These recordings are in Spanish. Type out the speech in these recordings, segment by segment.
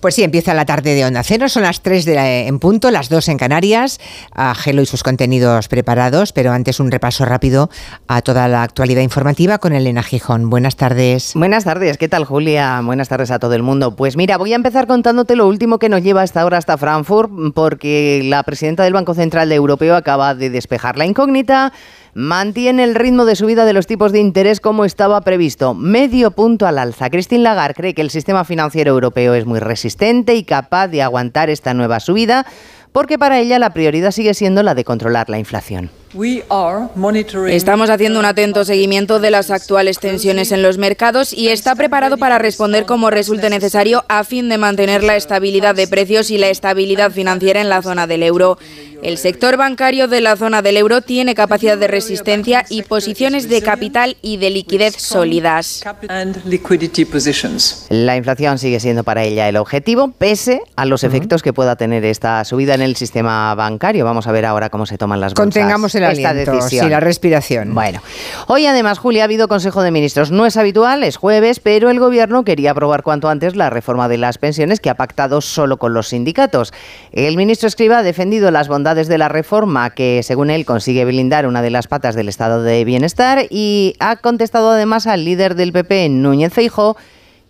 Pues sí, empieza la tarde de Onda Cero, son las 3 de en punto, las 2 en Canarias, a Gelo y sus contenidos preparados, pero antes un repaso rápido a toda la actualidad informativa con Elena Gijón. Buenas tardes. Buenas tardes, ¿qué tal Julia? Buenas tardes a todo el mundo. Pues mira, voy a empezar contándote lo último que nos lleva hasta ahora hasta Frankfurt, porque la presidenta del Banco Central Europeo acaba de despejar la incógnita mantiene el ritmo de subida de los tipos de interés como estaba previsto, medio punto al alza. Christine Lagarde cree que el sistema financiero europeo es muy resistente y capaz de aguantar esta nueva subida, porque para ella la prioridad sigue siendo la de controlar la inflación. Estamos haciendo un atento seguimiento de las actuales tensiones en los mercados y está preparado para responder como resulte necesario a fin de mantener la estabilidad de precios y la estabilidad financiera en la zona del euro. El sector bancario de la zona del euro tiene capacidad de resistencia y posiciones de capital y de liquidez sólidas. La inflación sigue siendo para ella el objetivo, pese a los efectos que pueda tener esta subida en el sistema bancario. Vamos a ver ahora cómo se toman las Contengamos el esta decisión. la respiración. Bueno, hoy además, Julia, ha habido Consejo de Ministros. No es habitual, es jueves, pero el Gobierno quería aprobar cuanto antes la reforma de las pensiones que ha pactado solo con los sindicatos. El ministro Escriba ha defendido las bondades de la reforma que, según él, consigue blindar una de las patas del estado de bienestar y ha contestado además al líder del PP, Núñez Feijóo,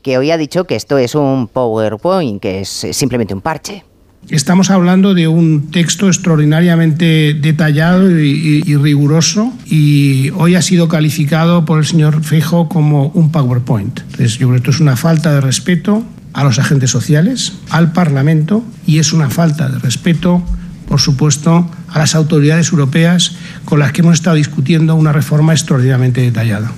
que hoy ha dicho que esto es un PowerPoint, que es simplemente un parche. Estamos hablando de un texto extraordinariamente detallado y, riguroso y hoy ha sido calificado por el señor Feijo como un PowerPoint. Entonces, yo creo que esto es una falta de respeto a los agentes sociales, al Parlamento y es una falta de respeto, por supuesto, a las autoridades europeas con las que hemos estado discutiendo una reforma extraordinariamente detallada.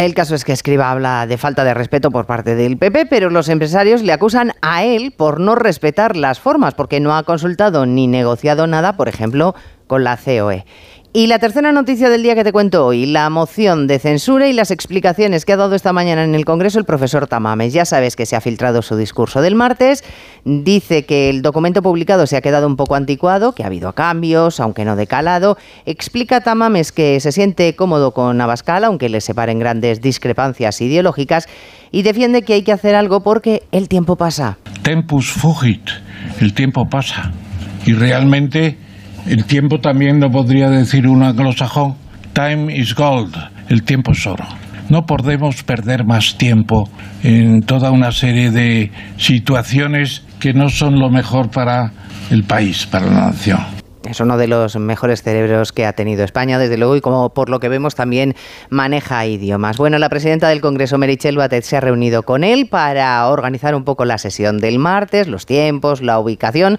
El caso es que Escriba habla de falta de respeto por parte del PP, pero los empresarios le acusan a él por no respetar las formas, porque no ha consultado ni negociado nada, por ejemplo, con la COE. Y la tercera noticia del día que te cuento hoy, la moción de censura y las explicaciones que ha dado esta mañana en el Congreso el profesor Tamames. Ya sabes que se ha filtrado su discurso del martes, dice que el documento publicado se ha quedado un poco anticuado, que ha habido cambios, aunque no de calado. Explica Tamames que se siente cómodo con Abascal, aunque le separen grandes discrepancias ideológicas, y defiende que hay que hacer algo porque el tiempo pasa. Tempus fugit, el tiempo pasa. Y realmente el tiempo también lo podría decir un anglosajón. Time is gold. El tiempo es oro. No podemos perder más tiempo en toda una serie de situaciones que no son lo mejor para el país, para la nación. Es uno de los mejores cerebros que ha tenido España, desde luego, y como por lo que vemos también maneja idiomas. Bueno, la presidenta del Congreso, Merichel Batet, se ha reunido con él para organizar un poco la sesión del martes, los tiempos, la ubicación.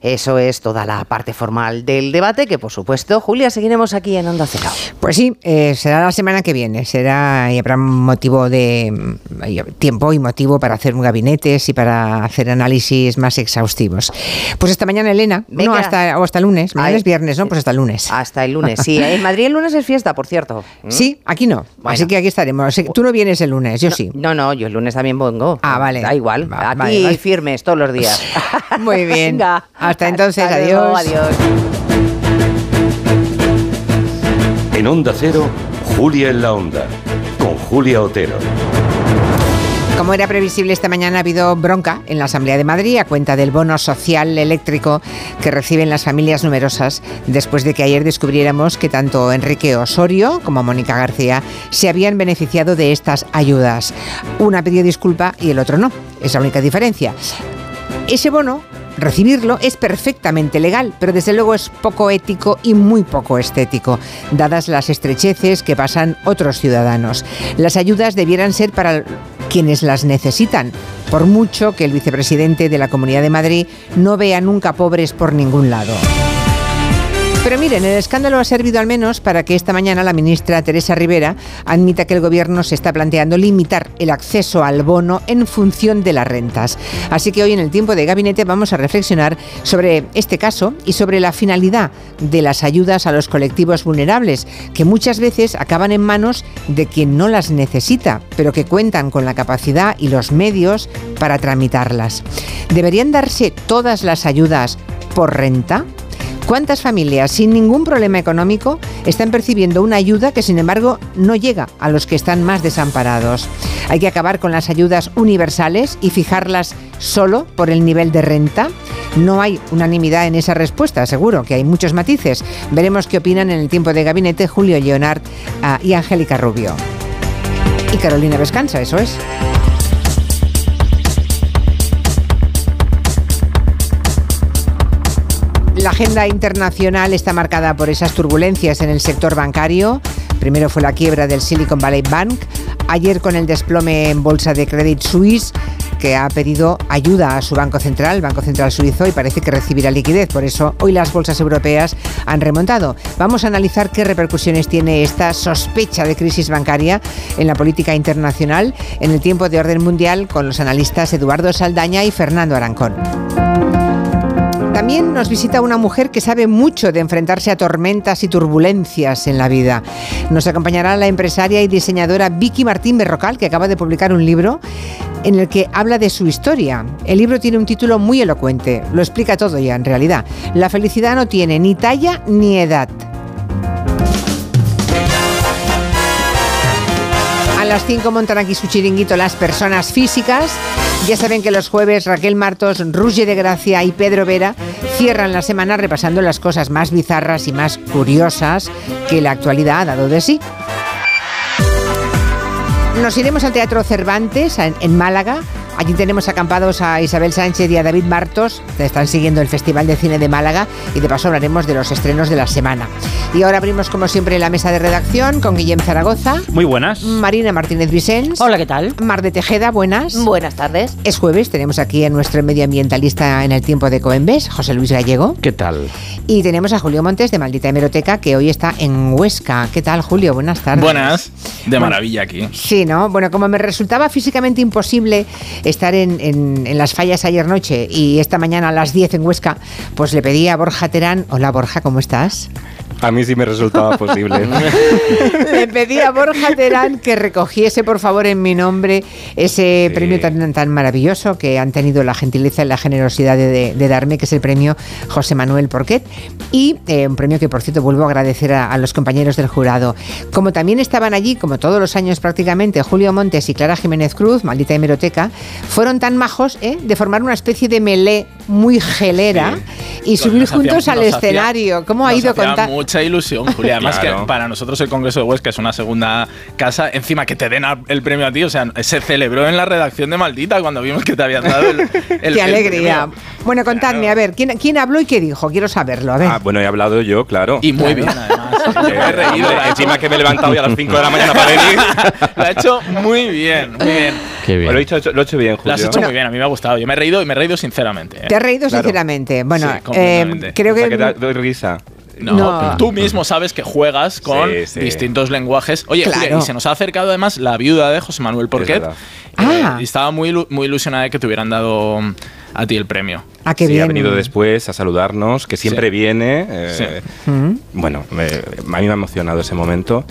Eso es toda la parte formal del debate, que por supuesto, Julia, seguiremos aquí en Onda Cero. Pues sí, eh, será la semana que viene, será y habrá motivo de mm, tiempo y motivo para hacer gabinetes y para hacer análisis más exhaustivos. Pues esta mañana, Elena, no hasta, o hasta el lunes, mañana es viernes, ¿no? Pues hasta el lunes. Hasta el lunes, sí. En Madrid el lunes es fiesta, por cierto. ¿Mm? Sí, aquí no. Así que aquí estaremos. Tú no vienes el lunes, yo sí. No, no, yo el lunes también vengo. Ah, vale. Da igual. aquí firmes todos los días. Muy bien. Hasta entonces, adiós. adiós. En Onda Cero, Julia en la Onda, con Julia Otero. Como era previsible, esta mañana ha habido bronca en la Asamblea de Madrid a cuenta del bono social eléctrico que reciben las familias numerosas después de que ayer descubriéramos que tanto Enrique Osorio como Mónica García se habían beneficiado de estas ayudas. Una pidió disculpa y el otro no. Es la única diferencia. Ese bono Recibirlo es perfectamente legal, pero desde luego es poco ético y muy poco estético, dadas las estrecheces que pasan otros ciudadanos. Las ayudas debieran ser para quienes las necesitan, por mucho que el vicepresidente de la Comunidad de Madrid no vea nunca pobres por ningún lado. Pero miren, el escándalo ha servido al menos para que esta mañana la ministra Teresa Rivera admita que el gobierno se está planteando limitar el acceso al bono en función de las rentas. Así que hoy en el tiempo de gabinete vamos a reflexionar sobre este caso y sobre la finalidad de las ayudas a los colectivos vulnerables, que muchas veces acaban en manos de quien no las necesita, pero que cuentan con la capacidad y los medios para tramitarlas. ¿Deberían darse todas las ayudas por renta? ¿Cuántas familias sin ningún problema económico están percibiendo una ayuda que sin embargo no llega a los que están más desamparados? Hay que acabar con las ayudas universales y fijarlas solo por el nivel de renta. No hay unanimidad en esa respuesta, seguro que hay muchos matices. Veremos qué opinan en el tiempo de gabinete Julio Leonard ah, y Angélica Rubio. Y Carolina Vescanza, eso es. La agenda internacional está marcada por esas turbulencias en el sector bancario. Primero fue la quiebra del Silicon Valley Bank, ayer con el desplome en bolsa de Credit Suisse que ha pedido ayuda a su Banco Central, Banco Central Suizo, y parece que recibirá liquidez. Por eso hoy las bolsas europeas han remontado. Vamos a analizar qué repercusiones tiene esta sospecha de crisis bancaria en la política internacional en el tiempo de orden mundial con los analistas Eduardo Saldaña y Fernando Arancón. También nos visita una mujer que sabe mucho de enfrentarse a tormentas y turbulencias en la vida. Nos acompañará la empresaria y diseñadora Vicky Martín Berrocal, que acaba de publicar un libro en el que habla de su historia. El libro tiene un título muy elocuente, lo explica todo ya en realidad. La felicidad no tiene ni talla ni edad. Las 5 montan aquí su chiringuito las personas físicas. Ya saben que los jueves Raquel Martos, Ruge de Gracia y Pedro Vera cierran la semana repasando las cosas más bizarras y más curiosas que la actualidad ha dado de sí. Nos iremos al Teatro Cervantes en, Málaga Allí tenemos acampados a Isabel Sánchez y a David Martos, que están siguiendo el Festival de Cine de Málaga y de paso hablaremos de los estrenos de la semana. Y ahora abrimos como siempre la mesa de redacción con Guillem Zaragoza. Muy buenas. Marina Martínez Vicens. Hola, ¿qué tal? Mar de Tejeda, buenas. Buenas tardes. Es jueves, tenemos aquí a nuestro medioambientalista en el tiempo de Coembes, José Luis Gallego. ¿Qué tal? Y tenemos a Julio Montes de Maldita Hemeroteca, que hoy está en Huesca. ¿Qué tal, Julio? Buenas tardes. Buenas. De maravilla aquí. Sí, ¿no? Bueno, como me resultaba físicamente imposible estar en, las fallas ayer noche y esta mañana a las 10 en Huesca, pues le pedí a Borja Terán. Hola, Borja, ¿cómo estás? A mí sí me resultaba posible. Le pedí a Borja Terán que recogiese, por favor, en mi nombre ese premio tan, tan maravilloso que han tenido la gentileza y la generosidad de, darme, que es el premio José Manuel Porquet. Y eh, un premio que, por cierto, vuelvo a agradecer a, los compañeros del jurado. Como también estaban allí, como todos los años prácticamente, Julio Montes y Clara Jiménez Cruz, maldita hemeroteca, fueron tan majos ¿eh? de formar una especie de melé muy gelera y subir juntos al escenario. ¿Cómo ha ido contando? mucha ilusión, Julia. Además que para nosotros el Congreso de Huesca es una segunda casa, encima que te den el premio a ti, o sea, se celebró en la redacción de Maldita cuando vimos que te habían dado el, el Qué alegría. Bueno, contadme, a ver, ¿quién, ¿quién habló y qué dijo? Quiero saberlo, a ver. Ah, bueno, he hablado yo, claro. Y muy bien, además. me he reído. Encima que me he levantado ya a las 5 de la mañana para venir. lo ha hecho muy bien, muy bien. Qué bien. Lo, he hecho, lo he hecho bien, Julio. Lo has hecho muy bien, a mí me ha gustado. Yo me he reído y me he reído sinceramente. ¿eh? ¿Te has reído sinceramente? Bueno, eh, creo que... que doy risa. No, tú mismo sabes que juegas con distintos lenguajes. Oye, y se nos ha acercado además la viuda de José Manuel Porquet. Ah. y estaba muy, muy ilusionada de que te hubieran dado a ti el premio. Ah, qué sí, ha venido después a saludarnos, que siempre viene. Eh, bueno, a mí me ha emocionado ese momento.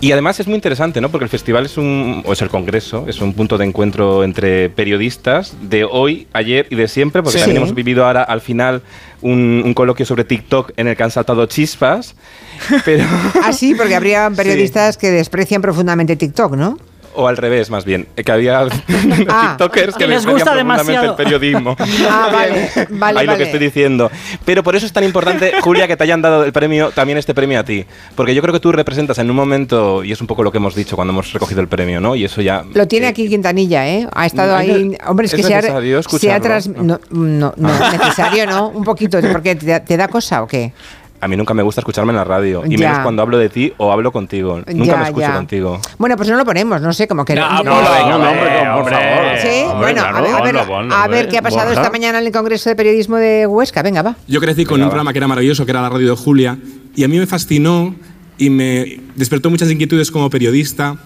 Y además es muy interesante, ¿no? Porque el festival es un, o es el congreso, es un punto de encuentro entre periodistas de hoy, ayer y de siempre, porque también hemos vivido ahora al final un, coloquio sobre TikTok en el que han saltado chispas. Pero... ah, sí, porque habría periodistas que desprecian profundamente TikTok, ¿no? O al revés, más bien, que había ah, tiktokers que les gusta demasiado el periodismo. Ah, vale, vale, Ahí lo que estoy diciendo. Pero por eso es tan importante, Julia, que te hayan dado el premio, también este premio a ti. Porque yo creo que tú representas en un momento, y es un poco lo que hemos dicho cuando hemos recogido el premio, ¿no? Y eso ya... Lo tiene aquí Quintanilla, ¿eh? Ha estado ahí... Hombre, es, que se ha, se ha tras... no, no, no, necesario, ¿no? Un poquito, porque te da cosa o qué. A mí nunca me gusta escucharme en la radio. Y menos cuando hablo de ti o hablo contigo. Nunca me escucho contigo. Bueno, pues no lo ponemos, no sé, como que... No, no, no, no, hombre, por favor. Sí, bueno, a ver, a ver qué ha pasado esta mañana en el Congreso de Periodismo de Huesca. Venga, va. Yo crecí con un programa que era maravilloso, que era la radio de Julia, y a mí me fascinó y me despertó muchas inquietudes como periodista,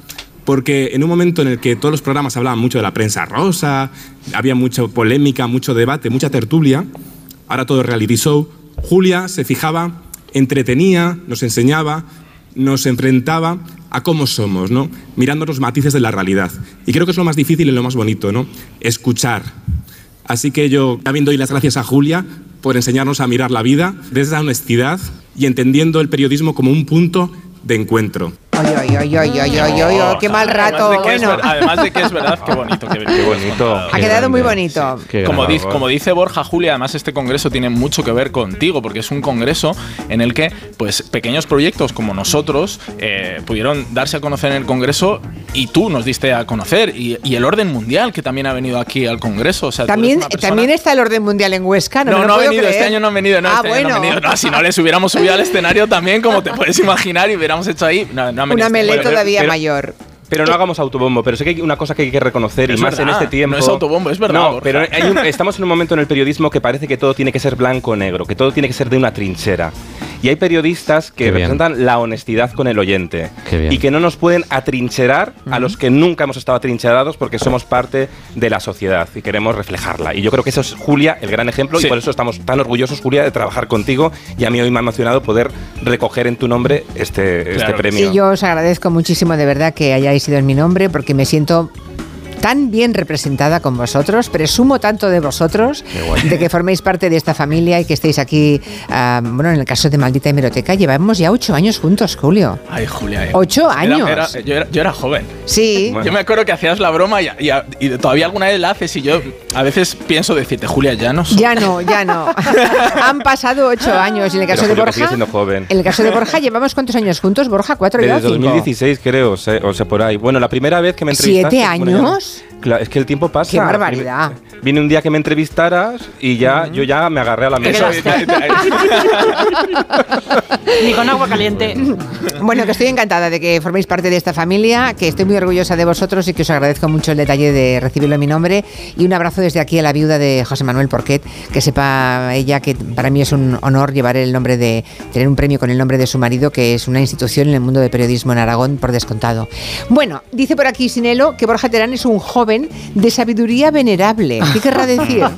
porque en un momento en el que todos los programas hablaban mucho de la prensa rosa, había mucha polémica, mucho debate, mucha tertulia, ahora todo reality show, Julia se fijaba, entretenía, nos enseñaba, nos enfrentaba a cómo somos, ¿no? mirando los matices de la realidad. Y creo que es lo más difícil y lo más bonito, ¿no? escuchar. Así que yo también doy las gracias a Julia por enseñarnos a mirar la vida desde la honestidad y entendiendo el periodismo como un punto de encuentro. Ay, ay, ay, ay, ay, ay, qué mal rato. Bueno. además de que es verdad, qué bonito. Qué, bonito. Ha quedado muy bonito. como, dice, como dice Borja Julia, además este congreso tiene mucho que ver contigo, porque es un congreso en el que pues pequeños proyectos como nosotros eh, pudieron darse a conocer en el congreso y tú nos diste a conocer. Y, el orden mundial que también ha venido aquí al congreso. O sea, también, también está el orden mundial en Huesca. No, no, no ha venido, este año no ha venido. No, ah, este no ha venido. si no les hubiéramos subido al escenario también, como te puedes imaginar, y hubiéramos hecho ahí. Una melé todavía mayor. Pero no hagamos autobombo, pero sé que hay una cosa que hay que reconocer, y más en este tiempo. No es autobombo, es verdad. No, pero estamos en un momento en el periodismo que parece que todo tiene que ser blanco o negro, que todo tiene que ser de una trinchera. Y hay periodistas que representan la honestidad con el oyente y que no nos pueden atrincherar a los que nunca hemos estado atrincherados porque somos parte de la sociedad y queremos reflejarla. Y yo creo que eso es Julia, el gran ejemplo, y por eso estamos tan orgullosos, Julia, de trabajar contigo. Y a mí hoy me ha emocionado poder recoger en tu nombre este, este premio. Sí, yo os agradezco muchísimo de verdad que hayáis sido en mi nombre porque me siento tan bien representada con vosotros. Presumo tanto de vosotros, de que forméis parte de esta familia y que estéis aquí. Ah, bueno, en el caso de Maldita Hemeroteca, llevamos ya ocho años juntos, Julio. Ay, Julia. Eh. Ocho años. yo, era, joven. Sí. Yo me acuerdo que hacías la broma y, y, todavía alguna vez la haces y yo a veces pienso decirte, Julia, ya no Ya no, ya no. Han pasado ocho años. En el caso de Borja. Siendo joven. En el caso de Borja, ¿llevamos cuántos años juntos? Borja, cuatro Desde 2016, creo, o sea, por ahí. Bueno, la primera vez que me entrevistaste. ¿Siete años? Claro, es que el tiempo pasa. ¡Qué barbaridad! Vine un día que me entrevistaras y ya yo ya me agarré a la mesa. Ni con agua caliente. Bueno, que estoy encantada de que forméis parte de esta familia, que estoy muy orgullosa de vosotros y que os agradezco mucho el detalle de recibirlo en mi nombre. Y un abrazo desde aquí a la viuda de José Manuel Porquet, que sepa ella que para mí es un honor llevar el nombre de, tener un premio con el nombre de su marido, que es una institución en el mundo del periodismo en Aragón, por descontado. Bueno, dice por aquí Sinelo que Borja Terán es un joven de sabiduría venerable. ¿Qué querrá decir?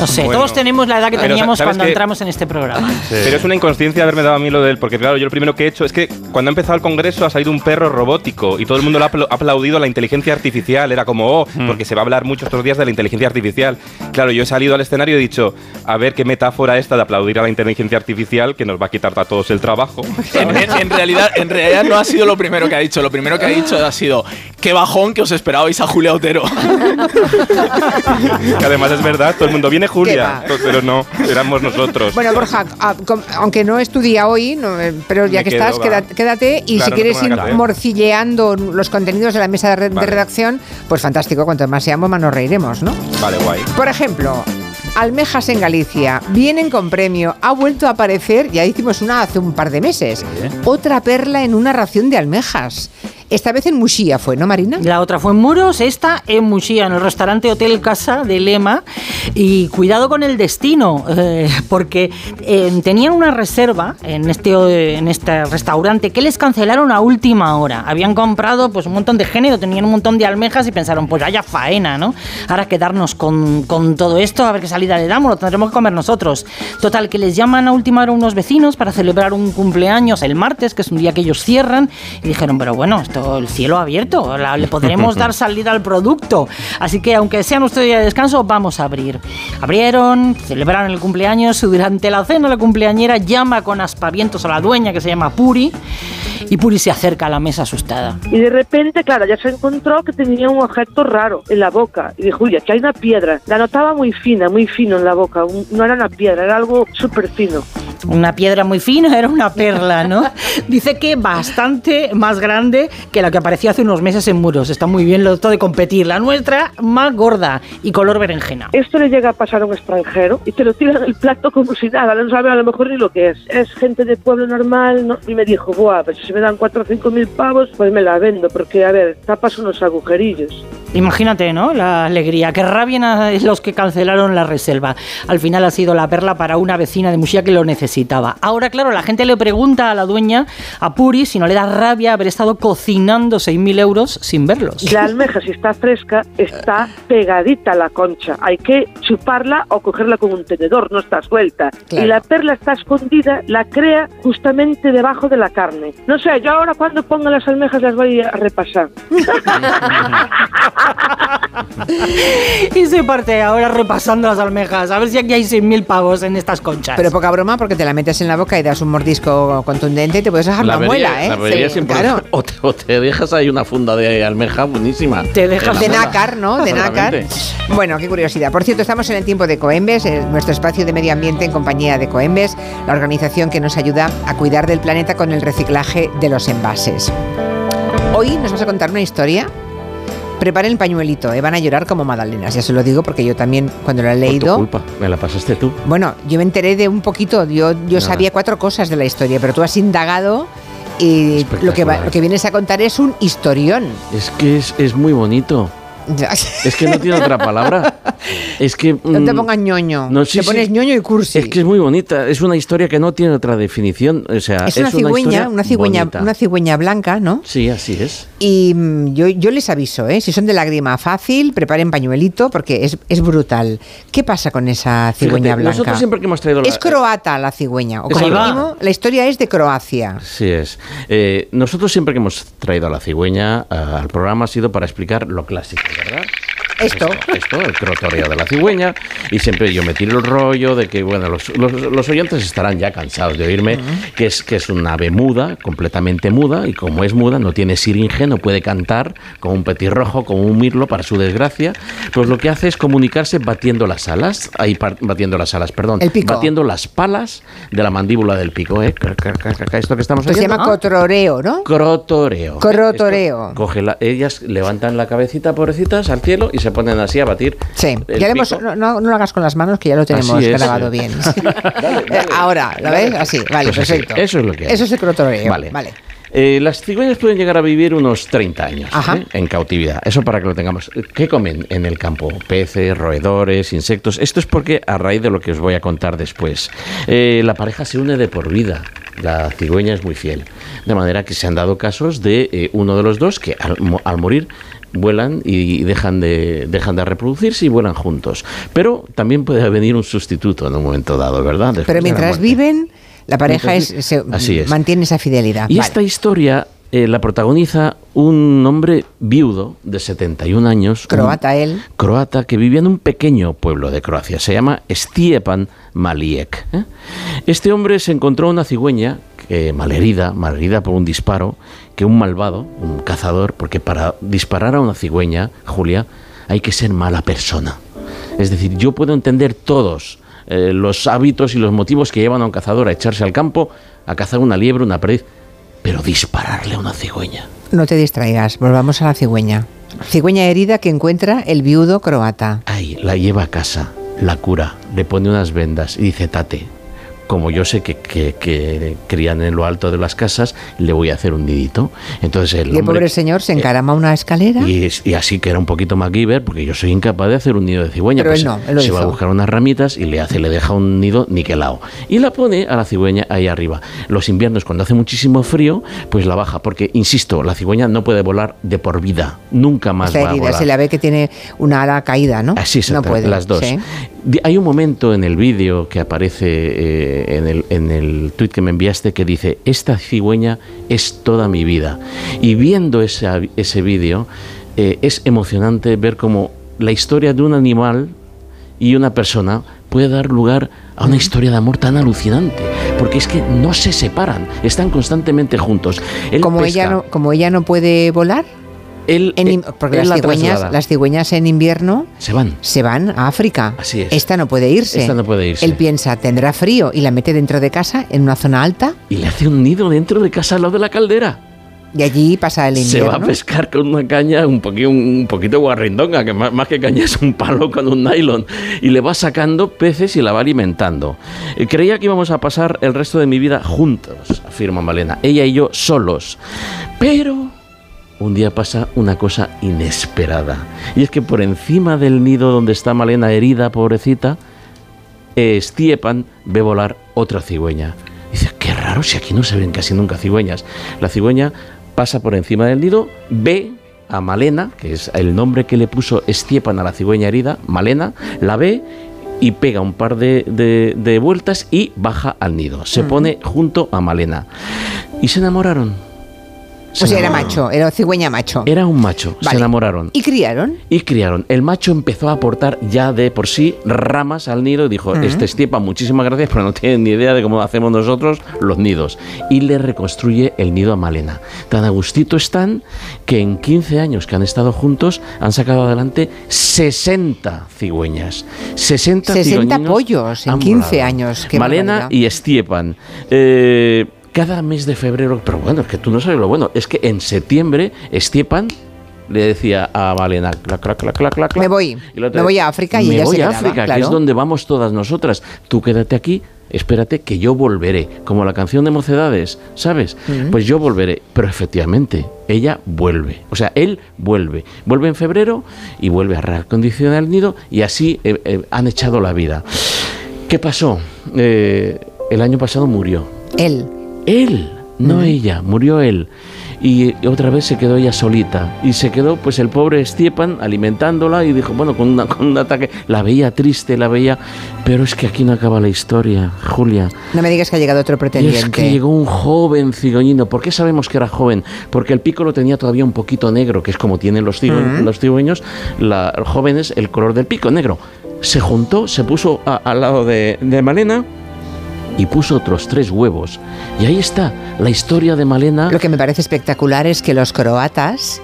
No sé, todos tenemos la edad que teníamos cuando entramos en este programa. Pero es una inconsciencia haberme dado a mí lo de él, porque claro, yo lo primero que he hecho es que cuando ha empezado el congreso ha salido un perro robótico y todo el mundo lo ha aplaudido a la inteligencia artificial. Era como, oh, hmm. porque se va a hablar mucho estos días de la inteligencia artificial. Claro, yo he salido al escenario y he dicho, a ver qué metáfora esta de aplaudir a la inteligencia artificial que nos va a quitar a todos el trabajo. en, realidad, en realidad no ha sido lo primero que ha dicho. Lo primero que ha dicho ha sido, qué bajón que os esperabais a Julia Otero. que además es verdad, todo el mundo viene Julia, pero no, éramos nosotros. Bueno, Borja, ah, aunque no estudia hoy, eh, pero ya que estás, quédate, y si quieres ir morcilleando los contenidos de la mesa de, redacción, pues fantástico, cuanto más seamos, más nos reiremos, ¿no? Vale, guay. Por ejemplo, Almejas en Galicia, vienen con premio, ha vuelto a aparecer, ya hicimos una hace un par de meses, otra perla en una ración de almejas. Esta vez en Muxía fue, ¿no, Marina? La otra fue en Muros, esta en Muxía, en el restaurante Hotel Casa de Lema. Y cuidado con el destino, eh, porque eh, tenían una reserva en este, en este restaurante que les cancelaron a última hora. Habían comprado pues, un montón de género, tenían un montón de almejas y pensaron, pues haya faena, ¿no? Ahora quedarnos con, con todo esto, a ver qué salida le damos, lo tendremos que comer nosotros. Total, que les llaman a última hora unos vecinos para celebrar un cumpleaños el martes, que es un día que ellos cierran, y dijeron, pero bueno, esto el cielo abierto, le podremos dar salida al producto. Así que aunque sea nuestro día de descanso, vamos a abrir. Abrieron, celebraron el cumpleaños, durante la cena la cumpleañera llama con aspavientos a la dueña que se llama Puri y Puri se acerca a la mesa asustada. Y de repente, claro, ya se encontró que tenía un objeto raro en la boca. Y dijo, oye, que hay una piedra. La notaba muy fina, muy fino en la boca. No era una piedra, era algo súper fino. Una piedra muy fina, era una perla, ¿no? Dice que bastante más grande que la que apareció hace unos meses en muros. Está muy bien lo de competir. La nuestra, más gorda y color berenjena. Esto le llega a pasar a un extranjero y te lo tiran el plato como si nada, no sabe a lo mejor ni lo que es. Es gente de pueblo normal ¿no? y me dijo, buah, pues si me dan 4 o 5 mil pavos, pues me la vendo, porque a ver, tapas unos agujerillos. Imagínate, ¿no? La alegría. Qué rabia los que cancelaron la reserva. Al final ha sido la perla para una vecina de Muxía que lo necesitaba. Ahora, claro, la gente le pregunta a la dueña, a Puri, si no le da rabia haber estado cocinando 6.000 euros sin verlos. La almeja, si está fresca, está pegadita a la concha. Hay que chuparla o cogerla con un tenedor, no está suelta. Y la perla está escondida, la crea justamente debajo de la carne. No sé, yo ahora cuando ponga las almejas las voy a repasar. y se parte ahora repasando las almejas. A ver si aquí hay 6.000 pavos en estas conchas. Pero poca broma porque te la metes en la boca y das un mordisco contundente y te puedes dejar la, muela, ¿eh? La siempre. Claro. O, te, dejas ahí una funda de almeja buenísima. Te dejas de nácar, ¿no? De nácar. Bueno, qué curiosidad. Por cierto, estamos en el tiempo de Coembes, nuestro espacio de medio ambiente en compañía de Coembes, la organización que nos ayuda a cuidar del planeta con el reciclaje de los envases. Hoy nos vas a contar una historia Preparen el pañuelito, eh, van a llorar como magdalenas, ya se lo digo porque yo también cuando lo he leído... Por tu culpa, me la pasaste tú. Bueno, yo me enteré de un poquito, yo, yo sabía cuatro cosas de la historia, pero tú has indagado y lo que, lo que vienes a contar es un historión. Es que es, es muy bonito. Es que no tiene otra palabra. Es que. No te mm, pongas ñoño. No, te pones ñoño y cursi. Es que es muy bonita. Es una historia que no tiene otra definición. O sea, es una cigüeña, una, cigüeña, una cigüeña blanca, ¿no? Sí, así es. Y mm, yo, yo les aviso, ¿eh? si son de lágrima fácil, preparen pañuelito porque es, es brutal. ¿Qué pasa con esa cigüeña blanca? Nosotros siempre que hemos traído la... Es croata la cigüeña. O la historia es de Croacia. Sí es. Eh, nosotros siempre que hemos traído a la cigüeña eh, al programa ha sido para explicar lo clásico, ¿verdad? Esto. Esto, el crotorio de la cigüeña. Y siempre yo me tiro el rollo de que, bueno, los, los, oyentes estarán ya cansados de oírme, que, es, que es un ave muda, completamente muda, y como es muda, no tiene siringe, no puede cantar, como un petirrojo, como un mirlo, para su desgracia, pues lo que hace es comunicarse batiendo las alas, ahí batiendo las alas, perdón, batiendo las palas de la mandíbula del pico, ¿eh? Esto que estamos Se llama cotoreo, ¿no? Crotoreo. Crotoreo. Coge ellas levantan la cabecita, pobrecitas, al cielo y se ponen así a batir. Sí, ya no, lo hagas con las manos, que ya lo tenemos grabado bien. Ahora, ¿lo ves? Así, vale, pues perfecto. eso es lo que Eso es el crotoreo. Vale. vale. Eh, las cigüeñas pueden llegar a vivir unos 30 años ¿eh? en cautividad. Eso para que lo tengamos. ¿Qué comen en el campo? Peces, roedores, insectos. Esto es porque, a raíz de lo que os voy a contar después, eh, la pareja se une de por vida. La cigüeña es muy fiel. De manera que se han dado casos de uno de los dos que al morir vuelan y dejan de, dejan de reproducirse y vuelan juntos. Pero también puede venir un sustituto en un momento dado, ¿verdad? Pero mientras viven, la pareja es, mantiene esa fidelidad. Y esta historia eh, la protagoniza un hombre viudo de 71 años. Croata él. Croata que vivía en un pequeño pueblo de Croacia. Se llama Stiepan Malijek. ¿eh? Este hombre se encontró una cigüeña malherida, malherida por un disparo, que un malvado, un cazador, porque para disparar a una cigüeña, Julia, hay que ser mala persona. Es decir, yo puedo entender todos eh, los hábitos y los motivos que llevan a un cazador a echarse al campo, a cazar una liebre, una perdiz, pero dispararle a una cigüeña. No te distraigas, volvamos a la cigüeña. Cigüeña herida que encuentra el viudo croata. Ay, la lleva a casa, la cura, le pone unas vendas y dice, tate, como yo sé que, que, crían en lo alto de las casas, le voy a hacer un nidito. Entonces el, y el pobre señor se encarama una escalera. Y, y, así que era un poquito MacGyver, porque yo soy incapaz de hacer un nido de cigüeña. Pero pues no, se va a buscar unas ramitas y le hace, le deja un nido niquelado. Y la pone a la cigüeña ahí arriba. Los inviernos, cuando hace muchísimo frío, pues la baja, porque, insisto, la cigüeña no puede volar de por vida. Nunca más va a volar. Se la ve que tiene una ala caída, ¿no? Así no puede. las dos. Hay un momento en el vídeo que aparece eh, en, el, en el tuit que me enviaste que dice, esta cigüeña es toda mi vida. Y viendo ese, ese vídeo, eh, es emocionante ver cómo la historia de un animal y una persona puede dar lugar a una historia de amor tan alucinante, porque es que no se separan, están constantemente juntos. como, ella no, como ella no puede volar. Eh, porque las, cigüeñas, las cigüeñas en invierno se van. Se van a África. Así es. Esta no puede irse. Esta no puede irse. Él piensa, tendrá frío y la mete dentro de casa, en una zona alta. Y le hace un nido dentro de casa al lado de la caldera. Y allí pasa el invierno. Se va a pescar con una caña un poquito, un poquito guarrindonga, que más, que caña es un palo con un nylon. Y le va sacando peces y la va alimentando. Eh, creía que íbamos a pasar el resto de mi vida juntos, afirma Malena. Ella y yo solos. Pero un día pasa una cosa inesperada. Y es que por encima del nido donde está Malena herida, pobrecita, Stiepan ve volar otra cigüeña. Dice, qué raro si aquí no se ven casi nunca cigüeñas. La cigüeña pasa por encima del nido, ve a Malena, que es el nombre que le puso Stiepan a la cigüeña herida, Malena, la ve y pega un par de, vueltas y baja al nido. Se pone junto a Malena. Y se enamoraron o sea, era macho, era cigüeña macho. Era un macho, se enamoraron. ¿Y criaron? Y criaron. El macho empezó a aportar ya de por sí ramas al nido y dijo, este estiepa, muchísimas gracias, pero no tiene ni idea de cómo hacemos nosotros los nidos. Y le reconstruye el nido a Malena. Tan a gustito están que en 15 años que han estado juntos han sacado adelante 60 cigüeñas. 60, 60 pollos en 15 años. Malena y Estiepan. Eh, cada mes de febrero, pero bueno, es que tú no sabes lo bueno, es que en septiembre Estiepan le decía a Malena, clac, clac, clac, clac, clac, me voy, me voy a África y me ella voy se a África, que es donde vamos todas nosotras. Tú quédate aquí, espérate que yo volveré, como la canción de Mocedades, ¿sabes? Pues yo volveré, pero efectivamente ella vuelve, o sea, él vuelve, vuelve en febrero y vuelve a reacondicionar el nido y así eh, eh, han echado la vida. ¿Qué pasó? Eh, el año pasado murió. Él. Él, no ella, murió él. Y otra vez se quedó ella solita. Y se quedó, pues, el pobre Stiepan alimentándola y dijo, bueno, con, con un ataque. La veía triste, la veía. Pero es que aquí no acaba la historia, Julia. No me digas que ha llegado otro pretendiente. es que llegó un joven cigüeñino. ¿Por qué sabemos que era joven? Porque el pico lo tenía todavía un poquito negro, que es como tienen los, cigüeños, los cigüeños. La, los jóvenes, el color del pico negro. Se juntó, se puso al lado de, de Malena y puso otros tres huevos. Y ahí está la historia de Malena. Lo que me parece espectacular es que los croatas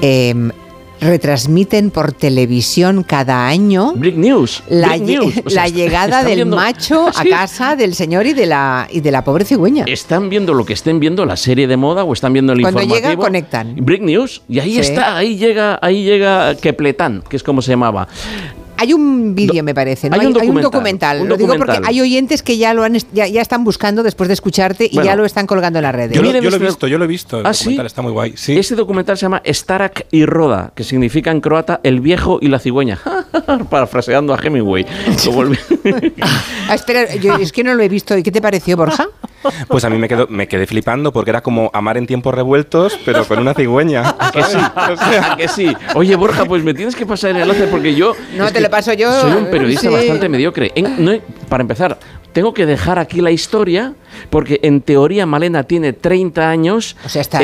em, retransmiten por televisión cada año News, la, llegada del macho a casa del señor y de la y de la pobre cigüeña. Están viendo lo que estén viendo la serie de moda o están viendo el Cuando informativo. llega conectan. Brick News y ahí está, ahí llega, ahí llega Kepletán, que es como se llamaba. Hay un vídeo, me parece. ¿no? Hay, un hay, documental, un Lo digo porque hay oyentes que ya lo han ya, ya están buscando después de escucharte y ya lo están colgando en las redes. Yo, lo, yo lo he visto, yo lo he visto. El ¿Ah, documental está muy guay. Sí. Ese documental se llama Starak y Roda, que significa en croata el viejo y la cigüeña. Parafraseando a Hemingway. ah, espera, yo es que no lo he visto. ¿Y qué te pareció, Borja? Pues a mí me, quedo, me quedé flipando porque era como amar en tiempos revueltos, pero con una cigüeña. ¿A que sí? ¿A que sí? Oye, Borja, pues me tienes que pasar el enlace porque yo... No, te lo paso yo. Soy un periodista sí. bastante mediocre. En- no, para empezar, tengo que dejar aquí la historia porque en teoría Malena tiene 30 años, O sea, está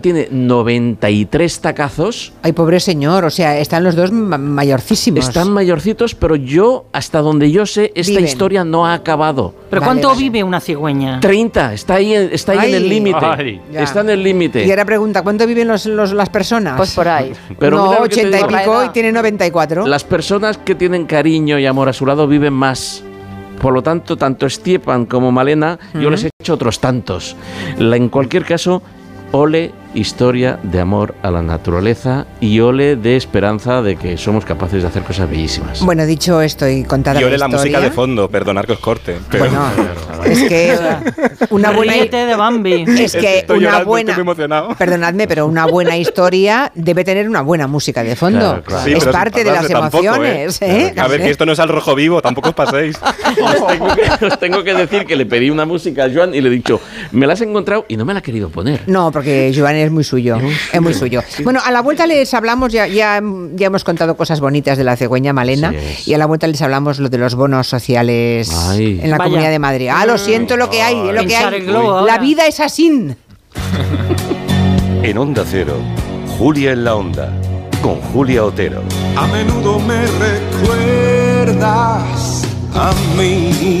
tiene 93 tacazos. Ay, pobre señor. O sea, están los dos ma- mayorcísimos. Están mayorcitos, pero yo, hasta donde yo sé, esta Viven. historia no ha acabado. ¿Pero Vale, cuánto vale. vive una cigüeña? 30, está ahí, está ahí en el límite. Está en el límite. Y ahora pregunta, ¿cuánto viven los, los- las personas? Pues por ahí. Pero no, mira lo que te 80 y pico y tiene 94. Las personas que tienen cariño y amor a su lado viven más. Por lo tanto, tanto Stiepan como Malena, yo les he hecho otros tantos. La- en cualquier caso, ole historia de amor a la naturaleza y ole de esperanza de que somos capaces de hacer cosas bellísimas. Bueno, dicho esto y contada Y ole la historia, música de fondo, perdonar que os corte. Pero Bueno, es que una buena de Bambi. es que Estoy una llorando, buena estoy muy emocionado. perdonadme, pero una buena historia debe tener una buena música de fondo. Claro, claro. Sí, es parte de las tampoco, emociones, ¿eh? A ver, que esto no es al rojo vivo, tampoco os paséis. os, tengo que, os tengo que decir que le pedí una música a Joan y le he dicho, me la has encontrado y no me la ha querido poner. No, porque Joan es muy suyo. Es muy suyo. Bueno, a la vuelta les hablamos, ya, ya, ya hemos contado cosas bonitas de la cigüeña Malena, es. y a la vuelta les hablamos lo de los bonos sociales Ay. en la Vaya. Comunidad de Madrid. Ah, lo siento, lo que hay, es lo que hay. globo La vida es así. En Onda Cero, Julia en la Onda, con Julia Otero. A menudo me recuerdas a mí.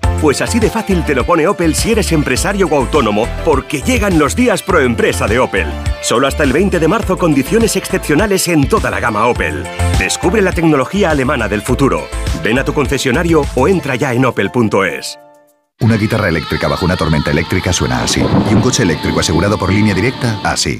Pues así de fácil te lo pone Opel si eres empresario o autónomo, porque llegan los días pro empresa de Opel. Solo hasta el 20 de marzo condiciones excepcionales en toda la gama Opel. Descubre la tecnología alemana del futuro. Ven a tu concesionario o entra ya en opel.es. Una guitarra eléctrica bajo una tormenta eléctrica suena así. Y un coche eléctrico asegurado por línea directa, así.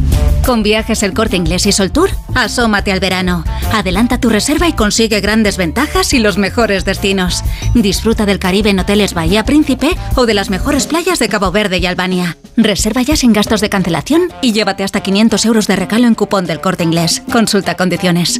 Con viajes el corte inglés y Sol Tour, asómate al verano. Adelanta tu reserva y consigue grandes ventajas y los mejores destinos. Disfruta del Caribe en hoteles Bahía Príncipe o de las mejores playas de Cabo Verde y Albania. Reserva ya sin gastos de cancelación y llévate hasta 500 euros de regalo en cupón del corte inglés. Consulta condiciones.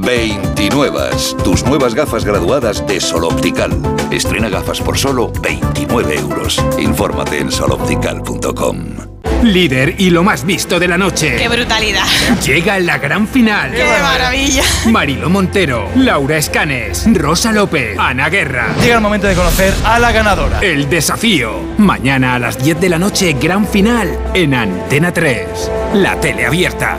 29. Tus nuevas gafas graduadas de Sol Optical. Estrena gafas por solo 29 euros. Infórmate en soloptical.com. Líder y lo más visto de la noche. ¡Qué brutalidad! Llega la gran final. ¡Qué maravilla! Marilo Montero, Laura Escanes, Rosa López, Ana Guerra. Llega el momento de conocer a la ganadora. El desafío. Mañana a las 10 de la noche, gran final en Antena 3. La tele abierta.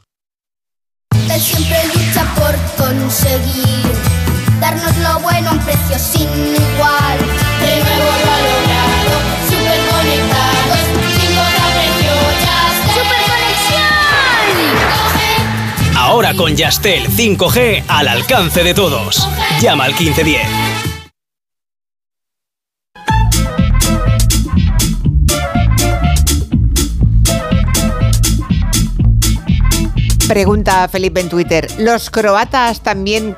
Él siempre lucha por conseguir darnos lo bueno a un precio sin igual. De nuevo lo ha logrado, super conectados, sin precio ya Ahora con Yastel 5G al alcance de todos. Llama al 1510. Pregunta Felipe en Twitter. ¿Los croatas también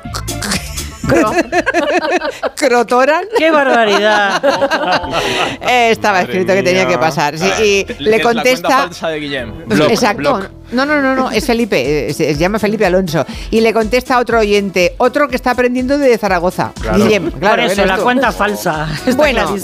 ¿Crotoran? ¡Qué barbaridad! Eh, estaba escrito que tenía que pasar. y le contesta. Exacto. No, no, no, no, es Felipe, se, llama Felipe Alonso. Y le contesta a otro oyente, otro que está aprendiendo de Zaragoza. Guillem, claro. Por eso, la cuenta falsa. bueno,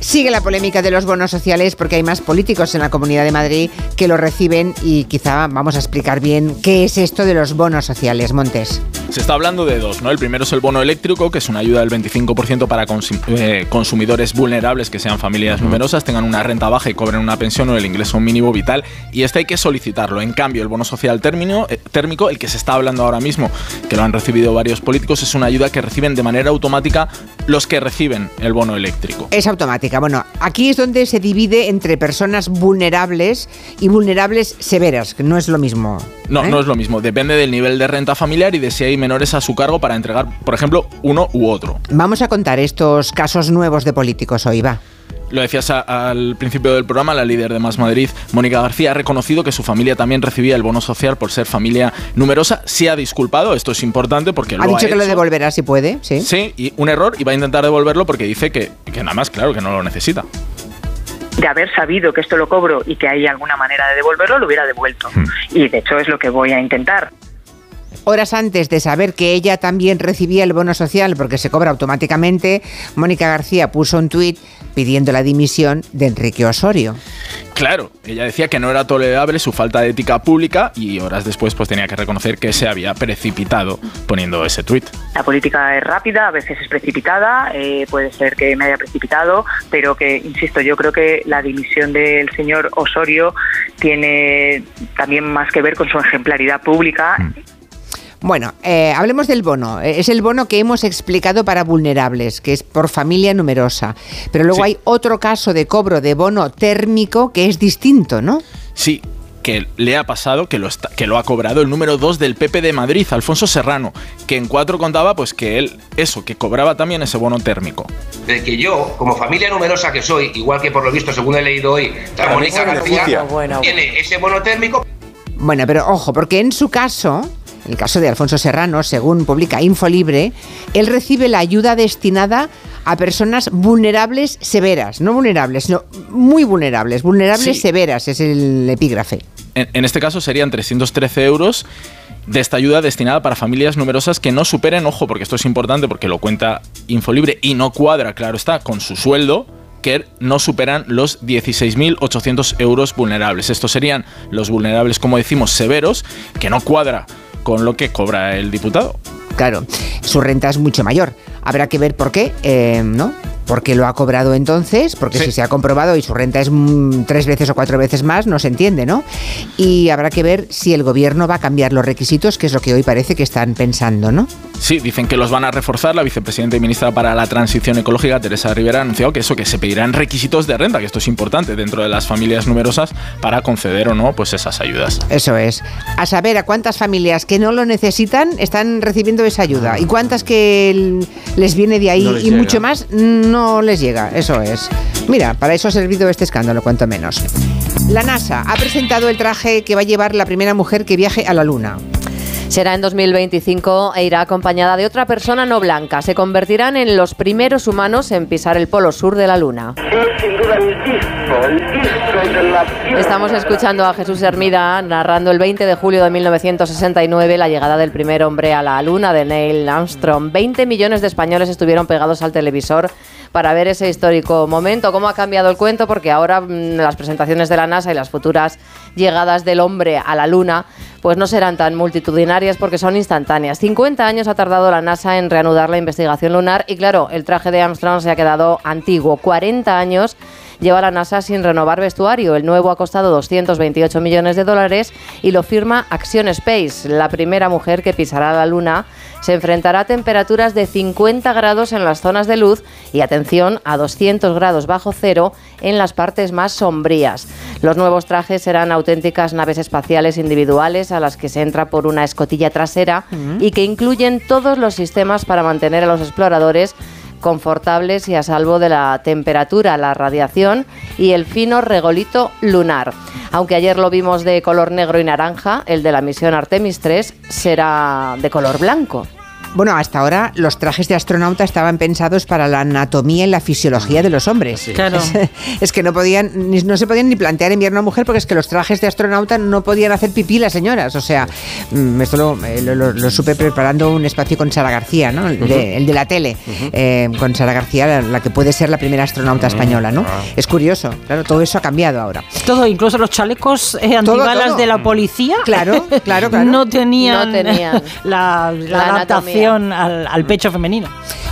sigue la polémica de los bonos sociales porque hay más políticos en la Comunidad de Madrid que lo reciben y quizá vamos a explicar bien qué es esto de los bonos sociales, Montes. Se está hablando de dos, ¿no? El primero es el bono eléctrico, que es una ayuda del 25% para eh, consumidores vulnerables que sean familias numerosas, tengan una renta baja y cobren una pensión o el ingreso mínimo vital. Y este hay que solicitarlo. En cambio, el bono social eh, térmico, el que se está hablando ahora mismo, que lo han recibido varios políticos, es una ayuda que reciben de manera automática los que reciben el bono eléctrico. Es automática. Bueno, aquí es donde se divide entre personas vulnerables y vulnerables severas, que no es lo mismo. No, ¿eh? no es lo mismo. Depende del nivel de renta familiar y de si hay menores a su cargo para entregar, por ejemplo, uno u otro. Vamos a contar estos casos nuevos de políticos hoy, va. Lo decías al principio del programa, la líder de Más Madrid, Mónica García, ha reconocido que su familia también recibía el bono social por ser familia numerosa. Se ha disculpado, esto es importante porque ha lo dicho ha que lo devolverá si puede, sí. Sí, y un error y va a intentar devolverlo porque dice que, que nada más, claro, que no lo necesita de haber sabido que esto lo cobro y que hay alguna manera de devolverlo, lo hubiera devuelto. Y de hecho es lo que voy a intentar. Horas antes de saber que ella también recibía el bono social porque se cobra automáticamente, Mónica García puso un tuit pidiendo la dimisión de Enrique Osorio. Claro, ella decía que no era tolerable su falta de ética pública y horas después pues tenía que reconocer que se había precipitado poniendo ese tuit. La política es rápida, a veces es precipitada, eh, puede ser que me haya precipitado, pero que, insisto, yo creo que la dimisión del señor Osorio tiene también más que ver con su ejemplaridad pública. Mm. Bueno, eh, hablemos del bono. Eh, es el bono que hemos explicado para vulnerables, que es por familia numerosa. Pero luego hay otro caso de cobro de bono térmico que es distinto, ¿no? Sí, que le ha pasado, que lo, que lo ha cobrado el número 2 del PP de Madrid, Alfonso Serrano, que en cuatro contaba pues que él, eso, que cobraba también ese bono térmico. De que yo, como familia numerosa que soy, igual que por lo visto, según he leído hoy, la Mónica García, tiene ese bono térmico. Bueno, pero ojo, porque en su caso, el caso de Alfonso Serrano, según publica Infolibre, él recibe la ayuda destinada a personas vulnerables severas, no vulnerables, sino muy vulnerables, vulnerables severas es el epígrafe. En, este caso serían 313 euros de esta ayuda destinada para familias numerosas que no superen, ojo, porque esto es importante porque lo cuenta Infolibre y no cuadra, claro está, con su sueldo, que no superan los 16.800 euros vulnerables. Estos serían los vulnerables, como decimos, severos, que no cuadra con lo que cobra el diputado. Claro, su renta es mucho mayor. Habrá que ver por qué, eh, ¿no? Porque lo ha cobrado entonces, porque si se ha comprobado y su renta es mm, tres veces o cuatro veces más, no se entiende, ¿no? Y habrá que ver si el gobierno va a cambiar los requisitos, que es lo que hoy parece que están pensando, ¿no? Sí, dicen que los van a reforzar. La vicepresidenta y ministra para la Transición Ecológica, Teresa Rivera, ha anunciado que eso, que se pedirán requisitos de renta, que esto es importante dentro de las familias numerosas para conceder o no pues esas ayudas. Eso es. A saber, a cuántas familias que no lo necesitan están recibiendo esa ayuda y cuántas que les viene de ahí y mucho más no no les llega, eso es. Mira, para eso ha servido este escándalo, cuanto menos. La NASA ha presentado el traje que va a llevar la primera mujer que viaje a la Luna. Será en 2025 e irá acompañada de otra persona no blanca. Se convertirán en los primeros humanos en pisar el polo sur de la Luna. Estamos escuchando a Jesús Hermida narrando el 20 de julio de 1969 la llegada del primer hombre a la Luna de Neil Armstrong. 20 millones de españoles estuvieron pegados al televisor para ver ese histórico momento. ¿Cómo ha cambiado el cuento? Porque ahora mm, las presentaciones de la NASA y las futuras llegadas del hombre a la Luna pues no serán tan multitudinarias porque son instantáneas. 50 años ha tardado la NASA en reanudar la investigación lunar y claro, el traje de Armstrong se ha quedado antiguo. 40 años lleva la NASA sin renovar vestuario. El nuevo ha costado 228 millones de dólares y lo firma Action Space, la primera mujer que pisará la Luna. Se enfrentará a temperaturas de 50 grados en las zonas de luz y atención a 200 grados bajo cero en las partes más sombrías. Los nuevos trajes serán auténticas naves espaciales individuales a las que se entra por una escotilla trasera y que incluyen todos los sistemas para mantener a los exploradores confortables y a salvo de la temperatura, la radiación y el fino regolito lunar. Aunque ayer lo vimos de color negro y naranja, el de la misión Artemis 3 será de color blanco. Bueno, hasta ahora los trajes de astronauta estaban pensados para la anatomía y la fisiología de los hombres. Claro. Es, que no podían, no se podían ni plantear enviar una mujer porque es que los trajes de astronauta no podían hacer pipí las señoras. O sea, mm, esto eh, lo, supe preparando un espacio con Sara García, ¿no? El, de, la tele, eh, con Sara García, la, que puede ser la primera astronauta española, ¿no? Ah. Es curioso, claro, todo eso ha cambiado ahora. Todo, incluso los chalecos eh, antibalas de la policía. Claro, claro, claro. No tenían, la, al, pecho femenino.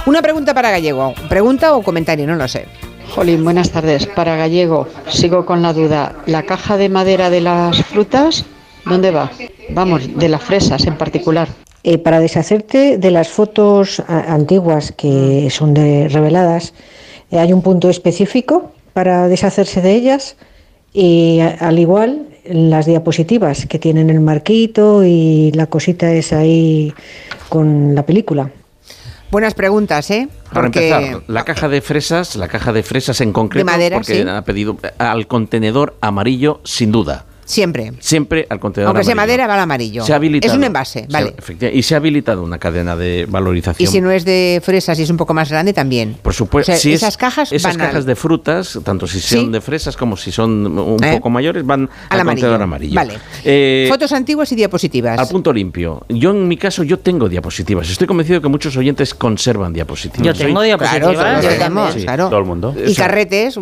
Una pregunta para Gallego. ¿Pregunta o comentario? No lo sé. Jolín, buenas tardes. Para Gallego, sigo con la duda. ¿La caja de madera de las frutas, dónde va? Vamos, de las fresas en particular. Eh, para deshacerte de las fotos antiguas que son de reveladas, eh, hay un punto específico para deshacerse de ellas y al igual las diapositivas que tienen el marquito y la cosita es ahí con la película. Buenas preguntas, ¿eh? Para empezar, la caja de fresas, la caja de fresas en concreto, porque ha pedido al contenedor amarillo sin duda. Siempre. Siempre al contenedor Aunque sea madera, va al amarillo. Se ha habilitado, es un envase, vale. y se ha habilitado una cadena de valorización. Y si no es de fresas y es un poco más grande, también. Por supuesto. si esas cajas Esas cajas de frutas, tanto si son de fresas como si son un ¿Eh? poco mayores, van al, contenedor amarillo. Vale. Eh, Fotos antiguas y diapositivas. Al punto limpio. Yo, en mi caso, yo tengo diapositivas. Estoy convencido que muchos oyentes conservan diapositivas. Yo tengo diapositivas. Claro, Todo el mundo. Y carretes.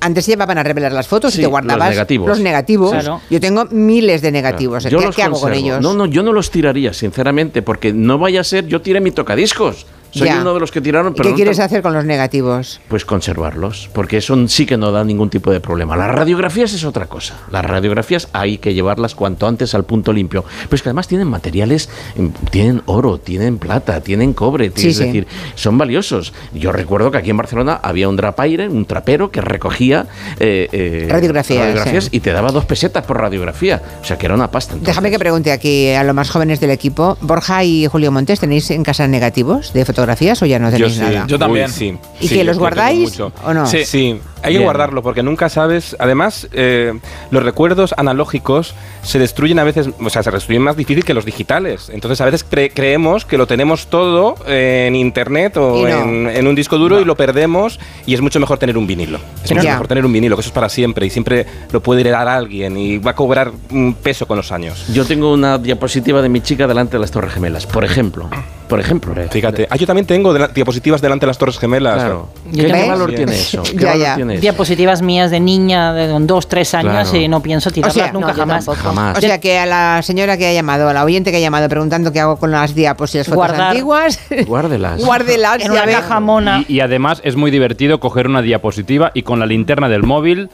Antes se llevaban a revelar las fotos y te guardabas los negativos. Los negativos. Yo tengo miles de negativos. ¿Qué, hago con ellos? No, no, yo no los tiraría, sinceramente, porque no vaya a ser, yo tire mi tocadiscos. Soy uno de los que tiraron. Pero ¿Qué quieres hacer con los negativos? Pues conservarlos, porque eso sí que no da ningún tipo de problema. Las radiografías es otra cosa. Las radiografías hay que llevarlas cuanto antes al punto limpio. Pero es que además tienen materiales, em, tienen oro, tienen plata, tienen cobre, es decir, son valiosos. Yo recuerdo que aquí en Barcelona había un drapaire, un trapero que recogía eh, eh, radiografías, y te daba dos pesetas por radiografía. O sea que era una pasta. Déjame que pregunte aquí a los más jóvenes del equipo. Borja y Julio Montes, ¿tenéis en casa negativos de fotografías? Fotografías o ya no tenéis yo nada? Yo también. sí. ¿Y que los guardáis o no? Sí. Hay que guardarlo porque nunca sabes. Además, eh, los recuerdos analógicos se destruyen a veces, o sea, se destruyen más difícil que los digitales. Entonces, a veces creemos que lo tenemos todo en internet o en, un disco duro y lo perdemos. Y es mucho mejor tener un vinilo. Es mucho mejor tener un vinilo, que eso es para siempre y siempre lo puede heredar alguien y va a cobrar un peso con los años. Yo tengo una diapositiva de mi chica delante de las Torres Gemelas, por ejemplo. Por ejemplo. Fíjate. Ah, yo también tengo diapositivas delante de las Torres Gemelas. Claro. ¿Qué, valor tiene eso? ya, ya. Diapositivas mías de niña de dos, tres años y no pienso tirarlas nunca jamás. jamás. O sea que a la señora que ha llamado, a la oyente que ha llamado preguntando qué hago con las diapositivas fotos antiguas, guárdelas. guárdelas. En una caja mona. Y, y además es muy divertido coger una diapositiva y con la linterna del móvil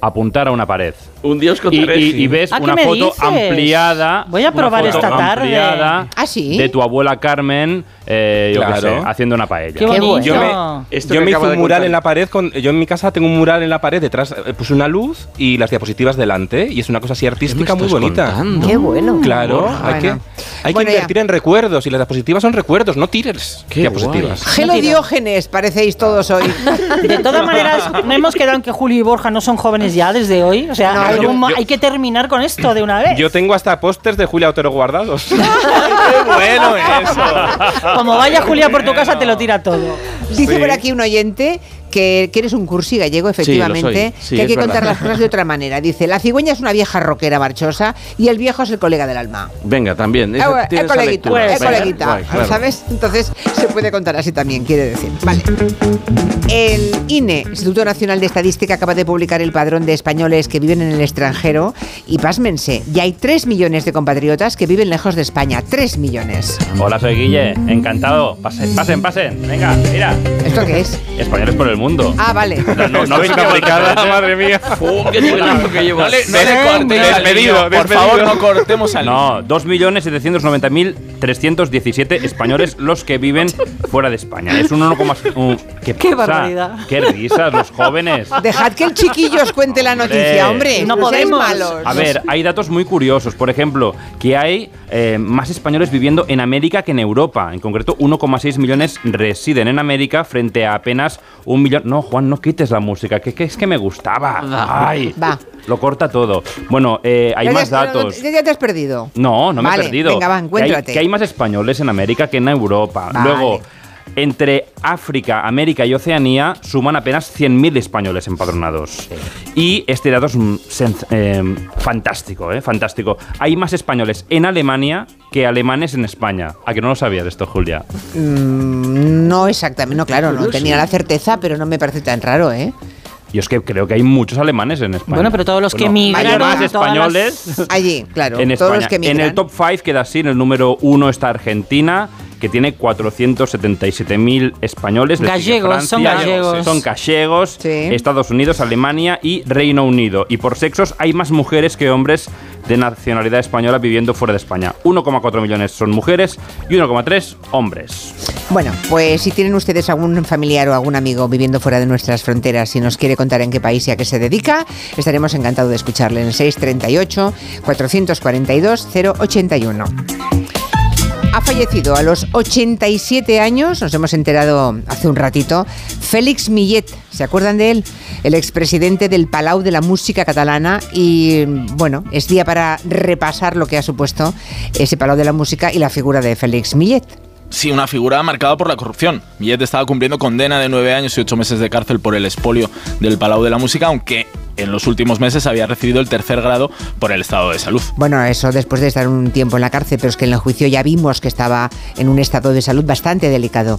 apuntar a una pared. Un dios con y, y, ves ¿Ah, una foto ampliada. Voy a probar esta tarde. ¿Ah, de tu abuela Carmen, eh, yo qué sé, haciendo una paella. Qué bonito. Yo me, yo me hice un mural en la pared. Con, yo en mi casa tengo un mural en la pared detrás, eh, puse una luz y las diapositivas delante. Y es una cosa así artística muy bonita. Contando? Qué bueno. Claro, hay que, hay que invertir en recuerdos. Y las diapositivas son recuerdos, no tires qué diapositivas. Gelo Diógenes, parecéis todos hoy. De todas maneras, no hemos quedado en que Julio y Borja no son jóvenes ya desde hoy? O sea, hay, que terminar con esto de una vez. Yo tengo hasta pósters de Julia Otero guardados. ¡Qué bueno eso! Como vaya Julia por tu casa, te lo tira todo. Dice por aquí un oyente que, eres un cursi gallego, efectivamente, que hay que contar las cosas de otra manera. Dice, la cigüeña es una vieja roquera marchosa y el viejo es el colega del alma. Venga, también. el coleguita, el coleguita, ¿sabes? Entonces se puede contar así también, quiere decir. Vale. El INE, Instituto Nacional de Estadística, acaba de publicar el padrón de españoles que viven en el extranjero y pásmense, ya hay 3 millones de compatriotas que viven lejos de España. 3 millones. Hola, soy Guille. Encantado. Pasen, pasen, pasen. Venga, mira. ¿Esto qué es? Españoles por el mundo. Ah, vale. No, no, complicada, madre mía. qué que llevas. despedido, Por favor, no cortemos al No, 2.790.317 españoles los que viven fuera de España. Es un 1,1. ¿Qué, qué barbaridad. Qué risas, los jóvenes. Dejad que el chiquillo os cuente la noticia, hombre. No podemos. Malos. A ver, hay datos muy curiosos. Por ejemplo, que hay eh, más españoles viviendo en América que en Europa. En concreto, 1,6 millones residen en América frente a apenas un millón. No, Juan, no quites la música, que, es que me gustaba. Ay, va. Lo corta todo. Bueno, eh, hay más datos. Ya, te has perdido. No, no me he perdido. Venga, va, encuéntrate. Que hay, más españoles en América que en Europa. Luego entre África, América y Oceanía suman apenas 100.000 españoles empadronados. Y este dato es eh, fantástico, ¿eh? Fantástico. Hay más españoles en Alemania que alemanes en España. ¿A que no lo sabía de esto, Julia? Mm, no exactamente, no, claro, no tenía la certeza, pero no me parece tan raro, ¿eh? Yo es que creo que hay muchos alemanes en España. Bueno, pero todos los que migran. Hay más españoles. Allí, claro. En Todos los que En el top 5 queda así. En el número 1 está Argentina, que tiene 477.000 españoles. Gallegos, son gallegos. Son gallegos, Estados Unidos, Alemania y Reino Unido. Y por sexos hay más mujeres que hombres de nacionalidad española viviendo fuera de España. 1,4 millones son mujeres y 1,3 hombres. Bueno, pues si tienen ustedes algún familiar o algún amigo viviendo fuera de nuestras fronteras y nos quiere contar en qué país y a qué se dedica, estaremos encantados de escucharle en el 638 442 081 ha fallecido a los 87 años, nos hemos enterado hace un ratito, Félix Millet. ¿Se acuerdan de él? El expresidente del Palau de la Música Catalana. Y bueno, es día para repasar lo que ha supuesto ese Palau de la Música y la figura de Félix Millet. Sí, una figura marcada por la corrupción. Millet estaba cumpliendo condena de nueve años y ocho meses de cárcel por el expolio del Palau de la Música, aunque en los últimos meses había recibido el tercer grado por el estado de salud. Bueno, eso después de estar un tiempo en la cárcel, pero es que en el juicio ya vimos que estaba en un estado de salud bastante delicado.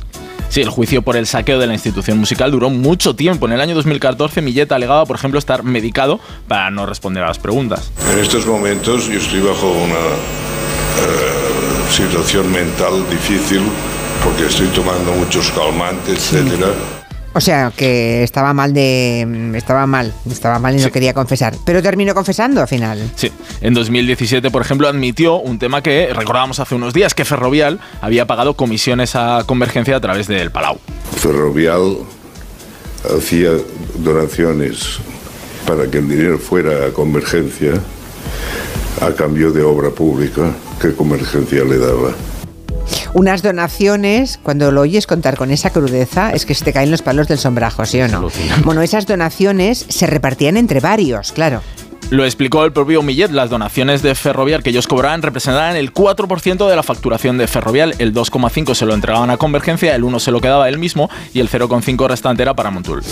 Sí, el juicio por el saqueo de la institución musical duró mucho tiempo. En el año 2014, Millet alegaba, por ejemplo, estar medicado para no responder a las preguntas. En estos momentos yo estoy bajo una eh, situación mental difícil porque estoy tomando muchos calmantes, etcétera. O sea, que estaba mal de. Estaba mal, estaba mal y no quería confesar. Pero terminó confesando al final. Sí. En 2017, por ejemplo, admitió un tema que recordábamos hace unos días: que Ferrovial había pagado comisiones a Convergencia a través del Palau. Ferrovial hacía donaciones para que el dinero fuera a Convergencia a cambio de obra pública que Convergencia le daba. Unas donaciones, cuando lo oyes contar con esa crudeza, es que se te caen los palos del sombrajo, ¿sí o no? Bueno, esas donaciones se repartían entre varios, claro. Lo explicó el propio Millet, las donaciones de Ferrovial que ellos cobraban representaban el 4% de la facturación de Ferrovial, el 2,5% se lo entregaban a Convergencia, el 1% se lo quedaba él mismo y el 0,5% restante era para Montul.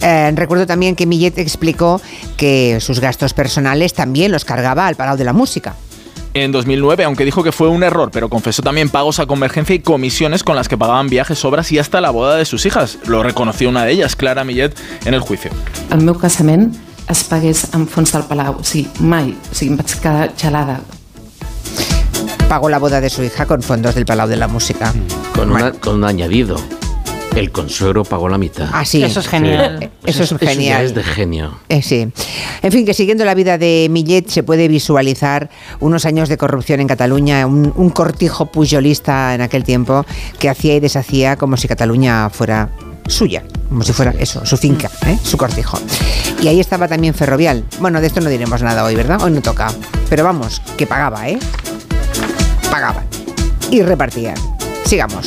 Eh, recuerdo también que Millet explicó que sus gastos personales también los cargaba al Palau de la Música en 2009, aunque dijo que fue un error, pero confesó también pagos a Convergencia y comisiones con las que pagaban viajes, obras y hasta la boda de sus hijas. Lo reconoció una de ellas, Clara Millet, en el juicio. El meu casament es pagués amb fons del Palau. O sigui, mai. O sigui, em vaig quedar gelada. Pagó la boda de su hija con fondos del Palau de la Música. Con, una, con un añadido. El consuegro pagó la mitad. Ah, sí. Eso es genial. Eso es Eso ya genial. es de genio. Eh, sí. En fin, que siguiendo la vida de Millet se puede visualizar unos años de corrupción en Cataluña, un, un cortijo puyolista en aquel tiempo que hacía y deshacía como si Cataluña fuera suya, como si fuera eso, su finca, ¿eh? su cortijo. Y ahí estaba también Ferrovial. Bueno, de esto no diremos nada hoy, ¿verdad? Hoy no toca. Pero vamos, que pagaba, ¿eh? Pagaban. Y repartían. Sigamos.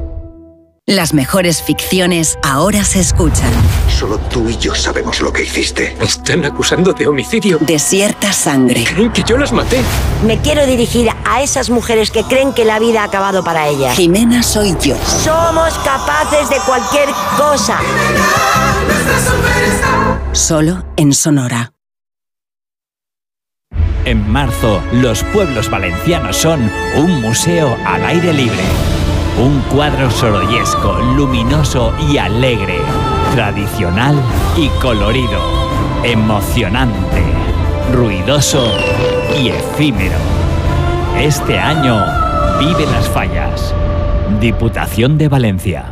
Las mejores ficciones ahora se escuchan. Solo tú y yo sabemos lo que hiciste. Me están acusando de homicidio. Desierta sangre. Creen que yo las maté. Me quiero dirigir a esas mujeres que creen que la vida ha acabado para ellas. Jimena soy yo. Somos capaces de cualquier cosa. Solo en Sonora. En marzo, los pueblos valencianos son un museo al aire libre. Un cuadro sorollesco, luminoso y alegre. Tradicional y colorido. Emocionante. Ruidoso y efímero. Este año, vive las fallas. Diputación de Valencia.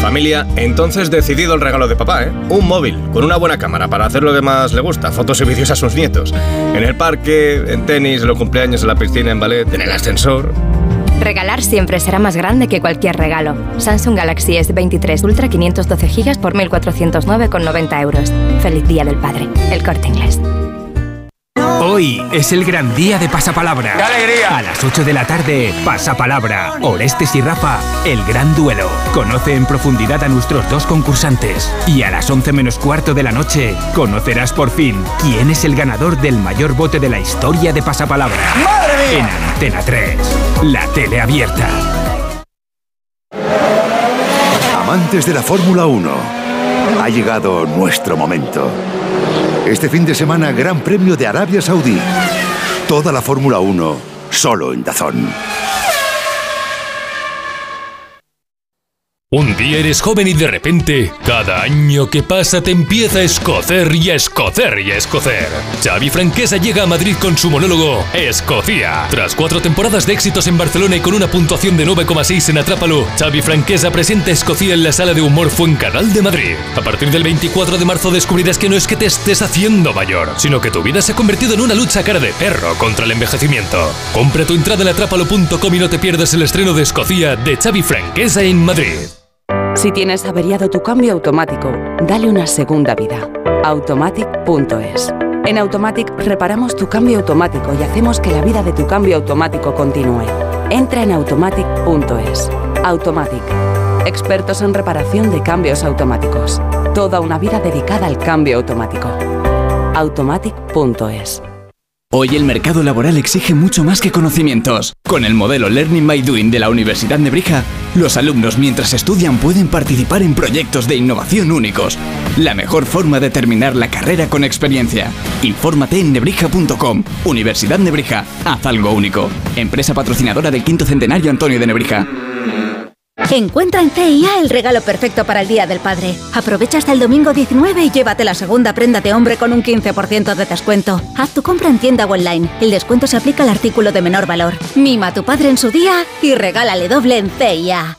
Familia, entonces decidido el regalo de papá, ¿eh? Un móvil con una buena cámara para hacer lo que más le gusta, fotos y vídeos a sus nietos. En el parque, en tenis, en los cumpleaños, en la piscina, en ballet, en el ascensor. Regalar siempre será más grande que cualquier regalo. Samsung Galaxy S23 Ultra 512 GB por 1.409,90 euros. Feliz Día del Padre. El Corte Inglés. Hoy es el gran día de Pasapalabra. ¡Qué alegría! A las 8 de la tarde, Pasapalabra. Orestes y Rafa, el gran duelo. Conoce en profundidad a nuestros dos concursantes. Y a las 11 menos cuarto de la noche, conocerás por fin quién es el ganador del mayor bote de la historia de Pasapalabra. ¡Madre mía! En Antena 3, la tele abierta. Amantes de la Fórmula 1, ha llegado nuestro momento. Este fin de semana, Gran Premio de Arabia Saudí. Toda la Fórmula 1, solo en Dazón. Un día eres joven y de repente, cada año que pasa te empieza a escocer y a escocer y a escocer. Xavi Franquesa llega a Madrid con su monólogo Escocia. Tras cuatro temporadas de éxitos en Barcelona y con una puntuación de 9,6 en Atrápalo, Xavi Franquesa presenta Escocia en la sala de humor Fuencanal de Madrid. A partir del 24 de marzo descubrirás que no es que te estés haciendo mayor, sino que tu vida se ha convertido en una lucha cara de perro contra el envejecimiento. Compra tu entrada en atrápalo.com y no te pierdas el estreno de Escocia de Xavi Franquesa en Madrid. Si tienes averiado tu cambio automático, dale una segunda vida. Automatic.es. En Automatic reparamos tu cambio automático y hacemos que la vida de tu cambio automático continúe. Entra en automatic.es. Automatic. Expertos en reparación de cambios automáticos. Toda una vida dedicada al cambio automático. Automatic.es. Hoy el mercado laboral exige mucho más que conocimientos. Con el modelo Learning by Doing de la Universidad Nebrija, Los alumnos mientras estudian pueden participar en proyectos de innovación únicos. La mejor forma de terminar la carrera con experiencia. Infórmate en nebrija.com. Universidad Nebrija. Haz algo único. Empresa patrocinadora del quinto centenario Antonio de Nebrija. Encuentra en CIA el regalo perfecto para el Día del Padre. Aprovecha hasta el domingo 19 y llévate la segunda prenda de hombre con un 15% de descuento. Haz tu compra en tienda o online. El descuento se aplica al artículo de menor valor. Mima a tu padre en su día y regálale doble en CIA.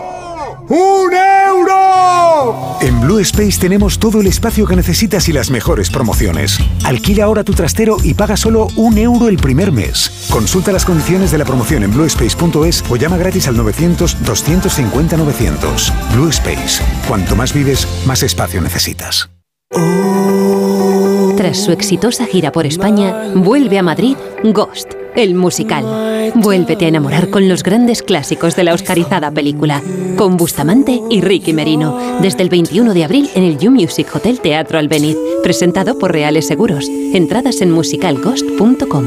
¡Un euro! En Blue Space tenemos todo el espacio que necesitas y las mejores promociones. Alquila ahora tu trastero y paga solo un euro el primer mes. Consulta las condiciones de la promoción en bluespace.es o llama gratis al 900-250-900. Blue Space. Cuanto más vives, más espacio necesitas. Tras su exitosa gira por España, vuelve a Madrid Ghost, el musical. Vuélvete a enamorar con los grandes clásicos de la oscarizada película, con Bustamante y Ricky Merino, desde el 21 de abril en el You Music Hotel Teatro Albeniz, presentado por Reales Seguros. Entradas en musicalghost.com.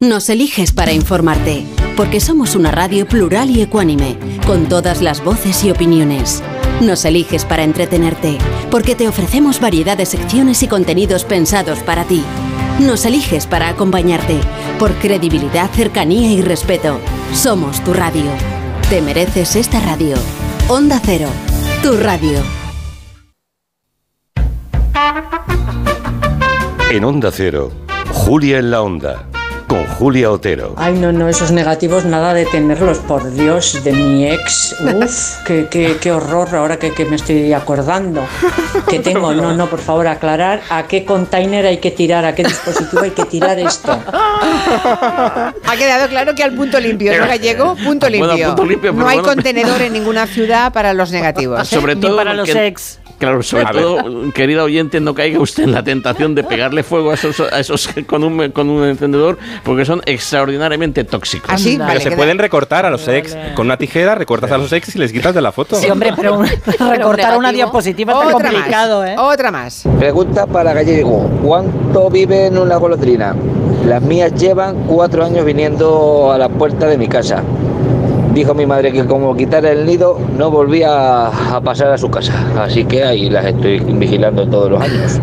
Nos eliges para informarte, porque somos una radio plural y ecuánime, con todas las voces y opiniones. Nos eliges para entretenerte, porque te ofrecemos variedad de secciones y contenidos pensados para ti. Nos eliges para acompañarte, por credibilidad, cercanía y respeto. Somos tu radio. Te mereces esta radio. Onda Cero, tu radio. En Onda Cero, Julia en la Onda, con Julia Otero. Ay, no, no, esos negativos nada de tenerlos, por Dios, de mi ex. Uf, qué, qué, qué horror ahora que, que me estoy acordando. Que tengo, no, no, por favor, aclarar a qué container hay que tirar, a qué dispositivo hay que tirar esto. Ha quedado claro que al punto limpio, ¿no, Gallego? Punto Bueno, limpio. punto limpio, no hay bueno. contenedor en ninguna ciudad para los negativos. ¿eh? Sobre todo para los ex. Claro, sobre A ver. todo, querida oyente, no caiga usted en la tentación de pegarle fuego a esos, a esos con, un, con un encendedor, porque son extraordinariamente tóxicos. ¿Ah, sí? Pero Vale, se pueden recortar a los ex. Con una tijera recortas a los ex y les quitas de la foto. Sí, hombre, pero un- recortar una diapositiva está Otra complicado, más, ¿eh? Otra más. Pregunta para Gallego. ¿Cuánto vive en una golondrina? Las mías llevan cuatro años viniendo a la puerta de mi casa. Dijo mi madre que como quitara el nido no volvía a pasar a su casa. Así que ahí las estoy vigilando todos los años.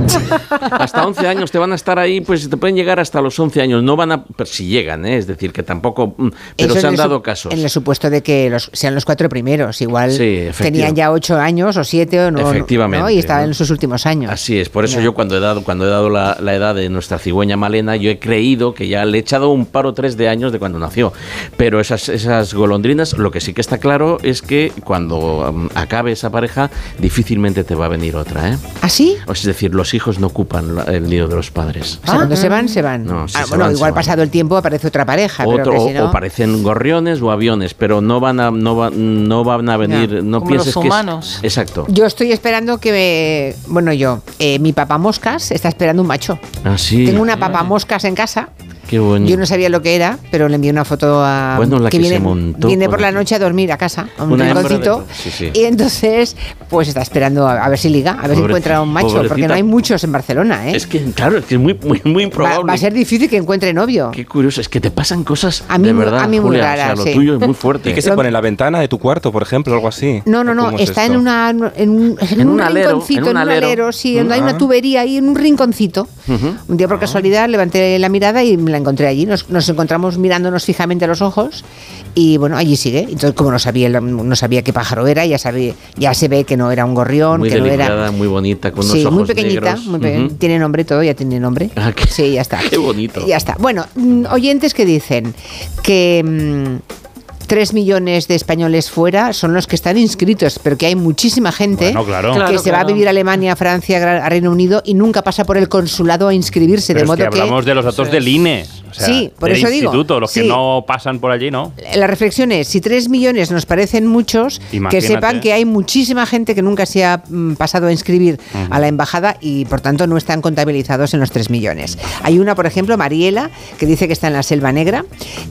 Hasta 11 años te van a estar ahí, pues te pueden llegar hasta los 11 años. No van a, pero si llegan, ¿eh? es decir, que tampoco. mm, Pero Eso se han dado casos. En el supuesto de que los, sean los cuatro primeros. Igual Sí, tenían ya ocho años o siete o no. Efectivamente, ¿no? Y estaban ¿no? en sus últimos años. Así es, por eso Ya. yo cuando he dado, cuando he dado la, la edad de nuestra cigüeña Malena, yo he creído que ya le he echado un par o tres de años de cuando nació. Pero esas, esas golondrinas, lo que sí que está claro es que cuando um, acabe esa pareja, difícilmente te va a venir otra, ¿eh? ¿Ah, sí? O Es decir, los hijos no ocupan el nido de los padres. O sea, cuando se van, se van. No, Ah, se bueno, van, se igual van. pasado el tiempo aparece otra pareja, pero Otro, que o- si no... o parecen gorriones o aviones, pero no van a, no va- no van a venir, no Como los pienses que es- humanos. exacto. Yo estoy esperando que me... Bueno, yo, eh, mi papá moscas está esperando un macho. Así. Tengo una papa moscas en casa. Qué. Yo no sabía lo que era, pero le envié una foto a... Bueno, la que se viene, montó Viene por la el- noche a dormir a casa, a un de- rinconcito. sí, sí. Y entonces, pues está esperando a, a ver si liga, a ver si encuentra un macho, porque no hay muchos en Barcelona, ¿eh? Es que, claro, es que es muy, muy, improbable. va a ser difícil que encuentre novio. Qué curioso, es que te pasan cosas A mí de muy- verdad, a mí muy o raras, sea, lo sí. tuyo es muy fuerte. ¿Y qué se pone en la ventana de tu cuarto, por ejemplo, algo así? No, no, no, ¿Cómo es está en, una, en un, en En un un alero, rinconcito, en un alero. alero, sí, donde hay Ah. una tubería ahí, en un rinconcito. Un día por casualidad levanté la mirada y me la encontré allí. Nos, nos encontramos mirándonos fijamente a los ojos y bueno, allí sigue. Entonces, como no sabía, no sabía qué pájaro era, ya, sabía, ya se ve que no era un gorrión, Muy que no era... muy bonita, con unos Sí, ojos muy pequeñita, negros. muy pe- tiene nombre todo, ya tiene nombre. Ah, qué- Sí, ya está. Qué bonito. Ya está. Bueno, mm, oyentes que dicen que mm, 3 millones de españoles fuera son los que están inscritos, pero que hay muchísima gente Bueno, claro. que Claro, se va a vivir a Alemania, a Francia, a Reino Unido y nunca pasa por el consulado a inscribirse. Pero de es modo que hablamos de los datos del INE. O sea, Sí, por del eso digo, instituto, los que sí. no pasan por allí, ¿no? La reflexión es, si 3 millones nos parecen muchos, que sepan que hay muchísima gente que nunca se ha mm, pasado a inscribir a la embajada y por tanto no están contabilizados en los 3 millones. Hay una, por ejemplo, Mariela, que dice que está en la Selva Negra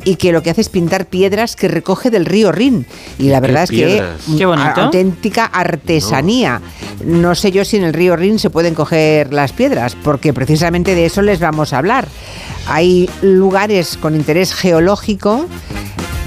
y que lo que hace es pintar piedras que recoge del río Rin. Y la ¿Qué verdad es que piedras? mm, bonito. auténtica artesanía. No. sé yo si en el río Rin se pueden coger las piedras, porque precisamente de eso les vamos a hablar. Hay lugares con interés geológico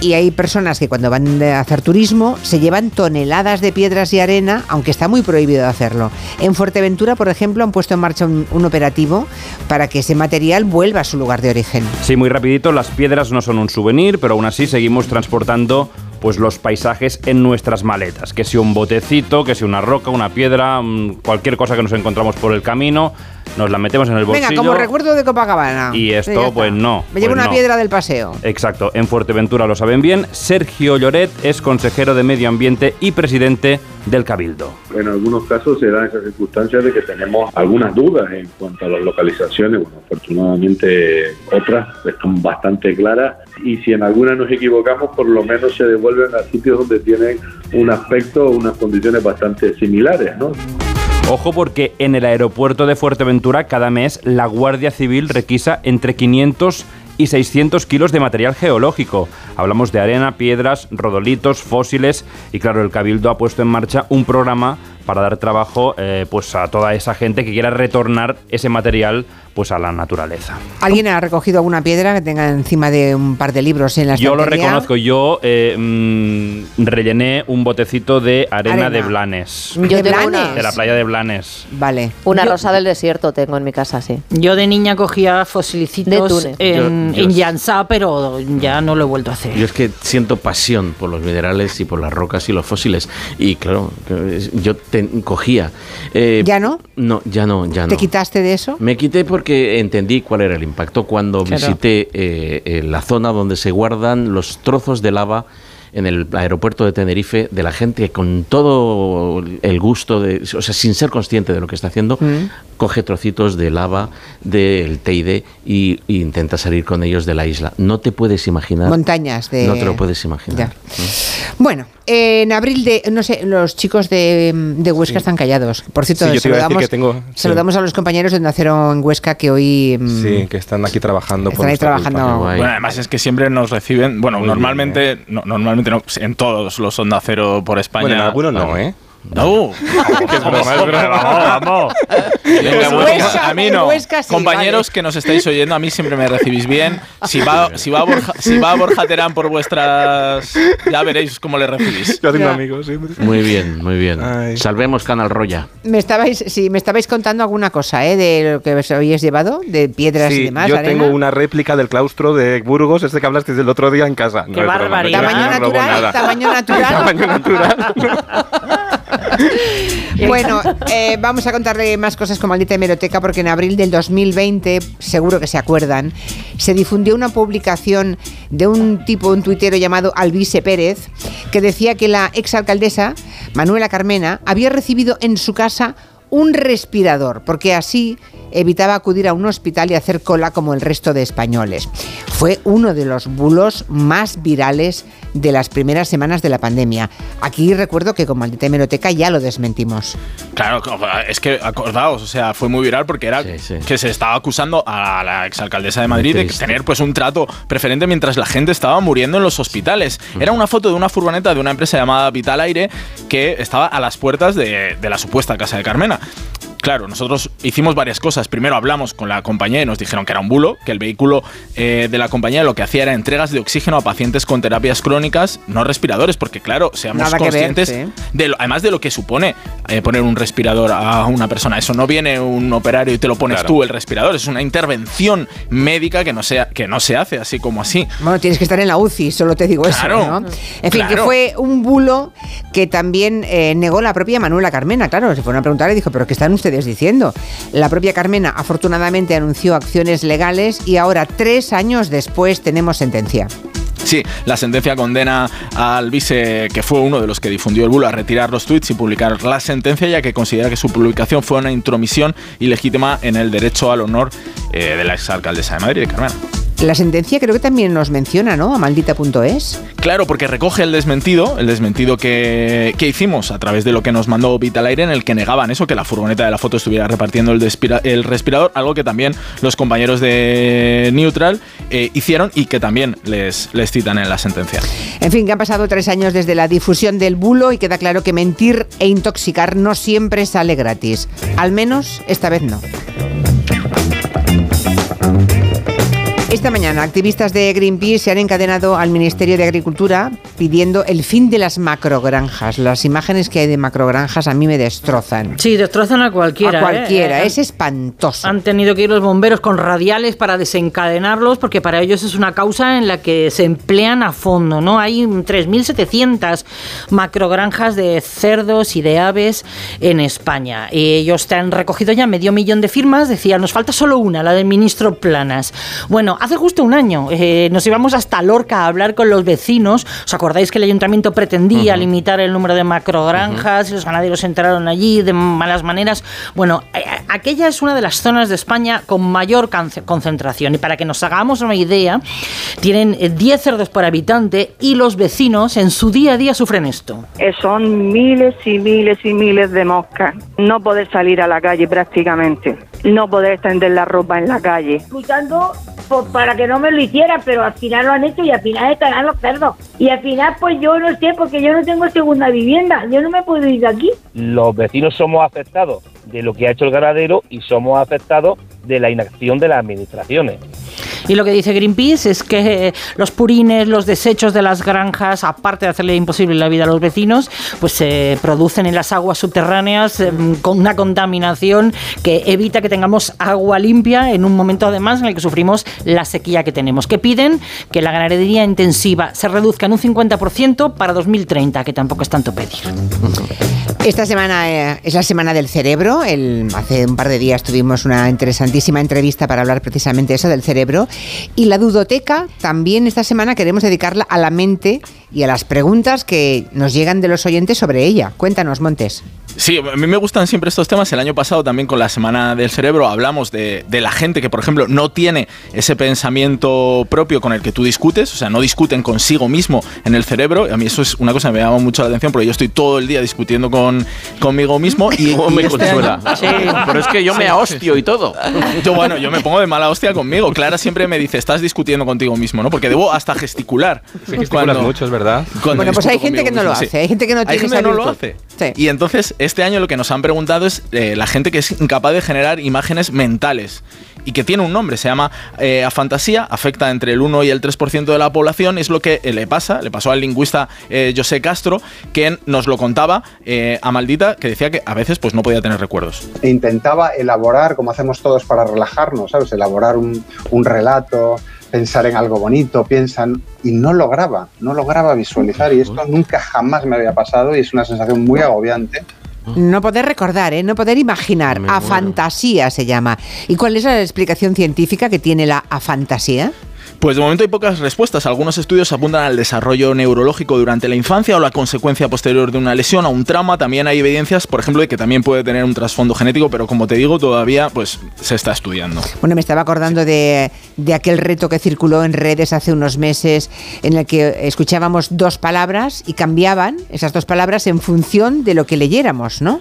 y hay personas que cuando van a hacer turismo se llevan toneladas de piedras y arena, aunque está muy prohibido hacerlo. En Fuerteventura, por ejemplo, han puesto en marcha un, operativo para que ese material vuelva a su lugar de origen. Sí, muy rapidito, las piedras no son un souvenir, pero aún así seguimos transportando pues los paisajes en nuestras maletas, que si un botecito, que si una roca, una piedra, mm, cualquier cosa que nos encontramos por el camino, nos la metemos en el bolsillo. Venga, como recuerdo de Copacabana. Y esto, pues no. Me llevo pues una no. piedra del paseo. Exacto, en Fuerteventura lo saben bien. Sergio Lloret es consejero de Medio Ambiente y presidente del Cabildo. En algunos casos se dan esas circunstancias de que tenemos algunas dudas en cuanto a las localizaciones. Bueno, afortunadamente otras están bastante claras y si en algunas nos equivocamos, por lo menos se devuelven a sitios donde tienen un aspecto o unas condiciones bastante similares, ¿no? Ojo porque en el aeropuerto de Fuerteventura cada mes la Guardia Civil requisa entre 500 y 600 kilos de material geológico. Hablamos de arena, piedras, rodolitos, fósiles y claro, el Cabildo ha puesto en marcha un programa para dar trabajo eh, pues a toda esa gente que quiera retornar ese material pues a la naturaleza. ¿Alguien ha recogido alguna piedra que tenga encima de un par de libros en la Yo lo reconozco, yo eh, mm, rellené un botecito de arena, Arena. de Blanes. ¿De Yo Blanes? una- De la playa de Blanes. Vale. Una Yo- rosa del desierto tengo en mi casa, sí. Yo de niña cogía fosilicitos De en, Yo- yo- en Yansá, pero ya no lo he vuelto a hacer. Yo es que siento pasión por los minerales y por las rocas y los fósiles. Y claro, yo te- cogía. eh, ¿Ya no? No, ya no, ya no. ¿Te quitaste de eso? Me quité porque entendí cuál era el impacto cuando Claro. visité eh, eh, la zona donde se guardan los trozos de lava en el aeropuerto de Tenerife de la gente con todo el gusto de, o sea, sin ser consciente de lo que está haciendo, Mm. coge trocitos de lava del Teide y, y intenta salir con ellos de la isla. No te puedes imaginar. Montañas de... No te lo puedes imaginar. Ya. Bueno, en abril de, no sé, los chicos de, de Huesca están callados. Por cierto, Sí, saludamos, que tengo- sí. saludamos a los compañeros de Nacero en Huesca que hoy... mm, Sí, que están aquí trabajando. Están ahí trabajando. Bueno, además es que siempre nos reciben, bueno, normalmente, no, normalmente no, en todos los Onda Cero por España. Bueno, en algunos no, ¿eh? No, que es broma, es broma. Vamos, vamos. Venga, bueno, Huesca, a mí no. Huesca sí, Compañeros vale. que nos estáis oyendo, a mí siempre me recibís bien. Si va, si va, Borja, si va Borja Terán por vuestras. Ya veréis cómo le recibís. Yo tengo amigos, sí. Muy bien, muy bien. Salvemos Canal Roya. Me estabais, sí, me estabais contando alguna cosa, ¿eh? De lo que os habéis llevado, de piedras y Sí, demás. yo arena. tengo una réplica del claustro de Burgos, este que hablaste del otro día en casa. Qué barbaridad. Tamaño no robo natural, tamaño natural. Tamaño natural. Bueno, eh, vamos a contarle más cosas con maldita hemeroteca porque en abril del 2020, seguro que se acuerdan, se difundió una publicación de un tipo, un tuitero llamado Alvise Pérez, que decía que la exalcaldesa Manuela Carmena había recibido en su casa un respirador, porque así evitaba acudir a un hospital y hacer cola como el resto de españoles. Fue uno de los bulos más virales de las primeras semanas de la pandemia. Aquí recuerdo que con Maldita Hemeroteca ya lo desmentimos. Claro, es que acordaos, o sea, fue muy viral porque era que se estaba acusando a la exalcaldesa de Madrid de tener pues un trato preferente mientras la gente estaba muriendo en los hospitales. Era una foto de una furgoneta de una empresa llamada Vital Aire que estaba a las puertas de, de la supuesta casa de Carmena. Claro, nosotros hicimos varias cosas. Primero hablamos con la compañía y nos dijeron que era un bulo, que el vehículo eh, de la compañía lo que hacía era entregas de oxígeno a pacientes con terapias crónicas, no respiradores, porque claro, seamos Nada que ver, conscientes sí. de lo- además de lo que supone eh, poner un respirador a una persona. Eso no viene un operario y te lo pones Claro. tú el respirador. Es una intervención médica que no, sea, que no se hace así como así. Bueno, tienes que estar en la UCI, solo te digo Claro, eso, ¿no? En fin, que fue un bulo que también eh, negó la propia Manuela Carmena. Claro, se fueron a preguntar y dijo, ¿pero qué están ustedes diciendo? La propia Carmena afortunadamente anunció acciones legales y ahora, tres años después, tenemos sentencia. Sí, la sentencia condena al vice, que fue uno de los que difundió el bulo, a retirar los tweets y publicar la sentencia, ya que considera que su publicación fue una intromisión ilegítima en el derecho al honor eh, de la exalcaldesa de Madrid, Carmena. La sentencia creo que también nos menciona, ¿no? A maldita.es. Claro, porque recoge el desmentido, el desmentido que, que hicimos a través de lo que nos mandó Vital Aire, en el que negaban eso, que la furgoneta de la foto estuviera repartiendo el, despira- el respirador, algo que también los compañeros de Neutral eh, hicieron y que también les, les citan en la sentencia. En fin, que han pasado tres años desde la difusión del bulo y queda claro que mentir e intoxicar no siempre sale gratis. Al menos esta vez no. Esta mañana, activistas de Greenpeace se han encadenado al Ministerio de Agricultura pidiendo el fin de las macrogranjas. Las imágenes que hay de macrogranjas a mí me destrozan. Sí, destrozan a cualquiera. A cualquiera, Eh, es espantoso. Han tenido que ir los bomberos con radiales para desencadenarlos porque para ellos es una causa en la que se emplean a fondo, ¿no? Hay 3.700 macrogranjas de cerdos y de aves en España. Y ellos te han recogido ya medio millón de firmas, decía, nos falta solo una, la del ministro Planas. Bueno, hace justo un año eh, nos íbamos hasta Lorca a hablar con los vecinos. ¿Os acordáis que el ayuntamiento pretendía limitar el número de macrogranjas y los ganaderos entraron allí de malas maneras? Bueno, eh, aquella es una de las zonas de España con mayor concentración. Y para que nos hagamos una idea, tienen eh, 10 cerdos por habitante y los vecinos en su día a día sufren esto. Eh, Son miles y miles y miles de moscas. No poder salir a la calle prácticamente. No poder extender la ropa en la calle. luchando por- para que no me lo hicieran, pero al final lo han hecho y al final estarán los cerdos. Y al final, pues yo no sé, porque yo no tengo segunda vivienda, yo no me puedo ir de aquí. los vecinos somos afectados de lo que ha hecho el ganadero y somos afectados de la inacción de las administraciones. Y lo que dice Greenpeace es que eh, los purines, los desechos de las granjas, aparte de hacerle imposible la vida a los vecinos, pues se producen en las aguas subterráneas eh, con una contaminación que evita que tengamos agua limpia en un momento además en el que sufrimos la sequía que tenemos. Que piden que la ganadería intensiva se reduzca en un 50% para 2030, que tampoco es tanto pedir. Esta semana eh, es la semana del cerebro. El- hace un par de días tuvimos una entrevista para hablar precisamente eso del cerebro. Y la dudoteca también esta semana queremos dedicarla a la mente y a las preguntas que nos llegan de los oyentes sobre ella. Cuéntanos, Montes. Sí, a mí me gustan siempre estos temas. El año pasado también con la Semana del Cerebro hablamos de, de la gente que, por ejemplo, no tiene ese pensamiento propio con el que tú discutes, o sea, no discuten consigo mismo en el cerebro. A mí eso es una cosa que me llama mucho la atención porque yo estoy todo el día discutiendo con, conmigo mismo y, ¿Cómo y me este consuela? año- Sí. Pero es que yo me ahostio y todo. Yo, bueno, yo me pongo de mala hostia conmigo. Clara siempre me dice, estás discutiendo contigo mismo, ¿no? Porque debo hasta gesticular. Sí, gesticulas mucho, es verdad. cuando Bueno, pues hay gente que no lo mismo, sí. hace. Hay gente que no Hay tiene gente esa que no lo hace. Y entonces, este año lo que nos han preguntado es eh, la gente que es incapaz de generar imágenes mentales y que tiene un nombre, se llama eh, afantasía, afecta entre el 1 y el 3% de la población, es lo que eh, le pasa, le pasó al lingüista eh, José Castro, que nos lo contaba eh, a Maldita, que decía que a veces pues no podía tener recuerdos. e intentaba elaborar, como hacemos todos para relajarnos, ¿sabes? Elaborar un, un relato, pensar en algo bonito, piensan, y no lograba, no lograba visualizar, y esto nunca jamás me había pasado, y es una sensación muy agobiante. No poder recordar, ¿eh? no poder imaginar. Me A muero. fantasía se llama. ¿Y cuál es la explicación científica que tiene la afantasía? Pues de momento hay pocas respuestas. Algunos estudios apuntan al desarrollo neurológico durante la infancia o la consecuencia posterior de una lesión o un trauma. También hay evidencias, por ejemplo, de que también puede tener un trasfondo genético, pero como te digo, todavía pues se está estudiando. Bueno, me estaba acordando de, de aquel reto que circuló en redes hace unos meses en el que escuchábamos dos palabras y cambiaban esas dos palabras en función de lo que leyéramos, ¿no?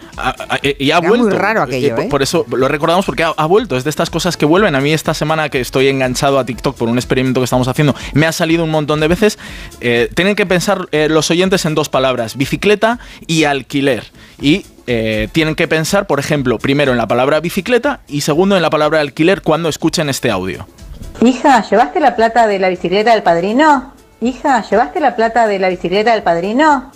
Eh, y ha Era vuelto. muy raro aquello, por, ¿eh? por eso lo recordamos porque ha, ha vuelto. Es de estas cosas que vuelven. A mí esta semana que estoy enganchado a TikTok por un experimento que estamos haciendo, me ha salido un montón de veces. Eh, tienen que pensar eh, los oyentes en dos palabras: bicicleta y alquiler. Y eh, tienen que pensar, por ejemplo, primero en la palabra bicicleta y segundo en la palabra alquiler cuando escuchen este audio. Hija, ¿llevaste la plata de la bicicleta del padrino? Hija, ¿llevaste la plata de la bicicleta del padrino?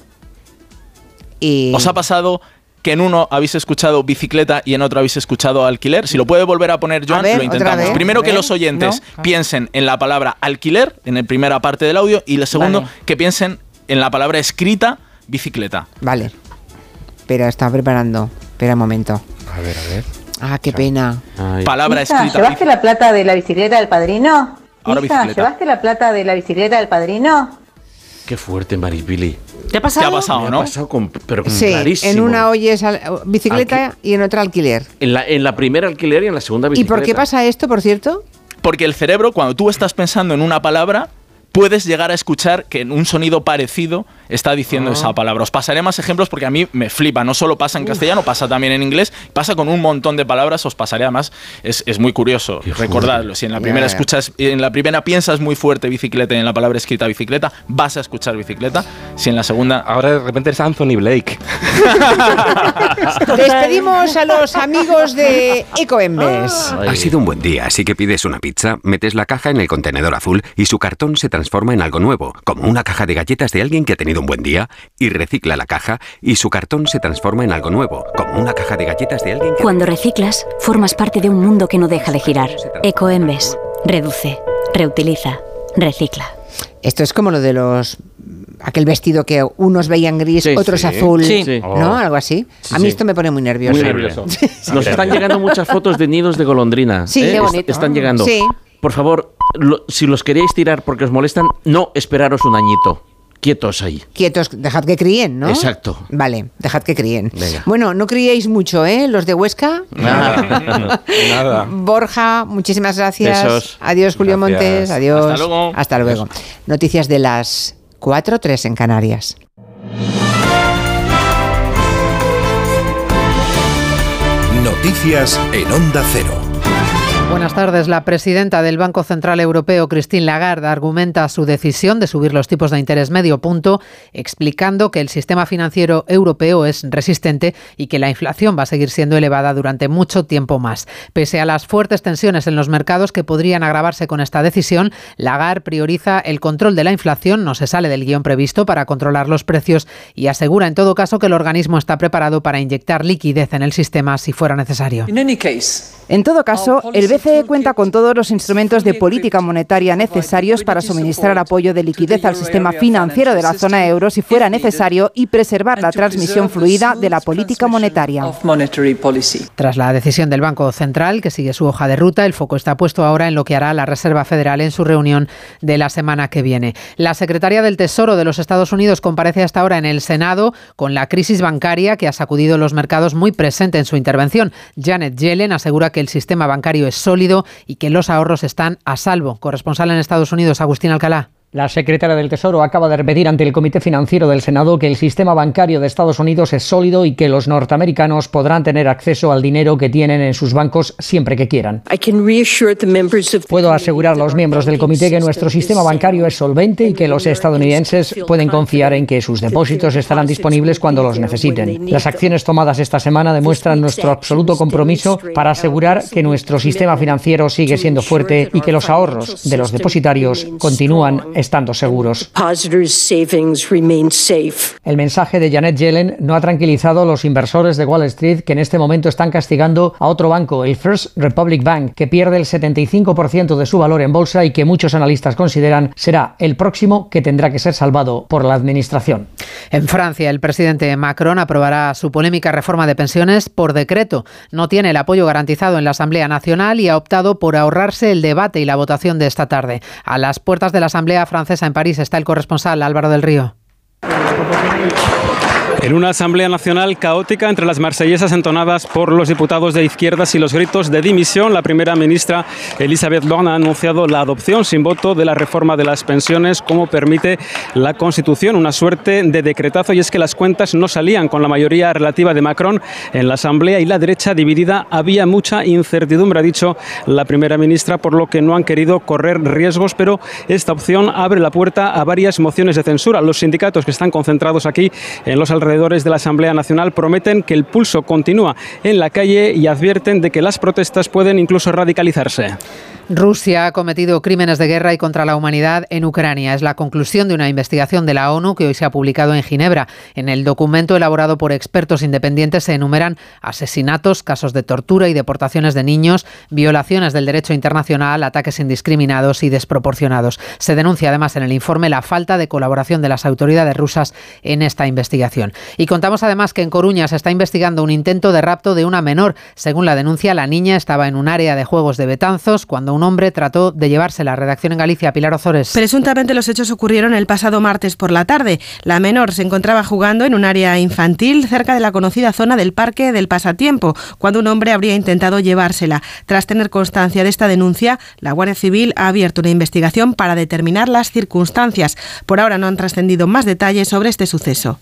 Y... ¿Os ha pasado que en uno habéis escuchado bicicleta y en otro habéis escuchado alquiler? Si lo puede volver a poner Joan, ver, lo intentamos. vez, Primero que los oyentes No. piensen en la palabra alquiler, en la primera parte del audio, y el segundo, Vale. que piensen en la palabra escrita bicicleta. Vale. Espera, estaba preparando. Espera un momento. A ver, a ver. Ah, qué pena. Palabra Hija, escrita. ¿llevaste la plata de la bicicleta del padrino? Ahora Hija, bicicleta. ¿llevaste la plata de la bicicleta del padrino? Qué fuerte, Maripili. ¿Te ha pasado? ¿Te ha pasado, Me ha no? pasado con- pero con Sí, clarísimo. en una oyes bicicleta y en otra alquiler. En la, en la primera alquiler y en la segunda ¿Y bicicleta. por qué pasa esto, por cierto? Porque el cerebro, cuando tú estás pensando en una palabra, puedes llegar a escuchar que en un sonido parecido está diciendo Ah. esa palabra. Os pasaré más ejemplos porque a mí me flipa. No solo pasa en castellano, pasa también en inglés, pasa con un montón de palabras. Os pasaré además. Es, es muy curioso. Recordadlo. Si en la primera ya. escuchas, en la primera piensas muy fuerte bicicleta y en la palabra escrita bicicleta, vas a escuchar bicicleta. Si en la segunda. Ahora de repente es Anthony Blake. Despedimos a los amigos de Ecoembes. Ha sido un buen día, así que pides una pizza, metes la caja en el contenedor azul y su cartón se transforma en algo nuevo, como una caja de galletas de alguien que ha tenido un buen día, y recicla la caja y su cartón se transforma en algo nuevo, como una caja de galletas de alguien que... Cuando reciclas, formas parte de un mundo que no deja de girar. Ecoembes. Reduce, reutiliza, recicla. Esto es como lo de los aquel vestido que unos veían gris, Sí, otros sí. azul, Sí. ¿no? Oh. Algo así. Sí, a mí sí. esto me pone muy nervioso. Muy nervioso. Nos están llegando muchas fotos de nidos de golondrina. Sí, ¿eh? qué Est- bonito. Están llegando. Sí. Por favor, lo- si los queréis tirar porque os molestan, no esperaros un añito. Quietos ahí. Quietos, dejad que críen, ¿no? Exacto. Vale, dejad que críen. Venga. Bueno, no criéis mucho, ¿eh? Los de Huesca. Nada. Nada. Borja, muchísimas gracias. Besos. Adiós, Julio Gracias. Montes. Adiós. Hasta luego. Hasta luego. Noticias de las 4, 3 en Canarias. Noticias en Onda Cero. Buenas tardes. La presidenta del Banco Central Europeo, Christine Lagarde, argumenta su decisión de subir los tipos de interés medio punto, explicando que el sistema financiero europeo es resistente y que la inflación va a seguir siendo elevada durante mucho tiempo más. Pese a las fuertes tensiones en los mercados que podrían agravarse con esta decisión, Lagarde prioriza el control de la inflación, no se sale del guion previsto para controlar los precios y asegura en todo caso que el organismo está preparado para inyectar liquidez en el sistema si fuera necesario. En todo caso, el BCE cuenta con todos los instrumentos de política monetaria necesarios para suministrar apoyo de liquidez al sistema financiero de la zona euro si fuera necesario y preservar la transmisión fluida de la política monetaria. Tras la decisión del Banco Central, que sigue su hoja de ruta, el foco está puesto ahora en lo que hará la Reserva Federal en su reunión de la semana que viene. La secretaria del Tesoro de los Estados Unidos comparece hasta ahora en el Senado con la crisis bancaria que ha sacudido los mercados muy presente en su intervención. Janet Yellen asegura que el sistema bancario es sólido y que los ahorros están a salvo. Corresponsal en Estados Unidos, Agustín Alcalá. La secretaria del Tesoro acaba de repetir ante el Comité Financiero del Senado que el sistema bancario de Estados Unidos es sólido y que los norteamericanos podrán tener acceso al dinero que tienen en sus bancos siempre que quieran. Puedo asegurar a los miembros del comité que nuestro sistema bancario es solvente y que los estadounidenses pueden confiar en que sus depósitos estarán disponibles cuando los necesiten. Las acciones tomadas esta semana demuestran nuestro absoluto compromiso para asegurar que nuestro sistema financiero sigue siendo fuerte y que los ahorros de los depositarios continúan estando seguros. El mensaje de Janet Yellen no ha tranquilizado a los inversores de Wall Street que en este momento están castigando a otro banco, el First Republic Bank, que pierde el 75% de su valor en bolsa y que muchos analistas consideran será el próximo que tendrá que ser salvado por la administración. En Francia, el presidente Macron aprobará su polémica reforma de pensiones por decreto. No tiene el apoyo garantizado en la Asamblea Nacional y ha optado por ahorrarse el debate y la votación de esta tarde. A las puertas de la Asamblea Francesa en París está el corresponsal Álvaro del Río. En una Asamblea Nacional caótica entre las marsellesas entonadas por los diputados de izquierdas y los gritos de dimisión, la primera ministra Elisabeth Borne ha anunciado la adopción sin voto de la reforma de las pensiones como permite la Constitución, una suerte de decretazo y es que las cuentas no salían con la mayoría relativa de Macron en la Asamblea y la derecha dividida. Había mucha incertidumbre, ha dicho la primera ministra, por lo que no han querido correr riesgos, pero esta opción abre la puerta a varias mociones de censura. Los sindicatos que están concentrados aquí en los alrededores de la Asamblea Nacional prometen que el pulso continúa en la calle y advierten de que las protestas pueden incluso radicalizarse. Rusia ha cometido crímenes de guerra y contra la humanidad en Ucrania. Es la conclusión de una investigación de la ONU que hoy se ha publicado en Ginebra. En el documento elaborado por expertos independientes se enumeran asesinatos, casos de tortura y deportaciones de niños, violaciones del derecho internacional, ataques indiscriminados y desproporcionados. Se denuncia además en el informe la falta de colaboración de las autoridades rusas en esta investigación. Y contamos además que en Coruña se está investigando un intento de rapto de una menor. Según la denuncia, la niña estaba en un área de juegos de Betanzos cuando un hombre trató de llevarse la redacción en Galicia. Pilar Ozores. Presuntamente los hechos ocurrieron el pasado martes por la tarde. La menor se encontraba jugando en un área infantil cerca de la conocida zona del Parque del Pasatiempo, cuando un hombre habría intentado llevársela. Tras tener constancia de esta denuncia, la Guardia Civil ha abierto una investigación para determinar las circunstancias. Por ahora no han trascendido más detalles sobre este suceso.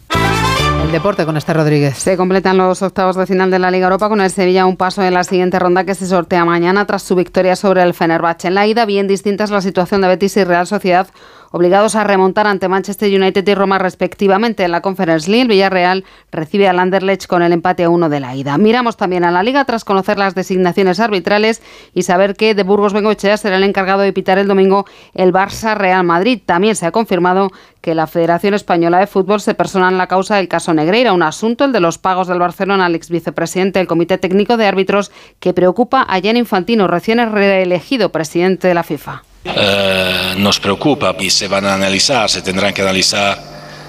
Deporte con Esther Rodríguez. Se completan los octavos de final de la Liga Europa con el Sevilla un paso en la siguiente ronda que se sortea mañana tras su victoria sobre el Fenerbahce. En la ida, bien distinta es la situación de Betis y Real Sociedad obligados a remontar ante Manchester United y Roma respectivamente. En la Conference League, Villarreal recibe al Anderlecht con el empate a uno de la ida. Miramos también a la Liga tras conocer las designaciones arbitrales y saber que de Burgos Bengoechea será el encargado de pitar el domingo el Barça Real Madrid. También se ha confirmado que la Federación Española de Fútbol se persona en la causa del caso Negreira, un asunto, el de los pagos del Barcelona al ex vicepresidente del Comité Técnico de Árbitros, que preocupa a Gianni Infantino, recién reelegido presidente de la FIFA. Eh, nos preocupa y se van a analizar, se tendrán que analizar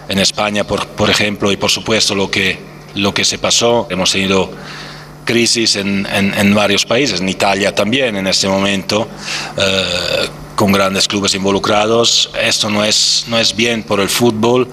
en España, por, por ejemplo, y por supuesto lo que, lo que se pasó. Hemos tenido crisis en, en, en varios países, en Italia también en este momento, eh, con grandes clubes involucrados. Esto no es, no es bien por el fútbol.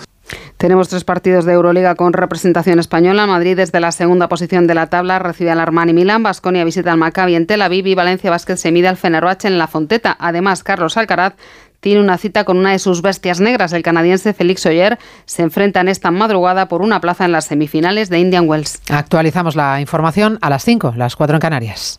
Tenemos tres partidos de Euroliga con representación española. Madrid desde la segunda posición de la tabla recibe al Armani Milán, Basconia visita al Maccabi en Tel Aviv y Valencia Vázquez se mide al Fenerbahce en la Fonteta. Además, Carlos Alcaraz tiene una cita con una de sus bestias negras. El canadiense Félix Oyer se enfrenta en esta madrugada por una plaza en las semifinales de Indian Wells. Actualizamos la información a las 5, las 4 en Canarias.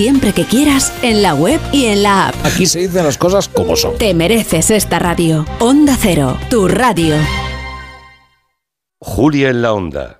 siempre que quieras en la web y en la app. Aquí se dicen las cosas como son. Te mereces esta radio. Onda Cero, tu radio. Julia en la Onda.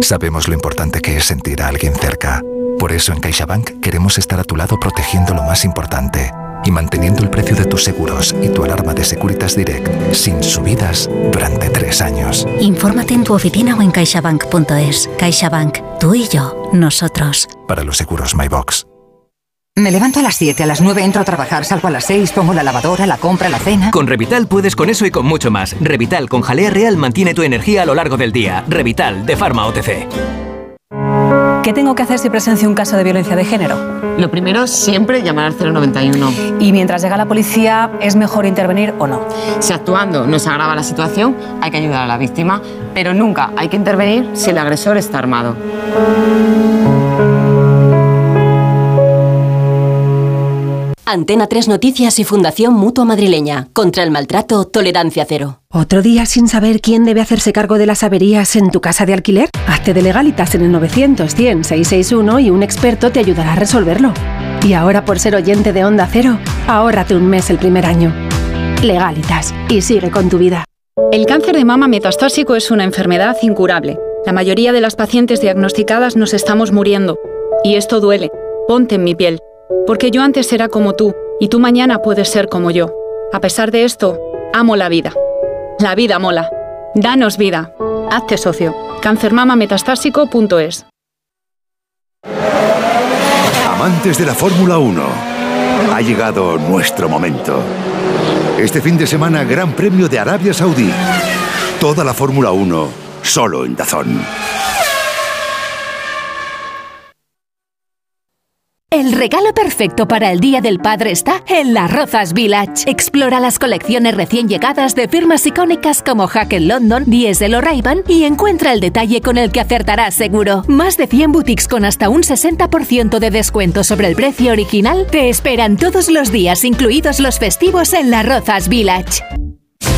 Sabemos lo importante que es sentir a alguien cerca. Por eso en CaixaBank queremos estar a tu lado protegiendo lo más importante y manteniendo el precio de tus seguros y tu alarma de Securitas Direct sin subidas durante tres años. Infórmate en tu oficina o en caixabank.es. CaixaBank. Tú y yo. Nosotros. Para los seguros MyBox. Me levanto a las 7, a las 9 entro a trabajar, salgo a las 6, pongo la lavadora, la compra, la cena. Con Revital puedes con eso y con mucho más. Revital con jalea real mantiene tu energía a lo largo del día. Revital de Pharma OTC. ¿Qué tengo que hacer si presencio un caso de violencia de género? Lo primero, siempre llamar al 091. Y mientras llega la policía, ¿es mejor intervenir o no? Si actuando no se agrava la situación, hay que ayudar a la víctima, pero nunca hay que intervenir si el agresor está armado. Antena 3 Noticias y Fundación Mutua Madrileña. Contra el maltrato, tolerancia cero. ¿Otro día sin saber quién debe hacerse cargo de las averías en tu casa de alquiler? Hazte de legalitas en el 900 100 661 y un experto te ayudará a resolverlo. Y ahora por ser oyente de Onda Cero, ahórrate un mes el primer año. Legalitas y sigue con tu vida. El cáncer de mama metastásico es una enfermedad incurable. La mayoría de las pacientes diagnosticadas nos estamos muriendo. Y esto duele. Ponte en mi piel. Porque yo antes era como tú, y tú mañana puedes ser como yo. A pesar de esto, amo la vida. La vida mola. Danos vida. Hazte socio. Cancermamametastásico.es Amantes de la Fórmula 1, ha llegado nuestro momento. Este fin de semana, Gran Premio de Arabia Saudí. Toda la Fórmula 1, solo en Dazón. El regalo perfecto para el Día del Padre está en Las Rozas Village. Explora las colecciones recién llegadas de firmas icónicas como Hackett London, Diesel o ray y encuentra el detalle con el que acertarás seguro. Más de 100 boutiques con hasta un 60% de descuento sobre el precio original te esperan todos los días, incluidos los festivos en Las Rozas Village.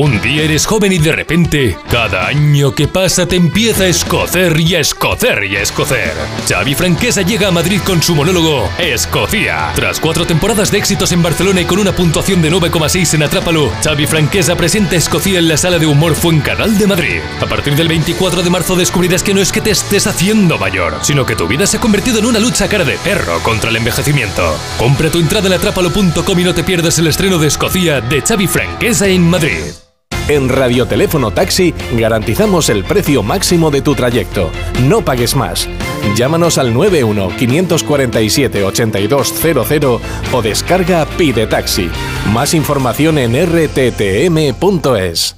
Un día eres joven y de repente, cada año que pasa te empieza a escocer y a escocer y a escocer. Xavi Franquesa llega a Madrid con su monólogo Escocia. Tras cuatro temporadas de éxitos en Barcelona y con una puntuación de 9,6 en Atrápalo, Xavi Franquesa presenta Escocia en la sala de humor Fuencanal de Madrid. A partir del 24 de marzo descubrirás que no es que te estés haciendo mayor, sino que tu vida se ha convertido en una lucha cara de perro contra el envejecimiento. Compra tu entrada en atrápalo.com y no te pierdas el estreno de Escocia de Xavi Franquesa en Madrid. En Radioteléfono Taxi garantizamos el precio máximo de tu trayecto. No pagues más. Llámanos al 91 547 8200 o descarga Pide Taxi. Más información en rttm.es.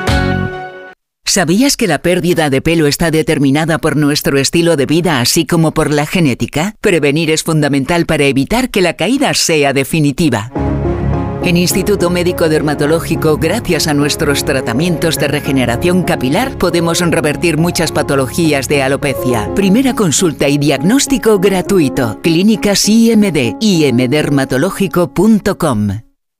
¿Sabías que la pérdida de pelo está determinada por nuestro estilo de vida así como por la genética? Prevenir es fundamental para evitar que la caída sea definitiva. En Instituto Médico Dermatológico, gracias a nuestros tratamientos de regeneración capilar, podemos revertir muchas patologías de alopecia. Primera consulta y diagnóstico gratuito. Clínicas IMD, imdermatológico.com.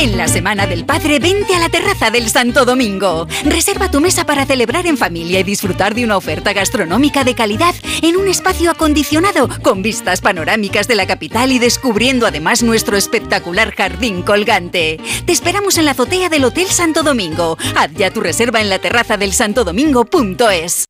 En la Semana del Padre, vente a la terraza del Santo Domingo. Reserva tu mesa para celebrar en familia y disfrutar de una oferta gastronómica de calidad en un espacio acondicionado con vistas panorámicas de la capital y descubriendo además nuestro espectacular jardín colgante. Te esperamos en la azotea del Hotel Santo Domingo. Haz ya tu reserva en la terraza del santodomingo.es.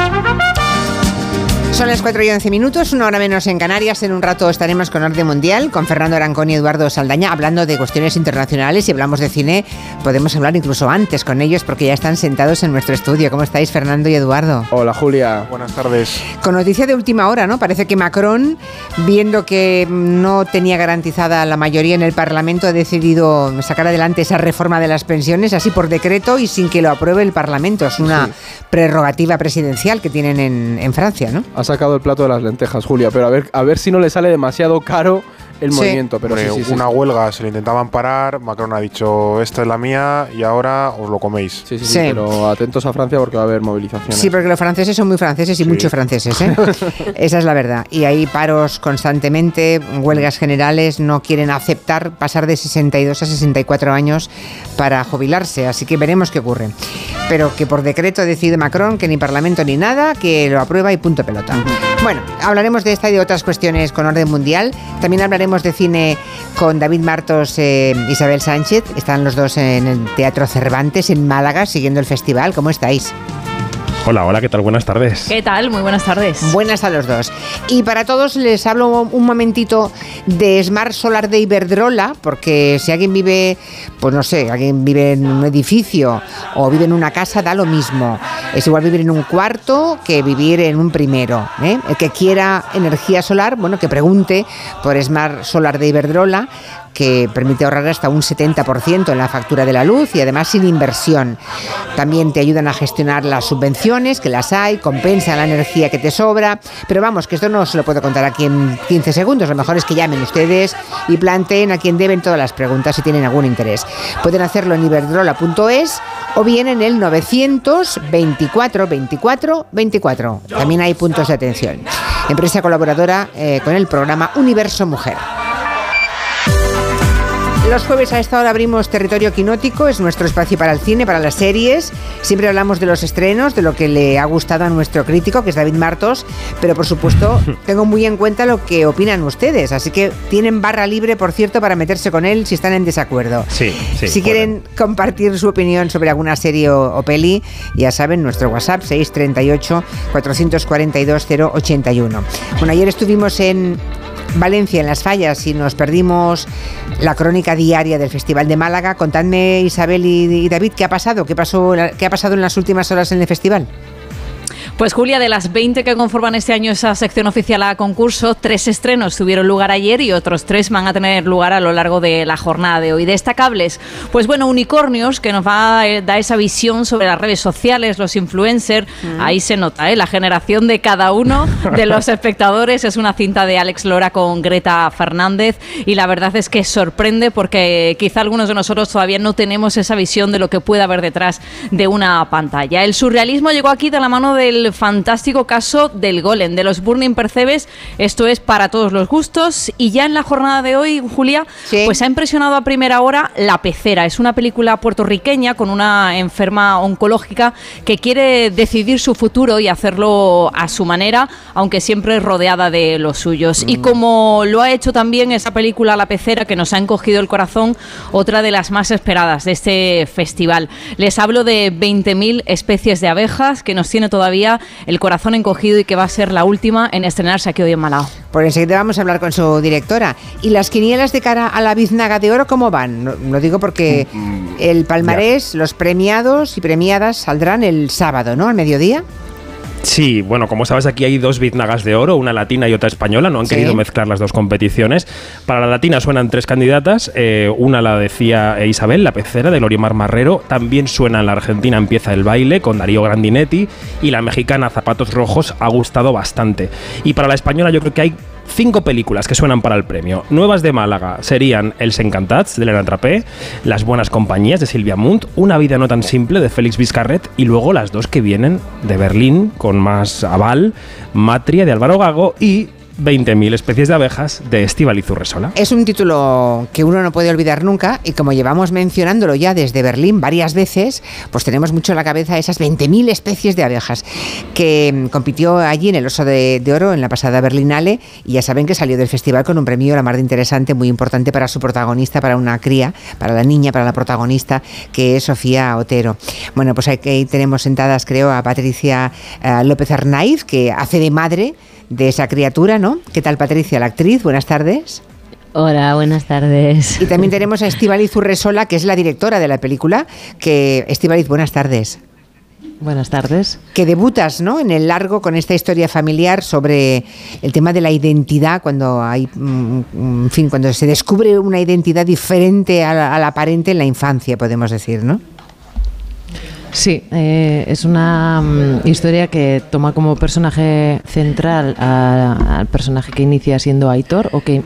Son las 4 y 11 minutos, una hora menos en Canarias. En un rato estaremos con Arte Mundial, con Fernando Arancón y Eduardo Saldaña, hablando de cuestiones internacionales. Y hablamos de cine, podemos hablar incluso antes con ellos porque ya están sentados en nuestro estudio. ¿Cómo estáis, Fernando y Eduardo? Hola, Julia. Buenas tardes. Con noticia de última hora, ¿no? Parece que Macron, viendo que no tenía garantizada la mayoría en el Parlamento, ha decidido sacar adelante esa reforma de las pensiones, así por decreto y sin que lo apruebe el Parlamento. Es una prerrogativa presidencial que tienen en, en Francia, ¿no? Ha sacado el plato de las lentejas, Julia, pero a ver, a ver si no le sale demasiado caro el Sí. movimiento. Pero Hombre, sí, sí. una huelga se le intentaban parar, Macron ha dicho, esta es la mía y ahora os lo coméis. Sí, sí, sí, Sí. pero atentos a Francia porque va a haber movilizaciones. Sí, porque los franceses son muy franceses y muchos franceses, ¿eh? Esa es la verdad. Y hay paros constantemente, huelgas generales, no quieren aceptar pasar de 62 a 64 años para jubilarse, así que veremos qué ocurre. Pero que por decreto decide Macron que ni Parlamento ni nada, que lo aprueba y punto pelota. Bueno, hablaremos de esta y de otras cuestiones con orden mundial. También hablaremos de cine con David Martos e Isabel Sánchez. Están los dos en el Teatro Cervantes en Málaga siguiendo el festival. ¿Cómo estáis? Hola, hola, ¿qué tal? Buenas tardes. ¿Qué tal? Muy buenas tardes. Buenas a los dos. Y para todos les hablo un momentito de Smart Solar de Iberdrola, porque si alguien vive, pues no sé, alguien vive en un edificio o vive en una casa, da lo mismo. Es igual vivir en un cuarto que vivir en un primero. ¿eh? El que quiera energía solar, bueno, que pregunte por Smart Solar de Iberdrola que permite ahorrar hasta un 70% en la factura de la luz y además sin inversión. También te ayudan a gestionar las subvenciones, que las hay, compensan la energía que te sobra, pero vamos, que esto no se lo puedo contar aquí en 15 segundos, lo mejor es que llamen ustedes y planteen a quien deben todas las preguntas si tienen algún interés. Pueden hacerlo en iberdrola.es o bien en el 924 24 24. También hay puntos de atención. Empresa colaboradora eh, con el programa Universo Mujer. Los jueves a esta hora abrimos Territorio Quinótico, es nuestro espacio para el cine, para las series. Siempre hablamos de los estrenos, de lo que le ha gustado a nuestro crítico, que es David Martos, pero por supuesto tengo muy en cuenta lo que opinan ustedes, así que tienen barra libre, por cierto, para meterse con él si están en desacuerdo. Sí, sí. Si quieren compartir su opinión sobre alguna serie o, o peli, ya saben, nuestro WhatsApp 638 442 081. Bueno, ayer estuvimos en Valencia en las fallas y nos perdimos la crónica diaria del Festival de Málaga. Contadme, Isabel y, David, ¿qué ha pasado? ¿Qué, pasó, ¿Qué ha pasado en las últimas horas en el festival? Pues Julia, de las 20 que conforman este año esa sección oficial a concurso, tres estrenos tuvieron lugar ayer y otros tres van a tener lugar a lo largo de la jornada de hoy. Destacables, pues bueno, Unicornios, que nos va a dar esa visión sobre las redes sociales, los influencers, ahí se nota, ¿eh? la generación de cada uno de los espectadores. Es una cinta de Alex Lora con Greta Fernández y la verdad es que sorprende porque quizá algunos de nosotros todavía no tenemos esa visión de lo que puede haber detrás de una pantalla. El surrealismo llegó aquí de la mano del fantástico caso del Golem, de los Burning Percebes. Esto es para todos los gustos. Y ya en la jornada de hoy, Julia, pues ha impresionado a primera hora La Pecera. Es una película puertorriqueña con una enferma oncológica que quiere decidir su futuro y hacerlo a su manera, aunque siempre rodeada de los suyos. Y como lo ha hecho también esa película La Pecera, que nos ha encogido el corazón, otra de las más esperadas de este festival. Les hablo de 20.000 especies de abejas que nos tiene todavía el corazón encogido y que va a ser la última en estrenarse aquí hoy en Malao. Por enseguida vamos a hablar con su directora. ¿Y las quinielas de cara a la biznaga de oro cómo van? No, lo digo porque el palmarés, los premiados y premiadas saldrán el sábado, ¿no? Al mediodía. Sí, bueno, como sabes, aquí hay dos biznagas de oro, una latina y otra española. No han Sí. querido mezclar las dos competiciones. Para la latina suenan tres candidatas. eh, una la decía Isabel, la pecera de Loriomar Marrero. También suena en la Argentina Empieza el baile con Darío Grandinetti. Y la mexicana Zapatos Rojos ha gustado bastante. Y para la española, yo creo que hay cinco películas que suenan para el premio. Nuevas de Málaga serían Els Encantats de Elena Trapé, Las Buenas Compañías de Silvia Munt, Una vida no tan simple de Félix Vizcarret y luego las dos que vienen de Berlín con más aval, Matria de Álvaro Gago y 20.000 especies de abejas de Estíbaliz Urresola. Es un título que uno no puede olvidar nunca y como llevamos mencionándolo ya desde Berlín varias veces, pues tenemos mucho en la cabeza esas 20.000 especies de abejas que mm, compitió allí en el Oso de, Oro en la pasada Berlinale y ya saben que salió del festival con un premio la mar de interesante, muy importante para su protagonista, para una cría, para la niña, para la protagonista, que es Sofía Otero. Bueno, pues aquí tenemos sentadas, creo, a Patricia eh, López Arnaiz, que hace de madre de esa criatura, ¿no? ¿Qué tal, Patricia, la actriz? Buenas tardes. Hola, buenas tardes. Y también tenemos a Estivaliz Urresola, que es la directora de la película. Que Estivaliz, buenas tardes. Buenas tardes. Que debutas, ¿no? En el largo con esta historia familiar sobre el tema de la identidad cuando hay, mm, en fin, cuando se descubre una identidad diferente a la, a la aparente en la infancia, podemos decir, ¿no? Sí, eh, es una mm, historia que toma como personaje central al personaje que inicia siendo Aitor o que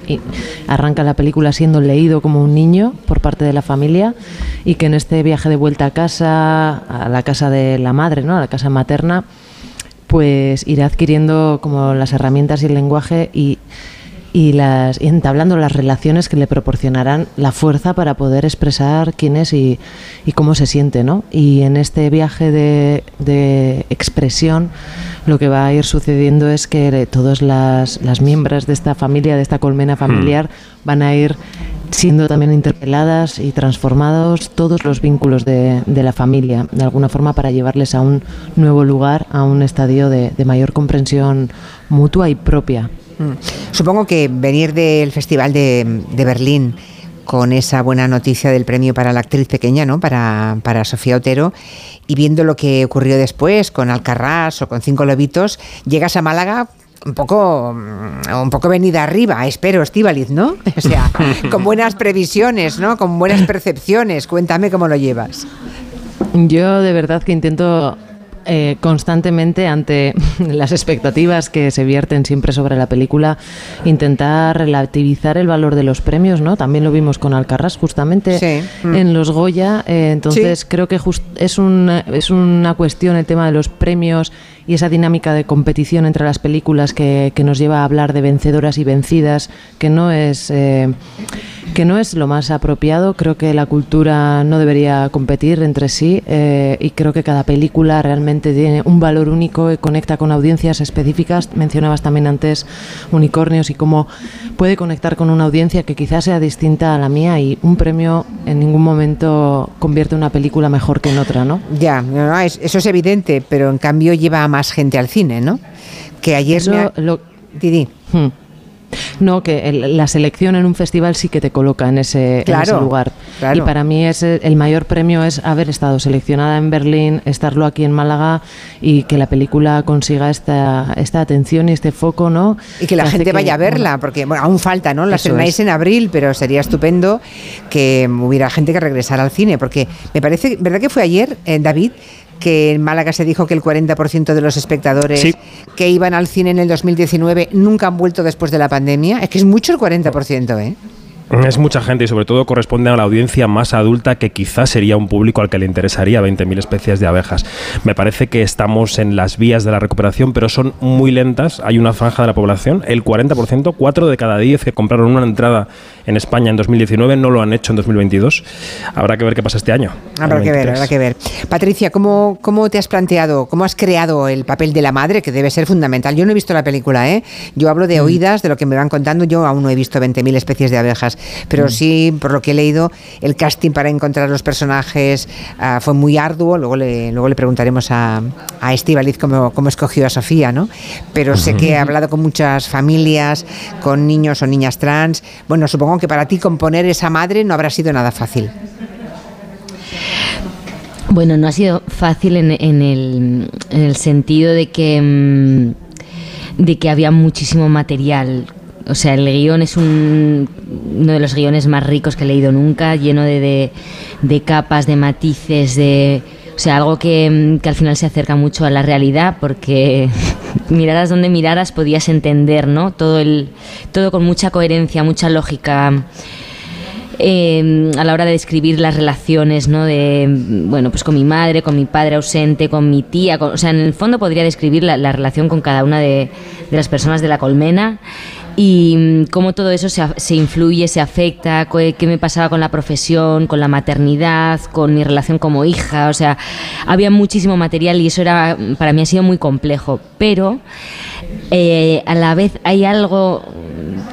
arranca la película siendo leído como un niño por parte de la familia y que en este viaje de vuelta a casa, a la casa de la madre, ¿no? a la casa materna, pues irá adquiriendo como las herramientas y el lenguaje y, y las y entablando las relaciones que le proporcionarán la fuerza para poder expresar quién es y, y cómo se siente, ¿no? Y en este viaje de, de expresión lo que va a ir sucediendo es que todas las, las miembros de esta familia, de esta colmena familiar, van a ir siendo también interpeladas y transformados todos los vínculos de, de la familia, de alguna forma para llevarles a un nuevo lugar, a un estadio de, de mayor comprensión mutua y propia. Mm. Supongo que venir del Festival de, de Berlín con esa buena noticia del premio para la actriz pequeña, ¿no? Para, para Sofía Otero, y viendo lo que ocurrió después con Alcarrás o con Cinco Lobitos, llegas a Málaga un poco, mm, un poco venida arriba, espero, Estivaliz, ¿no? O sea, con buenas previsiones, ¿no? Con buenas percepciones. Cuéntame cómo lo llevas. Yo de verdad que intento eh, constantemente ante las expectativas que se vierten siempre sobre la película, intentar relativizar el valor de los premios, ¿no? También lo vimos con Alcarrás justamente Mm. en los Goya, eh, entonces creo que just- es, una, es una cuestión el tema de los premios y esa dinámica de competición entre las películas que, que nos lleva a hablar de vencedoras y vencidas, que no es eh, que no es lo más apropiado. Creo que la cultura no debería competir entre sí eh, y creo que cada película realmente tiene un valor único y conecta con audiencias específicas. Mencionabas también antes unicornios y cómo puede conectar con una audiencia que quizás sea distinta a la mía y un premio en ningún momento convierte una película mejor que en otra, ¿no? Ya, no, no, es- eso es evidente, pero en cambio lleva a más gente al cine, ¿no? Que ayer Eso me ha- lo- Didi. Hmm. No, que el- la selección en un festival sí que te coloca en ese, en Claro, ese lugar. claro. Y para mí es el el mayor premio es haber estado seleccionada en Berlín, estarlo aquí en Málaga y que la película consiga esta, esta atención y este foco, ¿no? Y que la gente que, vaya a verla, porque bueno, aún falta, ¿no? La estrenáis es. en abril, pero sería estupendo que hubiera gente que regresara al cine, porque me parece, ¿verdad que fue ayer, eh, David? Que en Málaga se dijo que el 40% de los espectadores Sí. que iban al cine en el 2019 nunca han vuelto después de la pandemia. Es que es mucho el 40%, ¿eh? Es mucha gente y sobre todo corresponde a la audiencia más adulta que quizás sería un público al que le interesaría 20.000 especies de abejas. Me parece que estamos en las vías de la recuperación, pero son muy lentas. Hay una franja de la población, el 40%, 4 de cada 10 que compraron una entrada en España en 2019 no lo han hecho en 2022. Habrá que ver qué pasa este año. Habrá que ver, 23. habrá que ver. Patricia, ¿cómo, ¿cómo te has planteado, cómo has creado el papel de la madre, que debe ser fundamental? Yo no he visto la película, ¿eh? Yo hablo de oídas, de lo que me van contando, yo aún no he visto 20.000 especies de abejas, pero sí, por lo que he leído, el casting para encontrar los personajes ah, fue muy arduo, luego le, luego le preguntaremos a, a Estíbaliz cómo, cómo escogió a Sofía, ¿no? Pero sé que he hablado con muchas familias, con niños o niñas trans. Bueno, supongo que para ti componer esa madre no habrá sido nada fácil. Bueno, no ha sido fácil en, el, en el sentido de que, mm, de que había muchísimo material. O sea, el guion es un, uno de los guiones más ricos que he leído nunca, lleno de, de capas, de matices, de... O sea, algo que, mm, que al final se acerca mucho a la realidad porque miraras donde miraras podías entender, ¿no? Todo, el, todo con mucha coherencia, mucha lógica eh, a la hora de describir las relaciones, ¿no? De, bueno, pues con mi madre, con mi padre ausente, con mi tía, o sea, en el fondo podría describir la, la relación con cada una de las personas de la colmena y mm, cómo todo eso se, se influye, se afecta, co- qué me pasaba con la profesión, con la maternidad, con mi relación como hija, o sea, había muchísimo material y eso era, para mí ha sido muy complejo, pero eh, a la vez hay algo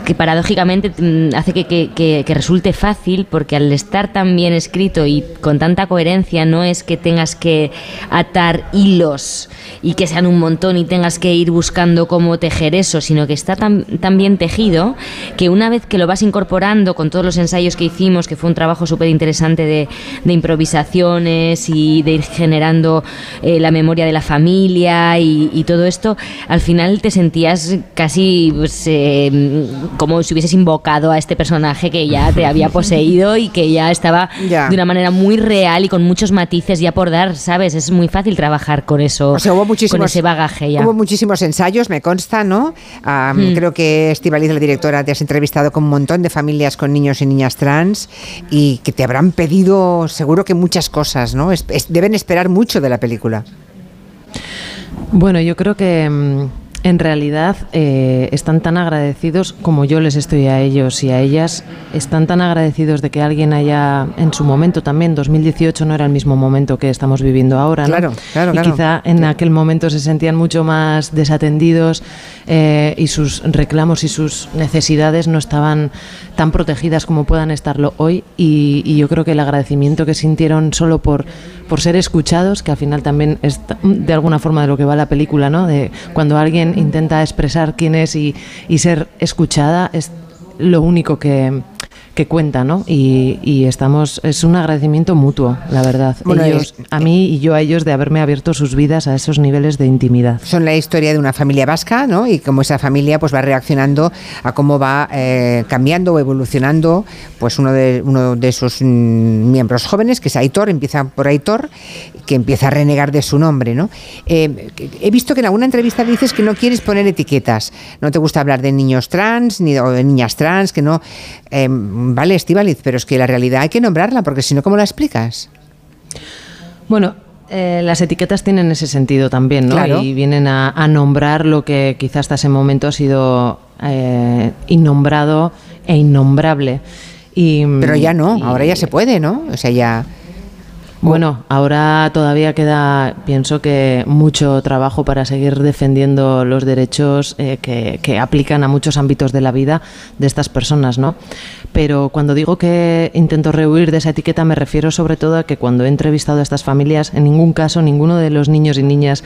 que paradójicamente mm, hace que, que- que- resulte fácil porque al estar tan bien escrito y con tanta coherencia no es que tengas que atar hilos y que sean un montón y tengas que ir buscando cómo tejer eso, sino que está tan, tan bien tejido que una vez que lo vas incorporando con todos los ensayos que hicimos, que fue un trabajo súper interesante de, de improvisaciones y de ir generando eh, la memoria de la familia y, y todo esto, al final te sentías casi pues, eh, como si hubieses invocado a este personaje que ya te había poseído y que ya estaba Ya. de una manera muy real y con muchos matices ya por dar, ¿sabes? Es muy fácil trabajar con eso, O sea, hubo muchísimos, con ese bagaje ya. Hubo muchísimos ensayos, me consta, ¿no? Ah, Mm. Creo que Estivaliz, la directora, te has entrevistado con un montón de familias con niños y niñas trans y que te habrán pedido seguro que muchas cosas, ¿no? Es- es- deben esperar mucho de la película. Bueno, yo creo que mm, en realidad eh, están tan agradecidos como yo les estoy a ellos y a ellas. Están tan agradecidos de que alguien haya, en su momento también, 2018 no era el mismo momento que estamos viviendo ahora, ¿no? Claro, claro, Y claro. quizá en aquel momento se sentían mucho más desatendidos eh, y sus reclamos y sus necesidades no estaban tan protegidas como puedan estarlo hoy. Y, yo creo que el agradecimiento que sintieron solo por, por ser escuchados, que al final también es de alguna forma de lo que va la película, ¿no? De cuando alguien intenta expresar quién es y, y ser escuchada, es lo único que, que cuenta, ¿no? Y, y estamos, es un agradecimiento mutuo, la verdad. Bueno, ellos, es- a mí y yo a ellos de haberme abierto sus vidas a esos niveles de intimidad. Son la historia de una familia vasca, ¿no? Y cómo esa familia pues va reaccionando a cómo va eh, cambiando o evolucionando pues uno de uno de sus mm, miembros jóvenes, que es Aitor, empieza por Aitor, que empieza a renegar de su nombre, ¿no? Eh, he visto que en alguna entrevista dices que no quieres poner etiquetas, no te gusta hablar de niños trans ni de, o de niñas trans, que no eh, vale, Estivaliz, pero es que la realidad hay que nombrarla porque si no cómo la explicas. Bueno, eh, las etiquetas tienen ese sentido también, ¿no? Claro. Y vienen a, a nombrar lo que quizás hasta ese momento ha sido eh, innombrado e innombrable. Y, Pero ya no, y- ahora ya se puede, ¿no? O sea, ya Bueno, ahora todavía queda, pienso que mucho trabajo para seguir defendiendo los derechos eh, que, que aplican a muchos ámbitos de la vida de estas personas, ¿no? Pero cuando digo que intento rehuir de esa etiqueta me refiero sobre todo a que cuando he entrevistado a estas familias, en ningún caso ninguno de los niños y niñas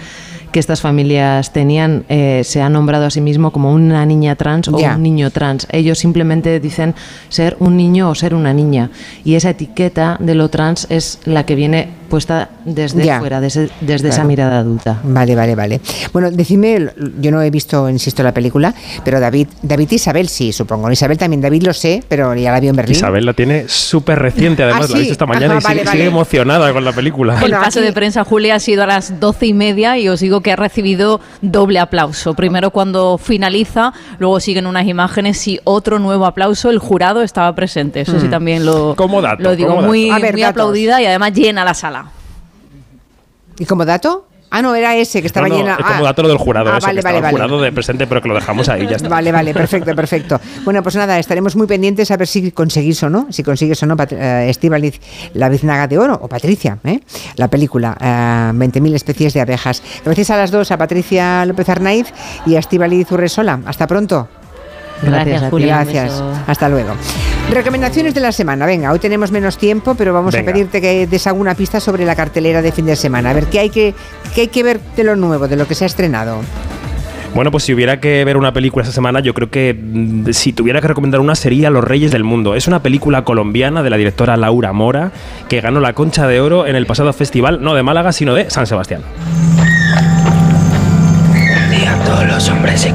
que estas familias tenían eh, se ha nombrado a sí mismo como una niña trans o un niño trans. Ellos simplemente dicen ser un niño o ser una niña. Y esa etiqueta de lo trans es la que viene viene puesta desde Ya. fuera, desde, desde esa mirada adulta. Vale, vale, vale. Bueno, decime, yo no he visto, insisto, la película, pero David, David y Isabel sí, supongo. Isabel también, David lo sé, pero ya la vio en Berlín. Isabel la tiene súper reciente, además Ah, la ha sí. visto esta mañana Ajá, y sigue, vale, sigue vale. emocionada con la película. El pase de prensa, Julia, ha sido a las doce y media y os digo que ha recibido doble aplauso. Primero cuando finaliza, luego siguen unas imágenes y otro nuevo aplauso. El jurado estaba presente. Eso sí Mm. también lo, Como dato, lo digo. como dato. Muy, ver, muy aplaudida y además llena la sala. ¿Y como dato? Ah, no, era ese que estaba No, no, llena. como ah. dato lo del jurado, Ah, eso, vale, que vale, el vale. jurado de presente, pero que lo dejamos ahí, ya está. Vale, vale, perfecto, perfecto. Bueno, pues nada, estaremos muy pendientes a ver si conseguís o no, si consigues o no, eh, Estíbaliz, la biznaga de oro, o Patricia, ¿eh? la película, eh, 20.000 especies de abejas. Gracias a las dos, a Patricia López Arnaiz y a Estíbaliz Urresola. Hasta pronto. Gracias, a ti. Julia. un Gracias. Hasta luego. Recomendaciones de la semana. Venga, hoy tenemos menos tiempo, pero vamos Venga. a pedirte que des alguna pista sobre la cartelera de fin de semana. A ver, ¿qué hay que, qué hay que ver de lo nuevo, de lo que se ha estrenado? Bueno, pues si hubiera que ver una película esta semana, yo creo que mm, si tuviera que recomendar una sería Los Reyes del Mundo. Es una película colombiana de la directora Laura Mora, que ganó la Concha de Oro en el pasado festival, no de Málaga, sino de San Sebastián. Un día todos los hombres se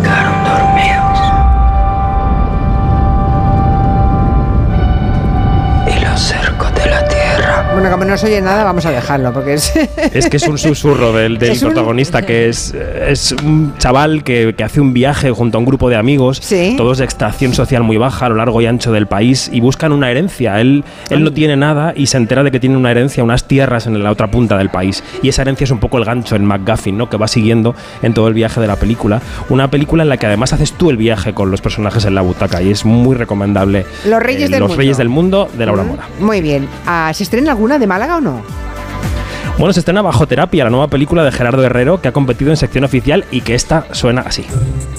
Bueno, como no se oye nada, vamos a dejarlo, porque es... Es que es un susurro del, del Es un- protagonista, que es, es un chaval que, que hace un viaje junto a un grupo de amigos, todos de extracción social muy baja a lo largo y ancho del país, y buscan una herencia. Él, él no tiene nada y se entera de que tiene una herencia, unas tierras en la otra punta del país. Y esa herencia es un poco el gancho en McGuffin, ¿no? que va siguiendo en todo el viaje de la película. Una película en la que además haces tú el viaje con los personajes en la butaca, y es muy recomendable. Los Reyes eh, del Los Mundo. Reyes del Mundo de Laura Mora. Muy bien. Ah, ¿Se estrena alguna de Málaga o no? Bueno, se estrena Bajo Terapia, la nueva película de Gerardo Herrero, que ha competido en sección oficial y que esta suena así.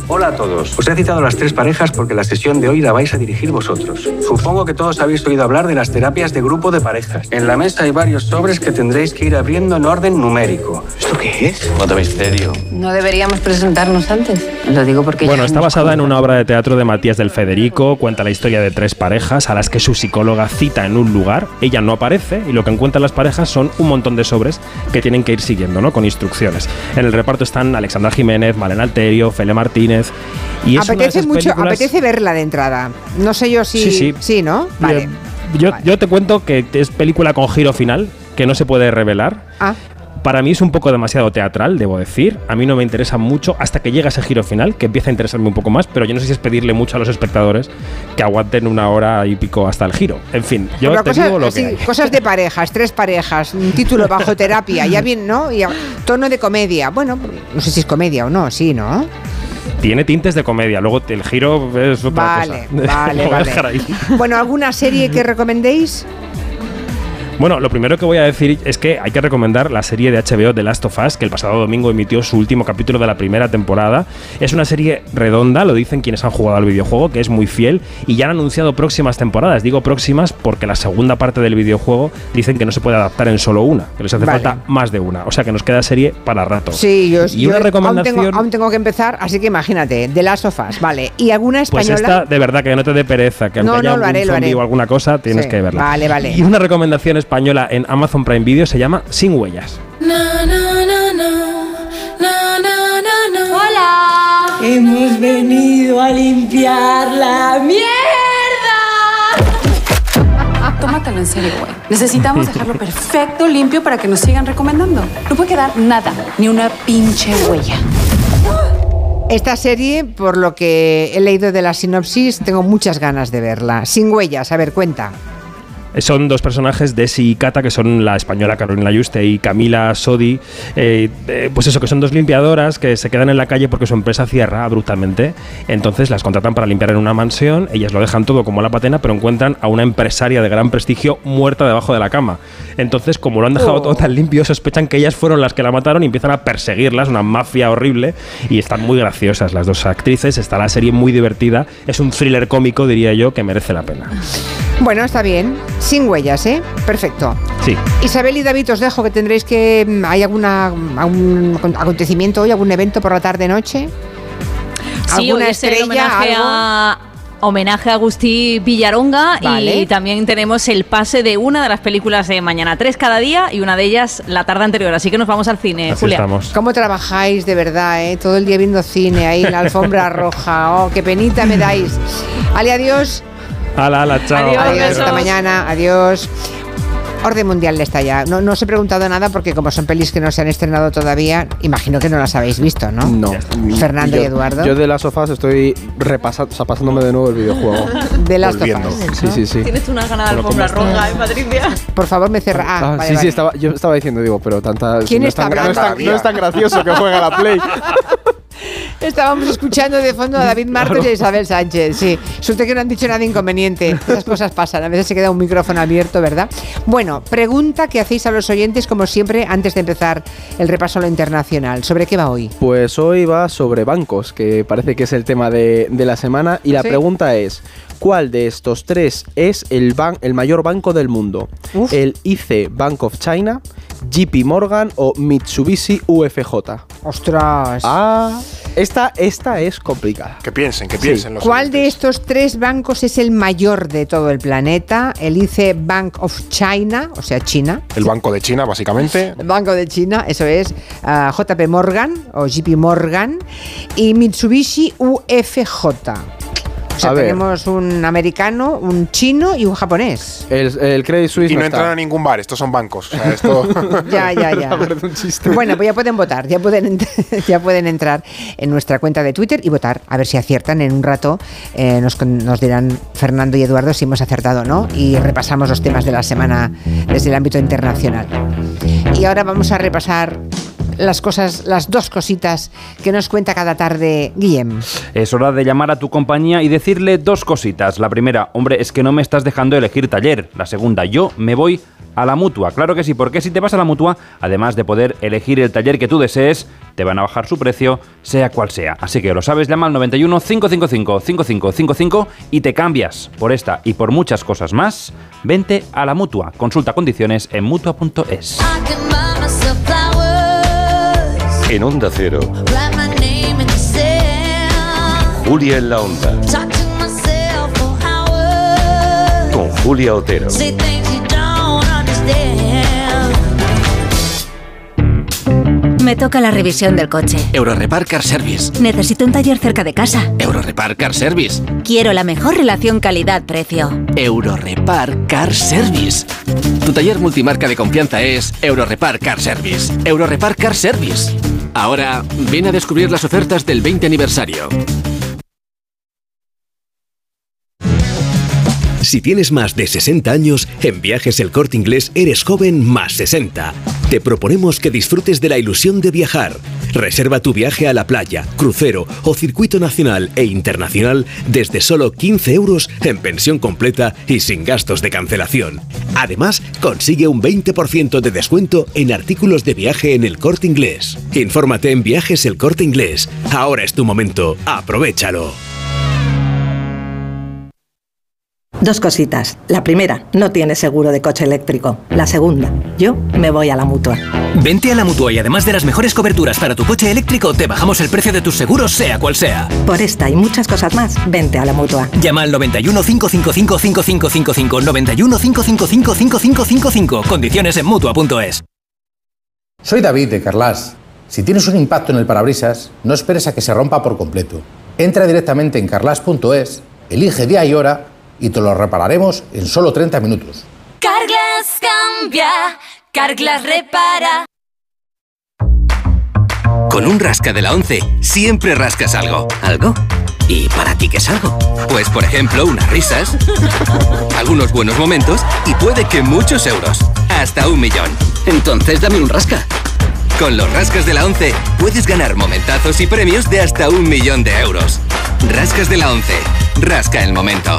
Hola a todos. Os he citado a las tres parejas porque la sesión de hoy la vais a dirigir vosotros. Supongo que todos habéis oído hablar de las terapias de grupo de parejas. En la mesa hay varios sobres que tendréis que ir abriendo en orden numérico. ¿Esto qué es? Otro misterio. No deberíamos presentarnos antes. Lo digo porque Bueno, está basada en una obra de teatro de Matías del Federico, cuenta la historia de tres parejas a las que su psicóloga cita en un lugar, ella no aparece y lo que encuentran las parejas son un montón de sobres que tienen que ir siguiendo, ¿no? Con instrucciones. En el reparto están Alexandra Jiménez, Malena Alterio, Fele Martínez y es una de apetece mucho, películas- apetece verla de entrada. No sé yo si... Sí, sí. ¿no? Vale. Yo, yo te cuento que es película con giro final, que no se puede revelar. Ah. Para mí es un poco demasiado teatral, debo decir. A mí no me interesa mucho hasta que llega ese giro final, que empieza a interesarme un poco más, pero yo no sé si es pedirle mucho a los espectadores que aguanten una hora y pico hasta el giro. En fin, yo Pero te cosas, digo lo sí, que hay. cosas de parejas, tres parejas, un título bajo terapia, ya bien, ¿no? Y a- tono de comedia. Bueno, no sé si es comedia o no, sí, ¿no? Tiene tintes de comedia, luego el giro es otra Vale, cosa. vale, vale. Bueno, ¿alguna serie que recomendéis? Bueno, lo primero que voy a decir es que hay que recomendar la serie de HBO The Last of Us, que el pasado domingo emitió su último capítulo de la primera temporada. Es una serie redonda, lo dicen quienes han jugado al videojuego, que es muy fiel y ya han anunciado próximas temporadas. Digo próximas porque la segunda parte del videojuego dicen que no se puede adaptar en solo una, que les hace Vale. falta más de una. O sea que nos queda serie para rato. Sí, yo, y yo una aún, recomendación. tengo, aún tengo que empezar, así que imagínate, de las sofás, vale. ¿Y alguna Pues española? esta, de verdad, que no te dé pereza, que aunque No, haya no, lo algún haré, lo haré. o alguna cosa, tienes Sí, que verla. vale, vale. Y una recomendación española en Amazon Prime Video se llama Sin Huellas. Hola. Hemos venido a limpiar la mierda. Tómatelo en serio, güey. Necesitamos dejarlo perfecto, limpio para que nos sigan recomendando. No puede quedar nada, ni una pinche huella. Esta serie, por lo que he leído de la sinopsis, tengo muchas ganas de verla. Sin huellas, a ver, cuenta. Son dos personajes, Desi y Cata, que son la española Carolina Yuste y Camila Sodi. eh, eh, pues eso, que son dos limpiadoras que se quedan en la calle porque su empresa cierra abruptamente. Entonces las contratan para limpiar en una mansión. Ellas lo dejan todo como la patena, pero encuentran a una empresaria de gran prestigio muerta debajo de la cama. Entonces, como lo han dejado Oh. todo tan limpio, sospechan que ellas fueron las que la mataron y empiezan a perseguirlas. Una mafia horrible. Y están muy graciosas las dos actrices. Está la serie muy divertida. Es un thriller cómico, diría yo, que merece la pena. Bueno, está bien. Sin huellas, ¿eh? Perfecto. Sí. Isabel y David, os dejo que tendréis que... mm, ¿Hay alguna, algún acontecimiento hoy, algún evento por la tarde-noche? Sí, hoy es el homenaje a, homenaje a Agustí Villaronga Vale. y también tenemos el pase de una de las películas de mañana, tres cada día y una de ellas la tarde anterior. Así que nos vamos al cine, Julia. ¿Cómo trabajáis de verdad, eh? Todo el día viendo cine ahí en la alfombra roja. Oh, qué penita me dais. Ale, adiós. Ala, ala, chao. Adiós, hasta mañana. Adiós. Orden mundial está ya. No, no os he preguntado nada porque como son pelis que no se han estrenado todavía, imagino que no las habéis visto, ¿no? No. Fernando y Yo- Eduardo. Yo de las sofás estoy repasando, o sea, pasándome de nuevo el videojuego. De Volviendo. Us. Sí, sí, sí. Tienes una gana de alfombra ¿cómo roja, ¿eh, Patricia? Por favor, me cerra. Ah, Ah, vale, sí, sí, estaba, yo estaba diciendo, digo, pero tanta. ¿Quién no, está es tan, no, es tan, hablando? no es tan gracioso que juega la Play. Estábamos escuchando de fondo a David Martos y a Isabel Sánchez, sí. Suerte que no han dicho nada inconveniente. Esas cosas pasan. A veces se queda un micrófono abierto, ¿verdad? Bueno, pregunta que hacéis a los oyentes, como siempre, antes de empezar el repaso a lo internacional. ¿Sobre qué va hoy? Pues hoy va sobre bancos, que parece que es el tema de, de la semana. Y la Sí. pregunta es: ¿cuál de estos tres es el, ban- el mayor banco del mundo? ¿El IC Bank of China, JP Morgan o Mitsubishi UFJ? ¡Ostras! Ah, esta, esta es complicada. Que piensen, que Sí. piensen los ¿Cuál de estos tres bancos es el mayor de todo el planeta? El IC Bank of China, o sea, China. El Banco de China, básicamente. El Banco de China, eso es ah, JP Morgan o JP Morgan y Mitsubishi UFJ. O sea, A ver. tenemos un americano, un chino y un japonés. El, el Credit Suisse Y no está. entran a ningún bar, estos son bancos. O sea, esto... Ya, ya, ya. Bueno, pues ya pueden votar, ya pueden, ya pueden entrar en nuestra cuenta de Twitter y votar, a ver si aciertan. En un rato eh, nos, nos dirán Fernando y Eduardo si hemos acertado o no y repasamos los temas de la semana desde el ámbito internacional. Y ahora vamos a repasar las cosas, las dos cositas que nos cuenta cada tarde Guillem. Es hora de llamar a tu compañía y decirle dos cositas. La primera, hombre, es que no me estás dejando elegir taller. La segunda, yo me voy a la mutua. Claro que sí, porque si te vas a la mutua, además de poder elegir el taller que tú desees, te van a bajar su precio, sea cual sea. Así que lo sabes, llama al 91 555 5555 y te cambias por esta y por muchas cosas más. Vente a la mutua. Consulta condiciones en mutua.es. En Onda Cero, Julia en la Onda, con Julia Otero. Me toca la revisión del coche. Eurorepar Car Service. Necesito un taller cerca de casa. Eurorepar Car Service. Quiero la mejor relación calidad-precio. Eurorepar Car Service. Tu taller multimarca de confianza es Eurorepar Car Service. Eurorepar Car Service. Ahora, ven a descubrir las ofertas del 20 aniversario. Si tienes más de 60 años, en Viajes El Corte Inglés eres joven más 60. Te proponemos que disfrutes de la ilusión de viajar. Reserva tu viaje a la playa, crucero o circuito nacional e internacional desde solo 15 euros en pensión completa y sin gastos de cancelación. Además, consigue un 20% de descuento en artículos de viaje en el corte inglés. Infórmate en Viajes El Corte Inglés. Ahora es tu momento. Aprovechalo. Dos cositas. La primera, no tienes seguro de coche eléctrico. La segunda, yo me voy a la mutua. Vente a la mutua y además de las mejores coberturas para tu coche eléctrico, te bajamos el precio de tus seguros, sea cual sea. Por esta y muchas cosas más, vente a la mutua. Llama al 91 555 5555 91 555 5555. Condiciones en mutua.es. Soy David de Carlas. Si tienes un impacto en el parabrisas, no esperes a que se rompa por completo. Entra directamente en carlas.es, elige día y hora y te lo repararemos en solo 30 minutos. Carglass cambia, Carglass repara. Con un rasca de la 11 siempre rascas algo. ¿Algo? ¿Y para ti qué es algo? Pues por ejemplo, unas risas, algunos buenos momentos y puede que muchos euros. Hasta un millón. Entonces dame un rasca. Con los rascas de la 11 puedes ganar momentazos y premios de hasta un millón de euros. Rascas de la 11. Rasca el momento.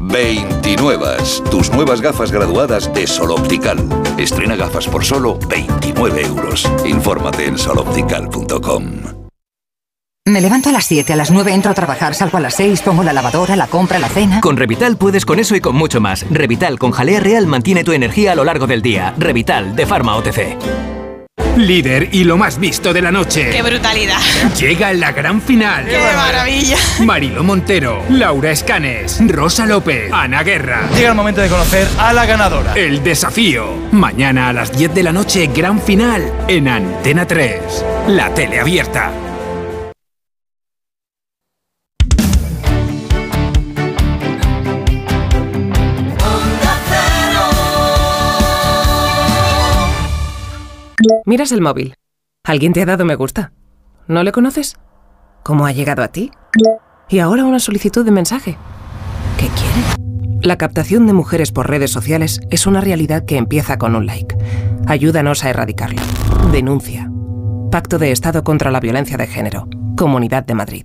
29. Tus nuevas gafas graduadas de Sol Optical. Estrena gafas por solo 29 euros. Infórmate en soloptical.com. Me levanto a las 7, a las 9 entro a trabajar, salgo a las 6, pongo la lavadora, la compra, la cena. Con Revital puedes con eso y con mucho más. Revital con jalea real mantiene tu energía a lo largo del día. Revital de Pharma OTC. Líder y lo más visto de la noche. ¡Qué brutalidad! Llega la gran final. ¡Qué maravilla! Marilo Montero, Laura Escanes, Rosa López, Ana Guerra. Llega el momento de conocer a la ganadora. El desafío. Mañana a las 10 de la noche, gran final en Antena 3. La tele abierta. Miras el móvil. ¿Alguien te ha dado me gusta? ¿No le conoces? ¿Cómo ha llegado a ti? Y ahora una solicitud de mensaje. ¿Qué quiere? La captación de mujeres por redes sociales es una realidad que empieza con un like. Ayúdanos a erradicarlo. Denuncia. Pacto de Estado contra la Violencia de Género. Comunidad de Madrid.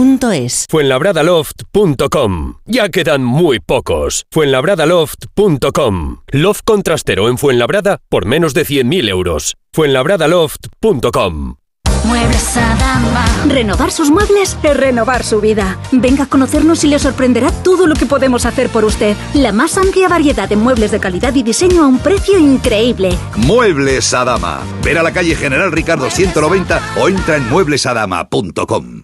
Fuenlabradaloft.com. Ya quedan muy pocos. Fuenlabradaloft.com. Loft contrastero en Fuenlabrada por menos de 100.000 euros. Fuenlabradaloft.com. Muebles Adama. Renovar sus muebles es renovar su vida. Venga a conocernos y le sorprenderá todo lo que podemos hacer por usted. La más amplia variedad de muebles de calidad y diseño a un precio increíble. Muebles Adama. Ver a la calle General Ricardo 190 o entra en mueblesadama.com.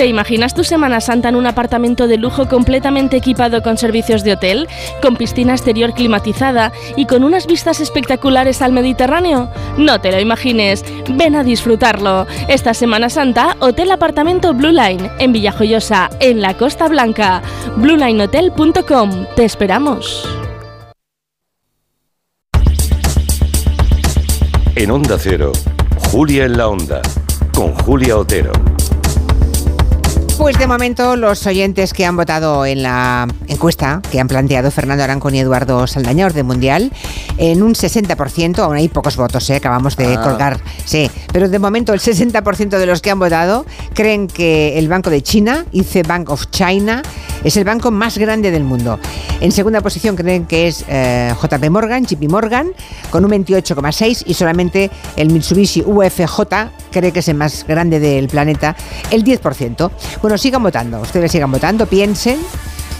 ¿Te imaginas tu Semana Santa en un apartamento de lujo completamente equipado con servicios de hotel, con piscina exterior climatizada y con unas vistas espectaculares al Mediterráneo? No te lo imagines, ven a disfrutarlo. Esta Semana Santa, Hotel Apartamento Blue Line, en Villajoyosa, en la Costa Blanca. BlueLineHotel.com, te esperamos. En Onda Cero, Julia en la Onda, con Julia Otero. Pues de momento los oyentes que han votado en la encuesta que han planteado Fernando Arancón y Eduardo Saldaña, de mundial, en un 60%, aún hay pocos votos, ¿eh? acabamos de Ah. colgar, sí, pero de momento el 60% de los que han votado creen que el Banco de China, IC Bank of China, es el banco más grande del mundo. En segunda posición creen que es eh, JP Morgan, JP Morgan, con un 28,6 y solamente el Mitsubishi UFJ cree que es el más grande del planeta, el 10%. Bueno, sigan votando, ustedes sigan votando, piensen.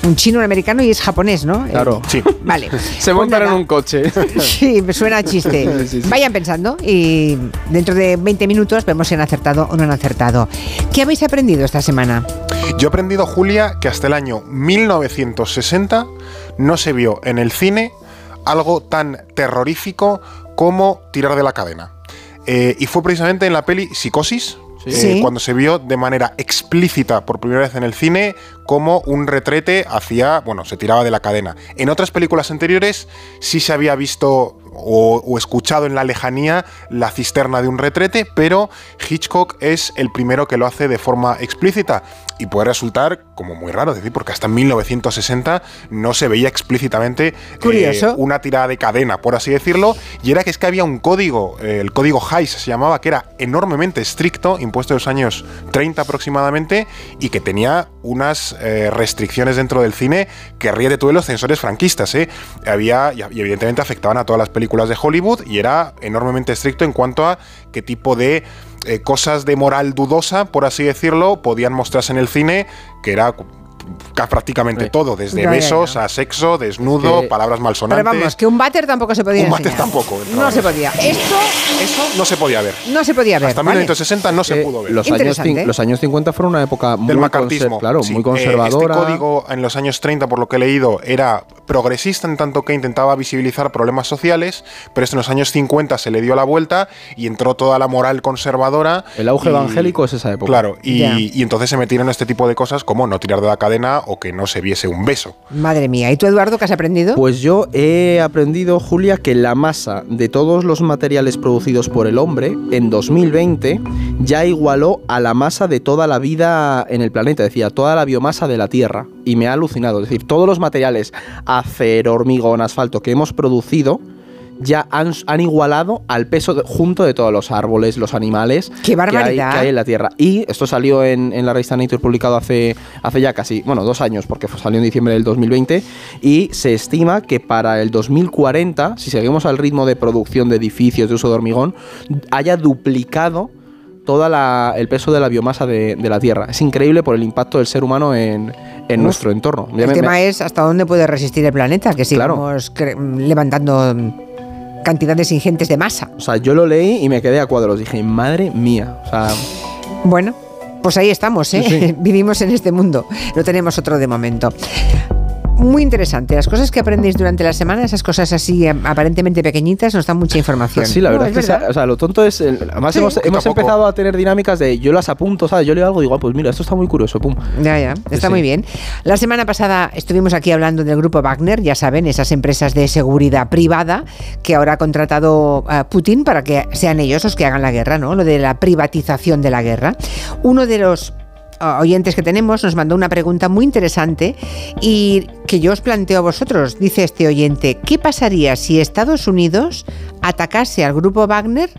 Un chino, un americano y es japonés, ¿no? Claro. Sí. Vale. Se montan en un coche. Sí, me suena a chiste. Sí, sí. Vayan pensando y dentro de 20 minutos vemos si han acertado o no han acertado. ¿Qué habéis aprendido esta semana? Yo he aprendido, Julia, que hasta el año 1960 no se vio en el cine algo tan terrorífico como tirar de la cadena. Eh, y fue precisamente en la peli Psicosis, Sí. eh, cuando se vio de manera explícita por primera vez en el cine como un retrete hacia, bueno, se tiraba de la cadena. En otras películas anteriores sí se había visto o, o escuchado en la lejanía la cisterna de un retrete, pero Hitchcock es el primero que lo hace de forma explícita. Y puede resultar como muy raro, es decir, porque hasta en 1960 no se veía explícitamente eh, una tirada de cadena, por así decirlo, y era que es que había un código, eh, el código Hayes se llamaba, que era enormemente estricto, impuesto en los años 30 aproximadamente, y que tenía unas eh, restricciones dentro del cine que ríete tú de los censores franquistas, ¿eh? Había, y evidentemente afectaban a todas las películas de Hollywood, y era enormemente estricto en cuanto a qué tipo de eh, cosas de moral dudosa, por así decirlo, podían mostrarse en el cine, que era ca- prácticamente todo, desde Ya, ya, besos a sexo, desnudo, Que- palabras Pero malsonantes. vamos, que un váter tampoco se podía Un váter tampoco, No se podía. Esto Eso no se podía ver. no se podía ver. Hasta ¿vale? 1960 no se Eh, pudo ver. Los años, los años 50 fueron una época muy, del conser- macartismo. claro, Sí, muy eh, conservadora. este código en los años 30, por lo que he leído, era progresista en tanto que intentaba visibilizar problemas sociales, pero esto en los años 50 se le dio la vuelta y entró toda la moral conservadora. El auge y- evangélico es esa época. Claro, y, Ya. y entonces se metieron este tipo de cosas como no tirar de la cadena o que no se viese un beso. Madre mía. ¿Y tú, Eduardo, qué has aprendido? Pues yo he aprendido, Julia, que la masa de todos los materiales producidos por el hombre en 2020 ya igualó a la masa de toda la vida en el planeta, decía, toda la biomasa de la Tierra. Y me ha alucinado. Es decir, todos los materiales, acero, hormigón, asfalto que hemos producido ya han, han igualado al peso de- junto de todos los árboles, los animales ¡Qué que hay, barbaridad! que hay en la Tierra. Y esto salió en, en la revista Nature publicado hace, hace ya casi, bueno, dos años, porque salió en diciembre del 2020, y se estima que para el 2040, si seguimos al ritmo de producción de edificios de uso de hormigón, haya duplicado todo el peso de la biomasa de, de la Tierra. Es increíble por el impacto del ser humano en, en nuestro entorno. El me- tema me- es hasta dónde puede resistir el planeta, que sigamos levantando cantidades ingentes de masa. O sea, yo lo leí y me quedé a cuadros. Dije, madre mía. O sea, Bueno, pues ahí estamos, ¿eh? Sí, sí. Vivimos en este mundo. No tenemos otro de momento. Muy interesante. Las cosas que aprendéis durante la semana, esas cosas así eh, aparentemente pequeñitas, nos dan mucha información. Sí, la No, verdad es que verdad. o sea, lo tonto es. el- además, Sí, hemos, empezado a tener dinámicas de yo las apunto, ¿sabes? Yo leo algo y digo, ah, pues mira, esto está muy curioso, pum. Ya, ya, está sí. muy bien. La semana pasada estuvimos aquí hablando del grupo Wagner, ya saben, esas empresas de seguridad privada que ahora ha contratado a Putin para que sean ellos los que hagan la guerra, ¿no? Lo de la privatización de la guerra. Uno de los oyentes que tenemos nos mandó una pregunta muy interesante y que yo os planteo a vosotros. Dice este oyente, ¿qué pasaría si Estados Unidos atacase al grupo Wagner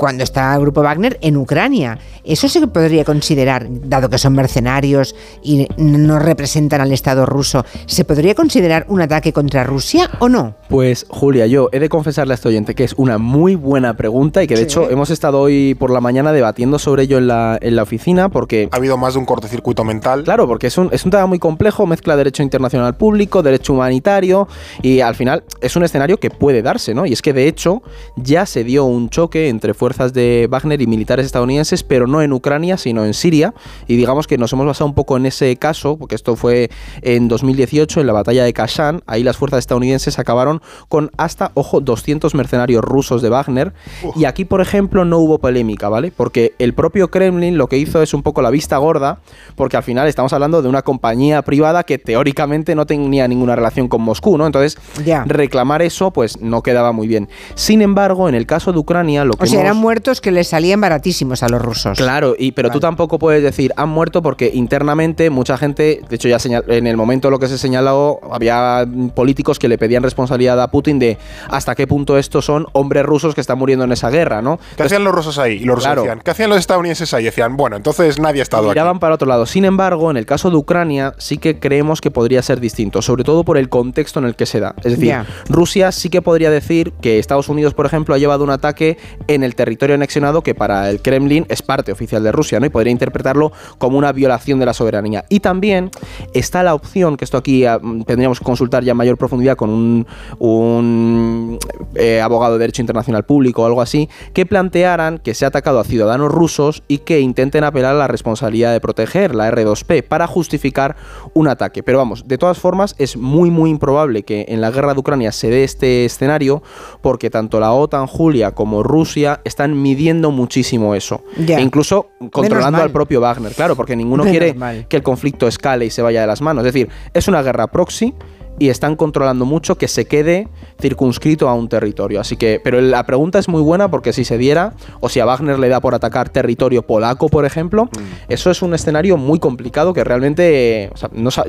cuando está el grupo Wagner en Ucrania. Eso se podría considerar, dado que son mercenarios y no representan al Estado ruso, ¿se podría considerar un ataque contra Rusia o no? Pues Julia, yo he de confesarle a este oyente que es una muy buena pregunta y que de hecho hemos estado hoy por la mañana debatiendo sobre ello en la, en la oficina porque... Ha habido más de un cortocircuito mental. Claro, porque es un, es un tema muy complejo, mezcla derecho internacional público, derecho humanitario y al final es un escenario que puede darse, ¿no? Y es que de hecho ya se dio un choque entre fuerzas de Wagner y militares estadounidenses, pero no en Ucrania, sino en Siria. Y digamos que nos hemos basado un poco en ese caso, porque esto fue en 2018, en la batalla de Kashan. Ahí las fuerzas estadounidenses acabaron con hasta, ojo, 200 mercenarios rusos de Wagner. Y aquí, por ejemplo, no hubo polémica, ¿vale? Porque el propio Kremlin lo que hizo es un poco la vista gorda, porque al final estamos hablando de una compañía privada que teóricamente no tenía ninguna relación con Moscú, ¿no? Entonces, reclamar eso, pues no quedaba muy bien. Sin embargo, en el caso de Ucrania, lo que. O sea, eran muertos que les salían baratísimos a los rusos. Claro, y, pero tú tampoco puedes decir han muerto porque internamente mucha gente, de hecho, ya en el momento lo que se señaló, había políticos que le pedían responsabilidad a Putin de hasta qué punto estos son hombres rusos que están muriendo en esa guerra, ¿no? ¿Qué hacían los rusos ahí? Y los rusos decían, ¿qué hacían los estadounidenses ahí? Decían, bueno, entonces nadie ha estado aquí. Miraban para otro lado. Sin embargo, en el caso de Ucrania, sí que creemos que podría ser distinto, sobre todo por el contexto en el que se da. Es decir, Rusia sí que podría decir que Estados Unidos, por ejemplo, ha llevado un ataque en el territorio anexionado que para el Kremlin es parte oficial de Rusia, ¿no? Y podría interpretarlo como una violación de la soberanía. Y también está la opción, que esto aquí ah, tendríamos que consultar ya en mayor profundidad con un, eh, abogado de derecho internacional público o algo así, que plantearan que se ha atacado a ciudadanos rusos y que intenten apelar a la responsabilidad de proteger la R2P para justificar un ataque. Pero vamos, de todas formas es muy muy improbable que en la guerra de Ucrania se dé este escenario porque tanto la OTAN, Julia, como Rusia están midiendo muchísimo eso. E incluso controlando al propio Wagner, claro, porque ninguno quiere que el conflicto escale y se vaya de las manos. Es decir, es una guerra proxy y están controlando mucho que se quede circunscrito a un territorio. Así que, pero la pregunta es muy buena porque si se diera, o si a Wagner le da por atacar territorio polaco, por ejemplo, mm. eso es un escenario muy complicado que realmente,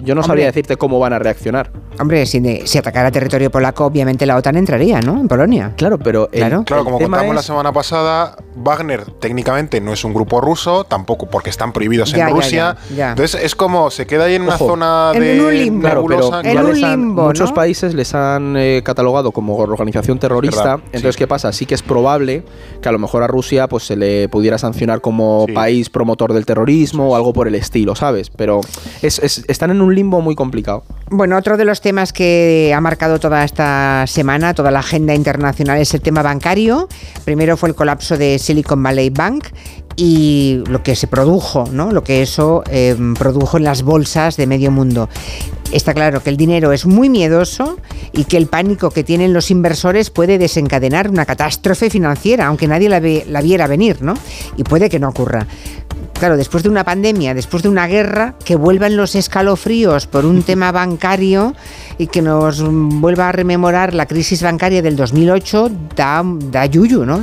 yo no sabría decirte cómo van a reaccionar. Hombre, si, si atacara territorio polaco, obviamente la OTAN entraría, ¿no? En Polonia. Claro, pero claro, como contamos la semana pasada, Wagner técnicamente no es un grupo ruso, tampoco porque están prohibidos en Rusia. Entonces es como se queda ahí en una zona de en un limbo. Claro, pero muchos países les han eh, catalogado como organización terrorista. entonces, ¿qué pasa? Sí que es probable que a lo mejor a Rusia pues se le pudiera sancionar como país promotor del terrorismo o algo por el estilo, ¿sabes? Pero están en un limbo muy complicado. Bueno, otro de los temas que ha marcado toda esta semana, toda la agenda internacional, es el tema bancario. Primero fue el colapso de Silicon Valley Bank y lo que se produjo, ¿no? lo que eso eh, produjo en las bolsas de medio mundo. Está claro que el dinero es muy miedoso y que el pánico que tienen los inversores puede desencadenar una catástrofe financiera, aunque nadie la, la viera venir, ¿no? Y puede que no ocurra. Claro, después de una pandemia, después de una guerra, que vuelvan los escalofríos por un tema bancario y que nos vuelva a rememorar la crisis bancaria del 2008, da, da yuyu, ¿no?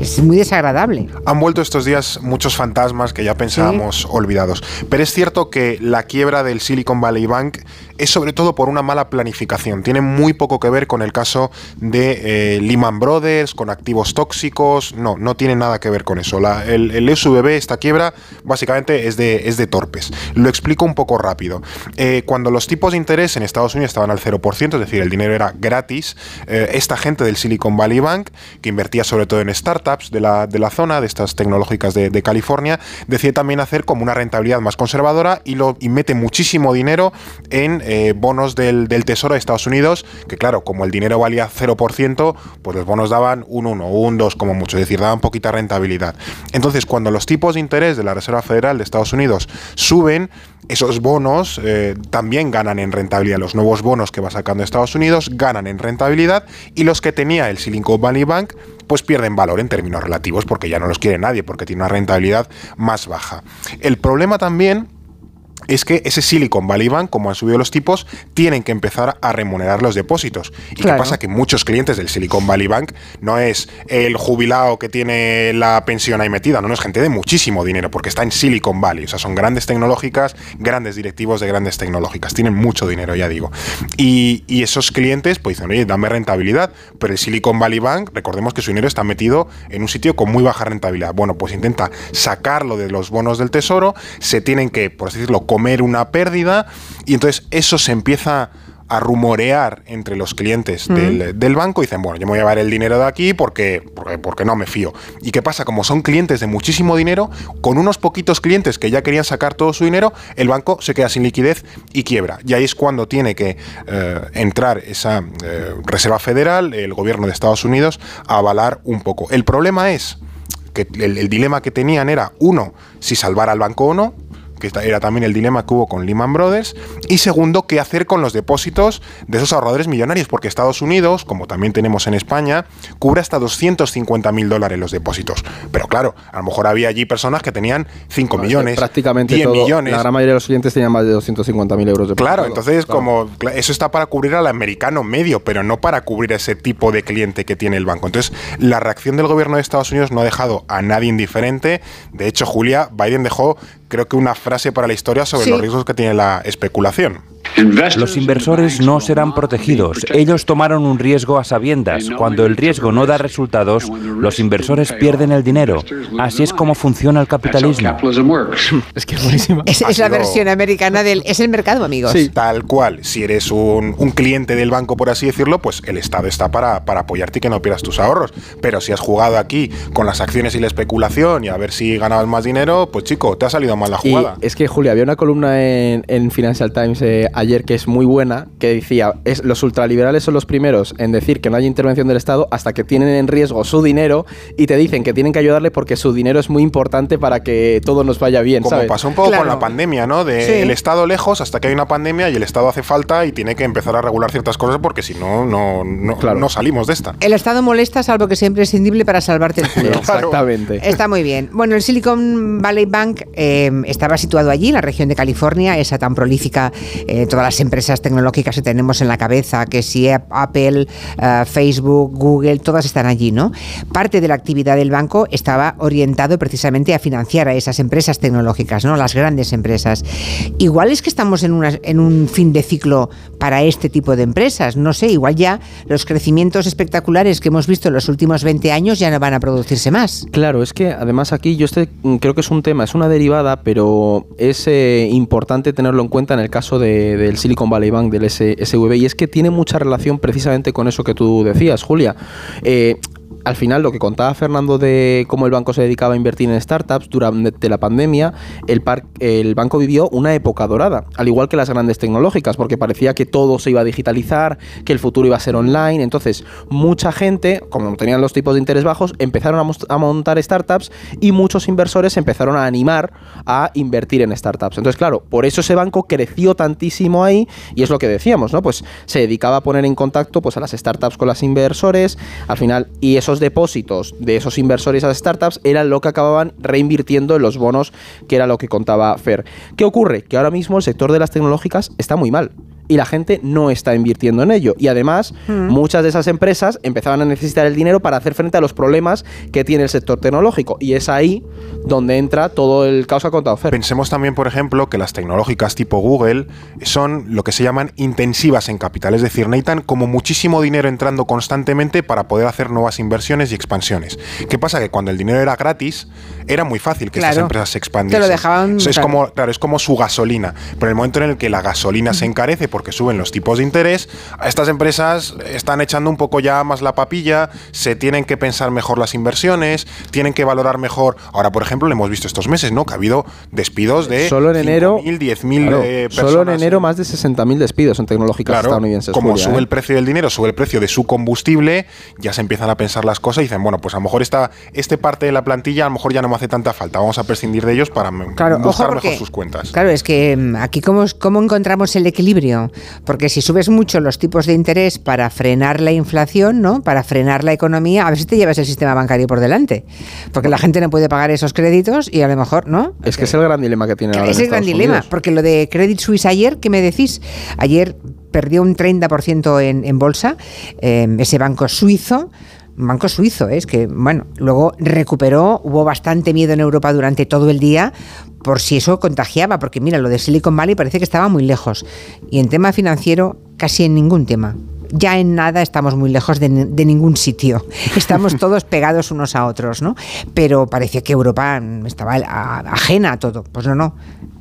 es muy desagradable. Han vuelto estos días muchos fantasmas que ya pensábamos olvidados. Pero es cierto que la quiebra del Silicon Valley Bank es sobre todo por una mala planificación. Tiene muy poco que ver con el caso de eh, Lehman Brothers, con activos tóxicos. No, no tiene nada que ver con eso. el, el, SVB, esta quiebra, básicamente es de, es de torpes. Lo explico un poco rápido. Eh, cuando los tipos de interés en Estados Unidos estaban al 0%, es decir, el dinero era gratis, eh, esta gente del Silicon Valley Bank, que invertía sobre todo en startups de la, de la zona, de estas tecnológicas de, California, decide también hacer como una rentabilidad más conservadora y, lo, y mete muchísimo dinero en eh, bonos del, Tesoro de Estados Unidos, que claro, como el dinero valía 0%, pues los bonos daban un 1 o un 2 como mucho, es decir, daban poquita rentabilidad. Entonces, cuando los tipos de interés de la Reserva Federal de Estados Unidos suben, esos bonos eh, también ganan en rentabilidad. Los nuevos bonos que va sacando Estados Unidos ganan en rentabilidad y los que tenía el Silicon Valley Bank pues pierden valor en términos relativos porque ya no los quiere nadie, porque tiene una rentabilidad más baja. El problema también es que ese Silicon Valley Bank, como han subido los tipos, tienen que empezar a remunerar los depósitos. ¿Y Claro. qué pasa? Que muchos clientes del Silicon Valley Bank no es el jubilado que tiene la pensión ahí metida, no, no es gente de muchísimo dinero, porque está en Silicon Valley. O sea, son grandes tecnológicas, grandes directivos de grandes tecnológicas. Tienen mucho dinero, ya digo. Y, y esos clientes, pues dicen, oye, dame rentabilidad. Pero el Silicon Valley Bank, recordemos que su dinero está metido en un sitio con muy baja rentabilidad. Bueno, pues intenta sacarlo de los bonos del tesoro, se tienen que, por así decirlo, comer una pérdida, y entonces eso se empieza a rumorear entre los clientes Mm. del, del banco y dicen, bueno, yo me voy a llevar el dinero de aquí porque, porque, porque no me fío. ¿Y qué pasa? Como son clientes de muchísimo dinero, con unos poquitos clientes que ya querían sacar todo su dinero, el banco se queda sin liquidez y quiebra. Y ahí es cuando tiene que eh, entrar esa eh, Reserva Federal, el gobierno de Estados Unidos, a avalar un poco. El problema es que el, el dilema que tenían era, uno, si salvar al banco o no, que era también el dilema que hubo con Lehman Brothers, y segundo, qué hacer con los depósitos de esos ahorradores millonarios, porque Estados Unidos, como también tenemos en España, cubre hasta 250 mil dólares los depósitos. Pero claro, a lo mejor había allí personas que tenían 5 millones, Prácticamente 10 todo, millones. la gran mayoría de los clientes tenían más de 250.000 euros de Claro, entonces Claro. como eso está para cubrir al americano medio, pero no para cubrir a ese tipo de cliente que tiene el banco. Entonces, la reacción del gobierno de Estados Unidos no ha dejado a nadie indiferente. De hecho, Julia, Biden dejó, creo que una frase para la historia sobre Sí. los riesgos que tiene la especulación. Los inversores no serán protegidos. Ellos tomaron un riesgo a sabiendas. Cuando el riesgo no da resultados, los inversores pierden el dinero. Así es como funciona el capitalismo. Es que es buenísima. Es, la versión americana del... Es el mercado, amigos. Tal cual. Si eres un, un cliente del banco, por así decirlo, pues el Estado está para, para apoyarte y que no pierdas tus ahorros. Pero si has jugado aquí con las acciones y la especulación y a ver si ganabas más dinero, pues chico, te ha salido mal la Y jugada. es que, Julia, había una columna en, en Financial Times eh, ayer que es muy buena, que decía, es, los ultraliberales son los primeros en decir que no hay intervención del Estado hasta que tienen en riesgo su dinero y te dicen que tienen que ayudarle porque su dinero es muy importante para que todo nos vaya bien, Como ¿sabes? pasó un poco con la pandemia, ¿no? De Sí. el Estado lejos hasta que hay una pandemia y el Estado hace falta y tiene que empezar a regular ciertas cosas porque si no, no, no, no salimos de esta. El Estado molesta, salvo que sea imprescindible para salvarte el culo. Exactamente. Está muy bien. Bueno, el Silicon Valley Bank eh, estaba situado allí, en la región de California, esa tan prolífica, eh, todas las empresas tecnológicas que tenemos en la cabeza, que si Ap- Apple, eh, Facebook, Google, todas están allí, ¿no? Parte de la actividad del banco estaba orientado precisamente a financiar a esas empresas tecnológicas, ¿no? Las grandes empresas. Igual es que estamos en un fin de ciclo para este tipo de empresas, no sé, igual ya los crecimientos espectaculares que hemos visto en los últimos 20 años ya no van a producirse más. Claro, es que además aquí yo este, mm, creo que es un tema, es una derivada, pero es eh, importante tenerlo en cuenta en el caso de- del Silicon Valley Bank, del S- SV, y es que tiene mucha relación precisamente con eso que tú decías, Julia. Eh, al final, lo que contaba Fernando de cómo el banco se dedicaba a invertir en startups durante la pandemia, el, banco vivió una época dorada, al igual que las grandes tecnológicas, porque parecía que todo se iba a digitalizar, que el futuro iba a ser online. Entonces, mucha gente, como tenían los tipos de interés bajos, empezaron a, montar startups y muchos inversores empezaron a animar a invertir en startups. Entonces, claro, por eso ese banco creció tantísimo ahí y es lo que decíamos, ¿no? Pues se dedicaba a poner en contacto pues, a las startups con las inversores, al final, y esos depósitos de esos inversores a startups eran lo que acababan reinvirtiendo en los bonos, que era lo que contaba Fer. ¿Qué ocurre? Que ahora mismo el sector de las tecnológicas está muy mal. Y la gente no está invirtiendo en ello. Y además, Mm. muchas de esas empresas empezaban a necesitar el dinero para hacer frente a los problemas que tiene el sector tecnológico. Y es ahí donde entra todo el caos que ha contado Fer. Pensemos también, por ejemplo, que las tecnológicas tipo Google son lo que se llaman intensivas en capital, es decir, necesitan como muchísimo dinero entrando constantemente para poder hacer nuevas inversiones y expansiones. ¿Qué pasa? Que cuando el dinero era gratis, era muy fácil que estas Claro. empresas se Te expandiesen. lo dejaban, es claro. como, claro, es como su gasolina. Pero en el momento en el que la gasolina se encarece porque suben los tipos de interés, a estas empresas están echando un poco ya más la papilla, se tienen que pensar mejor las inversiones, tienen que valorar mejor. Ahora, por ejemplo, lo hemos visto estos meses, ¿no? Que ha habido despidos de Solo en enero, 5.000, 10.000 claro, eh, personas. solo en enero más de 60.000 despidos en tecnológicas Claro, estadounidenses. como Julia, sube ¿eh? el precio del dinero, sube el precio de su combustible, ya se empiezan a pensar las cosas y dicen, bueno, pues a lo mejor esta este parte de la plantilla a lo mejor ya no me hace tanta falta, vamos a prescindir de ellos para Claro, buscar mejor sus cuentas. Claro, es que mm, aquí cómo, cómo encontramos el equilibrio porque si subes mucho los tipos de interés para frenar la inflación, ¿no? Para frenar la economía, a ver si te llevas el sistema bancario por delante, porque la gente no puede pagar esos créditos y a lo mejor, ¿no? Es que es el gran dilema que tiene ahora Es en el gran dilema, porque lo de Credit Suisse ayer, ¿qué me decís? Ayer perdió un 30% en, en bolsa, eh, ese banco suizo. Banco suizo, ¿eh? es que, bueno, luego recuperó, hubo bastante miedo en Europa durante todo el día por si eso contagiaba, porque mira, lo de Silicon Valley parece que estaba muy lejos. Y en tema financiero, casi en ningún tema. Ya en nada estamos muy lejos de, ni- de ningún sitio. Estamos todos pegados unos a otros, ¿no? Pero parecía que Europa estaba a- ajena a todo. Pues no, no.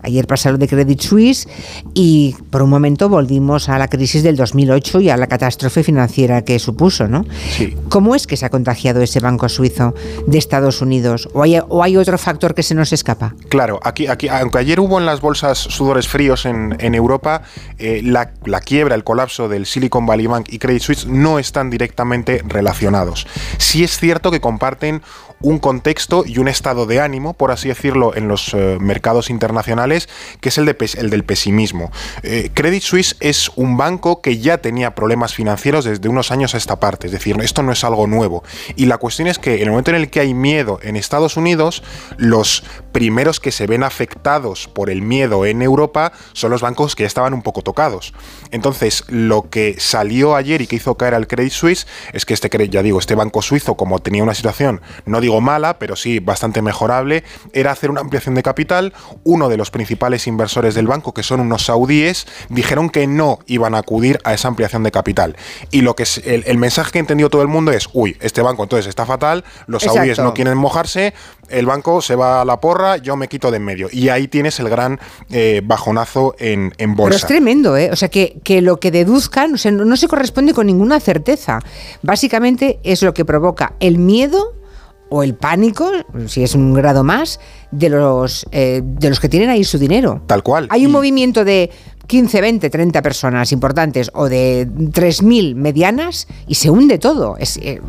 Ayer pasó lo de Credit Suisse y por un momento volvimos a la crisis del 2008 y a la catástrofe financiera que supuso, ¿no? Sí. ¿Cómo es que se ha contagiado ese banco suizo de Estados Unidos? ¿O hay, o hay otro factor que se nos escapa? Claro, aquí, aquí, aunque ayer hubo en las bolsas sudores fríos en, en Europa, eh, la, la quiebra, el colapso del Silicon Valley Bank y Credit Suisse no están directamente relacionados. Sí es cierto que comparten un contexto y un estado de ánimo, por así decirlo, en los eh, mercados internacionales, que es el, de el del pesimismo. Eh, Credit Suisse es un banco que ya tenía problemas financieros desde unos años a esta parte, es decir, esto no es algo nuevo. Y la cuestión es que en el momento en el que hay miedo en Estados Unidos, los primeros que se ven afectados por el miedo en Europa son los bancos que ya estaban un poco tocados. Entonces, lo que salió ayer y que hizo caer al Credit Suisse es que este, ya digo, este banco suizo, como tenía una situación, no digo mala, pero sí bastante mejorable, era hacer una ampliación de capital. Uno de los principales inversores del banco, que son unos saudíes, dijeron que no iban a acudir a esa ampliación de capital. Y lo que es, el, el mensaje que entendió todo el mundo es, uy, este banco entonces está fatal, los saudíes no quieren mojarse, el banco se va a la porra, yo me quito de en medio. Y ahí tienes el gran eh, bajonazo en, en Pero es bolsa. tremendo, ¿eh? O sea, que, que lo que deduzcan o sea, no, no se corresponde con ninguna certeza. Básicamente es lo que provoca el miedo o el pánico, si es un grado más, de los, eh, de los que tienen ahí su dinero. Tal cual. Hay un movimiento de 15, 20, 30 personas importantes o de 3.000 medianas y se hunde todo. Es, eh,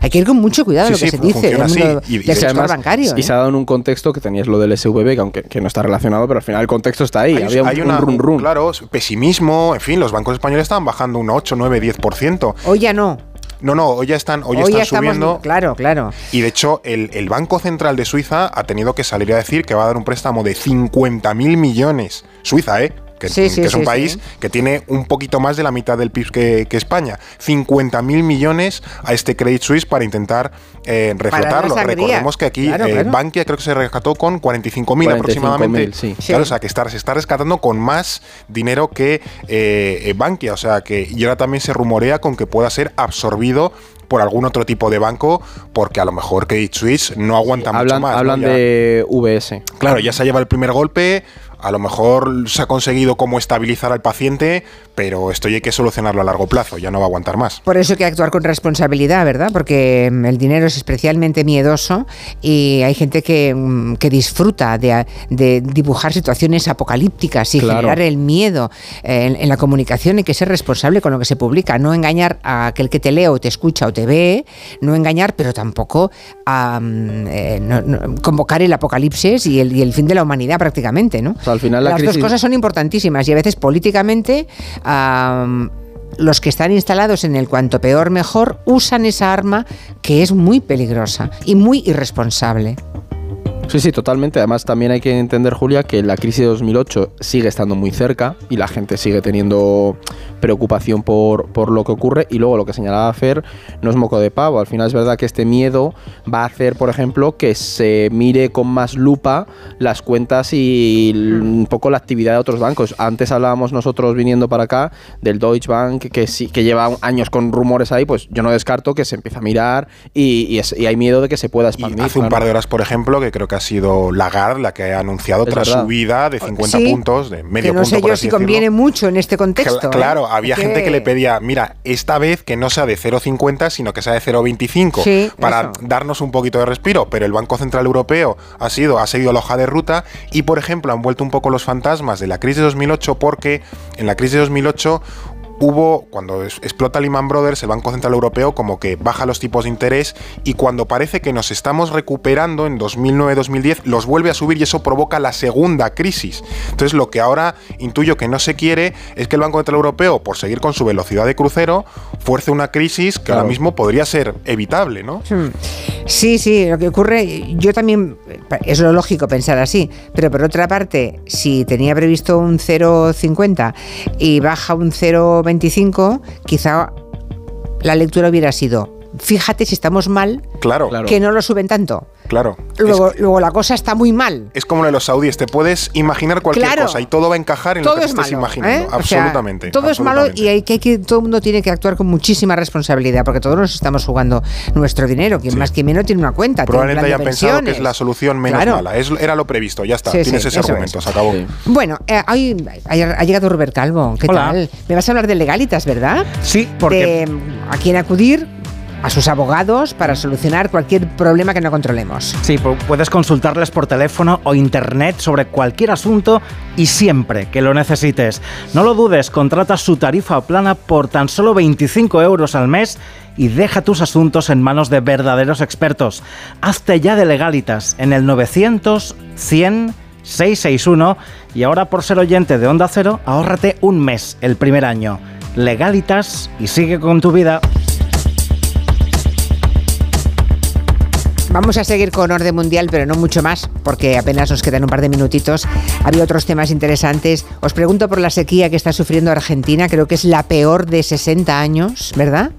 hay que ir con mucho cuidado Sí, lo que sí, se dice del mundo Y- y del de sector además, bancario. Y ¿eh? se ha dado en un contexto que tenías lo del SVB, que aunque que no está relacionado, pero al final el contexto está ahí. Hay, Había un, hay un una, run run. claro, pesimismo, en fin, los bancos españoles estaban bajando un 8, 9, 10%. Hoy ya no. No, no, hoy ya están, hoy Hoy están ya estamos- subiendo. Claro, claro. Y de hecho, el, el Banco Central de Suiza ha tenido que salir a decir que va a dar un préstamo de 50.000 millones. Suiza, ¿eh? Que, Sí, sí, que es un sí, país sí. que tiene un poquito más de la mitad del PIB que, que España. 50.000 millones a este Credit Suisse para intentar eh, reflotarlo. Recordemos que aquí Claro, eh, claro. Bankia creo que se rescató con 45.000 45.000, aproximadamente. sí. Claro, o sea, que está, se está rescatando con más dinero que eh, eh, Bankia. O sea, que y ahora también se rumorea con que pueda ser absorbido por algún otro tipo de banco, porque a lo mejor Credit Suisse no aguanta mucho Hablan, más. ¿no? hablan Ya- de VS. Claro, ya se ha llevado el primer golpe, a lo mejor se ha conseguido como estabilizar al paciente, pero esto ya hay que solucionarlo a largo plazo, ya no va a aguantar más. Por eso hay que actuar con responsabilidad, ¿verdad? Porque mm, el dinero es especialmente miedoso y hay gente que, mm, que disfruta de, de dibujar situaciones apocalípticas y Claro. generar el miedo eh, en, en la comunicación. Hay que ser responsable con lo que se publica, no engañar a aquel que te lee o te escucha o te ve, no engañar, pero tampoco a, mm, eh, no- no- convocar el apocalipsis y el, y el fin de la humanidad prácticamente, ¿no? O sea, al final la Las crisis... dos cosas son importantísimas y a veces políticamente los que están instalados en el cuanto peor mejor usan esa arma que es muy peligrosa y muy irresponsable. Sí, sí, totalmente. Además, también hay que entender, Julia, que la crisis de 2008 sigue estando muy cerca y la gente sigue teniendo preocupación por, por lo que ocurre. Y luego lo que señalaba Fer no es moco de pavo. Al final es verdad que este miedo va a hacer, por ejemplo, que se mire con más lupa las cuentas y l- un poco la actividad de otros bancos. Antes hablábamos nosotros viniendo para acá del Deutsche Bank, que sí que lleva años con rumores ahí, pues yo no descarto que se empieza a mirar y, y es- y hay miedo de que se pueda Y expandir. hace un claro. par de horas, por ejemplo, que creo que ha sido Lagarde la que ha anunciado verdad. subida de 50 Sí, puntos, de medio que no punto sé por yo así si decirlo. conviene mucho en este contexto. Cla- ¿eh? Claro, había gente que le pedía, mira, esta vez que no sea de 0,50, sino que sea de 0,25, Sí, para eso. darnos un poquito de respiro. Pero el Banco Central Europeo ha sido, ha seguido la hoja de ruta y, por ejemplo, han vuelto un poco los fantasmas de la crisis de 2008 porque en la crisis de 2008 hubo, cuando es- explota Lehman Brothers, el Banco Central Europeo como que baja los tipos de interés y cuando parece que nos estamos recuperando en 2009-2010, los vuelve a subir y eso provoca la segunda crisis. Entonces lo que ahora intuyo que no se quiere es que el Banco Central Europeo, por seguir con su velocidad de crucero, fuerce una crisis que ahora mismo podría ser evitable, ¿no? Hmm. Sí, sí, lo que ocurre, yo también, es lo lógico pensar así, pero por otra parte, si tenía previsto un 0,50 y baja un 0,25, quizá la lectura hubiera sido, fíjate si estamos mal, Claro, que no lo suben tanto. Claro. Luego, luego la cosa está muy mal. Es como lo de los saudíes, te puedes imaginar cualquier Claro. cosa y todo va a encajar en Todo lo que es te estés malo, imaginando. ¿eh? O sea, Absolutamente. todo es malo y hay que, hay que- todo el mundo tiene que actuar con muchísima responsabilidad porque todos nos estamos jugando nuestro dinero. Quien más que menos tiene una cuenta. Probablemente hayan pensado que es la solución menos Claro. mala. Es- era lo previsto, ya está. Sí, Tienes sí, ese argumento, es. se acabó. Bueno, eh, hoy ha, ha llegado Robert Calvo. ¿Qué Hola. tal? Me vas a hablar de legalitas, ¿verdad? Sí, porque- De, a quién acudir a sus abogados para solucionar cualquier problema que no controlemos. Sí, pu- puedes consultarles por teléfono o internet sobre cualquier asunto y siempre que lo necesites. No lo dudes, contrata su tarifa plana por tan solo 25 euros al mes y deja tus asuntos en manos de verdaderos expertos. Hazte ya de legalitas en el 900 100 661 y ahora por ser oyente de Onda Cero, ahórrate un mes el primer año. Legalitas y sigue con tu vida. Vamos a seguir con orden mundial, pero no mucho más, porque apenas nos quedan un par de minutitos. Había otros temas interesantes. Os pregunto por la sequía que está sufriendo Argentina, creo que es la peor de 60 años, ¿verdad?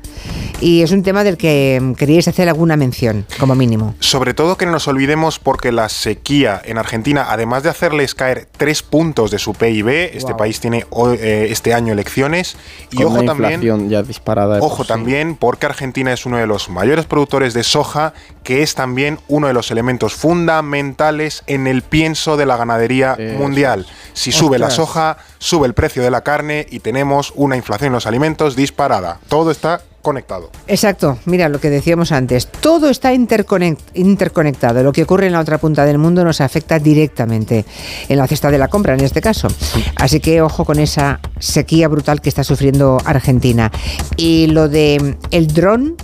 Y es un tema del que mm, queríais hacer alguna mención, como mínimo. Sobre todo que no nos olvidemos porque la sequía en Argentina, además de hacerles caer tres puntos de su PIB, este país tiene eh, este año elecciones y Con ojo una también, ya disparada. por ojo sí. también porque Argentina es uno de los mayores productores de soja, que es también uno de los elementos fundamentales en el pienso de la ganadería mundial. Si sube la soja, sube el precio de la carne y tenemos una inflación en los alimentos disparada. Todo está conectado. Exacto, mira lo que decíamos antes, todo está interconect- interconectado, lo que ocurre en la otra punta del mundo nos afecta directamente, en la cesta de la compra en este caso. Así que ojo con esa sequía brutal que está sufriendo Argentina. Y lo de mm, el dron,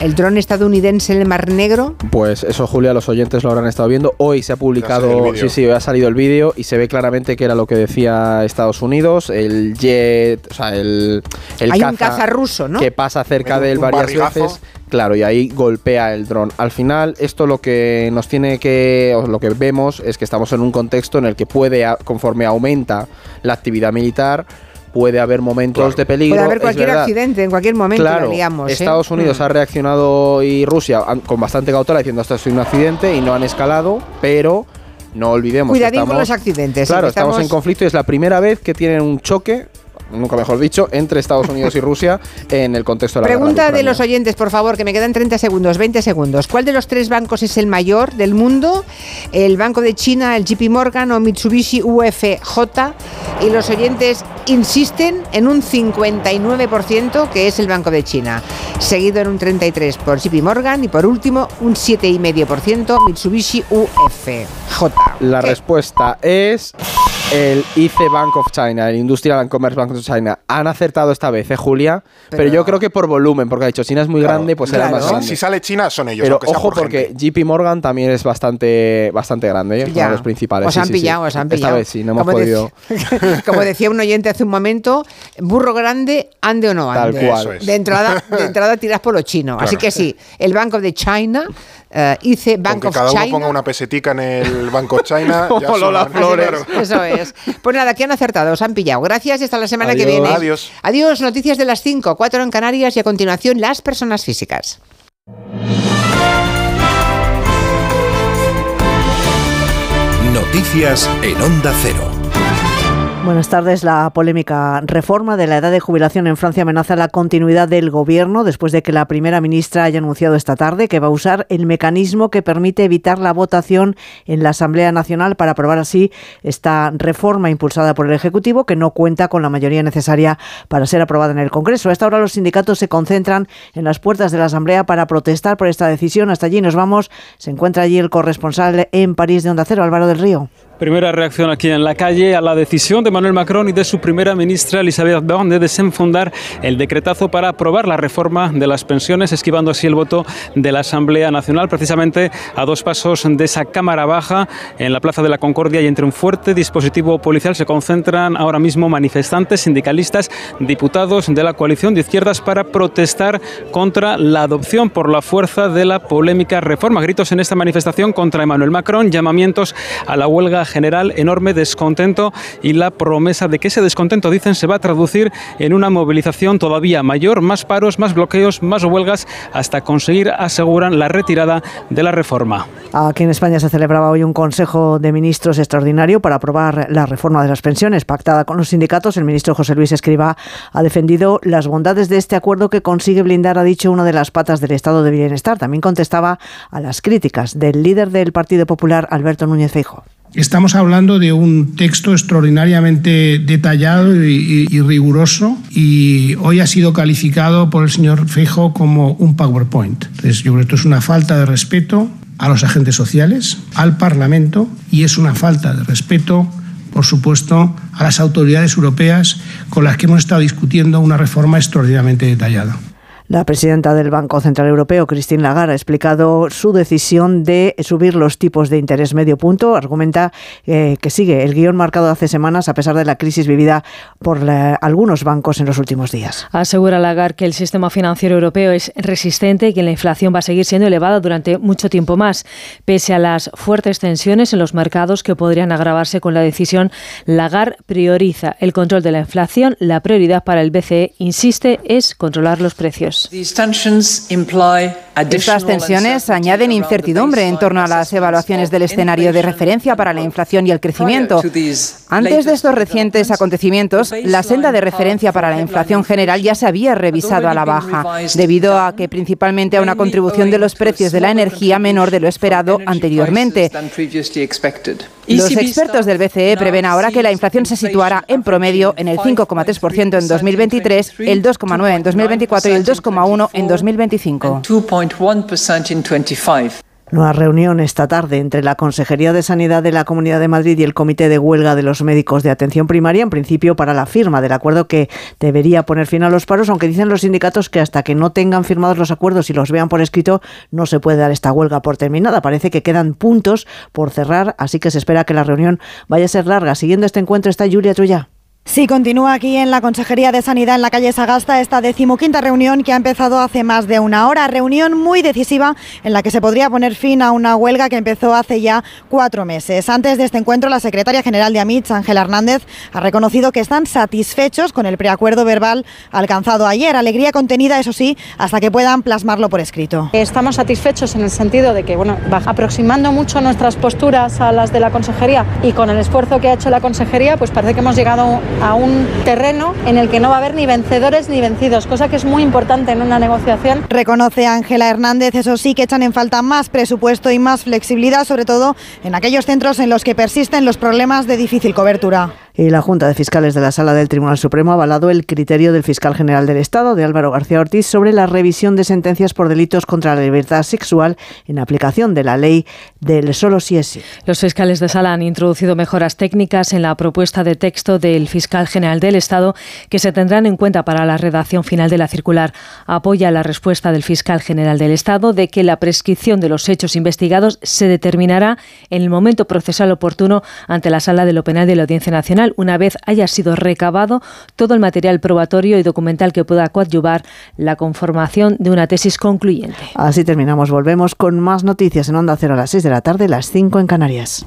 el dron estadounidense en el Mar Negro, Pues eso, Julia, los oyentes lo habrán estado viendo. Hoy se ha publicado, el vídeo. sí, sí, hoy ha salido el vídeo y se ve claramente que era lo que decía Estados Unidos, el jet, o sea, el, el hay un caza ruso, ¿no? que pasa cerca Un- de él varias barrigazo. veces. Claro, y ahí golpea el dron. Al final, esto lo que nos tiene que, o lo que vemos es que estamos en un contexto en el que puede, conforme aumenta la actividad militar, puede haber momentos de peligro. puede haber cualquier accidente en cualquier momento, Claro, liamos, ¿eh? Estados Unidos Mm. ha reaccionado y Rusia han- con bastante cautela diciendo esto es un accidente y no han escalado, pero no olvidemos que Cuidadín con estamos, los accidentes. Claro, ¿eh? estamos, en conflicto y es la primera vez que tienen un choque, nunca mejor dicho, entre Estados Unidos y Rusia en el contexto de la guerra Pregunta de los oyentes, por favor, que me quedan 30 segundos, 20 segundos. ¿Cuál de los tres bancos es el mayor del mundo? ¿El Banco de China, el JP Morgan o Mitsubishi UFJ? Y los oyentes insisten en un 59% que es el Banco de China, seguido en un 33% por JP Morgan y por último un 7,5% Mitsubishi UFJ. La respuesta es el IC Bank of China, el Industrial and Commerce Bank of China. Han acertado esta vez, ¿eh, Julia? Pero, Pero- yo creo que por volumen, porque ha dicho China es muy grande, pues será Claro. más Si- grande. Si sale China, son ellos. Pero ojo por porque gente. JP Morgan también es bastante, bastante grande, ¿eh? Ya. Uno de los principales. Os sí, han sí, sí. pillado, os han Esta pillado. vez sí, no hemos Como podido. Como decía un oyente hace un momento, burro grande, ande o no Tal ande. cual. Eso es. De entrada, de entrada tiras por lo chino. Así que sí, el Banco de China, eh, IC Bank Aunque of cada uno China. ponga una pesetica en el Banco China. ya son- Flores. claro. Eso es. Pues nada, que han acertado, os han pillado. Gracias y hasta la semana que Adiós. viene. Adiós. Adiós, noticias de las 5, 4 en Canarias y a continuación las personas físicas. Noticias en Onda Cero. Buenas tardes. La polémica reforma de la edad de jubilación en Francia amenaza la continuidad del gobierno después de que la primera ministra haya anunciado esta tarde que va a usar el mecanismo que permite evitar la votación en la Asamblea Nacional para aprobar así esta reforma impulsada por el Ejecutivo que no cuenta con la mayoría necesaria para ser aprobada en el Congreso. A esta hora los sindicatos se concentran en las puertas de la Asamblea para protestar por esta decisión. Hasta allí nos vamos. Se encuentra allí el corresponsal en París de Onda Cero, Álvaro del Río. Primera reacción aquí en la calle a la decisión de Manuel Macron y de su primera ministra Elisabeth Borne de desenfundar el decretazo para aprobar la reforma de las pensiones, esquivando así el voto de la Asamblea Nacional, precisamente a dos pasos de esa Cámara Baja en la Plaza de la Concordia y entre un fuerte dispositivo policial se concentran ahora mismo manifestantes, sindicalistas, diputados de la coalición de izquierdas para protestar contra la adopción por la fuerza de la polémica reforma. Gritos en esta manifestación contra Emmanuel Macron, llamamientos a la huelga general, enorme descontento y la promesa de que ese descontento, dicen, se va a traducir en una movilización todavía mayor, más paros, más bloqueos, más huelgas, hasta conseguir, aseguran, la retirada de la reforma. Aquí en España se celebraba hoy un Consejo de Ministros extraordinario para aprobar la reforma de las pensiones pactada con los sindicatos. El ministro José Luis Escriba ha defendido las bondades de este acuerdo que consigue blindar, ha dicho, una de las patas del estado de bienestar. También contestaba a las críticas del líder del Partido Popular, Alberto Núñez Feijóo. Estamos hablando de un texto extraordinariamente detallado y, riguroso y hoy ha sido calificado por el señor Feijo como un PowerPoint. Entonces yo creo que esto es una falta de respeto a los agentes sociales, al Parlamento y es una falta de respeto por supuesto, a las autoridades europeas con las que hemos estado discutiendo una reforma extraordinariamente detallada. La presidenta del Banco Central Europeo, Christine Lagarde, ha explicado su decisión de subir los tipos de interés medio punto. Argumenta eh, que sigue el guion marcado hace semanas a pesar de la crisis vivida por la, algunos bancos en los últimos días. Asegura Lagarde que el sistema financiero europeo es resistente y que la inflación va a seguir siendo elevada durante mucho tiempo más. Pese a las fuertes tensiones en los mercados que podrían agravarse con la decisión, Lagarde prioriza el control de la inflación. La prioridad para el BCE, insiste, es controlar los precios. Estas tensiones añaden incertidumbre en torno a las evaluaciones del escenario de referencia para la inflación y el crecimiento. Antes de estos recientes acontecimientos, la senda de referencia para la inflación general ya se había revisado a la baja, debido a que principalmente a una contribución de los precios de la energía menor de lo esperado anteriormente. Los expertos del BCE prevén ahora que la inflación se situará en promedio en el 5,3% en 2023, el 2,9% en 2024 y el 2,1% en 2025. Nueva reunión esta tarde entre la Consejería de Sanidad de la Comunidad de Madrid y el Comité de Huelga de los Médicos de Atención Primaria, en principio para la firma del acuerdo que debería poner fin a los paros, aunque dicen los sindicatos que hasta que no tengan firmados los acuerdos y los vean por escrito, no se puede dar esta huelga por terminada. Parece que quedan puntos por cerrar, así que se espera que la reunión vaya a ser larga. Siguiendo este encuentro está Julia Trulla. Sí, continúa aquí en la Consejería de Sanidad en la calle Sagasta esta decimoquinta reunión que ha empezado hace más de una hora. Reunión muy decisiva en la que se podría poner fin a una huelga que empezó hace ya cuatro meses. Antes de este encuentro, la secretaria general de AMITS, Ángela Hernández, ha reconocido que están satisfechos con el preacuerdo verbal alcanzado ayer. Alegría contenida, eso sí, hasta que puedan plasmarlo por escrito. Estamos satisfechos en el sentido de que, bueno, aproximando mucho nuestras posturas a las de la Consejería y con el esfuerzo que ha hecho la Consejería, pues parece que hemos llegado a un terreno en el que no va a haber ni vencedores ni vencidos, cosa que es muy importante en una negociación. Reconoce Ángela Hernández, eso sí, que echan en falta más presupuesto y más flexibilidad, sobre todo en aquellos centros en los que persisten los problemas de difícil cobertura. Y la Junta de Fiscales de la Sala del Tribunal Supremo ha avalado el criterio del fiscal general del Estado, de Álvaro García Ortiz, sobre la revisión de sentencias por delitos contra la libertad sexual en aplicación de la ley del solo si es sí. Los fiscales de Sala han introducido mejoras técnicas en la propuesta de texto del fiscal general del Estado que se tendrán en cuenta para la redacción final de la circular. Apoya la respuesta del fiscal general del Estado de que la prescripción de los hechos investigados se determinará en el momento procesal oportuno ante la Sala de lo Penal de la Audiencia Nacional una vez haya sido recabado todo el material probatorio y documental que pueda coadyuvar la conformación de una tesis concluyente. Así terminamos. Volvemos con más noticias en Onda Cero a las 6 de la tarde, las 5 en Canarias.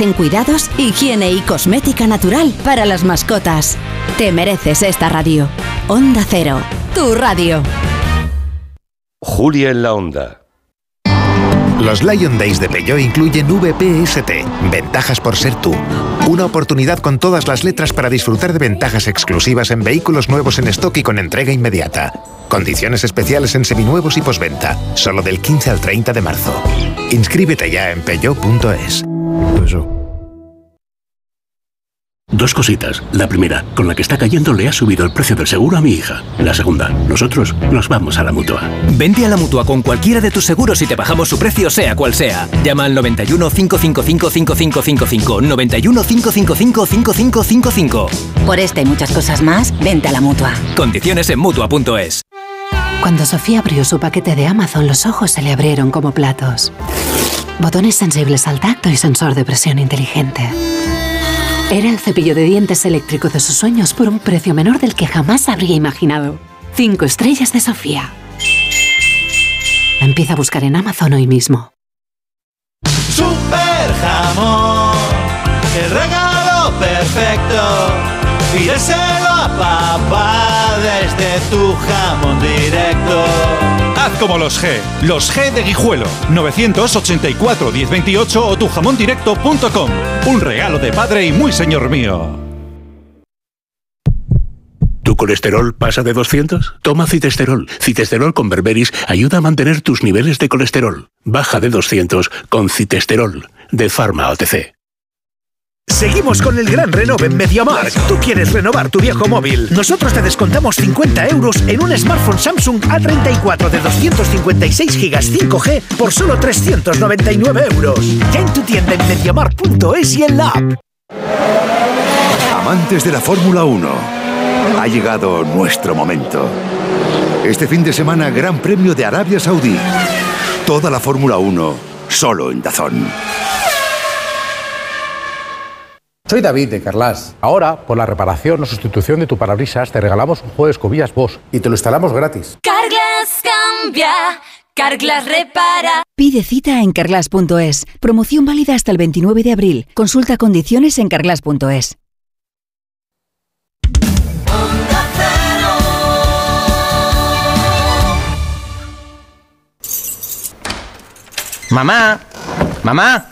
en cuidados, higiene y cosmética natural para las mascotas. Te mereces esta radio. Onda Cero, tu radio. Julia en la Onda. Los Lion Days de Peugeot incluyen VPST, ventajas por ser tú. Una oportunidad con todas las letras para disfrutar de ventajas exclusivas en vehículos nuevos en stock y con entrega inmediata. Condiciones especiales en seminuevos y posventa, solo del 15 al 30 de marzo. Inscríbete ya en peugeot.es. Dos cositas. La primera, con la que está cayendo le ha subido el precio del seguro a mi hija. La segunda, nosotros nos vamos a la mutua. Vente a la mutua con cualquiera de tus seguros y te bajamos su precio, sea cual sea. Llama al 91 555 5555. 91 555 5555. Por esta y muchas cosas más, vente a la mutua. Condiciones en mutua.es. Cuando Sofía abrió su paquete de Amazon, los ojos se le abrieron como platos. Botones sensibles al tacto y sensor de presión inteligente. Era el cepillo de dientes eléctrico de sus sueños por un precio menor del que jamás habría imaginado. Cinco estrellas de Sofía. Empieza a buscar en Amazon hoy mismo. Super jamón, el regalo perfecto. Pídeselo a papá desde tu jamón directo. Haz como los G, los G de Guijuelo, 984 1028 o tujamondirecto.com. Un regalo de padre y muy señor mío. ¿Tu colesterol pasa de 200? Toma citesterol. Citesterol con berberis ayuda a mantener tus niveles de colesterol. Baja de 200 con citesterol de Pharma OTC. Seguimos con el gran renove en MediaMark. Tú quieres renovar tu viejo móvil. Nosotros te descontamos 50 euros en un smartphone Samsung A34 de 256 GB 5G por solo 399 euros. Ya en tu tienda en MediaMark.es y en la app. Amantes de la Fórmula 1, ha llegado nuestro momento. Este fin de semana, Gran Premio de Arabia Saudí. Toda la Fórmula 1, solo en Dazón. Soy David de Carlas. Ahora, por la reparación o sustitución de tu parabrisas, te regalamos un juego de escobillas Bosch y te lo instalamos gratis. Carglass cambia, Carglass repara. Pide cita en carglass.es. Promoción válida hasta el 29 de abril. Consulta condiciones en carglass.es. Mamá, mamá,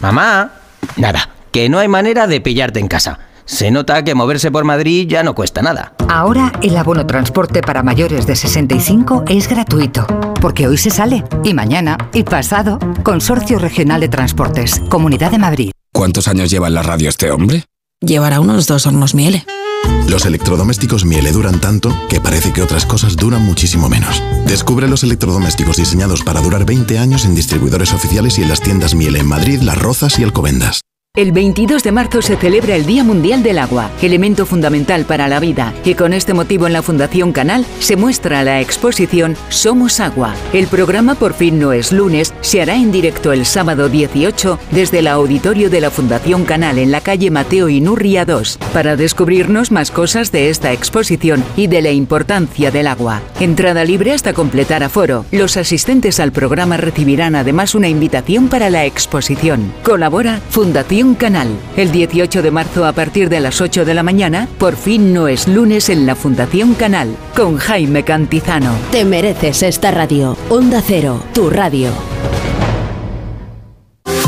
mamá. Nada, que no hay manera de pillarte en casa. Se nota que moverse por Madrid ya no cuesta nada. Ahora el abono transporte para mayores de 65 es gratuito, porque hoy se sale, y mañana, y pasado. Consorcio Regional de Transportes, Comunidad de Madrid. ¿Cuántos años lleva en la radio este hombre? Llevará unos dos hornos miele. Los electrodomésticos Miele duran tanto que parece que otras cosas duran muchísimo menos. Descubre los electrodomésticos diseñados para durar 20 años en distribuidores oficiales y en las tiendas Miele en Madrid, Las Rozas y Alcobendas. El 22 de marzo se celebra el Día Mundial del Agua, elemento fundamental para la vida, y con este motivo en la Fundación Canal se muestra la exposición Somos Agua. El programa Por fin no es lunes se hará en directo el sábado 18 desde el auditorio de la Fundación Canal en la calle Mateo Inurria 2 para descubrirnos más cosas de esta exposición y de la importancia del agua. Entrada libre hasta completar aforo. Los asistentes al programa recibirán además una invitación para la exposición. Colabora Fundación Canal. El 18 de marzo a partir de las 8 de la mañana, por fin no es lunes en la Fundación Canal, con Jaime Cantizano. Te mereces esta radio. Onda Cero, tu radio.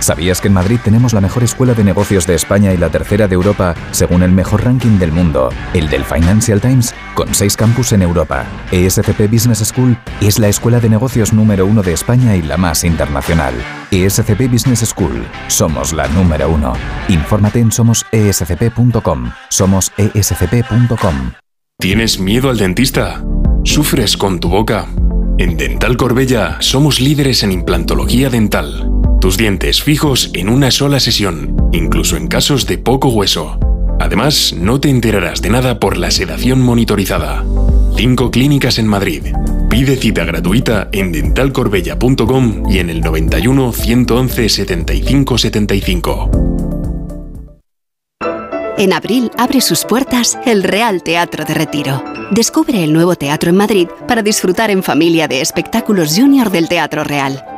¿Sabías que en Madrid tenemos la mejor escuela de negocios de España y la tercera de Europa, según el mejor ranking del mundo, el del Financial Times, con seis campus en Europa? ESCP Business School es la escuela de negocios número uno de España y la más internacional. ESCP Business School, somos la número uno. Infórmate en somosescp.com. Somosescp.com. ¿Tienes miedo al dentista? ¿Sufres con tu boca? En Dental Corbella somos líderes en implantología dental. Tus dientes fijos en una sola sesión, incluso en casos de poco hueso. Además, no te enterarás de nada por la sedación monitorizada. Cinco clínicas en Madrid. Pide cita gratuita en dentalcorbella.com y en el 91 111 75 75. En abril abre sus puertas el Real Teatro de Retiro. Descubre el nuevo teatro en Madrid para disfrutar en familia de espectáculos junior del Teatro Real.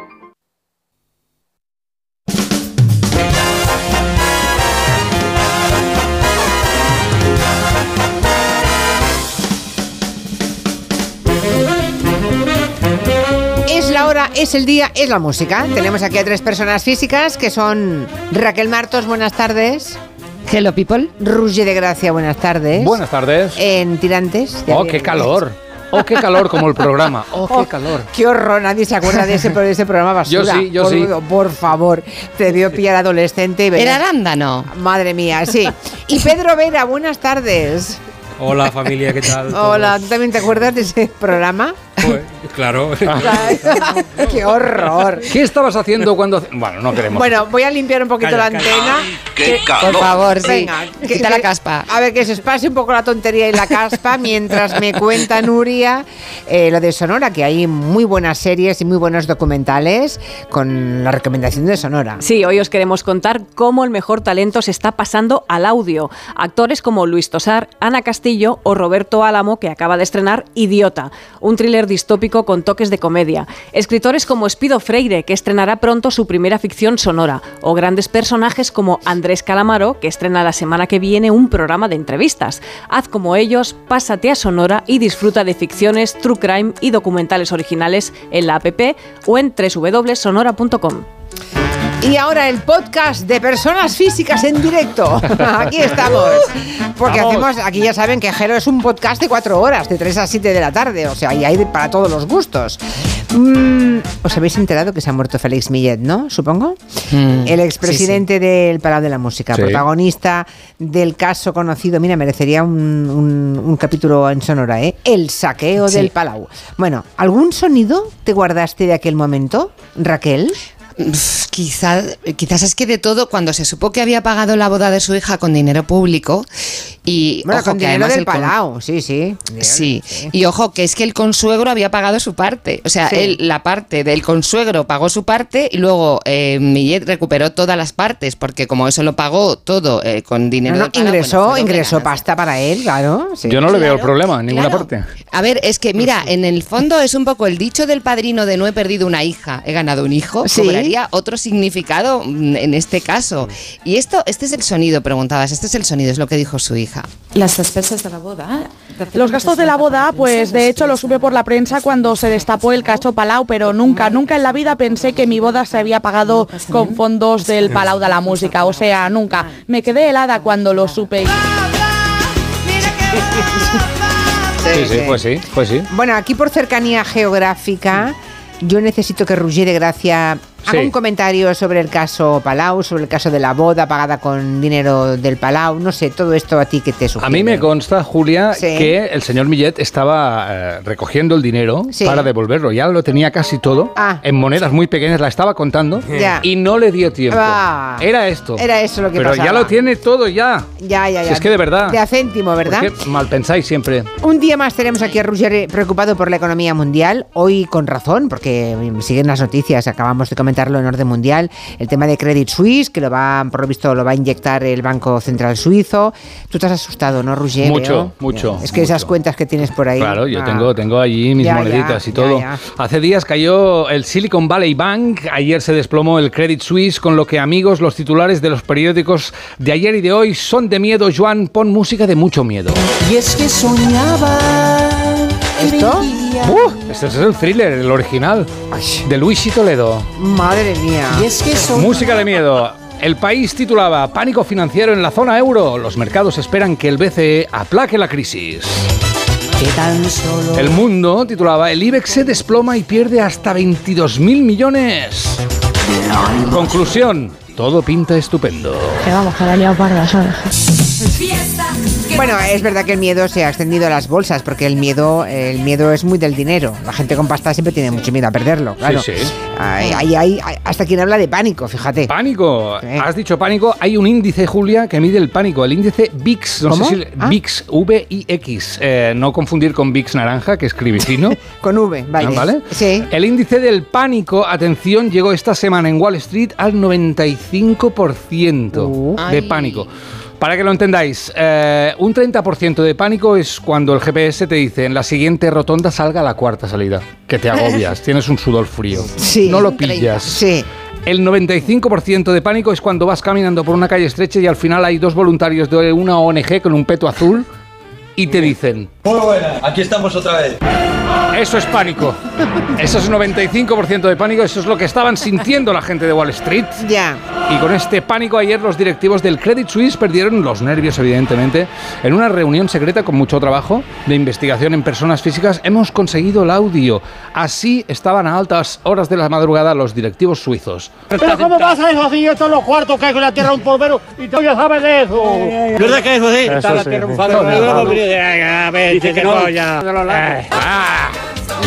hora, es el día, es la música. Tenemos aquí a tres personas físicas que son Raquel Martos, buenas tardes. Hello people. Ruge de Gracia, buenas tardes. Buenas tardes. En Tirantes. Oh, qué calor. Oh, qué calor como el programa. Oh, qué calor. Qué horror, nadie se acuerda de ese, de ese programa basura. Yo sí, yo por, sí. Por favor, te debió pillar adolescente. y ver- Era arándano. Madre mía, sí. Y Pedro Vera, buenas tardes. Hola familia, ¿qué tal? Hola, ¿tú también te acuerdas de ese programa? Pues, claro. ¡Qué horror! ¿Qué estabas haciendo cuando.? Bueno, no queremos. Bueno, voy a limpiar un poquito Calla, la calla. antena. ¡Qué calor! Por favor, sí. Venga, Quita la caspa. A ver, que se espase un poco la tontería y la caspa mientras me cuenta Nuria eh, lo de Sonora, que hay muy buenas series y muy buenos documentales con la recomendación de Sonora. Sí, hoy os queremos contar cómo el mejor talento se está pasando al audio. Actores como Luis Tosar, Ana Castillo o Roberto Álamo, que acaba de estrenar Idiota, un thriller distópico con toques de comedia. Escritores como Espido Freire, que estrenará pronto su primera ficción sonora. O grandes personajes como Andrés Calamaro, que estrena la semana que viene un programa de entrevistas. Haz como ellos, pásate a Sonora y disfruta de ficciones, true crime y documentales originales en la app o en www.sonora.com. Y ahora el podcast de personas físicas en directo. Aquí estamos. Porque Vamos. hacemos, aquí ya saben que Gelo es un podcast de cuatro horas, de 3 a 7 de la tarde. O sea, y hay para todos los gustos. Mm, Os habéis enterado que se ha muerto Félix Millet, ¿no? Supongo. Mm, El expresidente del Palau de la Música, Sí. protagonista del caso conocido, mira, merecería un, un- un capítulo en Sonora, ¿eh? El saqueo del Palau. Bueno, ¿algún sonido te guardaste de aquel momento, Raquel? Pf, Quizá, quizás es que de todo, cuando se supo que había pagado la boda de su hija con dinero público y Bueno, ojo, con que dinero además del el Palau, sí, sí. Sí, y ojo, que es que el consuegro había pagado su parte. O sea, Sí. él, la parte del consuegro pagó su parte y luego eh, Millet recuperó todas las partes, porque como eso lo pagó todo eh, con dinero No, no, del Palau, ingresó, bueno, ingresó pasta para él, claro. sí. Yo no le veo el problema en ninguna claro. parte. A ver, es que mira, en el fondo es un poco el dicho del padrino de no he perdido una hija, he ganado un hijo, Sí. cobraría otro significado mm, en este caso. Y esto, este es el sonido, preguntabas, este es el sonido, es lo que dijo su hija. Las despensas de la boda. Los gastos de la boda, pues de hecho lo supe por la prensa cuando se destapó el caso Palau, pero nunca, nunca en la vida pensé que mi boda se había pagado con fondos del Palau de la Música. O sea, nunca. Me quedé helada cuando lo supe. Sí, sí, pues sí, pues sí. Bueno, aquí por cercanía geográfica, yo necesito que Roger de Gracia haga Sí. un comentario sobre el caso Palau, sobre el caso de la boda pagada con dinero del Palau. No sé, todo esto a ti que te sugiere. A mí me consta, Julia, Sí. que el señor Millet estaba eh, recogiendo el dinero Sí. para devolverlo. Ya lo tenía casi todo Ah. en monedas muy pequeñas, la estaba contando Ya. y no le dio tiempo. Ah. Era esto. Era eso lo que Pero pasaba. ya lo tiene todo ya. Ya, ya, ya. Si es que de verdad. De a céntimo, ¿verdad? ¿Por qué mal pensáis siempre? Un día más tenemos aquí a Roger preocupado por la economía mundial, hoy con razón, porque siguen las noticias, acabamos de comentarlo en orden mundial, el tema de Credit Suisse, que lo va, por lo visto, lo va a inyectar el Banco Central Suizo. Tú te has asustado, ¿no, Roger? Mucho, Veo. mucho, Es que esas cuentas que tienes por ahí. Claro, yo ah, tengo, tengo allí mis Ya, moneditas ya, y todo. ya, Hace días cayó el Silicon Valley Bank, ayer se desplomó el Credit Suisse, con lo que amigos, los titulares de los periódicos de ayer y de hoy son de miedo. Joan, pon música de mucho miedo. Y es que soñaba. ¿Esto? ¡Uh! Este es el thriller, el original, de Luis y Toledo. Madre mía. Y es que soñaba. Música de miedo. El país titulaba Pánico financiero en la zona euro. Los mercados esperan que el BCE aplaque la crisis. Que tan solo. El mundo titulaba El IBEX se desploma y pierde hasta 22.000 millones. Conclusión. Todo pinta estupendo. Que vamos, que la liado parda, ¿sabes? Fiesta, Bueno, es verdad que el miedo se ha extendido a las bolsas, porque el miedo, el miedo es muy del dinero. La gente con pasta siempre tiene mucho miedo a perderlo, claro. Sí, sí. Hay- hay- hay- hay- hasta quien habla de pánico, fíjate. Pánico. Has dicho pánico. Hay un índice, Julia, que mide el pánico. El índice VIX. No ¿Cómo? sé si Ah. VIX, V-I-X. Eh, no confundir con VIX naranja, que escribe fino. Con V, vale. ¿Vale? Sí. El índice del pánico, atención, llegó esta semana en Wall Street al 95% Uh. de Ay. Para que lo entendáis, eh, un 30% de pánico es cuando el GPS te dice en la siguiente rotonda salga la cuarta salida, que te agobias, tienes un sudor frío. Sí. No lo pillas. Sí. El 95% de pánico es cuando vas caminando por una calle estrecha y al final hay dos voluntarios de una ONG con un peto azul y te dicen, Muy buena, aquí estamos otra vez. eso es pánico. Eso es 95% de pánico, eso es lo que estaban sintiendo la gente de Wall Street. Ya. Y con este pánico ayer los directivos del Credit Suisse perdieron los nervios, evidentemente. En una reunión secreta con mucho trabajo de investigación en personas físicas hemos conseguido el audio. Así estaban a altas horas de la madrugada los directivos suizos. Pero ¿cómo pasa eso si esto es los cuartos que hay con la tierra un polvero y tú ya sabes de eso? ¿Verdad que eso sí? Está la tierra un Eso polvero. sí. A ver, Dice que no. no, ya. Eh, ah.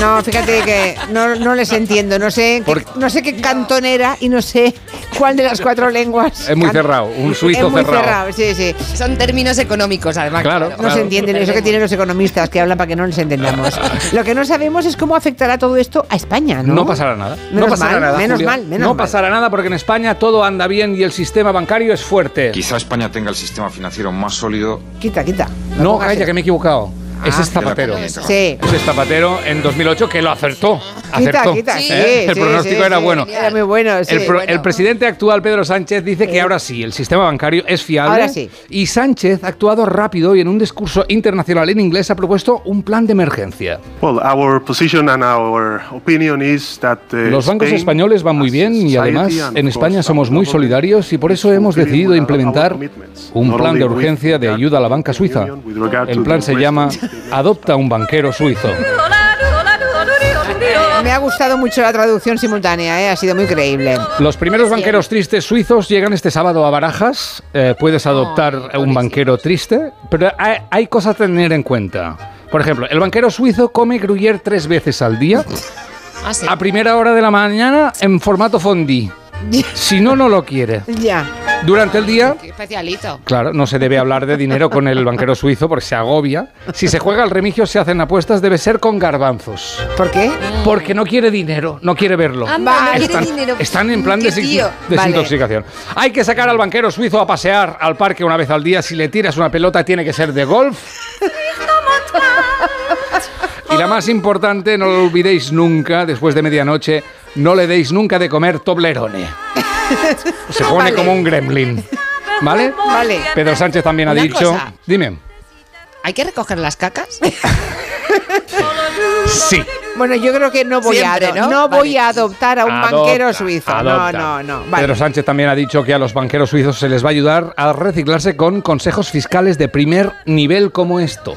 No, fíjate que no, no les entiendo. No sé, qué, no sé qué cantón era y no sé cuál de las cuatro lenguas. Es muy cerrado, un suizo es muy cerrado. cerrado. Sí, sí. Son términos económicos, además. Claro, No se entienden eso que tienen los economistas que hablan para que no les entendamos. Lo que no sabemos es cómo afectará todo esto a España, ¿no? No, pasará nada. Menos no pasará mal, nada. menos Julia. mal, menos no mal. pasará nada porque en España todo anda bien y el sistema bancario es fuerte. Quizá España tenga el sistema financiero más sólido. Quita, quita. No, pongas- calla, que me he equivocado. Ese es Zapatero. Sí. Ese es Zapatero en 2008 que lo acertó. Acertó. quita, ¿Eh? sí, el sí, pronóstico sí, era sí. bueno. Era muy bueno, sí. el, pro- Bueno. el presidente actual, Pedro Sánchez, dice que ahora sí, el sistema bancario es fiable. Ahora sí. Y Sánchez ha actuado rápido y en un discurso internacional en inglés ha propuesto un plan de emergencia. Well, our position and our opinion is that uh, Los bancos Spain, españoles van muy bien y además and en España somos muy solidarios y por eso hemos decidido implementar un plan de urgencia de ayuda a la to banca the suiza. El plan se llama. Adopta un banquero suizo. Me ha gustado mucho la traducción simultánea, ¿eh? ha sido muy creíble. Los primeros banqueros tristes suizos llegan este sábado a Barajas. Eh, puedes adoptar un banquero triste, pero hay, hay cosas a tener en cuenta. Por ejemplo, el banquero suizo come gruyère tres veces al día, Ah, sí. a primera hora de la mañana en formato fondue. Si no, no lo quiere. Ya. Durante el día, Qué especialito. claro, no se debe hablar de dinero con el banquero suizo porque se agobia. Si se juega al remigio, se hacen apuestas, debe ser con garbanzos. ¿Por qué? Porque no quiere dinero, no quiere verlo. Anda, no quiere están, dinero. están en plan de desintoxicación. Hay que sacar al banquero suizo a pasear al parque una vez al día. Si le tiras una pelota, tiene que ser de golf. Y la más importante, no lo olvidéis nunca, después de medianoche, no le deis nunca de comer Toblerone. Se pone Vale. como un gremlin. ¿Vale? Vale. Pedro Sánchez también ha dicho. cosa. Dime. ¿Hay que recoger las cacas? Sí. Bueno, yo creo que no voy, Siempre, a, ¿no? no Vale. voy a adoptar a un Adopta, banquero suizo. adopta. No, no, no. Vale. Pedro Sánchez también ha dicho que a los banqueros suizos se les va a ayudar a reciclarse con consejos fiscales de primer nivel como esto.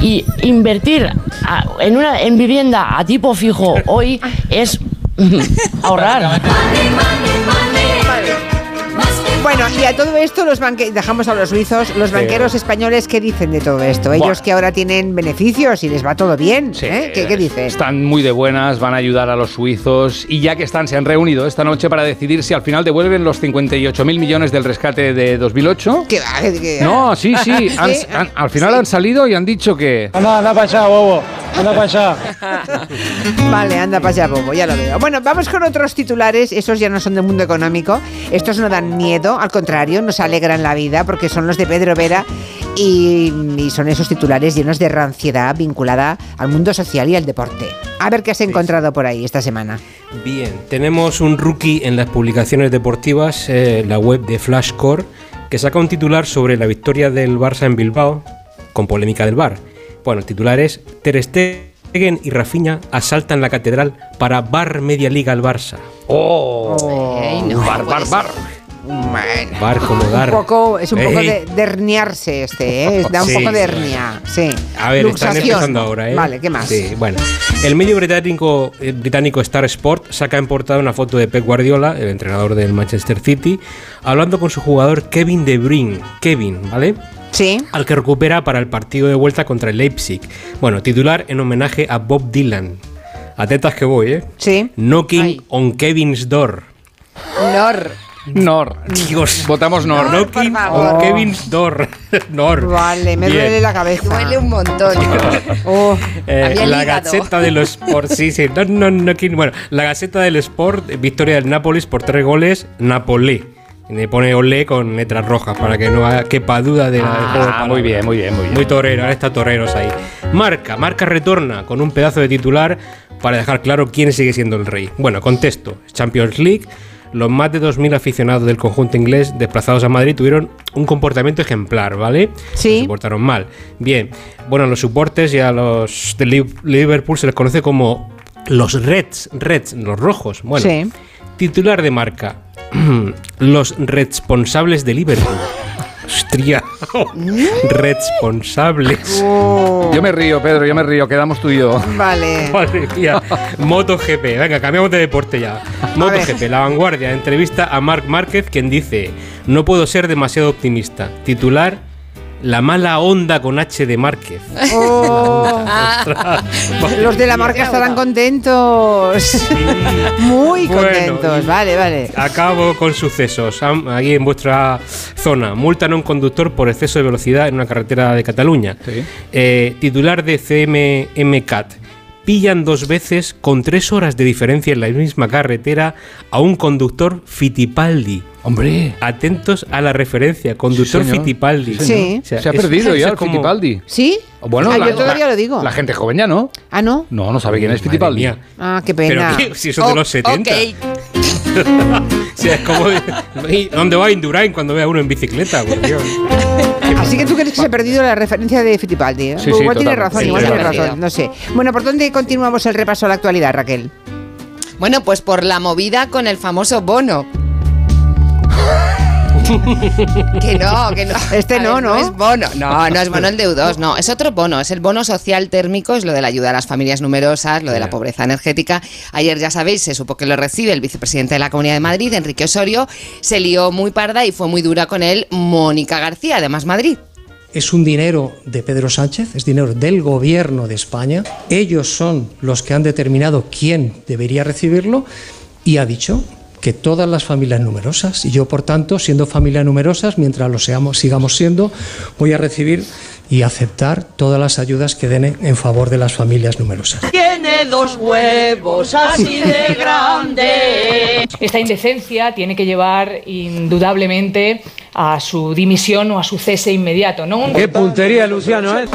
Y invertir a- en una en vivienda a tipo fijo hoy es ahorrar. Bueno, y a todo esto los banqueros, dejamos a los suizos, los Sí. banqueros españoles, ¿qué dicen de todo esto? Ellos que ahora tienen beneficios y les va todo bien, Sí, ¿eh? ¿Qué, qué dicen? Están muy de buenas, van a ayudar a los suizos y ya que están, se han reunido esta noche para decidir si al final devuelven los 58.000 millones del rescate de 2008. ¿Qué va? ¿Qué- qué- No, sí, sí, han- Sí. han- al final han salido y han dicho que... Anda, anda para allá, bobo. Anda para allá. Vale, anda para allá, Bobo, ya lo veo. Bueno, vamos con otros titulares, esos ya no son del mundo económico, estos no dan miedo, al contrario, nos alegran la vida porque son los de Pedro Vera y, y son esos titulares llenos de ranciedad vinculada al mundo social y al deporte. A ver qué has encontrado por ahí esta semana. Bien, tenemos un rookie en las publicaciones deportivas, eh, la web de Flashcore, que saca un titular sobre la victoria del Barça en Bilbao, con polémica del Bar. Bueno, el titular es Ter Stegen y Rafinha asaltan la catedral para bar media liga al Barça. ¡Oh! No, bar, bar, bar. Bueno. Bar como dar. Un poco, es un poco Ey. de, de herniarse este, ¿eh? Da un Sí, poco de hernia. Sí. A ver, están Luxación. empezando ahora, ¿eh? Vale, ¿qué más? Sí, bueno. El medio británico, eh, británico Star Sport saca en portada una foto de Pep Guardiola, el entrenador del Manchester City, hablando con su jugador Kevin De Bruyne. Kevin, ¿vale? Sí. Al que recupera para el partido de vuelta contra el Leipzig. Bueno, titular en homenaje a Bob Dylan. Atentas que voy, ¿eh? Sí. Knocking on Kevin's door. Nor. Nor. Dios. Votamos Nor. Favor. on Kevin's door. Nor. Vale, me Bien. duele la cabeza. Duele un montón. Oh. Eh, Había la. Gaceta de los Sport, sí, sí, no, no, no, bueno, la Gaceta del Sport, eh, victoria del Nápoles por tres goles, Napolé. Y Le pone olé con letras rojas para que no haya- quepa duda de la del juego Ah, muy bien, muy bien, muy bien. Muy torero, ahora está toreros ahí. Marca, Marca retorna con un pedazo de titular para dejar claro quién sigue siendo el rey. Bueno, contesto, Champions League. Los más de 2.000 aficionados del conjunto inglés desplazados a Madrid tuvieron un comportamiento ejemplar, ¿vale? Sí. Se portaron mal. Bien. Bueno, a los soportes y a los de Liv- Liverpool se les conoce como los Reds, Reds, los rojos. Bueno, Sí. titular de marca. los responsables de Liverpool. Hostia. responsables. Yo me río, Pedro, yo me río. Quedamos tú y yo. Vale. Madre mía. MotoGP. Venga, cambiamos de deporte ya. MotoGP, la vanguardia. Entrevista a Marc Márquez, quien dice: No puedo ser demasiado optimista. Titular: La mala onda con H de Márquez. Oh. Los de la marca estarán contentos. Muy contentos. Vale, vale. Acabo con sucesos. Aquí en vuestra zona. Multan a un conductor por exceso de velocidad en una carretera de Cataluña. Eh, titular de CMMCAT. Pillan dos veces con tres horas de diferencia en la misma carretera a un conductor Fittipaldi. Hombre. Atentos a la referencia. Conductor. Sí. O sea, Se ha es- perdido es ya el como- Fittipaldi. ¿Sí? Bueno, Ah, la- yo todavía la- lo digo. La gente joven ya no. Ah, ¿no? No, no sabe quién es mía. Ah, qué Pero pena. ¿qué? si eso es de los 70. Ok. O sea, es como. ¿Y ¿Dónde va Indurain cuando ve a uno en bicicleta? Por Dios. Así que tú crees que se ha perdido la referencia de Fittipaldi. ¿eh? Sí, sí, igual tiene razón, Sí, igual tiene razón. No sé. Bueno, ¿por dónde continuamos el repaso a la actualidad, Raquel? Bueno, pues por la movida con el famoso bono. Que no, que no. Este no, ver, ¿no? es bono. No, no es bono el de U2, no. Es otro bono. Es el bono social térmico, es lo de la ayuda a las familias numerosas, lo de la pobreza energética. Ayer, ya sabéis, se supo que lo recibe el vicepresidente de la Comunidad de Madrid, Enrique Osorio. Se lió muy parda y fue muy dura con él Mónica García, además Madrid. Es un dinero de Pedro Sánchez, es dinero del gobierno de España. Ellos son los que han determinado quién debería recibirlo y ha dicho que todas las familias numerosas, y yo por tanto, siendo familia numerosas, mientras lo seamos, sigamos siendo, voy a recibir y aceptar todas las ayudas que den en favor de las familias numerosas. Tiene dos huevos así de grandes. Esta indecencia tiene que llevar indudablemente a su dimisión o a su cese inmediato, ¿no? Qué puntería, Luciano, ¿eh?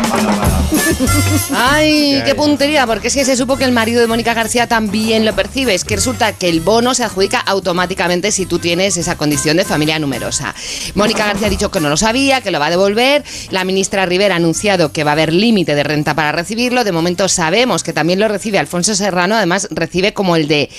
Ay, qué puntería, porque es que se supo que el marido de Mónica García también lo percibe. Es que resulta que el bono se adjudica automáticamente si tú tienes esa condición de familia numerosa. Mónica García ha dicho que no lo sabía, que lo va a devolver. La ministra Rivera anunciado que va a haber límite de renta para recibirlo. De momento sabemos que también lo recibe Alfonso Serrano, además recibe como el de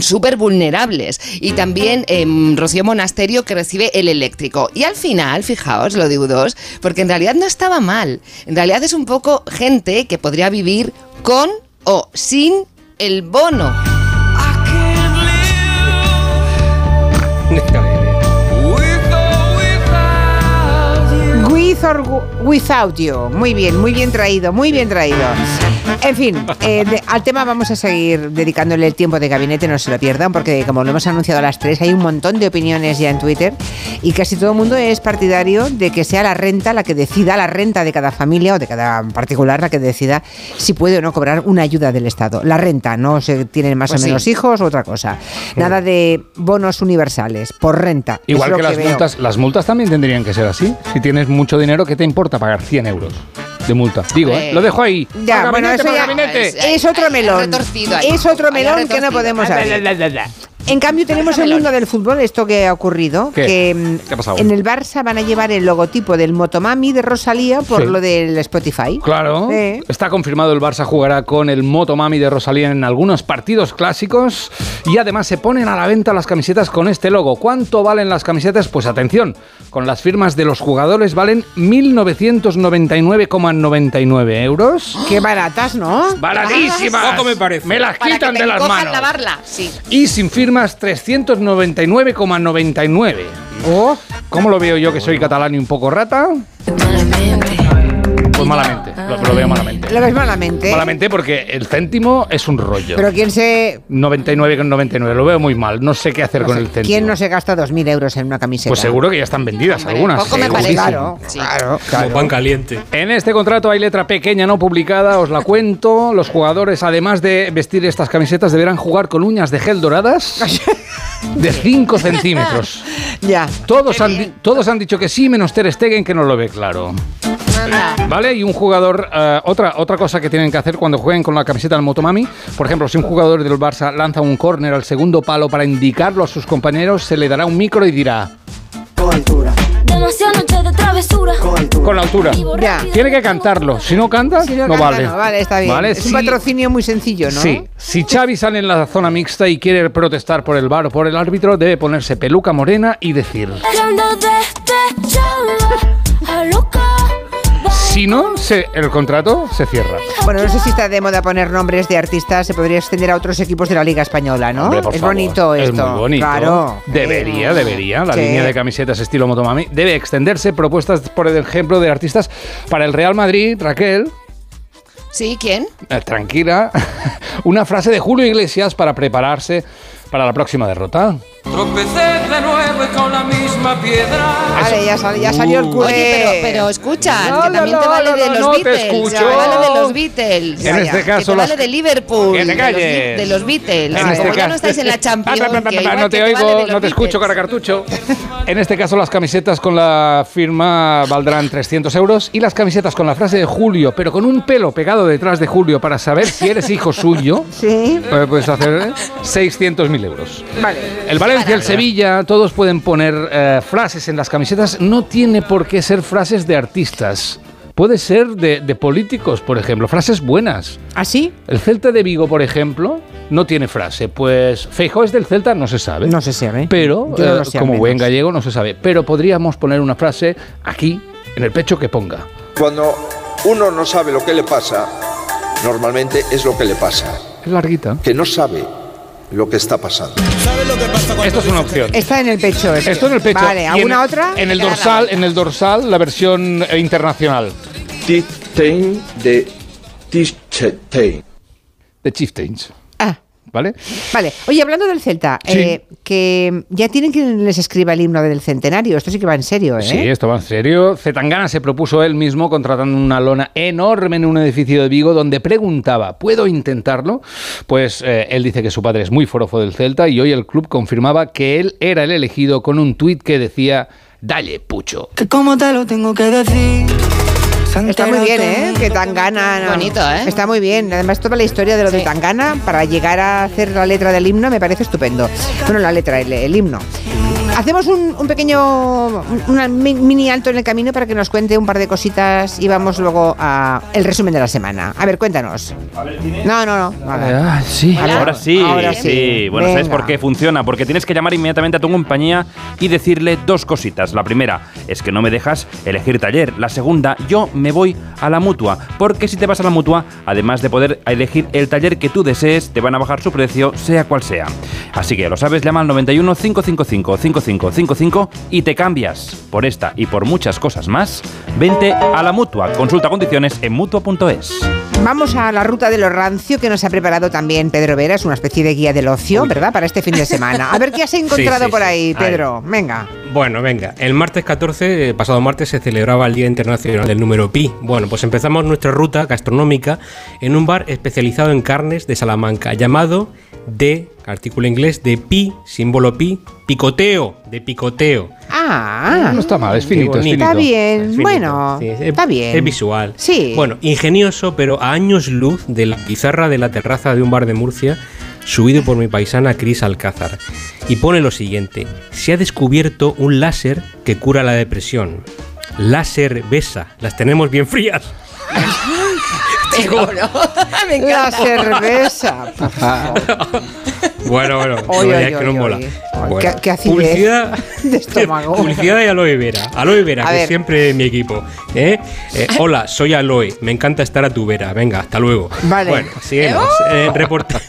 súper vulnerables. Y también em, Rocío Monasterio que recibe el eléctrico. Y al final, fijaos, lo de U2, porque en realidad no estaba mal. En realidad es un poco gente que podría vivir con o sin el bono. Without you. Muy bien, muy bien traído, muy bien traído. En fin, eh, de- al tema vamos a seguir dedicándole el tiempo de gabinete, no se lo pierdan, porque como lo hemos anunciado a las 3, hay un montón de opiniones ya en Twitter y casi todo el mundo es partidario de que sea la renta la que decida, la renta de cada familia o de cada particular la que decida si puede o no cobrar una ayuda del Estado. La renta, no se tienen más Pues o sí. menos hijos o otra cosa. Nada de bonos universales, por renta. Es Igual que las veo. multas, las multas también tendrían que ser así. Si tienes mucho dinero, ¿qué te importa pagar 100 euros de multa? Digo, ¿eh? lo dejo ahí. Ya, Para bueno, gabinete, eso para ya gabinete. es otro melón. Es otro melón que no podemos abrir. En cambio tenemos el mundo del fútbol, esto que ha ocurrido, ¿Qué? que mm, ¿Qué ha pasado? en el Barça van a llevar el logotipo del Motomami de Rosalía por Sí. lo del Spotify. Claro, Sí. está confirmado el Barça jugará con el Motomami de Rosalía en algunos partidos clásicos y además se ponen a la venta las camisetas con este logo. ¿Cuánto valen las camisetas? Pues atención, con las firmas de los jugadores valen 1.999,99 euros. Qué baratas, ¿no? ¡Baratísimas! Poco me parece. Me las Para quitan que de te las cojan manos. lavarla, sí. Y sin firmas 399,99. Oh. ¿Cómo lo veo yo que soy catalán y un poco rata? Malamente, lo, lo veo malamente. Lo ves malamente. Malamente porque el céntimo es un rollo. Pero quién se... 99,99, lo veo muy mal. No sé qué hacer con el céntimo. ¿Quién no se gasta 2.000 euros en una camiseta? Pues seguro que ya están vendidas algunas. poco me parece. Claro, claro, Como pan caliente. En este contrato hay letra pequeña no publicada, os la cuento. Los jugadores, además de vestir estas camisetas, deberán jugar con uñas de gel doradas de 5 centímetros. Ya. Todos han, todos han dicho que sí, menos Ter Stegen, que no lo ve claro. ¿Vale? Y un jugador, eh, otra, otra cosa que tienen que hacer cuando jueguen con la camiseta del Motomami, por ejemplo, si un jugador del Barça lanza un córner al segundo palo para indicarlo a sus compañeros, se le dará un micro y dirá, Demasiadas noches de travesura. con la altura. Ya. Tiene que cantarlo. Si no canta, Si no, canta, vale. no, vale, está bien. Vale, es un patrocinio muy sencillo, ¿no? Sí, si Xavi sale en la zona mixta y quiere protestar por el bar o por el árbitro, debe ponerse peluca morena y decir, si no, se- el contrato se cierra. Bueno, no sé si está de moda poner nombres de artistas, se podría extender a otros equipos de la Liga Española, ¿no? Hombre, por es favor, bonito es esto. muy bonito. Claro. Debería, debería. La Sí. línea de camisetas estilo Motomami debe extenderse. Propuestas, por ejemplo, de artistas para el Real Madrid, Raquel. ¿Sí? ¿Quién? eh, tranquila. Una frase de Julio Iglesias para prepararse para la próxima derrota. Tropecé de nuevo y con la misma piedra. Vale, ya, sal- ya salió el culé. Oye, pero, pero escucha, No, que no, también te no, vale no, de no, los no te Beatles. escucho. te vale de los Beatles. En este que caso te las- vale de Liverpool. Que te de los calles. De los Beatles. En este Como ya no estáis en la Champions. Ah, que no que te oigo, no te escucho, Beatles. caracartucho. En este caso, las camisetas con la firma valdrán 300 euros y las camisetas con la frase de Julio, pero con un pelo pegado detrás de Julio para saber si eres hijo suyo, Sí. pues puedes hacer 600.000 euros. Vale. El Valencia, el Sevilla, todos pueden poner eh, frases en las camisetas. No tiene por qué ser frases de artistas. Puede ser de, de políticos, por ejemplo, frases buenas. ¿Así? El Celta de Vigo, por ejemplo, no tiene frase. Pues Feijóo es del Celta, no se sabe. No se sabe. Pero, no eh, como buen gallego, no se sabe. Pero podríamos poner una frase aquí, en el pecho, que ponga. Cuando uno no sabe lo que le pasa, normalmente es lo que le pasa. Es larguita. Que no sabe lo que está pasando. Esto es una opción. Está en el pecho. este. Esto en el pecho. Vale, en ¿alguna otra? En el dorsal, en el dorsal, la versión eh, internacional. Chieftain de Chieftain. De Chieftains. ¿Vale? Vale. Oye, hablando del Celta, Sí. eh, que ya tienen quien les escriba el himno del centenario. Esto sí que va en serio, ¿eh? Sí, esto va en serio. Zetangana se propuso él mismo contratando una lona enorme en un edificio de Vigo donde preguntaba, ¿puedo intentarlo? Pues eh, él dice que su padre es muy forofo del Celta y hoy el club confirmaba que él era el elegido con un tuit que decía, dale pucho. Que cómo te lo tengo que decir. Está muy bien, ¿eh? Que Tangana. no. Bonito, ¿eh? Está muy bien. Además, toda la historia de lo de Tangana para llegar a hacer la letra del himno me parece estupendo. Bueno, la letra, el, el himno. Hacemos un, un pequeño un mini alto en el camino para que nos cuente un par de cositas y vamos luego a el resumen de la semana. A ver, cuéntanos. No, no, no. Ah, sí. Ahora sí, Ahora sí. sí. Bueno, ¿sabes Venga. por qué funciona? Porque tienes que llamar inmediatamente a tu compañía y decirle dos cositas. La primera es que no me dejas elegir taller. La segunda, yo me voy a la mutua. Porque si te vas a la mutua, además de poder elegir el taller que tú desees, te van a bajar su precio, sea cual sea. Así que ya lo sabes, llama al 91 555 5555 y te cambias. Por esta y por muchas cosas más, vente a la mutua. Consulta condiciones en mutua.es. Vamos a la ruta de lo rancio que nos ha preparado también Pedro Vera, es una especie de guía del ocio, ¿verdad? Para este fin de semana. A ver qué has encontrado sí, por sí. ahí, Ahí. Pedro. Venga. Bueno, venga, el martes 14, eh, pasado martes, se celebraba el Día Internacional del Número Pi. Bueno, pues empezamos nuestra ruta gastronómica en un bar especializado en carnes de Salamanca, llamado de, artículo inglés, de Pi, símbolo Pi, picoteo, de picoteo. Ah, No está mal, es finito, es bonito. está finito. bien. Es finito, bueno, sí, es- está bien. Es visual. Sí. Bueno, ingenioso, pero a años luz de la pizarra de la terraza de un bar de Murcia, subido por mi paisana Cris Alcázar. Y pone lo siguiente, se ha descubierto un láser que cura la depresión. Láser Besa, las tenemos bien frías. Seguro. Me La cerveza. por favor. Bueno, bueno, Oy, no, oy, ya es que oy, no oy. mola. Bueno, qué- qué publicidad, de estómago. publicidad de aloe vera. Aloe vera, A que ver. siempre mi equipo. ¿eh? Eh, hola, soy Aloe. Me encanta estar a tu vera. Venga, hasta luego. Vale. Bueno, sigamos. Eh, reporta-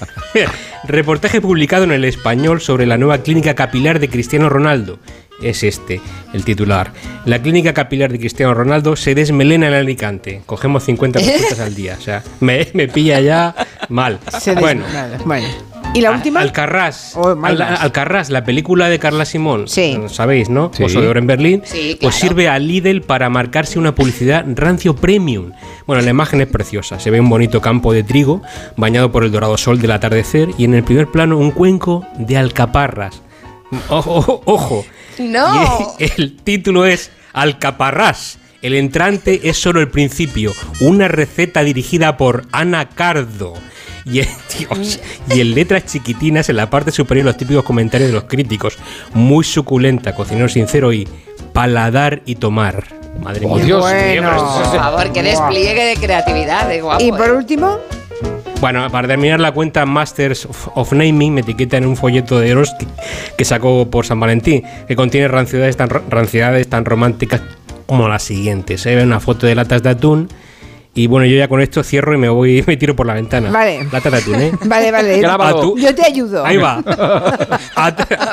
reportaje publicado en el español sobre la nueva clínica capilar de Cristiano Ronaldo. Es este, el titular. La clínica capilar de Cristiano Ronaldo se desmelena en Alicante. Cogemos 50 respuestas al día. O sea, me, me pilla ya mal. Se bueno. ¿Y la última? Alcarrás. Oh, Al-. Alcarrás, la película de Carla Simón. Sí. Sabéis, ¿no? Sí. Oso de oro en Berlín. Sí, Pues claro. sirve a Lidl para marcarse una publicidad rancio premium. Bueno, la imagen es preciosa. Se ve un bonito campo de trigo bañado por el dorado sol del atardecer y en el primer plano un cuenco de alcaparras. Ojo, ojo, ojo. No. Y el título es Alcaparrás. El entrante es solo el principio. Una receta dirigida por Ana Cardo. Y, Dios, y en letras chiquitinas en la parte superior los típicos comentarios de los críticos. Muy suculenta, cocinero sincero y paladar y tomar. Madre Oh, mía. Dios Bueno. mío, Por favor, qué despliegue de creatividad, de guapo. Y por ¿eh? Bueno, para terminar la cuenta Masters of, of Naming me etiqueta en un folleto de Eroski que sacó por San Valentín, que contiene rancidades tan, rancidades tan románticas como las siguientes. Se ve una foto de latas de atún y bueno, yo ya con esto cierro y me voy me tiro por la ventana. Vale. Latas de atún, ¿eh? vale, vale. Yo te ayudo. Ahí va.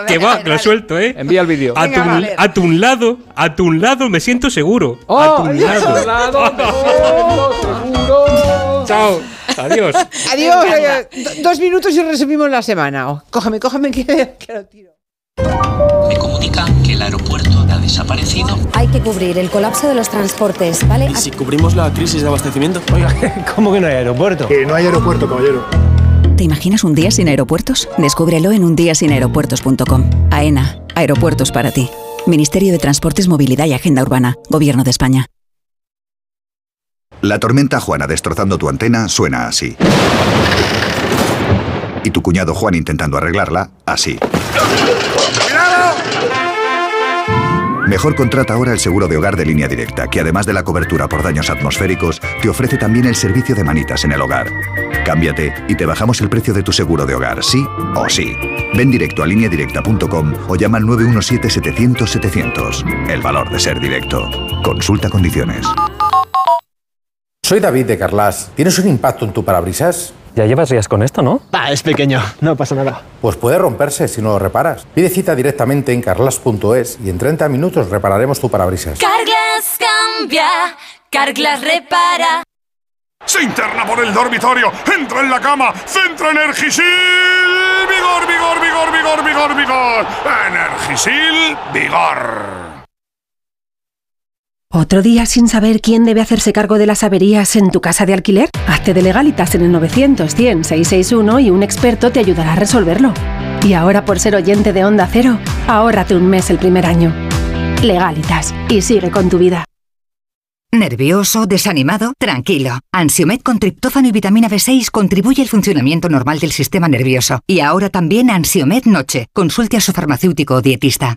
Que va, que lo suelto, ¿eh? Envía el vídeo. A tu, vale. a tu lado, a tu lado me siento seguro. Oh, a tu Dios, lado. lado, me siento seguro. Chao. Adiós. Adiós. dos minutos y resumimos la semana. Oh, cógeme, cógeme que, que lo tiro. Me comunican que el aeropuerto ha desaparecido. Hay que cubrir el colapso de los transportes, ¿vale? ¿Y si cubrimos la crisis de abastecimiento? Oiga, ¿cómo que no hay aeropuerto? Que no hay aeropuerto, caballero. ¿Te imaginas un día sin aeropuertos? Descúbrelo en undiasinaeropuertos.com. AENA, aeropuertos para ti. Ministerio de Transportes, Movilidad y Agenda Urbana, Gobierno de España. La tormenta Juana destrozando tu antena suena así. Y tu cuñado Juan intentando arreglarla, así. Mejor contrata ahora el seguro de hogar de línea directa, que además de la cobertura por daños atmosféricos, te ofrece también el servicio de manitas en el hogar. Cámbiate y te bajamos el precio de tu seguro de hogar, sí o sí. Ven directo a lineadirecta.com o llama al 917-700-700. El valor de ser directo. Consulta condiciones. Soy David de Carlas. ¿Tienes un impacto en tu parabrisas? Ya llevas días con esto, ¿no? Ah, es pequeño, no pasa nada. Pues puede romperse si no lo reparas. Pide cita directamente en carlas.es y en 30 minutos repararemos tu parabrisas. Carglass cambia, Carglass repara. Se interna por el dormitorio, entra en la cama, centra Energisil. Vigor, vigor, vigor, vigor, vigor, vigor. Energisil, vigor. ¿Otro día sin saber quién debe hacerse cargo de las averías en tu casa de alquiler? Hazte de legalitas en el 900 100 661 y un experto te ayudará a resolverlo. Y ahora por ser oyente de Onda Cero, ahórrate un mes el primer año. Legalitas y sigue con tu vida. ¿Nervioso? ¿Desanimado? Tranquilo. Ansiomed con triptófano y vitamina B6 contribuye al funcionamiento normal del sistema nervioso. Y ahora también Ansiomed Noche. Consulte a su farmacéutico o dietista.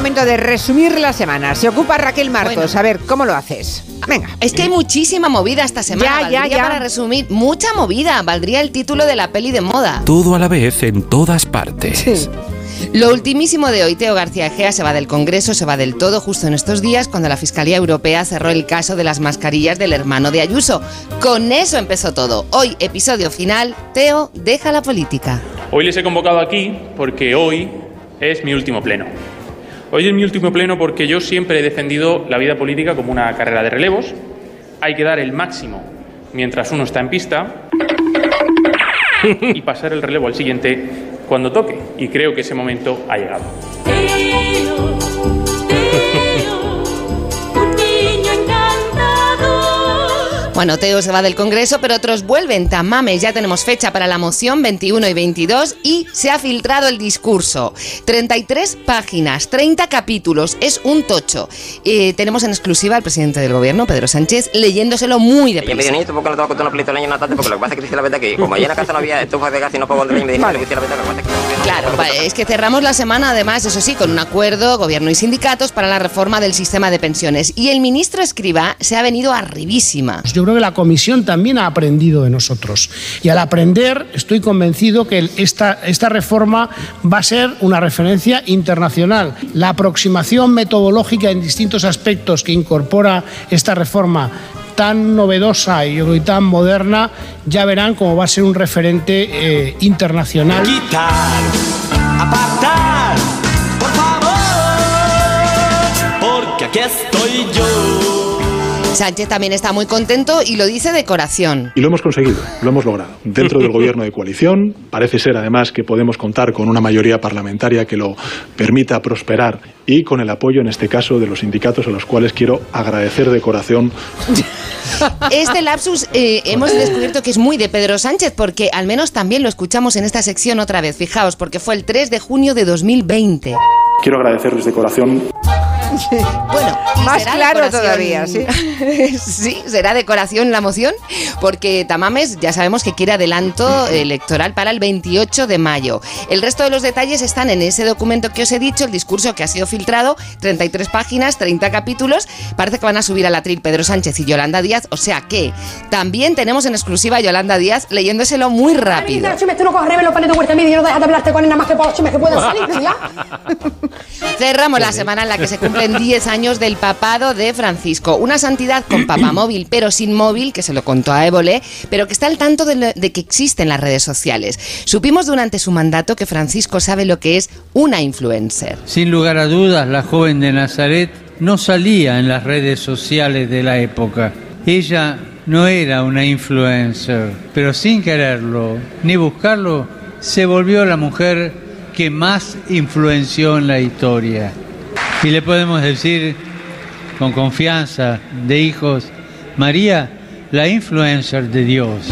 momento de resumir la semana. Se ocupa Raquel Martos. A ver, ¿cómo lo haces? Venga. Es que hay muchísima movida esta semana. Ya, ya, ya. Para resumir, mucha movida. Valdría el título de la peli de moda. Todo a la vez en todas partes. Lo ultimísimo de hoy, Teo García Egea se va del Congreso, se va del todo justo en estos días cuando la Fiscalía Europea cerró el caso de las mascarillas del hermano de Ayuso. Con eso empezó todo. Hoy, episodio final, Teo deja la política. Hoy les he convocado aquí porque hoy es mi último pleno. Hoy es mi último pleno porque yo siempre he defendido la vida política como una carrera de relevos hay que dar el máximo mientras uno está en pista y pasar el relevo al siguiente cuando toque. Y creo que ese momento ha llegado. Bueno, Teo se va del Congreso, pero otros vuelven. Tamames, ya tenemos fecha para la moción 21 y 22 y se ha filtrado el discurso. 33 páginas, 30 capítulos, es un tocho. Eh, tenemos en exclusiva al presidente del gobierno, Pedro Sánchez, leyéndoselo muy Y deprisa. dice, ¿por qué no te vas a contar una? Porque lo que pasa es que dice la verdad que como allá en la casa no había estufa de gas y no pagó de leña, me le dice la verdad que que que... Claro, es que cerramos la semana, además, eso sí, con un acuerdo, gobierno y sindicatos, para la reforma del sistema de pensiones. Y el ministro Escriba se ha venido arribísima. Yo creo que la comisión también ha aprendido de nosotros. Y al aprender, estoy convencido que esta, esta reforma va a ser una referencia internacional. La aproximación metodológica en distintos aspectos que incorpora esta reforma tan novedosa y, yo tan moderna, ya verán cómo va a ser un referente eh, internacional. apartar, por favor, porque aquí estoy yo. Sánchez también está muy contento y lo dice de corazón. Y lo hemos conseguido, lo hemos logrado. Dentro del gobierno de coalición, parece ser además que podemos contar con una mayoría parlamentaria que lo permita prosperar y con el apoyo, en este caso, de los sindicatos a los cuales quiero agradecer de corazón Este lapsus eh, hemos descubierto que es muy de Pedro Sánchez, porque al menos también lo escuchamos en esta sección otra vez. Fijaos, porque fue el 3 de junio de 2020. Quiero agradecerles de corazón Bueno, Más claro decoración- todavía, sí. sí, será decoración la moción, porque Tamames ya sabemos que quiere adelanto electoral para el 28 de mayo. El resto de los detalles están en ese documento que os he dicho, el discurso que ha sido filtrado, 33 páginas, 30 capítulos. Parece que van a subir a la tril Pedro Sánchez y Yolanda Díaz, o sea que también tenemos en exclusiva a Yolanda Díaz leyéndoselo muy rápido. Cerramos la semana en la que se cumplen 10 años del papado de Francisco. Una santidad con papamóvil, pero sin móvil, que se lo contó a Évole, pero que está al tanto de, lo- de que existen las redes sociales. Supimos durante su mandato que Francisco sabe lo que es una influencer. Sin lugar a dudas, la joven de Nazaret no salía en las redes sociales de la época. Ella no era una influencer, pero sin quererlo ni buscarlo, se volvió la mujer que más influenció en la historia. Y le podemos decir con confianza de hijos, María, la influencer de Dios.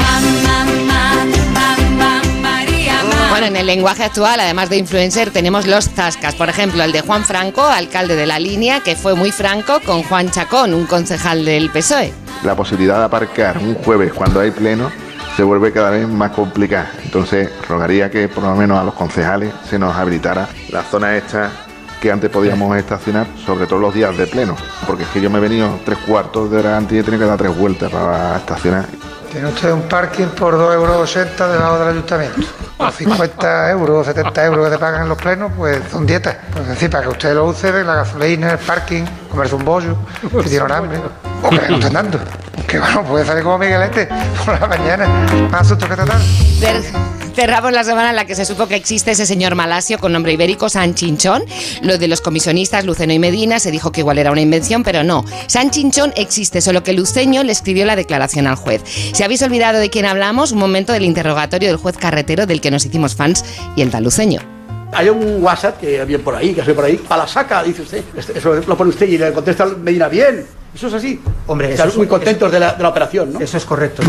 Bueno, en el lenguaje actual, además de influencer, tenemos los zascas. Por ejemplo, el de Juan Franco, alcalde de la línea, que fue muy franco con Juan Chacón, un concejal del PSOE. la posibilidad de aparcar un jueves cuando hay pleno se vuelve cada vez más complicada. Entonces, rogaría que por lo menos a los concejales se nos habilitara la zona esta que antes podíamos estacionar, sobre todo los días de pleno, porque es que yo me he venido tres cuartos de hora antes y he tenido que dar tres vueltas para estacionar. Tiene usted un parking por 2,80 euros debajo del ayuntamiento. Los 50 euros, 70 euros que te pagan en los plenos, pues son dietas. Pues es decir, para que usted lo use, la gasolina, el parking, comerse un bollo, si tiene hambre, o que le estén dando. Que bueno, puede salir como Miguelete por la mañana, más susto que tratar. Cer- Cerramos la semana en la que se supo que existe ese señor malasio con nombre ibérico, San Chinchón. Lo de los comisionistas Luceno y Medina se dijo que igual era una invención, pero no. San Chinchón existe, solo que Luceño le escribió la declaración al juez. Si habéis olvidado de quién hablamos, un momento del interrogatorio del juez carretero del que nos hicimos fans y el taluceño. Hay un WhatsApp que había por ahí, que soy por ahí, a la saca, dice usted. Este- Eso lo pone usted y le contesta Medina bien. Eso es así. Hombre, Están eso es- muy contentos de la, de la operación, ¿no? Eso es correcto.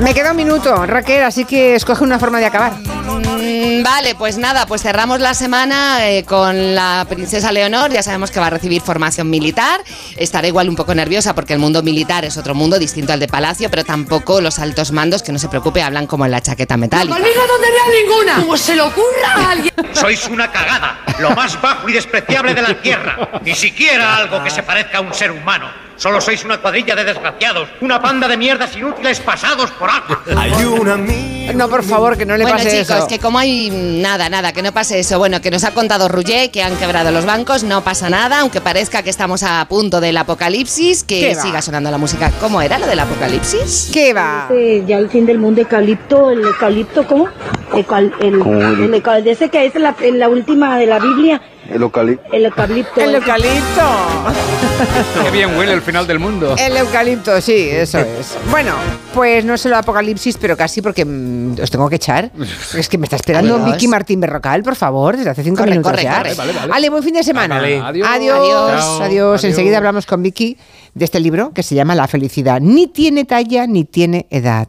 Me queda un minuto, Raquel, así que escoge una forma de acabar. Mm, Vale, pues nada, pues cerramos la semana eh, con la princesa Leonor. Ya sabemos que va a recibir formación militar. Estará igual un poco nerviosa porque el mundo militar es otro mundo distinto al de Palacio, pero tampoco los altos mandos, que no se preocupe, hablan como en la chaqueta metálica. no tontería ninguna! ¡Como se le ocurra a alguien! Sois una cagada, lo más bajo y despreciable de la tierra. Ni siquiera algo que se parezca a un ser humano. Solo sois una cuadrilla de desgraciados, una panda de mierdas inútiles pasados por agua. No, por favor, que no le bueno, pase chicos, eso. que como hay nada, nada, que no pase eso. Bueno, que nos ha contado Rugger que han quebrado los bancos, no pasa nada, aunque parezca que estamos a punto del apocalipsis, que ¿Qué va? siga sonando la música. ¿Cómo era lo del apocalipsis? ¿Qué va? Ya el fin del mundo, eucalipto, el eucalipto, ¿cómo? El, el eucal- de ese que es la, en la última de la Biblia, El eucalipto. El eucalipto. El eucalipto. Qué bien huele el final del mundo. El eucalipto, sí, eso es. Bueno, pues no solo apocalipsis, pero casi porque mm, os tengo que echar. Es que me está esperando. Vicky Martín Berrocal, por favor, desde hace cinco Corre, minutos corre, ya. corre. Vale, vale. Ale, buen fin de semana. Vale. Adiós. Adiós. Adiós. Adiós. Enseguida hablamos con Vicky de este libro que se llama La felicidad. Ni tiene talla ni tiene edad.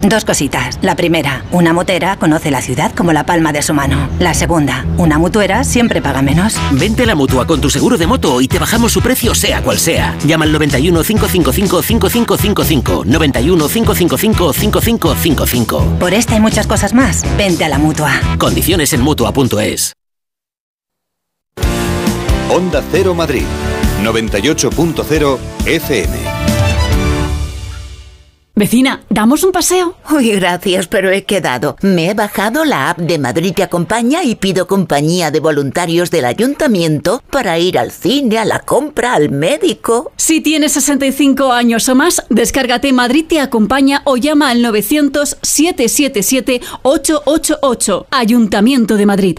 Dos cositas. La primera, una motera conoce la ciudad como la palma de su mano. La segunda, una mutuera siempre paga menos. Vente a la mutua con tu seguro de moto y te bajamos su precio sea cual sea. Llama al 91 555 5555. 91 555 5555. Por esta y muchas cosas más, vente a la mutua. Condiciones en mutua.es. Onda Cero Madrid, 98.0 FM. Vecina, ¿damos un paseo? Uy, gracias, pero he quedado. Me he bajado la app de Madrid Te Acompaña y pido compañía de voluntarios del ayuntamiento para ir al cine, a la compra, al médico. Si tienes 65 años o más, descárgate Madrid Te Acompaña o llama al 900-777-888. Ayuntamiento de Madrid.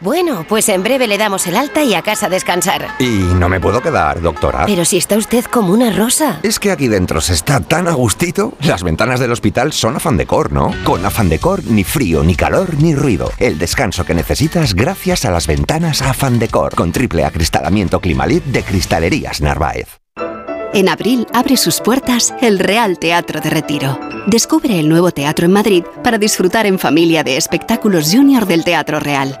Bueno, pues en breve le damos el alta y a casa a descansar. Y no me puedo quedar, doctora. Pero si está usted como una rosa. Es que aquí dentro se está tan a gustito. Las ventanas del hospital son afán decor, ¿no? Con afán decor, ni frío, ni calor, ni ruido. El descanso que necesitas gracias a las ventanas afán decor. Con triple acristalamiento Climalit de Cristalerías Narváez. En abril abre sus puertas el Real Teatro de Retiro. Descubre el nuevo teatro en Madrid para disfrutar en familia de espectáculos junior del Teatro Real.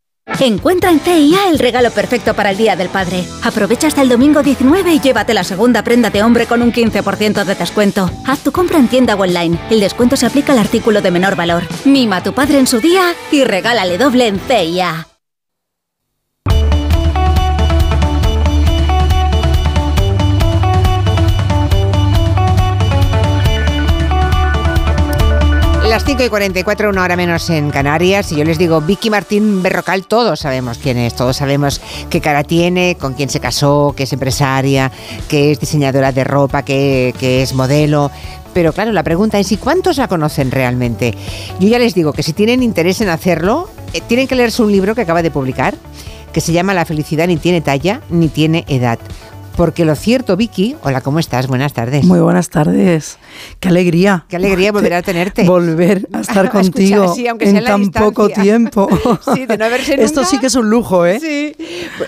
Encuentra en CIA el regalo perfecto para el Día del Padre. Aprovecha hasta el domingo 19 y llévate la segunda prenda de hombre con un 15% de descuento. Haz tu compra en tienda o online. El descuento se aplica al artículo de menor valor. Mima a tu padre en su día y regálale doble en CIA. Las 5 y 44, una hora menos en Canarias. Y yo les digo, Vicky Martín Berrocal, todos sabemos quién es, todos sabemos qué cara tiene, con quién se casó, que es empresaria, que es diseñadora de ropa, que, que es modelo. Pero claro, la pregunta es, ¿y cuántos la conocen realmente? Yo ya les digo que si tienen interés en hacerlo, eh, tienen que leerse un libro que acaba de publicar que se llama La felicidad ni tiene talla ni tiene edad. Porque lo cierto, Vicky, hola, ¿cómo estás? Buenas tardes. Muy buenas tardes. Qué alegría. Qué alegría volver a tenerte. Volver a estar contigo Escuchar, sí, en en tan distancia. poco tiempo. Sí, de no Esto nunca. sí que es un lujo, ¿eh? Sí.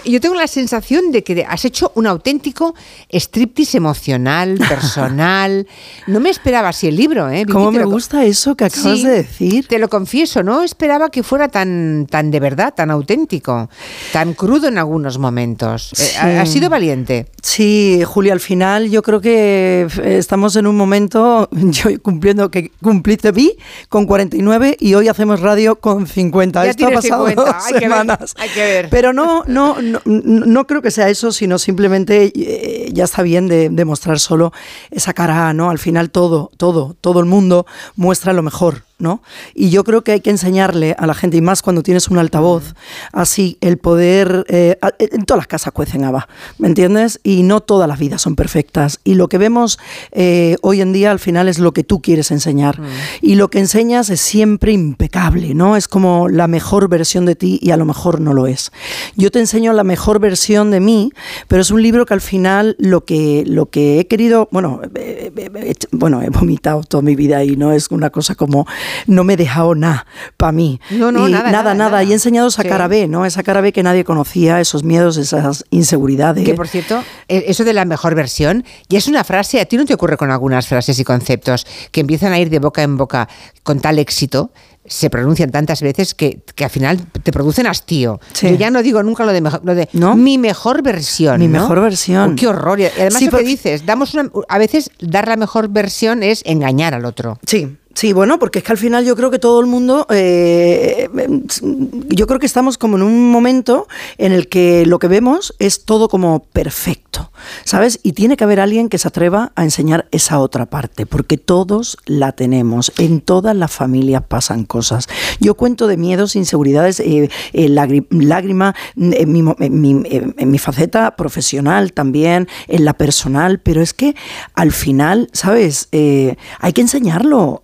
Yo tengo la sensación de que has hecho un auténtico striptease emocional, personal. No me esperaba así el libro, ¿eh? Vicky, ¿Cómo me gusta eso que acabas Sí, de decir? Te lo confieso, no esperaba que fuera tan, tan de verdad, tan auténtico, tan crudo en algunos momentos. Eh, Sí. ha- has sido valiente. Sí, Julia, al final yo creo que estamos en un momento, yo cumpliendo que cumpliste vi con 49 y hoy hacemos radio con 50. Ya Esto ha pasado 50, dos hay que ver, semanas. hay que ver. Pero no, no, no, no creo que sea eso, sino simplemente eh, ya está bien de, de mostrar solo esa cara, A, ¿no? Al final todo, todo, todo el mundo muestra lo mejor. ¿No? Y yo creo que hay que enseñarle a la gente, y más cuando tienes un altavoz, así, el poder... eh, en todas las casas cuecen haba, ¿me entiendes? Y no todas las vidas son perfectas. Y lo que vemos eh, hoy en día al final es lo que tú quieres enseñar. Y lo que enseñas es siempre impecable, ¿no? Es como la mejor versión de ti y a lo mejor no lo es. Yo te enseño la mejor versión de mí, pero es un libro que al final lo que, lo que he querido, bueno, eh, bueno, he vomitado toda mi vida y no es una cosa como no me he dejado nada para mí. No, no, Y nada, nada, nada. Y he enseñado esa Sí. cara B, ¿no? Esa cara B que nadie conocía, esos miedos, esas inseguridades. Que por cierto, eh, eso de la mejor versión, ya es una frase, a ti no te ocurre con algunas frases y conceptos que empiezan a ir de boca en boca con tal éxito, se pronuncian tantas veces que, que al final te producen hastío. Sí. Yo ya no digo nunca lo de, mejo- lo de mi mejor versión. Mi ¿no? mejor versión. Oh, qué horror. Y además Sí, lo que dices, damos una, a veces dar la mejor versión es engañar al otro. Sí, sí, bueno, porque es que al final yo creo que todo el mundo, eh, yo creo que estamos como en un momento en el que lo que vemos es todo como perfecto, ¿sabes? Y tiene que haber alguien que se atreva a enseñar esa otra parte, porque todos la tenemos, en todas las familias pasan cosas. Yo cuento de miedos, inseguridades, eh, eh, lágri- lágrima, en mi, en mi- en mi faceta profesional también, en la personal, pero es que al final, ¿sabes? Eh, hay que enseñarlo.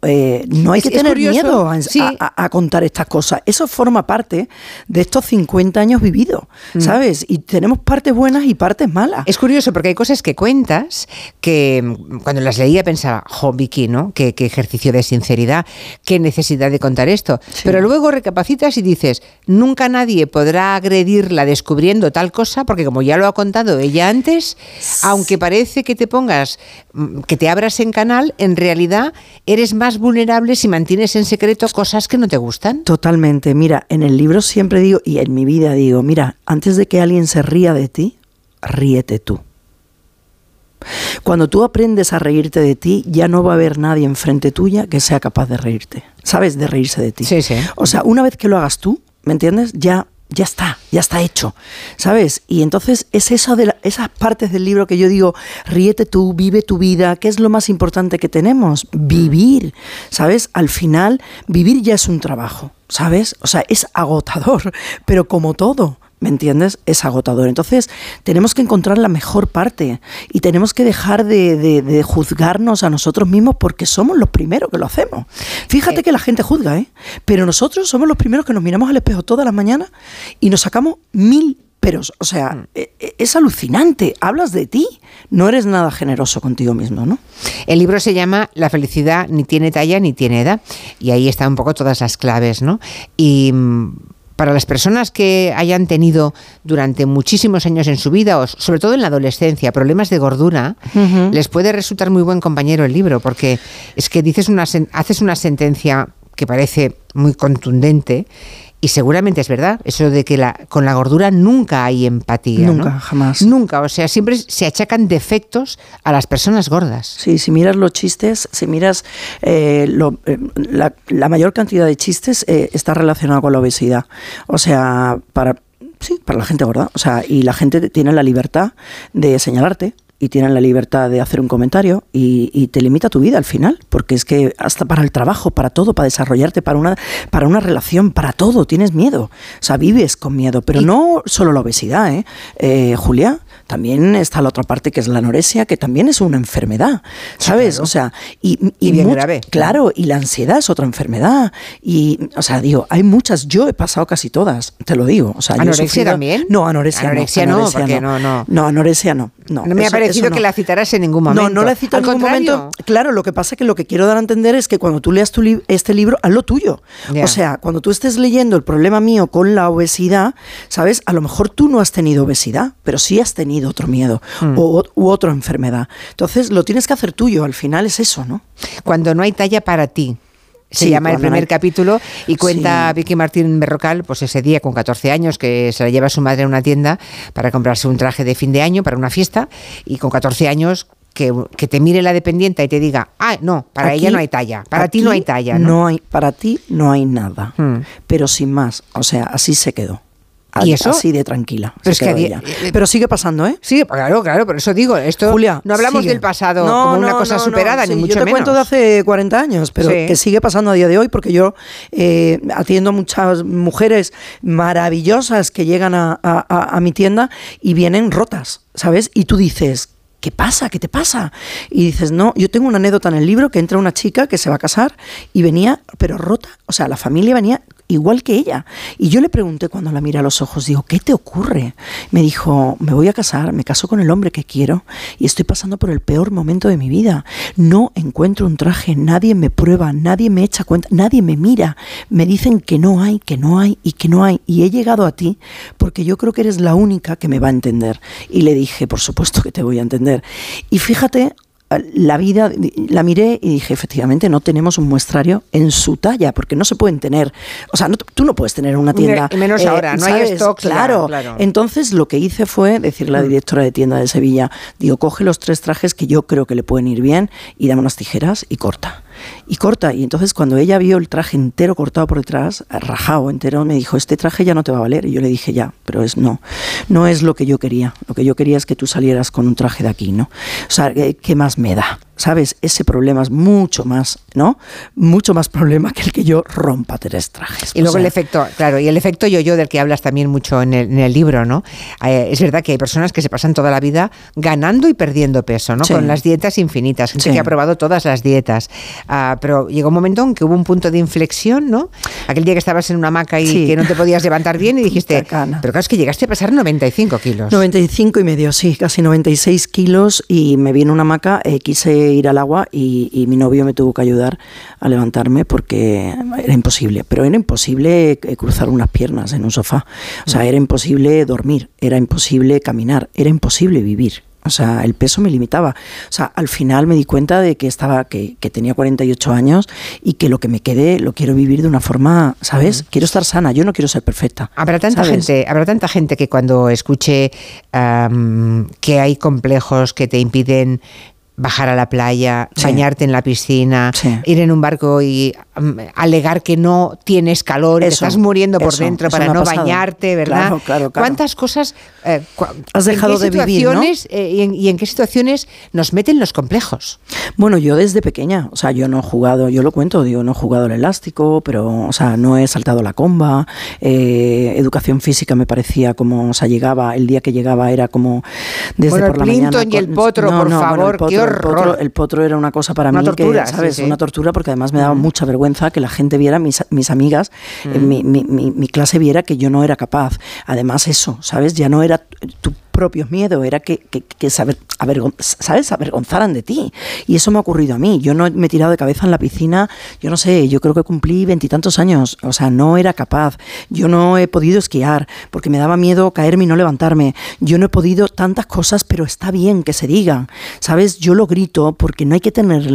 No hay Es- que tener miedo a, sí. a- contar estas cosas. Eso forma parte de estos 50 años vividos, Mm. ¿sabes? Y tenemos partes buenas y partes malas. Es curioso porque hay cosas que cuentas que mm, cuando las leía pensaba, jo, Vicky, ¿no? Qué, qué ejercicio de sinceridad, qué necesidad de contar esto. Pero luego recapacitas y dices, nunca nadie podrá agredirla descubriendo tal cosa porque como ya lo ha contado ella antes, aunque parece que te pongas, mm, que te abras en canal, en realidad eres más vulnerable si mantienes en secreto cosas que no te gustan. Totalmente. Mira, en el libro siempre digo, y en mi vida digo, mira, antes de que alguien se ría de ti, ríete tú. Cuando tú aprendes a reírte de ti, ya no va a haber nadie enfrente tuya que sea capaz de reírte. ¿Sabes? De reírse de ti. Sí, sí. O sea, una vez que lo hagas tú, ¿me entiendes? Ya, ya está, ya está hecho. ¿Sabes? Y entonces es eso de la- esas partes del libro que yo digo, ríete tú, vive tu vida, ¿qué es lo más importante que tenemos? Vivir. ¿Sabes? Al final, vivir ya es un trabajo. ¿Sabes? O sea, es agotador, pero como todo. ¿Me entiendes? Es agotador. Entonces, tenemos que encontrar la mejor parte y tenemos que dejar de, de- de juzgarnos a nosotros mismos porque somos los primeros que lo hacemos. Fíjate que la gente juzga, ¿eh? Pero nosotros somos los primeros que nos miramos al espejo todas las mañanas y nos sacamos mil peros. O sea, e- e- es alucinante. Hablas de ti. No eres nada generoso contigo mismo, ¿no? El libro se llama La felicidad ni tiene talla ni tiene edad y ahí están un poco todas las claves, ¿no? Y mm, para las personas que hayan tenido durante muchísimos años en su vida, o sobre todo en la adolescencia, problemas de gordura, les puede resultar muy buen compañero el libro, porque es que dices una haces una sentencia que parece muy contundente y seguramente es verdad, eso de que la, con la gordura nunca hay empatía. ¿no? Nunca, jamás. Nunca, o sea, siempre se achacan defectos a las personas gordas. Sí, si miras los chistes, si miras eh, lo- eh, la, la mayor cantidad de chistes eh, está relacionado con la obesidad. O sea, para sí, para la gente gorda. O sea, y la gente tiene la libertad de señalarte y tienen la libertad de hacer un comentario y, y te limita tu vida al final, porque es que hasta para el trabajo, para todo, para desarrollarte, para una, para una relación, para todo, tienes miedo. O sea, vives con miedo, pero no solo la obesidad, ¿eh? Eh, Julia, también está la otra parte que es la anorexia, que también es una enfermedad, ¿sabes? O sea, y, Y bien much- grave. Claro, y la ansiedad es otra enfermedad. Y, o sea, digo, hay muchas, yo he pasado casi todas, te lo digo. O sea, ¿Anorexia sufrido- también? No, anorexia, Anorexia no. no, anorexia porque no, no. No, anorexia no. No, No me ha eso- parecido eso no. que la citaras en ningún momento. No, no la Al en ningún contrario. momento. Claro, lo que pasa es que lo que quiero dar a entender es que cuando tú leas tu li- este libro, haz lo tuyo. Ya. O sea, cuando tú estés leyendo el problema mío con la obesidad, ¿sabes? A lo mejor tú no has tenido obesidad, pero sí has tenido otro miedo Mm. o, u otra enfermedad. Entonces, lo tienes que hacer tuyo. Al final es eso, ¿no? Cuando no hay talla para ti. Se Sí, llama el primer hay- capítulo y cuenta Sí. Vicky Martín Berrocal, pues ese día con 14 años que se la lleva su madre a una tienda para comprarse un traje de fin de año para una fiesta y con 14 años que, que te mire la dependiente y te diga, ah, no, para Aquí- ella no hay talla, para ti no hay talla, ¿no? Hay, para ti no hay nada. Pero sin más. O sea, así se quedó. ¿Y eso? Así de tranquila. Pero es que día- ella. Pero sigue pasando, ¿eh? Sí, claro, claro, por eso digo, esto Julia, no hablamos sigue. del pasado No, como una cosa no, superada, sí, ni mucho Yo te menos. cuento de hace 40 años, pero Sí. que sigue pasando a día de hoy porque yo eh, atiendo muchas mujeres maravillosas que llegan a, a- a- a mi tienda y vienen rotas, ¿sabes? Y tú dices... ¿Qué pasa? ¿Qué te pasa? Y dices, no, yo tengo una anécdota en el libro que entra una chica que se va a casar y venía, pero rota, o sea, la familia venía igual que ella. Y yo le pregunté cuando la miré a los ojos, digo, ¿qué te ocurre? Me dijo, me voy a casar, me caso con el hombre que quiero y estoy pasando por el peor momento de mi vida. No encuentro un traje, nadie me prueba, nadie me echa cuenta, nadie me mira. Me dicen que no hay, que no hay y que no hay. Y he llegado a ti porque yo creo que eres la única que me va a entender. Y le dije, por supuesto que te voy a entender. Y fíjate, la vida, la miré y dije, efectivamente, no tenemos un muestrario en su talla, porque no se pueden tener, o sea, no- tú no puedes tener una tienda. eh, Y menos ahora, no hay ya, Claro. claro. Entonces, lo que hice fue decirle a la directora de tienda de Sevilla, digo, coge los tres trajes que yo creo que le pueden ir bien y dame unas tijeras y corta. Y corta. Y entonces, cuando ella vio el traje entero cortado por detrás, rajado entero, me dijo, este traje ya no te va a valer. Y yo le dije, ya, pero es no. No es lo que yo quería. Lo que yo quería es que tú salieras con un traje de aquí, ¿no? O sea, ¿qué qué más me da? ¿Sabes? Ese problema es mucho más, ¿no? Mucho más problema que el que yo rompa tres trajes. Y luego sea, el efecto, claro, y el efecto yo-yo del que hablas también mucho en el, en el libro, ¿no? Eh, es verdad que hay personas que se pasan toda la vida ganando y perdiendo peso, ¿no? Sí. Con las dietas infinitas, gente Sí. que ha probado todas las dietas. Ah, pero llegó un momento en que hubo un punto de inflexión, ¿no? Aquel día que estabas en una hamaca y Sí. que no te podías levantar bien y dijiste, pero claro, es que llegaste a pesar 95 kilos. 95 y medio, sí, casi 96 kilos y me vino una hamaca, eh, quise ir al agua y, y mi novio me tuvo que ayudar a levantarme porque era imposible, pero era imposible eh, cruzar unas piernas en un sofá, o sea, era imposible dormir, era imposible caminar, era imposible vivir. O sea, el peso me limitaba. O sea, al final me di cuenta de que estaba, que, que tenía 48 años y que lo que me quede lo quiero vivir de una forma, ¿sabes? Quiero estar sana, yo no quiero ser perfecta. Habrá tanta ¿sabes? gente, habrá tanta gente que cuando escuche que hay complejos que te impiden bajar a la playa, Sí. bañarte en la piscina, ir en un barco y am, alegar que no tienes calor, Eso, estás muriendo por dentro para no pasado. bañarte, ¿verdad? Claro, claro, claro. ¿Cuántas cosas eh, Has dejado de vivir, ¿no? eh, y, en, y en qué situaciones nos meten los complejos? Bueno, yo desde pequeña, o sea, yo no he jugado, yo lo cuento, digo, no he jugado el elástico, pero, o sea, no he saltado la comba, eh, educación física me parecía como, o sea, llegaba, el día que llegaba era como desde Bueno, el por la mañana. Plinton y el potro, por bueno, favor, el potro, qué el horror. potro- El potro, era una cosa para Una mí tortura, que, sí, ¿sabes? sí. Una tortura porque además me daba mucha vergüenza que la gente viera, mis, mis amigas, eh, Mm. mi, mi- mi- mi clase viera que yo no era capaz. Además eso, ¿sabes? Ya no era tu propio miedo, era que, que, que se aver- avergon- ¿sabes? avergonzaran de ti. Y eso me ha ocurrido a mí. Yo no me he tirado de cabeza en la piscina, yo no sé, yo creo que cumplí veintitantos años, o sea, no era capaz. Yo no he podido esquiar porque me daba miedo caerme y no levantarme. Yo no he podido tantas cosas, pero está bien que se digan, ¿sabes? Yo lo grito porque no hay que tener,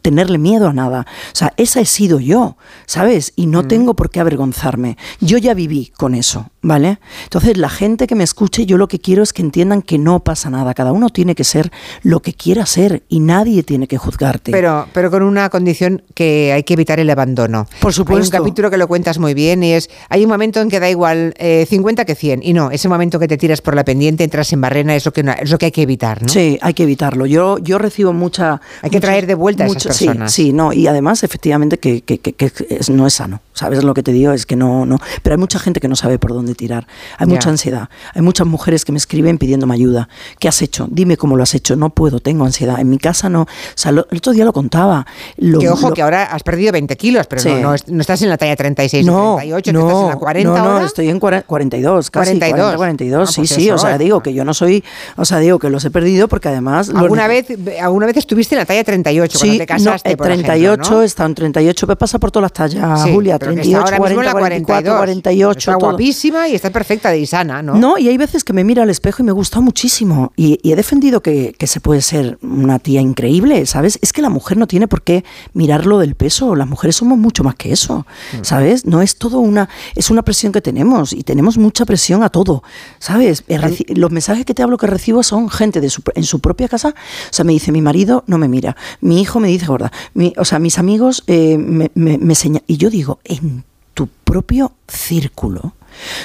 tenerle miedo a nada. O sea, esa he sido yo, ¿sabes? Y no tengo por qué avergonzarme. Yo ya viví con eso, ¿vale? Entonces, la gente que me escuche, yo lo que quiero es que entiendan que no pasa nada. Cada uno tiene que ser lo que quiera ser y nadie tiene que juzgarte. Pero, pero con una condición que hay que evitar el abandono. Por supuesto. Hay un capítulo que lo cuentas muy bien y es, hay un momento en que da igual eh, 50 que 100 y no, ese momento que te tiras por la pendiente, entras en barrena, es lo que, es lo que hay que evitar, ¿no? Sí, hay que evitarlo. Yo, yo recibo mucha... Hay que traer de vuelta a esas mucho- sí, personas. Sí, no, y además, efectivamente, que, que- que- que es- no es sano. ¿Sabes lo que te digo? Es que no, no... Pero hay mucha gente que no sabe por dónde dónde tirar. Hay Ya. mucha ansiedad. Hay muchas mujeres que me escriben pidiéndome ayuda. ¿Qué has hecho? Dime cómo lo has hecho. No puedo, tengo ansiedad. En mi casa no. O sea, lo- el otro día lo contaba. Lo- que ojo, lo- que ahora has perdido 20 kilos, pero Sí. no, no es- no estás en la talla 36 no, o 38, no, estás en la 40 no, no, ahora. estoy en cuara- 42, casi 42. 40, 42, Ah, sí, pues sí, eso, o sea, eh. digo que yo no soy, o sea, digo que los he perdido porque además... ¿Alguna vez, ¿Alguna vez estuviste en la talla 38 Sí, cuando te casaste? no, eh, por 38, ejemplo, ¿no? está en 38, me pasa por todas las tallas, Sí, Julia, pero que está 38, ahora mismo en 40, la 44, 42. 48, Está todo. guapísima y está perfecta y sana, ¿no? No, y hay veces que me mira al espejo y me gusta muchísimo. Y, y he defendido que, que se puede ser una tía increíble, ¿sabes? Es que la mujer no tiene por qué mirarlo del peso. Las mujeres somos mucho más que eso, Mm. ¿sabes? No es todo una. Es una presión que tenemos y tenemos mucha presión a todo, ¿sabes? Los mensajes que te hablo que recibo son gente de su, en su propia casa. O sea, me dice: mi marido no me mira, mi hijo me dice gorda. Mi- o sea, mis amigos eh, me, me, me señalan. Y yo digo: en tu propio círculo.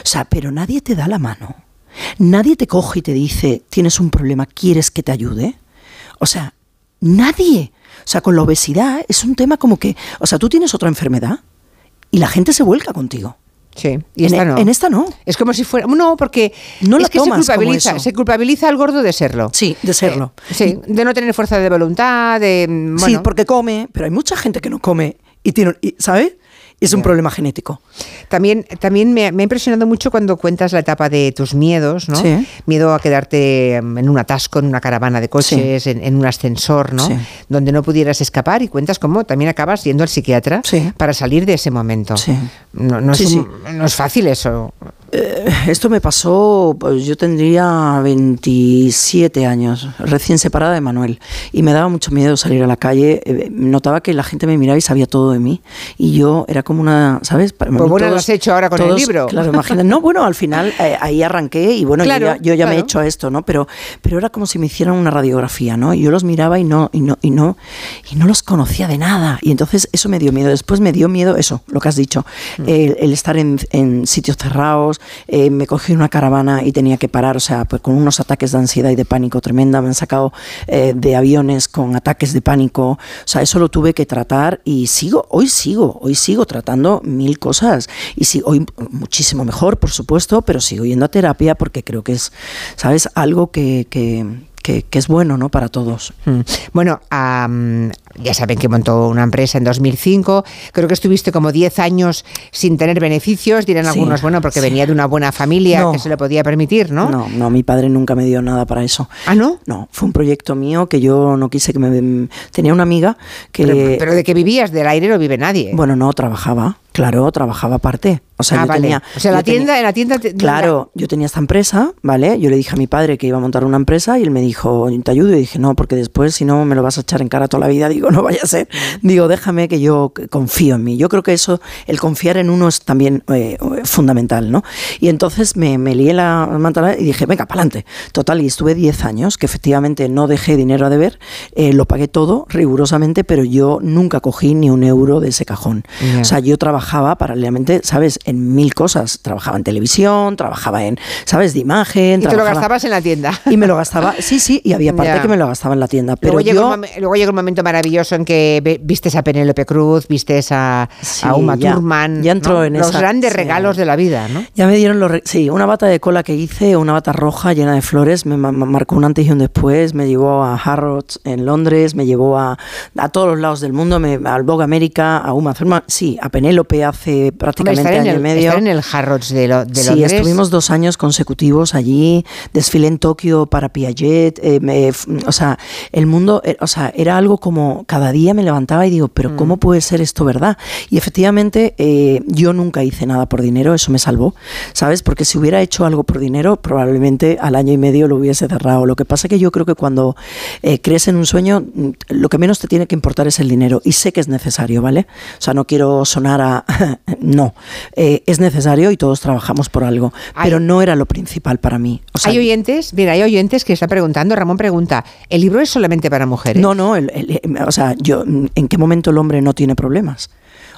O sea, pero nadie te da la mano. Nadie te coge y te dice, tienes un problema, ¿quieres que te ayude? O sea, nadie. O sea, con la obesidad es un tema como que, o sea, tú tienes otra enfermedad y la gente se vuelca contigo. Sí, y En esta e- no. en esta no. Es como si fuera. No, porque No es la que se como culpabiliza, eso. se culpabiliza al gordo de serlo. Sí, de serlo. Eh, sí, de no tener fuerza de voluntad, de. Sí, porque come, pero hay mucha gente que no come y tiene, y- ¿sabes? Es un problema genético. También, también me, me ha impresionado mucho cuando cuentas la etapa de tus miedos, ¿no? Sí. Miedo a quedarte mm, en un atasco, en una caravana de coches, en, en un ascensor, ¿no? Sí. Donde no pudieras escapar y cuentas cómo también acabas yendo al psiquiatra para salir de ese momento. No, no Sí, es sí. un- no es fácil eso. Eh, esto me pasó, pues yo tendría 27 años, recién separada de Manuel, y me daba mucho miedo salir a la calle. eh, notaba que la gente me miraba y sabía todo de mí, y yo era como una, ¿sabes? Para mí Pues bueno, lo todos- has hecho ahora con el todos- libro. Claro, imagínate. No, bueno, al final eh, ahí arranqué y bueno, yo Claro, ya, yo ya me he claro. hecho esto, ¿no? Pero, pero era como si me hicieran una radiografía, ¿no? Y yo los miraba y no, y no, y no, y no los conocía de nada. Y entonces eso me dio miedo. Después me dio miedo eso, lo que has dicho, Mm. el, el estar en, en sitios cerrados. Eh, me cogí una caravana y tenía que parar, o sea, pues con unos ataques de ansiedad y de pánico tremenda. Me han sacado eh, de aviones con ataques de pánico. O sea, eso lo tuve que tratar y sigo, hoy sigo, hoy sigo tratando mil cosas. Y sí, hoy muchísimo mejor, por supuesto, pero sigo yendo a terapia porque creo que es, ¿sabes? Algo que, que, que- es bueno, ¿no? Para todos. Mm. Bueno, am, ya saben que montó una empresa en 2005. Creo que estuviste como 10 años sin tener beneficios. Dirán Sí, algunos, bueno, porque sí. venía de una buena familia No. que se le podía permitir, ¿no? No, no, mi padre nunca me dio nada para eso. ¿Ah, no? No, fue un proyecto mío que yo no quise que me... Tenía una amiga que... Pero, pero de que vivías del aire no vive nadie. Bueno, no, trabajaba, claro, trabajaba aparte. O sea, Ah, yo vale. tenía... O sea, la tienda, en la tienda. te- Claro, yo tenía esta empresa, ¿vale? Yo le dije a mi padre que iba a montar una empresa y él me dijo, ¿te ayudo? Y dije, no, porque después si no me lo vas a echar en cara toda la vida. Digo, no vaya a ser. Digo, déjame que yo confío en mí. Yo creo que eso, el confiar en uno es también eh, fundamental, ¿no? Y entonces me, me lié la manta y dije, venga, para adelante. Total, y estuve 10 años, que efectivamente no dejé dinero a deber, eh, lo pagué todo rigurosamente, pero yo nunca cogí ni un euro de ese cajón. O sea, yo trabajaba paralelamente, ¿sabes? En mil cosas. Trabajaba en televisión, trabajaba en, ¿sabes? De imagen. Y te lo gastabas en la tienda. Y me lo gastaba, sí, sí, y había parte que me lo gastaba en la tienda. Pero luego, yo, luego llegó un momento maravilloso en que vistes a Penélope Cruz, vistes a, Sí, a Uma ya. Thurman. Ya entró ¿no? en Los esa- grandes sí. regalos de la vida, ¿no? Ya me dieron los. Sí, una bata de cola que hice, una bata roja llena de flores, me ma- ma- marcó un antes y un después, me llevó a Harrods en Londres, me llevó a, a todos los lados del mundo, me, al Vogue América, a Uma Thurman, sí, a Penélope hace prácticamente año el, y medio. estar en el Harrods de, lo- de sí, Londres. estuvimos dos años consecutivos allí, desfilé en Tokio para Piaget, eh, me- o sea, el mundo, eh, o sea, era algo como cada día me levantaba y digo, pero Mm. ¿cómo puede ser esto verdad? Y efectivamente eh, yo nunca hice nada por dinero, eso me salvó, ¿sabes? Porque si hubiera hecho algo por dinero, probablemente al año y medio lo hubiese cerrado. Lo que pasa que yo creo que cuando eh, crees en un sueño, mm, lo que menos te tiene que importar es el dinero y sé que es necesario, ¿vale? O sea, no quiero sonar a... no, Eh, es necesario y todos trabajamos por algo, pero no era lo principal para mí. O sea, hay oyentes, mira, hay oyentes que están preguntando, Ramón pregunta, ¿el libro es solamente para mujeres? No, no, el- el- o sea, yo, ¿en qué momento el hombre no tiene problemas?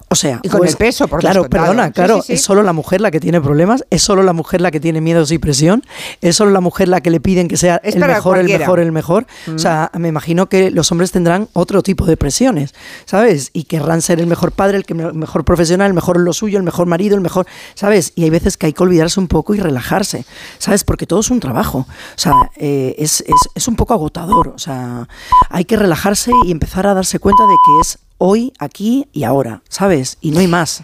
O sea, Y con pues, el peso, por Claro, perdona, claro, sí, sí. es solo la mujer la que tiene problemas, es solo la mujer la que tiene miedos y presión, es solo la mujer la que le piden que sea Es el mejor, el mejor, el mejor. O sea, me imagino que los hombres tendrán otro tipo de presiones, ¿sabes? Y querrán ser el mejor padre, el que- el mejor profesional, el mejor en lo suyo, el mejor marido, el mejor, ¿sabes? Y hay veces que hay que olvidarse un poco y relajarse, ¿sabes? Porque todo es un trabajo. O sea, eh, es, es- es un poco agotador. O sea, hay que relajarse y empezar a darse cuenta de que es hoy, aquí y ahora, ¿sabes? Y no hay más.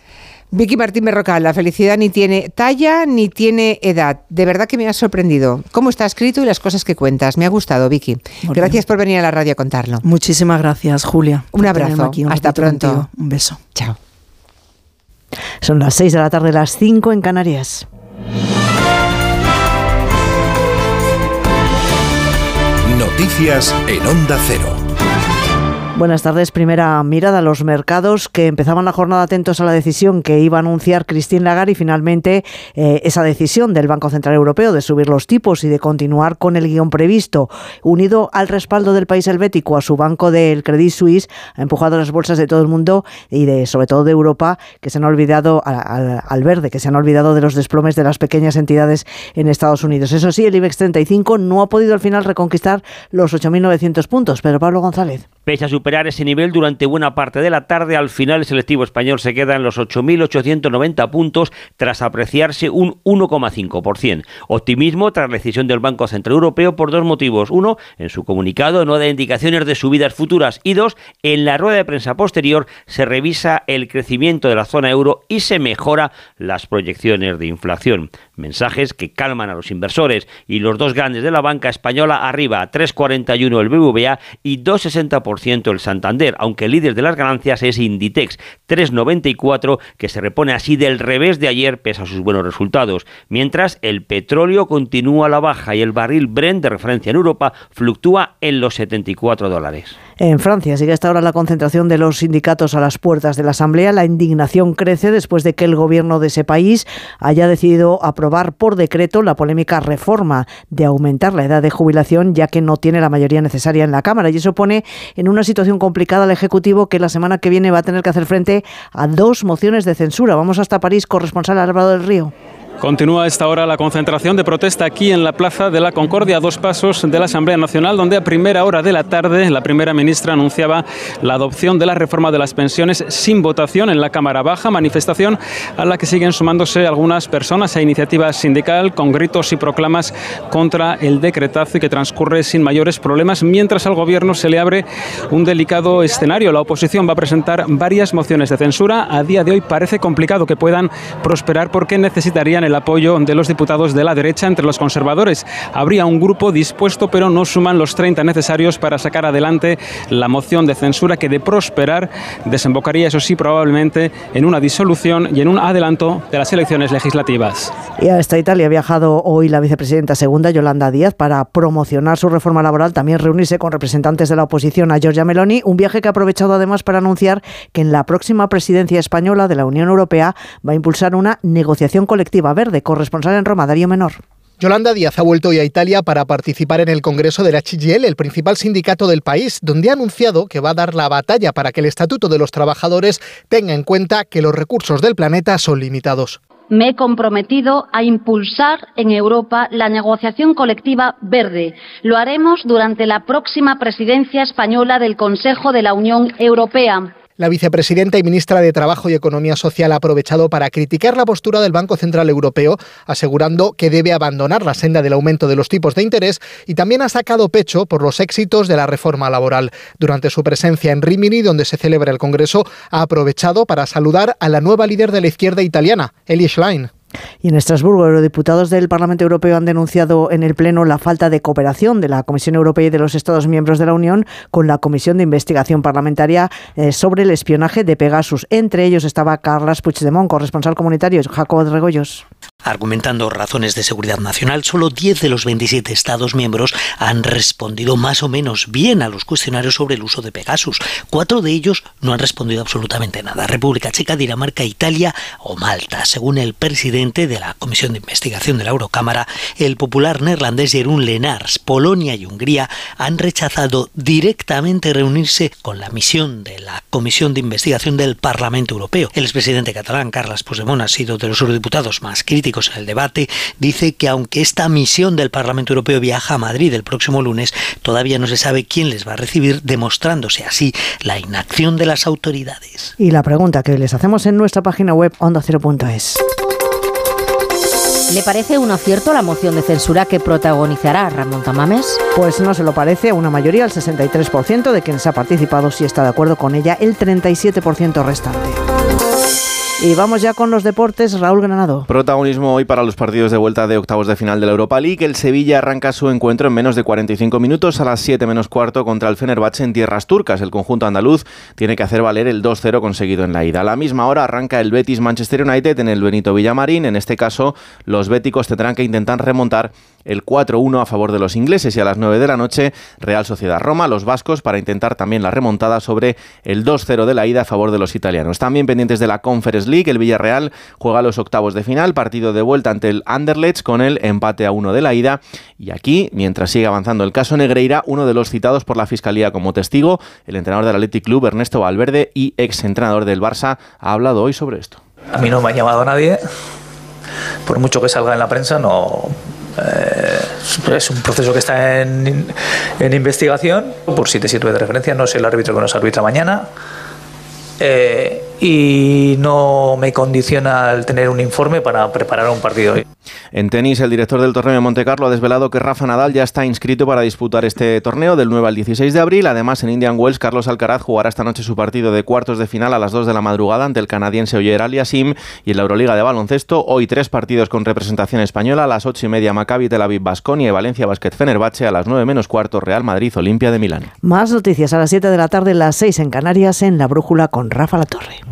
Vicky Martín Berrocal, la felicidad ni tiene talla ni tiene edad. De verdad que me ha sorprendido cómo está escrito y las cosas que cuentas. Me ha gustado, Vicky. Gracias por venir a la radio a contarlo. Muchísimas gracias, Julia. Un abrazo. aquí un Hasta pronto. contigo. Un beso. Chao. Son las 6 de la tarde, las 5 en Canarias. Noticias en Onda Cero. Buenas tardes. Primera mirada a los mercados que empezaban la jornada atentos a la decisión que iba a anunciar Christine Lagarde y finalmente eh, esa decisión del Banco Central Europeo de subir los tipos y de continuar con el guion previsto, unido al respaldo del país helvético a su banco del Credit Suisse, ha empujado las bolsas de todo el mundo y de sobre todo de Europa que se han olvidado al, al- al verde, que se han olvidado de los desplomes de las pequeñas entidades en Estados Unidos. Eso sí, el IBEX 35 no ha podido al final reconquistar los 8.900 puntos. Pedro Pablo González. Pese a superar ese nivel durante buena parte de la tarde, al final el selectivo español se queda en los 8.890 puntos tras apreciarse un 1,5%. Optimismo tras la decisión del Banco Central Europeo por dos motivos. Uno, en su comunicado no da indicaciones de subidas futuras y dos, en la rueda de prensa posterior se revisa el crecimiento de la zona euro y se mejora las proyecciones de inflación. Mensajes que calman a los inversores y los dos grandes de la banca española arriba a 3,41 el BBVA y 2,60% el Santander, aunque el líder de las ganancias es Inditex, 3,94 que se repone así del revés de ayer pese a sus buenos resultados, mientras el petróleo continúa la baja y el barril Brent de referencia en Europa fluctúa en los 74 dólares. En Francia sigue hasta ahora la concentración de los sindicatos a las puertas de la Asamblea. La indignación crece después de que el gobierno de ese país haya decidido aprobar por decreto la polémica reforma de aumentar la edad de jubilación, ya que no tiene la mayoría necesaria en la Cámara. Y eso pone en una situación complicada al Ejecutivo que la semana que viene va a tener que hacer frente a dos mociones de censura. Vamos hasta París, corresponsal Álvaro del Río. Continúa esta hora la concentración de protesta aquí en la Plaza de la Concordia, a dos pasos de la Asamblea Nacional, donde a primera hora de la tarde la primera ministra anunciaba la adopción de la reforma de las pensiones sin votación en la Cámara Baja, manifestación a la que siguen sumándose algunas personas a iniciativa sindical con gritos y proclamas contra el decretazo y que transcurre sin mayores problemas, mientras al Gobierno se le abre un delicado escenario. La oposición va a presentar varias mociones de censura. A día de hoy parece complicado que puedan prosperar porque necesitarían el apoyo de los diputados de la derecha entre los conservadores. Habría un grupo dispuesto, pero no suman los 30 necesarios para sacar adelante la moción de censura que de prosperar desembocaría, eso sí, probablemente en una disolución y en un adelanto de las elecciones legislativas. Y hasta Italia ha viajado hoy la vicepresidenta segunda, Yolanda Díaz, para promocionar su reforma laboral, también reunirse con representantes de la oposición a Giorgia Meloni, un viaje que ha aprovechado además para anunciar que en la próxima presidencia española de la Unión Europea va a impulsar una negociación colectiva verde. Corresponsal en Roma, Darío Menor. Yolanda Díaz ha vuelto hoy a Italia para participar en el Congreso de la CGL, el principal sindicato del país, donde ha anunciado que va a dar la batalla para que el Estatuto de los Trabajadores tenga en cuenta que los recursos del planeta son limitados. Me he comprometido a impulsar en Europa la negociación colectiva verde. Lo haremos durante la próxima presidencia española del Consejo de la Unión Europea. La vicepresidenta y ministra de Trabajo y Economía Social ha aprovechado para criticar la postura del Banco Central Europeo, asegurando que debe abandonar la senda del aumento de los tipos de interés y también ha sacado pecho por los éxitos de la reforma laboral. Durante su presencia en Rimini, donde se celebra el Congreso, ha aprovechado para saludar a la nueva líder de la izquierda italiana, Elie Schlein. Y en Estrasburgo, los diputados del Parlamento Europeo han denunciado en el Pleno la falta de cooperación de la Comisión Europea y de los Estados miembros de la Unión con la Comisión de Investigación Parlamentaria eh, sobre el espionaje de Pegasus. Entre ellos estaba Carles Puigdemont, corresponsal comunitario, Jacobo de Regoyos. Argumentando razones de seguridad nacional, solo 10 de los 27 Estados miembros han respondido más o menos bien a los cuestionarios sobre el uso de Pegasus. Cuatro de ellos no han respondido absolutamente nada. República Checa, Dinamarca, Italia o Malta. Según el presidente de la Comisión de Investigación de la Eurocámara, el popular neerlandés Jeroen Lenars. Polonia y Hungría han rechazado directamente reunirse con la misión de la Comisión de Investigación del Parlamento Europeo. El expresidente catalán, Carles Puigdemont, ha sido de los eurodiputados más críticos en el debate. Dice que aunque esta misión del Parlamento Europeo viaja a Madrid el próximo lunes, todavía no se sabe quién les va a recibir, demostrándose así la inacción de las autoridades. Y la pregunta que les hacemos en nuestra página web ondacero.es. ¿Le parece un acierto la moción de censura que protagonizará Ramón Tamames? Pues no se lo parece a una mayoría, el 63% de quienes ha participado sí está de acuerdo con ella, el 37% restante. Y vamos ya con los deportes, Raúl Granado. Protagonismo hoy para los partidos de vuelta de octavos de final de la Europa League. El Sevilla arranca su encuentro en menos de 45 minutos a las 7 menos cuarto contra el Fenerbahce en tierras turcas. El conjunto andaluz tiene que hacer valer el 2-0 conseguido en la ida. A la misma hora arranca el Betis Manchester United en el Benito Villamarín. En este caso, los béticos tendrán que intentar remontar el 4-1 a favor de los ingleses y a las 9 de la noche Real Sociedad Roma, los vascos para intentar también la remontada sobre el 2-0 de la ida a favor de los italianos. También pendientes de la Conference El Villarreal juega los octavos de final, partido de vuelta ante el Anderlecht con el empate a 1 de la ida y aquí, mientras sigue avanzando el caso Negreira, uno de los citados por la Fiscalía como testigo, el entrenador del Athletic Club Ernesto Valverde y ex entrenador del Barça ha hablado hoy sobre esto. A mí no me ha llamado nadie, por mucho que salga en la prensa, no, eh, es un proceso que está en, investigación. Por si te sirve de referencia, no sé el árbitro que nos arbitra mañana. Eh, y no me condiciona el tener un informe para preparar un partido. En tenis, el director del torneo de Monte Carlo ha desvelado que Rafa Nadal ya está inscrito para disputar este torneo del 9 al 16 de abril. Además, en Indian Wells, Carlos Alcaraz jugará esta noche su partido de cuartos de final a las 2 de la madrugada ante el canadiense Oyer Aliasim y en la Euroliga de baloncesto, hoy tres partidos con representación española a las 8 y media Maccabi Tel Aviv Basconia y Valencia Basket Fenerbahce a las 9 menos cuarto Real Madrid Olimpia de Milán. Más noticias a las 7 de la tarde, las 6 en Canarias en La Brújula con Rafa La Torre.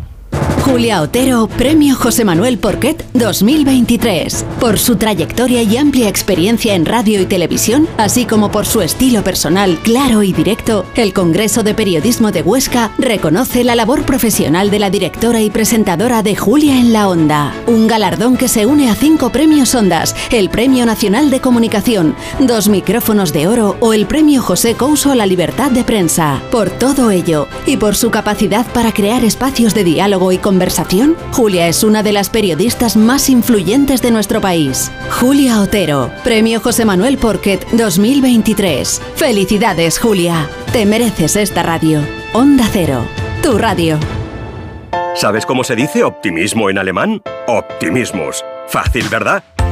Julia Otero, Premio José Manuel Porquet 2023. Por su trayectoria y amplia experiencia en radio y televisión, así como por su estilo personal claro y directo, el Congreso de Periodismo de Huesca reconoce la labor profesional de la directora y presentadora de Julia en la Onda. Un galardón que se une a cinco premios Ondas, el Premio Nacional de Comunicación, dos micrófonos de oro o el Premio José Couso a la Libertad de Prensa. Por todo ello y por su capacidad para crear espacios de diálogo y conversación, Julia es una de las periodistas más influyentes de nuestro país. Julia Otero, Premio José Manuel Porquet 2023. Felicidades, Julia. Te mereces esta radio. Onda Cero, tu radio. ¿Sabes cómo se dice optimismo en alemán? Optimismus. Fácil, ¿verdad?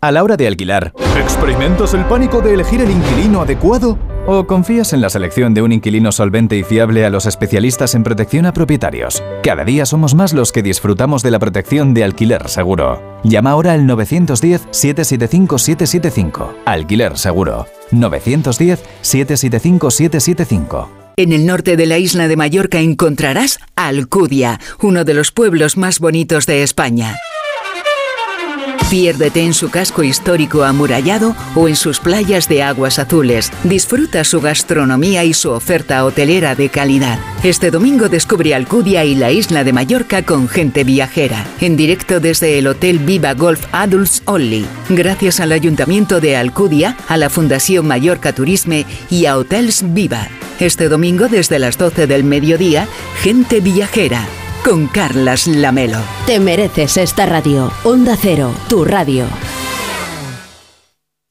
A la hora de alquilar, ¿experimentas el pánico de elegir el inquilino adecuado? ¿O confías en la selección de un inquilino solvente y fiable a los especialistas en protección a propietarios? Cada día somos más los que disfrutamos de la protección de alquiler seguro. Llama ahora al 910-775-775. Alquiler seguro. 910-775-775. En el norte de la isla de Mallorca encontrarás Alcudia, uno de los pueblos más bonitos de España. Piérdete en su casco histórico amurallado o en sus playas de aguas azules. Disfruta su gastronomía y su oferta hotelera de calidad. Este domingo descubre Alcudia y la isla de Mallorca con gente viajera. En directo desde el Hotel Viva Golf Adults Only. Gracias al Ayuntamiento de Alcudia, a la Fundación Mallorca Turisme y a Hotels Viva. Este domingo desde las 12 del mediodía, gente viajera con Carlas Lamelo. Te mereces esta radio. Onda Cero, tu radio.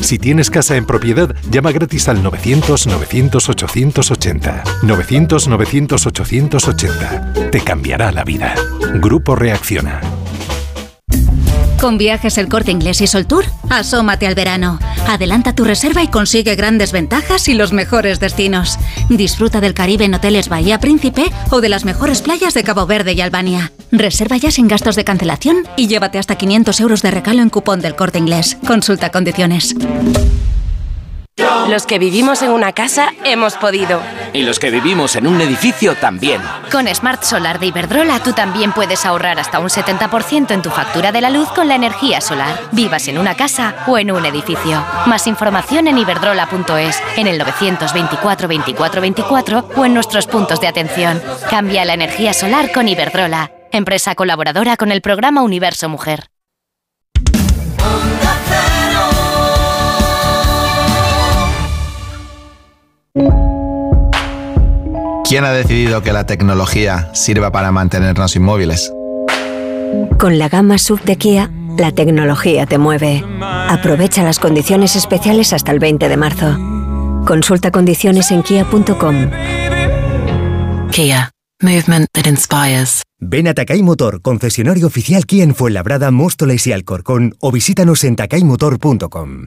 Si tienes casa en propiedad, llama gratis al 900-900-880. 900-900-880. Te cambiará la vida. Grupo Reacciona. Con viajes el corte inglés y Sol Tour, asómate al verano. Adelanta tu reserva y consigue grandes ventajas y los mejores destinos. Disfruta del Caribe en hoteles Bahía Príncipe o de las mejores playas de Cabo Verde y Albania. Reserva ya sin gastos de cancelación y llévate hasta 500 euros de regalo en cupón del corte inglés. Consulta condiciones. Los que vivimos en una casa hemos podido. Y los que vivimos en un edificio también. Con Smart Solar de Iberdrola tú también puedes ahorrar hasta un 70% en tu factura de la luz con la energía solar. Vivas en una casa o en un edificio. Más información en iberdrola.es, en el 924 24 24 o en nuestros puntos de atención. Cambia la energía solar con Iberdrola, empresa colaboradora con el programa Universo Mujer. ¿Quién ha decidido que la tecnología sirva para mantenernos inmóviles? Con la gama sub de Kia, la tecnología te mueve. Aprovecha las condiciones especiales hasta el 20 de marzo. Consulta condiciones en kia.com. Kia. Movement that inspires. Ven a Takay Motor, concesionario oficial Kia en Fuenlabrada, Móstoles y Alcorcón o visítanos en takaymotor.com.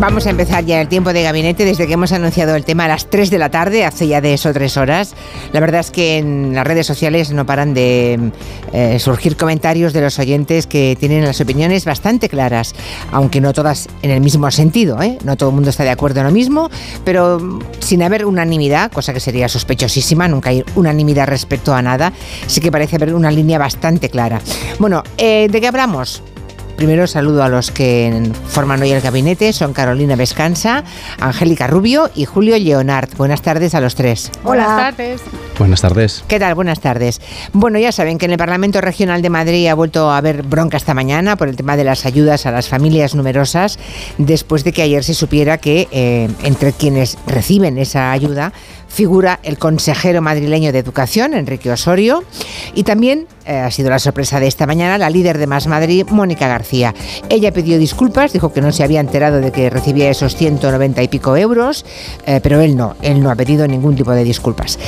Vamos a empezar ya el tiempo de gabinete desde que hemos anunciado el tema a las 3 de la tarde, hace ya de eso tres horas. La verdad es que en las redes sociales no paran de eh, surgir comentarios de los oyentes que tienen las opiniones bastante claras, aunque no todas en el mismo sentido, ¿eh? no todo el mundo está de acuerdo en lo mismo, pero mm, sin haber unanimidad, cosa que sería sospechosísima, nunca hay unanimidad respecto a nada, sí que parece haber una línea bastante clara. Bueno, eh, ¿de qué hablamos? Primero saludo a los que forman hoy el gabinete, son Carolina Vescanza, Angélica Rubio y Julio Leonard. Buenas tardes a los tres. Buenas tardes. Buenas tardes. ¿Qué tal? Buenas tardes. Bueno, ya saben que en el Parlamento Regional de Madrid ha vuelto a haber bronca esta mañana por el tema de las ayudas a las familias numerosas, después de que ayer se supiera que eh, entre quienes reciben esa ayuda figura el consejero madrileño de Educación, Enrique Osorio, y también eh, ha sido la sorpresa de esta mañana la líder de Más Madrid, Mónica García. Ella pidió disculpas, dijo que no se había enterado de que recibía esos 190 y pico euros, eh, pero él no, él no ha pedido ningún tipo de disculpas.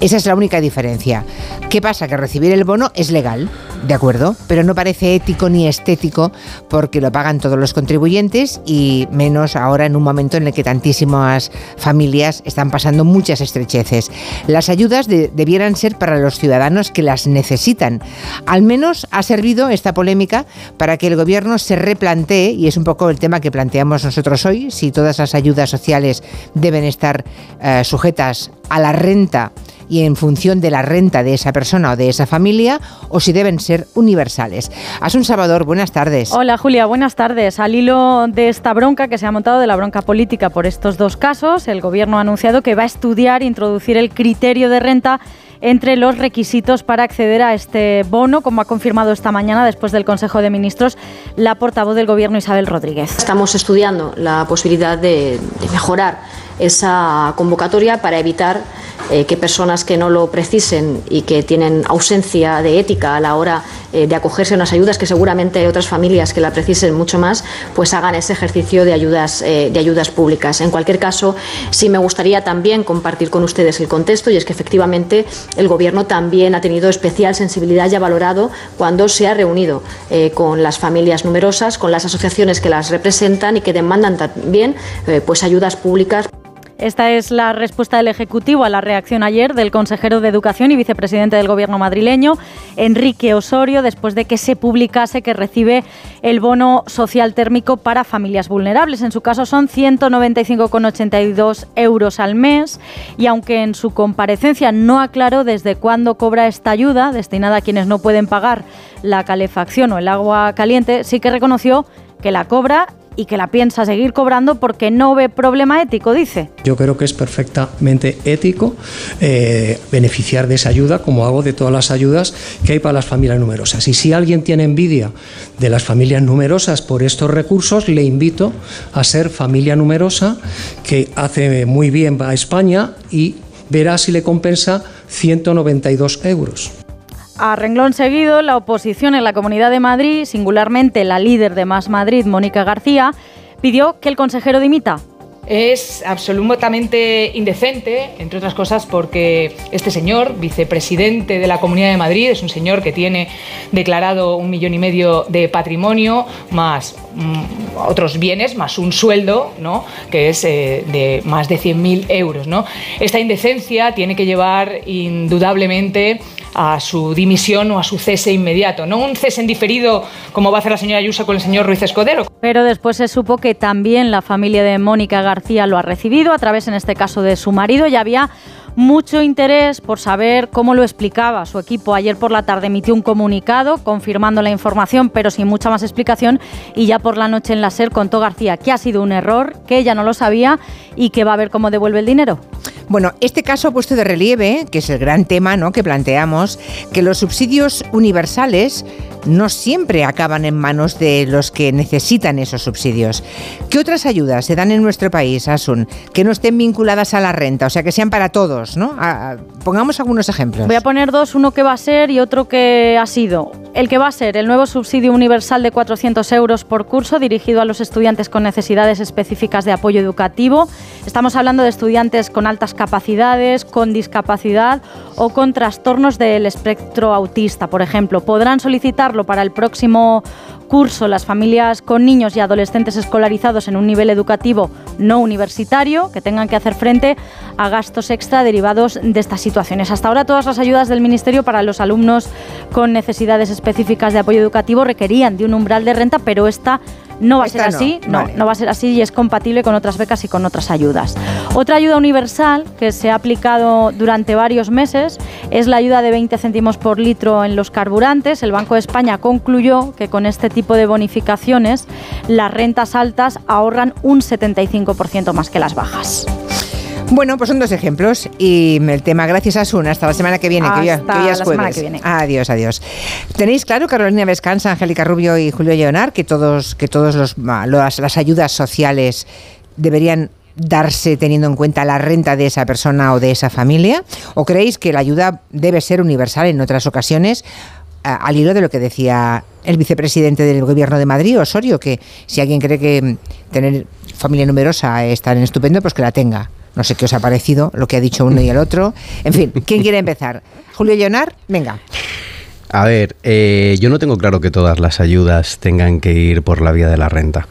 Esa es la única diferencia. ¿Qué pasa? Que recibir el bono es legal, de acuerdo, pero no parece ético ni estético porque lo pagan todos los contribuyentes y menos ahora en un momento en el que tantísimas familias están pasando muchas estrecheces. Las ayudas debieran ser para los ciudadanos que las necesitan. Al menos ha servido esta polémica para que el gobierno se replantee, y es un poco el tema que planteamos nosotros hoy, si todas las ayudas sociales deben estar eh, sujetas a la renta y en función de la renta de esa persona o de esa familia o si deben ser universales. Asun Salvador, buenas tardes. Hola Julia, buenas tardes. Al hilo de esta bronca que se ha montado de la bronca política por estos dos casos, el Gobierno ha anunciado que va a estudiar introducir el criterio de renta entre los requisitos para acceder a este bono, como ha confirmado esta mañana después del Consejo de Ministros la portavoz del Gobierno Isabel Rodríguez. Estamos estudiando la posibilidad de, de mejorar esa convocatoria para evitar eh, que personas que no lo precisen y que tienen ausencia de ética a la hora eh, de acogerse a unas ayudas que seguramente hay otras familias que la precisen mucho más, pues hagan ese ejercicio de ayudas, eh, de ayudas públicas. En cualquier caso, sí me gustaría también compartir con ustedes el contexto y es que efectivamente el Gobierno también ha tenido especial sensibilidad y ha valorado cuando se ha reunido con las familias numerosas, con las asociaciones que las representan y que demandan también pues ayudas públicas. Esta es la respuesta del Ejecutivo a la reacción ayer del consejero de Educación y vicepresidente del Gobierno madrileño, Enrique Osorio, después de que se publicase que recibe el bono social térmico para familias vulnerables. En su caso son 195,82 euros al mes y aunque en su comparecencia no aclaró desde cuándo cobra esta ayuda destinada a quienes no pueden pagar la calefacción o el agua caliente, sí que reconoció que la cobra y que la piensa seguir cobrando porque no ve problema ético, dice. Yo creo que es perfectamente ético eh, beneficiar de esa ayuda, como hago de todas las ayudas que hay para las familias numerosas. Y si alguien tiene envidia de las familias numerosas por estos recursos, le invito a ser familia numerosa, que hace muy bien a España y verá si le compensa 192 euros. A renglón seguido, la oposición en la Comunidad de Madrid, singularmente la líder de Más Madrid, Mónica García, pidió que el consejero dimita es absolutamente indecente, entre otras cosas porque este señor, vicepresidente de la Comunidad de Madrid, es un señor que tiene declarado un millón y medio de patrimonio, más mm, otros bienes, más un sueldo, ¿no? que es eh, de más de 100.000 euros. Esta indecencia tiene que llevar indudablemente a su dimisión o a su cese inmediato, no un cese en diferido como va a hacer la señora Ayuso con el señor Ruiz Escodero. Pero después se supo que también la familia de Mónica García lo ha recibido a través, en este caso, de su marido y había mucho interés por saber cómo lo explicaba su equipo. Ayer por la tarde emitió un comunicado confirmando la información, pero sin mucha más explicación. Y ya por la noche en la SER contó García que ha sido un error, que ella no lo sabía y que va a ver cómo devuelve el dinero. Bueno, este caso ha puesto de relieve, que es el gran tema ¿no? que planteamos, que los subsidios universales no siempre acaban en manos de los que necesitan esos subsidios. ¿Qué otras ayudas se dan en nuestro país, Asun, que no estén vinculadas a la renta, o sea, que sean para todos? ¿no? pongamos algunos ejemplos. Voy a poner dos, uno que va a ser y otro que ha sido. El que va a ser el nuevo subsidio universal de 400 euros por curso dirigido a los estudiantes con necesidades específicas de apoyo educativo. Estamos hablando de estudiantes con altas capacidades, con discapacidad o con trastornos del espectro autista, por ejemplo. Podrán solicitarlo para el próximo curso las familias con niños y adolescentes escolarizados en un nivel educativo no universitario que tengan que hacer frente a gastos extra derivados de estas situaciones. Hasta ahora todas las ayudas del Ministerio para los alumnos con necesidades específicas de apoyo educativo requerían de un umbral de renta, pero esta No va a ser así, no, no va a ser así y es compatible con otras becas y con otras ayudas. Otra ayuda universal que se ha aplicado durante varios meses es la ayuda de 20 céntimos por litro en los carburantes. El Banco de España concluyó que con este tipo de bonificaciones las rentas altas ahorran un 75% más que las bajas. Bueno, pues son dos ejemplos y el tema, gracias a Sun, hasta la semana que viene, que ya, Hasta es la jueves. semana que viene. Adiós, adiós. Tenéis claro, Carolina Vescanza, Angélica Rubio y Julio Leonar, que todos, que todos los, ah, las, las ayudas sociales deberían darse teniendo en cuenta la renta de esa persona o de esa familia? ¿O creéis que la ayuda debe ser universal en otras ocasiones? al hilo de lo que decía el vicepresidente del gobierno de Madrid, Osorio, que si alguien cree que tener familia numerosa es tan estupendo, pues que la tenga. No sé qué os ha parecido lo que ha dicho uno y el otro. En fin, ¿quién quiere empezar? Julio Llonar, venga. A ver, eh, yo no tengo claro que todas las ayudas tengan que ir por la vía de la renta.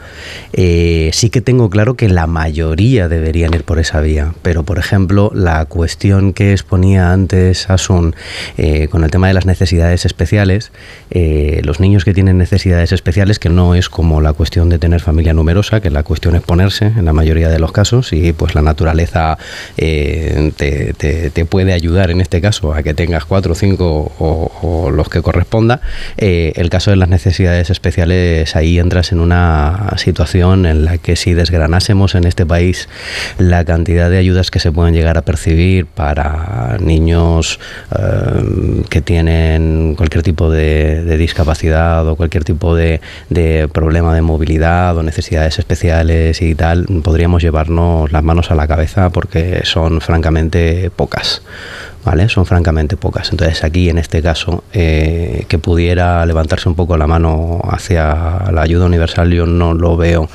Eh, sí que tengo claro que la mayoría deberían ir por esa vía. Pero, por ejemplo, la cuestión que exponía antes Asun eh, con el tema de las necesidades especiales, eh, los niños que tienen necesidades especiales, que no es como la cuestión de tener familia numerosa, que la cuestión es ponerse en la mayoría de los casos, y pues la naturaleza eh, te, te- te puede ayudar en este caso a que tengas cuatro, cinco o, o los que corresponda. Eh, el caso de las necesidades especiales, ahí entras en una situación en la que si desgranásemos en este país la cantidad de ayudas que se pueden llegar a percibir para niños eh, que tienen cualquier tipo de, de discapacidad o cualquier tipo de, de problema de movilidad o necesidades especiales y tal, podríamos llevarnos las manos a la cabeza porque son francamente pocas. ¿Vale? Son francamente pocas. Entonces aquí, en este caso, eh, que pudiera levantarse un poco la mano hacia la ayuda universal, yo no lo veo,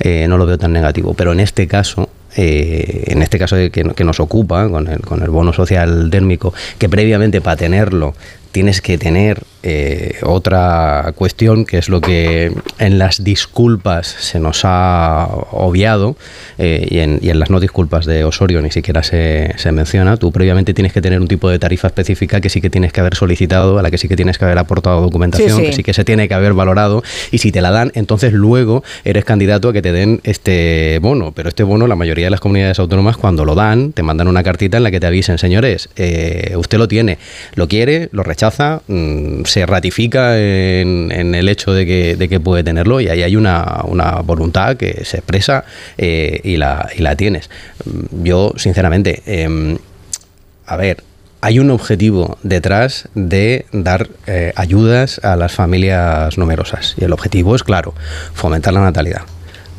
eh, no lo veo tan negativo. Pero en este caso, eh, en este caso que, que nos ocupa, con el, con el bono social térmico, que previamente para tenerlo tienes que tener eh, otra cuestión, que es lo que en las disculpas se nos ha obviado, eh, y, en, y en las no disculpas de Osorio ni siquiera se, se menciona. Tú previamente tienes que tener un tipo de tarifa específica que sí que tienes que haber solicitado, a la que sí que tienes que haber aportado documentación, Sí, sí. que sí que se tiene que haber valorado, y si te la dan, entonces luego eres candidato a que te den este bono. Pero este bono, la mayoría de las comunidades autónomas, cuando lo dan, te mandan una cartita en la que te avisen, señores, eh, usted lo tiene, lo quiere, lo rechaza, mm, se ratifica en, el hecho de que, de que puede tenerlo, y ahí hay una, voluntad que se expresa eh, y, la, y la tienes. Mm, Yo, sinceramente, em, a ver, hay un objetivo detrás de dar eh, ayudas a las familias numerosas. Y el objetivo es, claro, fomentar la natalidad.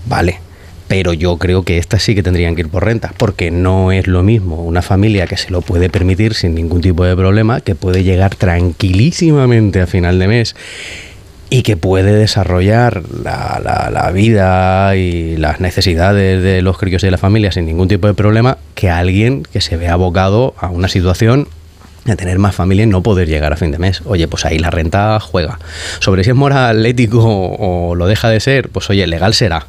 Vale. Pero yo creo que estas sí que tendrían que ir por renta, porque no es lo mismo una familia que se lo puede permitir sin ningún tipo de problema, que puede llegar tranquilísimamente a final de mes y que puede desarrollar la, la- la vida y las necesidades de los críos y de la familia sin ningún tipo de problema, que alguien que se ve abocado a una situación de tener más familia y no poder llegar a fin de mes. Oye, pues ahí la renta juega. Sobre si es moral, ético o lo deja de ser, pues oye, legal será,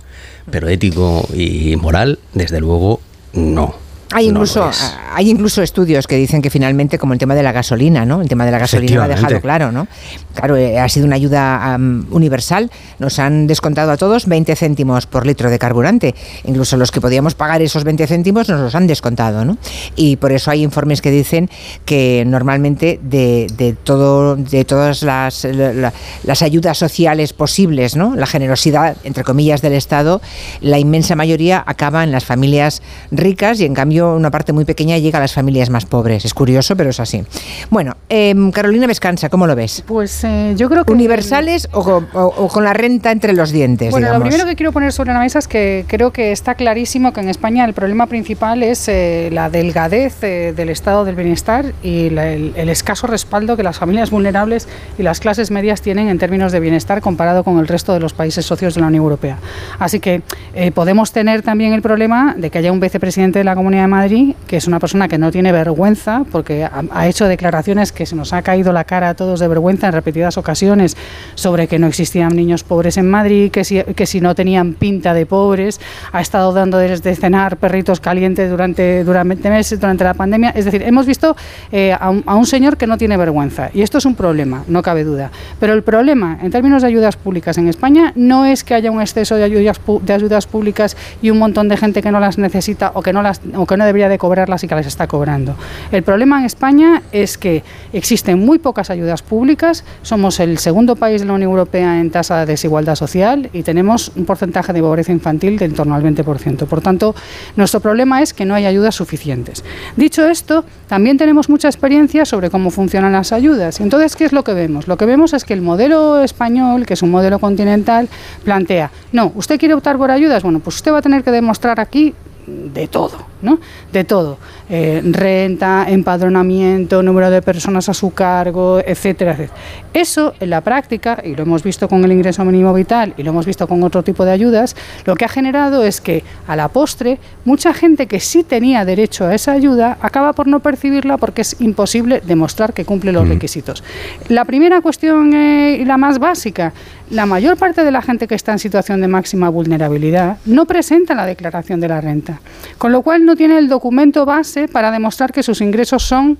pero ético y moral, desde luego, no. Hay incluso, hay incluso estudios que dicen que finalmente, como el tema de la gasolina, ¿no? El tema de la gasolina lo ha dejado claro, ¿no? Claro, eh, ha sido una ayuda am, universal. Nos han descontado a todos 20 céntimos por litro de carburante. Incluso los que podíamos pagar esos 20 céntimos nos los han descontado, ¿no? Y por eso hay informes que dicen que normalmente de, de todo, de todas las, la- la- las ayudas sociales posibles, ¿no? La generosidad, entre comillas, del Estado, la inmensa mayoría acaba en las familias ricas y en cambio una parte muy pequeña llega a las familias más pobres. Es curioso, pero es así. Bueno, em, Carolina Vescanza, ¿cómo lo ves? Pues eh, yo creo que... ¿Universales o, con- o- o con la renta entre los dientes? Bueno, lo primero que quiero poner sobre la mesa es que creo que está clarísimo que en España el problema principal es eh, la delgadez eh, del estado del bienestar y la- el, el escaso respaldo que las familias vulnerables y las clases medias tienen en términos de bienestar comparado con el resto de los países socios de la Unión Europea. Así que eh, podemos tener también el problema de que haya un vicepresidente de la Comunidad Madrid, que es una persona que no tiene vergüenza, porque ha, hecho declaraciones que se nos ha caído la cara a todos de vergüenza en repetidas ocasiones sobre que no existían niños pobres en Madrid, que si, que si no tenían pinta de pobres, ha estado dando de cenar perritos calientes durante, durante meses, durante la pandemia. Es decir, hemos visto eh, a, un, a un señor que no tiene vergüenza. Y esto es un problema, no cabe duda. Pero el problema, en términos de ayudas públicas en España, no es que haya un exceso de ayudas, de ayudas públicas y un montón de gente que no las necesita o que no, las, o que no debería de cobrarlas y que las está cobrando. El problema en España es que existen muy pocas ayudas públicas, somos el segundo país de la Unión Europea en tasa de desigualdad social y tenemos un porcentaje de pobreza infantil de en torno al 20%. Por tanto, nuestro problema es que no hay ayudas suficientes. Dicho esto, también tenemos mucha experiencia sobre cómo funcionan las ayudas. Entonces, ¿qué es lo que vemos? Lo que vemos es que el modelo español, que es un modelo continental, plantea, no, usted quiere optar por ayudas, bueno, pues usted va a tener que demostrar aquí de todo, ¿no? De todo. Eh, renta, empadronamiento, número de personas a su cargo, etcétera, etcétera. Eso, en la práctica, y lo hemos visto con el ingreso mínimo vital y lo hemos visto con otro tipo de ayudas, lo que ha generado es que, a la postre, mucha gente que sí tenía derecho a esa ayuda acaba por no percibirla porque es imposible demostrar que cumple los requisitos. La primera cuestión eh, y la más básica, la mayor parte de la gente que está en situación de máxima vulnerabilidad no presenta la declaración de la renta, con lo cual no tiene el documento base para demostrar que sus ingresos son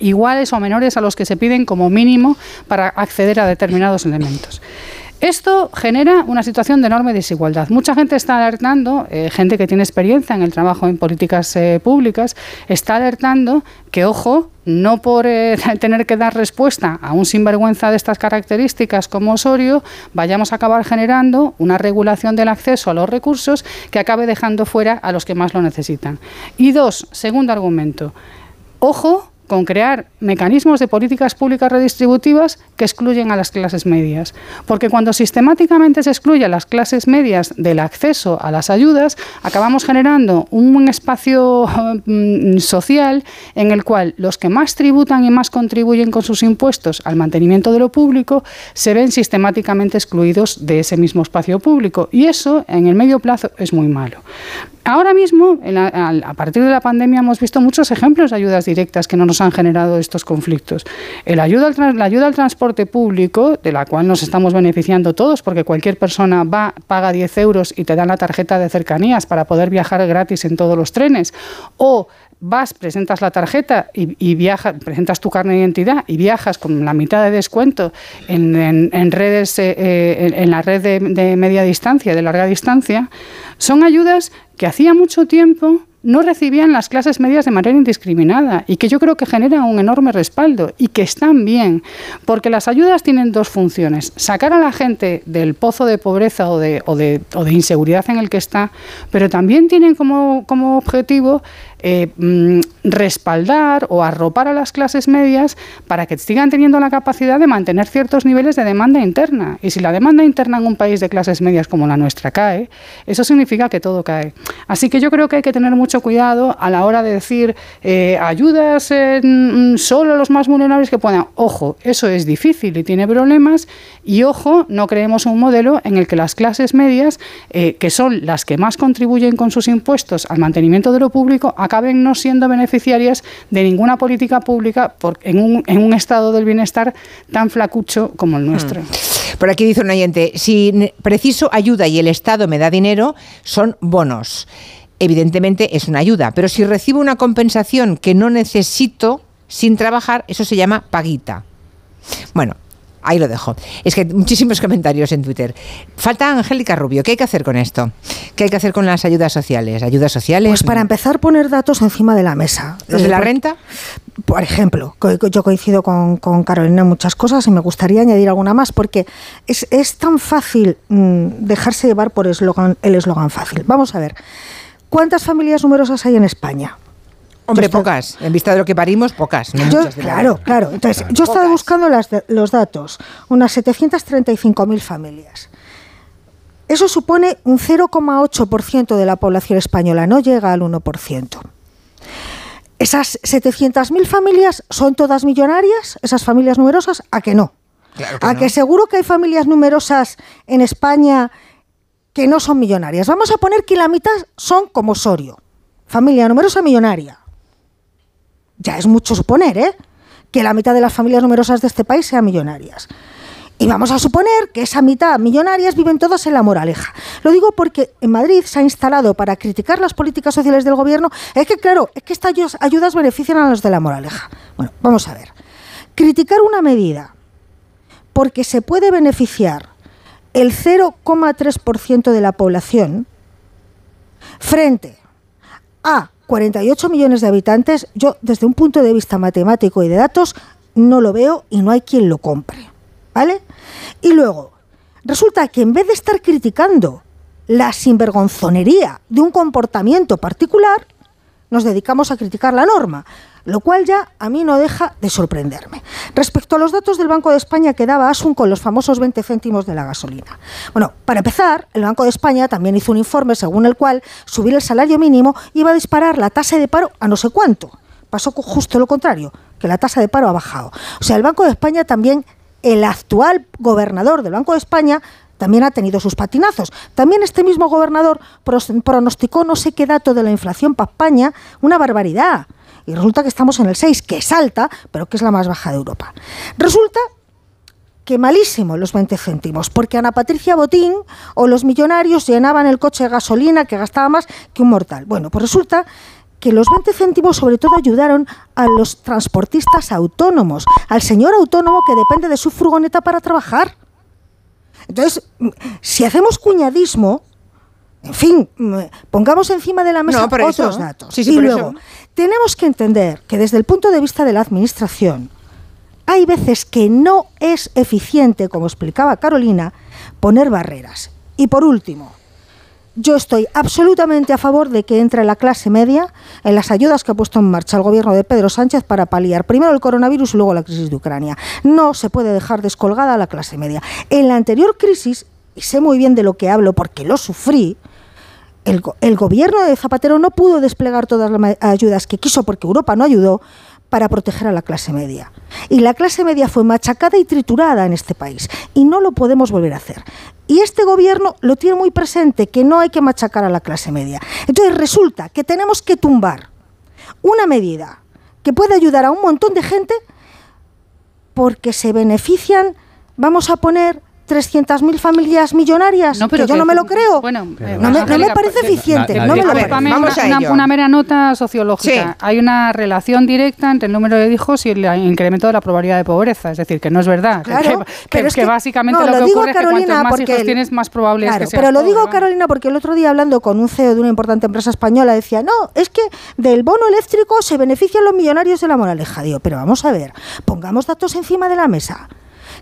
iguales o menores a los que se piden como mínimo para acceder a determinados elementos. Esto genera una situación de enorme desigualdad. Mucha gente está alertando, eh, gente que tiene experiencia en el trabajo en políticas eh, públicas, está alertando que, ojo, no por eh, tener que dar respuesta a un sinvergüenza de estas características como Osorio, vayamos a acabar generando una regulación del acceso a los recursos que acabe dejando fuera a los que más lo necesitan. Y dos, segundo argumento, ojo con crear mecanismos de políticas públicas redistributivas que excluyen a las clases medias. Porque cuando sistemáticamente se excluye a las clases medias del acceso a las ayudas, acabamos generando un espacio mm, social en el cual los que más tributan y más contribuyen con sus impuestos al mantenimiento de lo público se ven sistemáticamente excluidos de ese mismo espacio público. Y eso, en el medio plazo, es muy malo. Ahora mismo, a partir de la pandemia, hemos visto muchos ejemplos de ayudas directas que no nos han generado estos conflictos. El ayuda al la ayuda al transporte público, de la cual nos estamos beneficiando todos, porque cualquier persona va, paga 10 euros y te dan la tarjeta de cercanías para poder viajar gratis en todos los trenes, o vas, presentas la tarjeta y, viajas, presentas tu carne de identidad y viajas con la mitad de descuento en, redes, eh, eh, en, la red de media distancia, de larga distancia, son ayudas que hacía mucho tiempo no recibían las clases medias de manera indiscriminada y que yo creo que generan un enorme respaldo y que están bien, porque las ayudas tienen dos funciones, sacar a la gente del pozo de pobreza o de, o de, o de inseguridad en el que está, pero también tienen como, como objetivo eh, mm, respaldar o arropar a las clases medias para que sigan teniendo la capacidad de mantener ciertos niveles de demanda interna. Y si la demanda interna en un país de clases medias como la nuestra cae, eso significa que todo cae. Así que yo creo que hay que tener mucho cuidado a la hora de decir eh, ayudas mm, solo a los más vulnerables que puedan. Ojo, eso es difícil y tiene problemas. Y ojo, no creemos un modelo en el que las clases medias, eh, que son las que más contribuyen con sus impuestos al mantenimiento de lo público, acaben no siendo beneficiarias de ninguna política pública por- en, un, en un estado del bienestar tan flacucho como el nuestro. Por aquí dice un oyente, si preciso ayuda y el Estado me da dinero, son bonos. Evidentemente es una ayuda, pero si recibo una compensación que no necesito sin trabajar, eso se llama paguita. Bueno, ahí lo dejo. Es que muchísimos comentarios en Twitter. Falta Angélica Rubio. ¿Qué hay que hacer con esto? ¿Qué hay que hacer con las ayudas sociales? ¿Ayudas sociales? Pues para empezar, poner datos encima de la mesa. ¿Los de la renta? Por ejemplo, yo coincido con, con Carolina en muchas cosas y me gustaría añadir alguna más porque es, es tan fácil mm, dejarse llevar por eslogan- el eslogan fácil. Vamos a ver, ¿cuántas familias numerosas hay en España? Hombre, pocas. En vista de lo que parimos, pocas. no Yo- claro, claro. Entonces, Claro, yo estaba pocas. buscando las los datos. Unas 735.000 familias. Eso supone un 0,8% de la población española, no llega al 1%. ¿Esas 700.000 familias son todas millonarias? ¿Esas familias numerosas? ¿A que no? Claro que ¿A no. que seguro que hay familias numerosas en España que no son millonarias? Vamos a poner que la mitad son como Osorio. familia numerosa millonaria, ya es mucho suponer, ¿eh? Que la mitad de las familias numerosas de este país sean millonarias. Y vamos a suponer que esa mitad millonarias viven todas en la moraleja. Lo digo porque en Madrid se ha instalado para criticar las políticas sociales del gobierno. Es que, claro, es que estas ayudas benefician a los de la moraleja. Bueno, vamos a ver. Criticar una medida porque se puede beneficiar el 0,3% de la población frente a 48 millones de habitantes, yo desde un punto de vista matemático y de datos no lo veo y no hay quien lo compre. ¿Vale? Y luego, resulta que en vez de estar criticando la sinvergonzonería de un comportamiento particular, nos dedicamos a criticar la norma, lo cual ya a mí no deja de sorprenderme. Respecto a los datos del Banco de España que daba Asun con los famosos 20 céntimos de la gasolina. Bueno, para empezar, el Banco de España también hizo un informe según el cual subir el salario mínimo iba a disparar la tasa de paro a no sé cuánto. Pasó justo lo contrario, que la tasa de paro ha bajado. O sea, el Banco de España también, el actual gobernador del Banco de España, también ha tenido sus patinazos. También este mismo gobernador pronosticó no sé qué dato de la inflación para España, una barbaridad. Y resulta que estamos en el 6, que es alta, pero que es la más baja de Europa. Resulta que malísimo los 20 céntimos, porque Ana Patricia Botín o los millonarios llenaban el coche de gasolina que gastaba más que un mortal. Bueno, pues resulta que los 20 céntimos sobre todo ayudaron a los transportistas autónomos, al señor autónomo que depende de su furgoneta para trabajar. Entonces, si hacemos cuñadismo, en fin, pongamos encima de la mesa otros datos. y luego, tenemos que entender que desde el punto de vista de la administración, hay veces que no es eficiente, como explicaba Carolina, poner barreras. Y por último, yo estoy absolutamente a favor de que entre la clase media en las ayudas que ha puesto en marcha el gobierno de Pedro Sánchez para paliar primero el coronavirus y luego la crisis de Ucrania. No se puede dejar descolgada a la clase media. En la anterior crisis, y sé muy bien de lo que hablo porque lo sufrí, el, gobierno de Zapatero no pudo desplegar todas las ayudas que quiso porque Europa no ayudó para proteger a la clase media. Y la clase media fue machacada y triturada en este país. Y no lo podemos volver a hacer. Y este gobierno lo tiene muy presente, que no hay que machacar a la clase media. Entonces resulta que tenemos que tumbar una medida que puede ayudar a un montón de gente porque se benefician, vamos a poner, 300.000 familias millonarias, no, pero que yo no me lo creo. Bueno, no, me, parece eficiente. no me lo creo. Vamos una, una, mera nota sociológica. Hay una relación directa entre el número de hijos y el incremento de la probabilidad de pobreza. Es decir, que no es verdad. Claro, que, pero es que, básicamente lo, que ocurre es que cuantos más hijos tienes, más probable es que Pero lo digo, Carolina, porque el otro día hablando con un CEO de una importante empresa española decía, no, es que del bono eléctrico se benefician los millonarios de la moraleja. Digo, pero vamos a ver, pongamos datos encima de la mesa.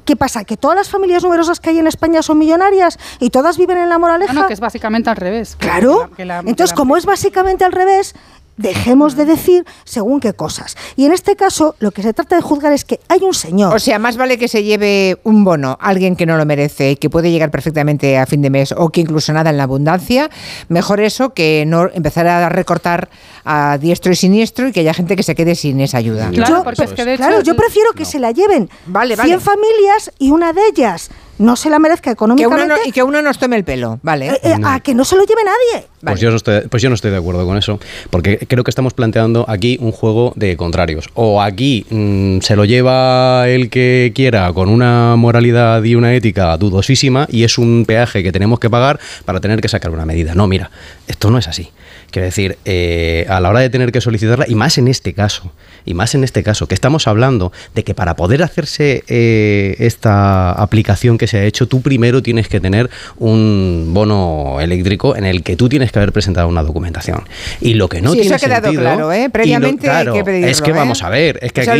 ¿Qué pasa? ¿Que todas las familias numerosas que hay en España son millonarias y todas viven en la moraleja? No, que es básicamente al revés. Claro. Entonces, como es básicamente al revés, dejemos de decir según qué cosas. Y en este caso, lo que se trata de juzgar es que hay un señor. O sea, más vale que se lleve un bono alguien que no lo merece y que puede llegar perfectamente a fin de mes o que incluso nada en la abundancia. Mejor eso que no empezar a recortar a diestro y siniestro y que haya gente que se quede sin esa ayuda. Claro, yo, yo prefiero que se la lleven vale, 100 familias y una de ellas no se la merezca económicamente. y que uno nos tome el pelo, ¿vale? Eh, eh, a que no se lo lleve nadie. Pues, yo no estoy, pues yo no estoy de acuerdo con eso, porque creo que estamos planteando aquí un juego de contrarios. O aquí mm, se lo lleva el que quiera con una moralidad y una ética dudosísima y es un peaje que tenemos que pagar para tener que sacar una medida. No, mira, esto no es así. Quiero decir, eh, a la hora de tener que solicitarla, y más en este caso, y más en este caso, que estamos hablando de que para poder hacerse eh, esta aplicación que se ha hecho, tú primero tienes que tener un bono eléctrico en el que tú tienes que haber presentado una documentación. Y lo que no sí, tiene eso ha quedado claro, ¿eh? Previamente hay que pedirlo, Es que vamos ¿eh? a ver, es que aquí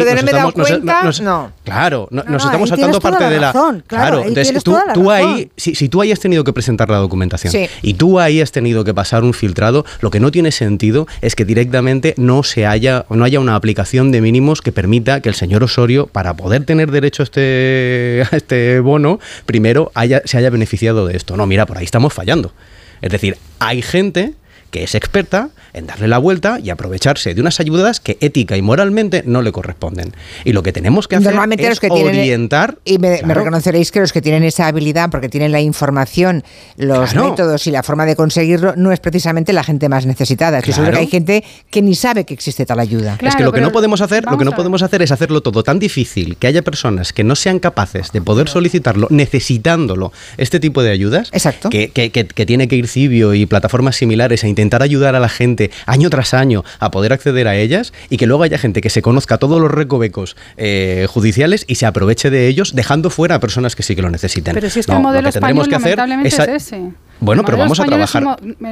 nos estamos, no. Claro, nos estamos saltando parte de la... Claro, entonces, tú, tú ahí, si, si, tú ahí has tenido que presentar la documentación y tú ahí has tenido que pasar un filtrado, lo que no tiene sentido es que directamente no se haya, no haya una aplicación de mínimos que permita que el señor Osorio, para poder tener derecho a este, a este bono, primero haya, se haya beneficiado de esto. No, mira, por ahí estamos fallando. Es decir, hay gente que es experta en darle la vuelta y aprovecharse de unas ayudas que ética y moralmente no le corresponden. Y lo que tenemos que hacer Normalmente es los que tienen- orientar... Y me, reconoceréis que los que tienen esa habilidad, porque tienen la información, los Claro. métodos y la forma de conseguirlo, no es precisamente la gente más necesitada. Seguro que Claro. hay gente que ni sabe que existe tal ayuda. es que lo que no podemos hacer, lo que no podemos hacer es hacerlo todo tan difícil que haya personas que no sean capaces de poder solicitarlo necesitándolo este tipo de ayudas. Exacto. Que, que- que- que tiene que ir Cibio y plataformas similares a intentar ayudar a la gente año tras año a poder acceder a ellas y que luego haya gente que se conozca todos los recovecos eh, judiciales y se aproveche de ellos dejando fuera a personas que sí que lo necesiten. Pero si es que No, el lo modelo tendremos español que hacer lamentablemente es a- es ese. Bueno, pero vamos a trabajar.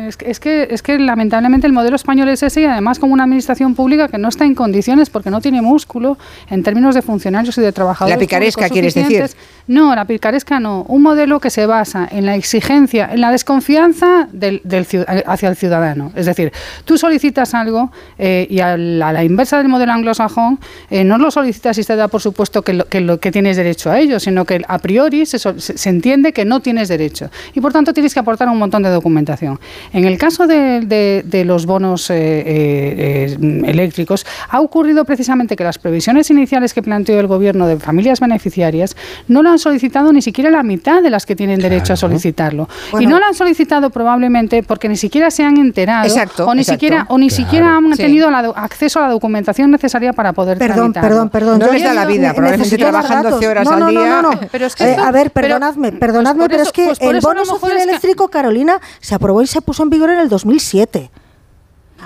Es que, es, que, es que lamentablemente el modelo español es ese y además como una administración pública que no está en condiciones porque no tiene músculo en términos de funcionarios y de trabajadores. La picaresca, ¿quieres decir? No, la picaresca no. Un modelo que se basa en la exigencia, en la desconfianza del, del hacia el ciudadano. Es decir, tú solicitas algo eh, y a la, a la inversa del modelo anglosajón eh, no lo solicitas y se da por supuesto que, lo, que, lo, que tienes derecho a ello, sino que a priori se, se- entiende que no tienes derecho. Y por tanto tienes que aportar un montón de documentación. En el caso de, de- de los bonos eh, eléctricos, ha ocurrido precisamente que las previsiones iniciales que planteó el gobierno de familias beneficiarias no lo han solicitado ni siquiera la mitad de las que tienen derecho a solicitarlo. y no lo han solicitado probablemente porque ni siquiera se han enterado Exacto, o ni exacto. siquiera o ni Claro. siquiera han Sí. tenido la acceso a la documentación necesaria para poder Perdón, tramitarlo. perdón, perdón. No Yo les da la vida, probablemente trabajan 12 datos. horas no, al no, día. No, no, no. Pero es que Eh, esto- a ver, pero- perdonadme, pues perdonadme, por pero eso- es que pues el bono social eléctrico, Carolina, se aprobó y se puso en vigor en el 2007.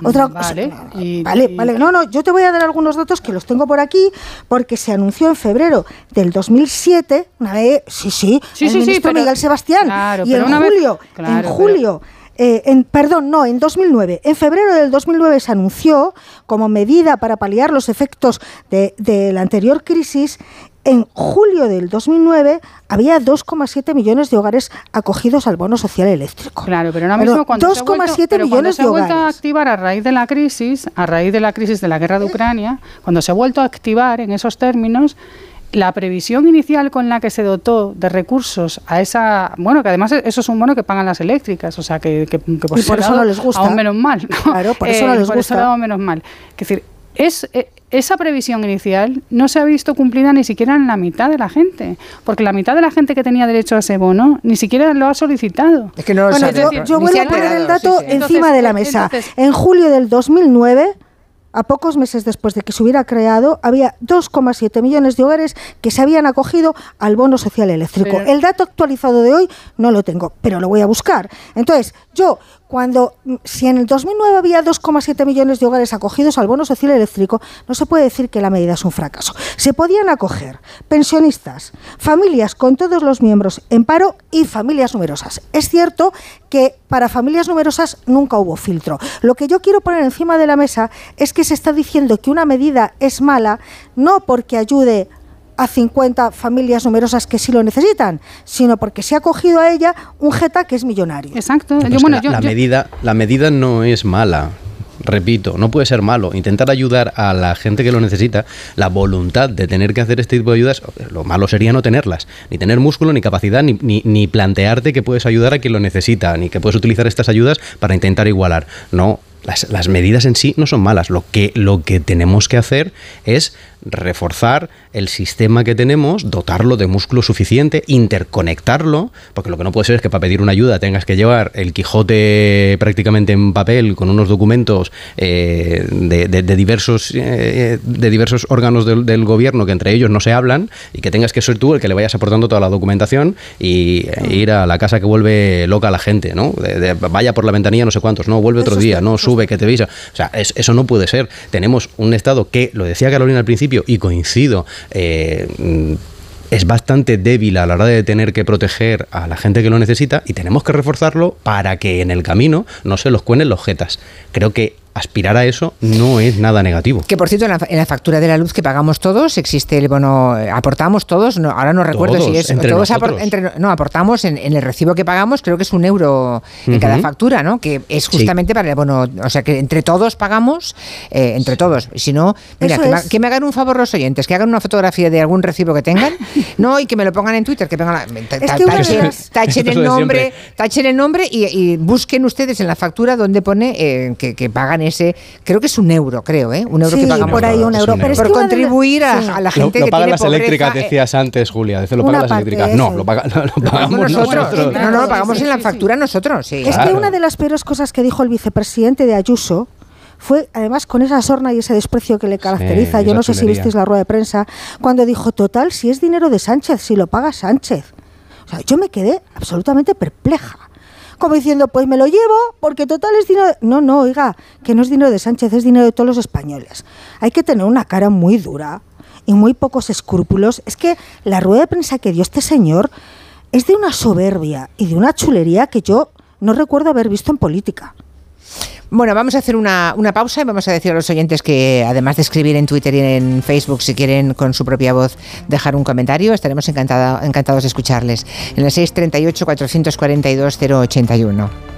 Otra cosa- Vale, y- vale, y- vale. No, no, yo te voy a dar algunos datos que los tengo por aquí, porque se anunció en febrero del 2007, una vez, sí, sí, Sí, el sí, sí, ministro pero- Miguel Sebastián, claro, y pero en una vez- julio, claro, en pero- julio, eh, en, perdón, no, en 2009. En febrero del 2009 se anunció como medida para paliar los efectos de, de la anterior crisis. En julio del 2009 había 2,7 millones de hogares acogidos al bono social eléctrico. Claro, pero ahora mismo cuando se ha vuelto- 2,7 pero cuando millones se de ha vuelto a hogares. activar a raíz de la crisis, a raíz de la crisis de la guerra de Ucrania, cuando se ha vuelto a activar en esos términos, la previsión inicial con la que se dotó de recursos a esa, bueno, que además eso es un bono que pagan las eléctricas, o sea, que, que, que por, Y por eso lado no les gusta. Aún menos mal. ¿no? Claro, por eso no les por ese gusta. lado menos mal. Es decir, es, eh, esa previsión inicial no se ha visto cumplida ni siquiera en la mitad de la gente, porque la mitad de la gente que tenía derecho a ese bono ni siquiera lo ha solicitado. Es que no lo Bueno, sabe, yo, vuelvo a poner el dato sí, sí. encima Entonces, de la eh, mesa. entonces- en julio del 2009, a pocos meses después de que se hubiera creado, había 2,7 millones de hogares que se habían acogido al bono social eléctrico. Pero- el dato actualizado de hoy no lo tengo, pero lo voy a buscar. Entonces, yo, cuando, mm, si en el 2009 había 2,7 millones de hogares acogidos al bono social eléctrico, no se puede decir que la medida es un fracaso. Se podían acoger pensionistas, familias con todos los miembros en paro y familias numerosas. Es cierto que para familias numerosas nunca hubo filtro. Lo que yo quiero poner encima de la mesa es que se está diciendo que una medida es mala no porque ayude a 50 familias numerosas que sí lo necesitan, sino porque se ha cogido a ella un jeta que es millonario. Exacto. La medida, la medida no es mala. Repito, no puede ser malo. Intentar ayudar a la gente que lo necesita, la voluntad de tener que hacer este tipo de ayudas, lo malo sería no tenerlas. Ni tener músculo, ni capacidad, ni, ni, ni plantearte que puedes ayudar a quien lo necesita, ni que puedes utilizar estas ayudas para intentar igualar. No, las, las, medidas en sí no son malas. Lo que, lo que tenemos que hacer es reforzar el sistema que tenemos, dotarlo de músculo suficiente, interconectarlo, porque lo que no puede ser es que para pedir una ayuda tengas que llevar el Quijote prácticamente en papel con unos documentos eh, de, de, de, diversos, eh, de diversos órganos del, del, gobierno que entre ellos no se hablan y que tengas que ser tú el que le vayas aportando toda la documentación y e ir a la casa que vuelve loca a la gente, ¿no? De, vaya por la ventanilla no sé cuántos, no, vuelve otro día, no, sube, que te visa. O sea, es, eso no puede ser. Tenemos un Estado que, lo decía Carolina al principio, y coincido, eh, es bastante débil a la hora de tener que proteger a la gente que lo necesita y tenemos que reforzarlo para que en el camino no se los cuenen los jetas. Creo que aspirar a eso no es nada negativo. Que por cierto, en la, en la factura de la luz que pagamos todos existe el bono, eh, aportamos todos, no, ahora no recuerdo Todos, si es entre todos apor- nosotros. entre- no, aportamos en, en el recibo que pagamos, creo que es un euro en cada factura, ¿no? Que es Sí. justamente para el bono, o sea que entre todos pagamos, eh, entre todos. Y si no, mira, que, me, es. que me hagan un favor los oyentes, que hagan una fotografía de algún recibo que tengan, no, y que me lo pongan en Twitter, que pongan la- ta- ta- tachen, el nombre, tachen el nombre y, y busquen ustedes en la factura donde pone eh, que, que pagan ese, creo que es un euro, creo, ¿eh? Un euro Sí, que pagamos por ahí un euro. un Pero es por contribuir a, sí. a la Lo, gente lo que pagan tiene las pobreza, eléctricas, eh, decías antes, Julia. Dice, lo pagan las eléctricas. No, lo, paga- lo Lo pagamos nosotros. nosotros. No, no, lo pagamos Sí, en la sí, factura nosotros, sí. Es Claro. que una de las peores cosas que dijo el vicepresidente de Ayuso fue, además, con esa sorna y ese desprecio que le caracteriza, yo no sé si visteis la rueda de prensa, cuando dijo, total, si es dinero de Sánchez, si lo paga Sánchez. O sea, yo me quedé absolutamente perpleja. Como diciendo, pues me lo llevo porque total es dinero... de-". No, no, oiga, que no es dinero de Sánchez, es dinero de todos los españoles. Hay que tener una cara muy dura y muy pocos escrúpulos. Es que la rueda de prensa que dio este señor es de una soberbia y de una chulería que yo no recuerdo haber visto en política. Bueno, vamos a hacer una, una pausa y vamos a decir a los oyentes que además de escribir en Twitter y en Facebook, si quieren con su propia voz dejar un comentario, estaremos encantada- encantados de escucharles. En el 638-442-081.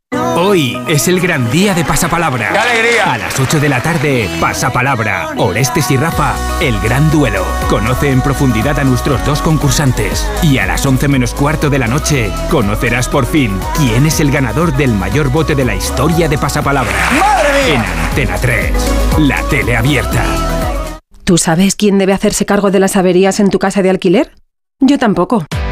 Hoy es el gran día de Pasapalabra. ¡Qué alegría! A las 8 de la tarde, Pasapalabra. Orestes y Rafa, el gran duelo. Conoce en profundidad a nuestros dos concursantes. Y a las 11 menos cuarto de la noche, conocerás por fin quién es el ganador del mayor bote de la historia de Pasapalabra. ¡Madre mía! En Antena 3, la tele abierta. ¿Tú sabes quién debe hacerse cargo de las averías en tu casa de alquiler? Yo tampoco.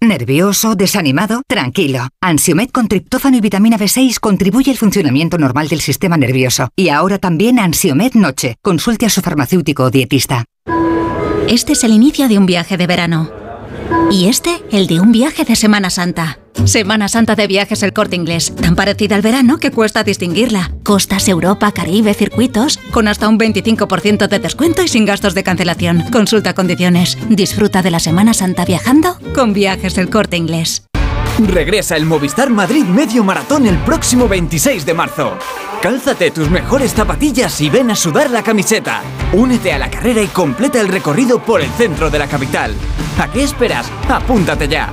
¿Nervioso? ¿Desanimado? Tranquilo. Ansiomed con triptófano y vitamina B6 contribuye al funcionamiento normal del sistema nervioso. Y ahora también Ansiomed Noche. Consulte a su farmacéutico o dietista. Este es el inicio de un viaje de verano. Y este, el de un viaje de Semana Santa. Semana Santa de Viajes El Corte Inglés, tan parecida al verano que cuesta distinguirla. Costas, Europa, Caribe, circuitos, con hasta un 25% de descuento y sin gastos de cancelación. Consulta condiciones. Disfruta de la Semana Santa viajando con Viajes El Corte Inglés. Regresa el Movistar Madrid Medio Maratón el próximo 26 de marzo. Cálzate tus mejores zapatillas y ven a sudar la camiseta. Únete a la carrera y completa el recorrido por el centro de la capital. ¿A qué esperas? Apúntate ya.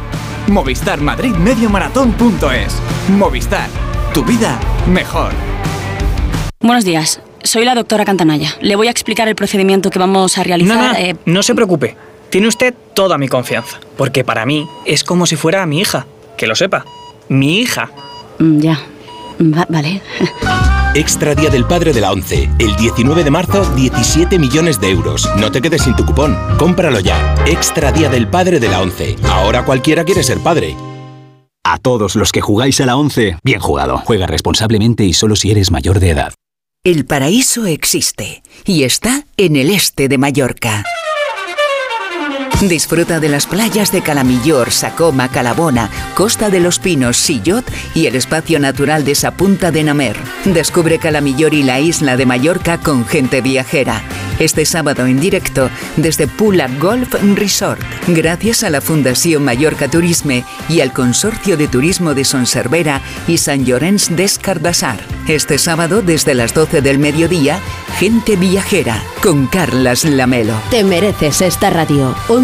Movistar Madrid Medio Maratón.es. Movistar. Tu vida mejor. Buenos días, soy la doctora Cantanaya. Le voy a explicar el procedimiento que vamos a realizar. No, no, eh, no se preocupe. Tiene usted toda mi confianza. Porque para mí es como si fuera mi hija. Que lo sepa. Mi hija. mm, ya. Va- vale. Extra Día del Padre de la ONCE. El 19 de marzo, 17 millones de euros. No te quedes sin tu cupón. Cómpralo ya. Extra Día del Padre de la ONCE. Ahora cualquiera quiere ser padre. A todos los que jugáis a la 11, bien jugado. Juega responsablemente y solo si eres mayor de edad. El paraíso existe y está en el este de Mallorca. Disfruta de las playas de Calamillor, Sacoma, Calabona, Costa de los Pinos, Sillot y el espacio natural de Sapunta de Namer. Descubre Calamillor y la isla de Mallorca con gente viajera. Este sábado en directo desde Pula Golf Resort, gracias a la Fundación Mallorca Turisme y al Consorcio de Turismo de Sonservera y San Llorenç des Cardassar. Este sábado desde las 12 del mediodía, gente viajera con Carlas Lamelo. Te mereces esta radio.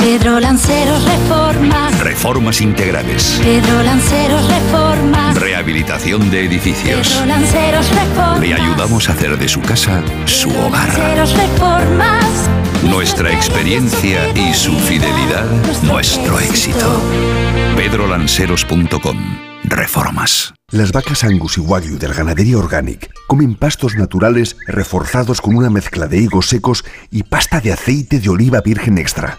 Pedro Lanceros Reformas. Reformas integrales. Pedro Lanceros Reformas. Rehabilitación de edificios. Pedro Lanceros Reformas. Le ayudamos a hacer de su casa su hogar. Lanceros Reformas. Nuestra experiencia y su fidelidad, nuestro éxito. pedrolanceros.com Reformas. Las vacas Angus y Wagyu del Ganadería Organic comen pastos naturales reforzados con una mezcla de higos secos y pasta de aceite de oliva virgen extra.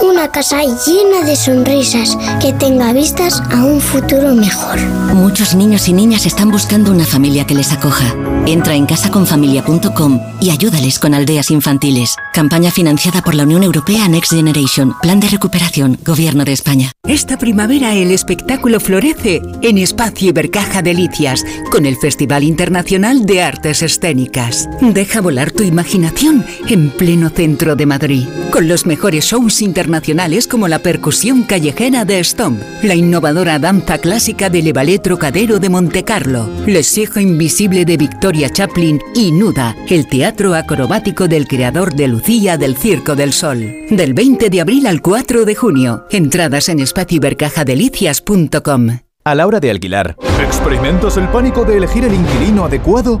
Una casa llena de sonrisas que tenga vistas a un futuro mejor. Muchos niños y niñas están buscando una familia que les acoja. Entra en casaconfamilia.com y ayúdales con aldeas infantiles. Campaña financiada por la Unión Europea Next Generation. Plan de recuperación. Gobierno de España. Esta primavera el espectáculo florece en Espacio Ibercaja Delicias con el Festival Internacional de Artes Escénicas. Deja volar tu imaginación en pleno centro de Madrid con los mejores shows internacionales como la percusión callejera de Stomp, la innovadora danza clásica del Ballet Trocadero de Montecarlo, Les Hijos Invisible de Victoria Chaplin y Nuda, el teatro acrobático del creador de Lucía del Circo del Sol. Del 20 de abril al 4 de junio. Entradas en espacioibercajadelicias.com. A la hora de alquilar, ¿experimentas el pánico de elegir el inquilino adecuado?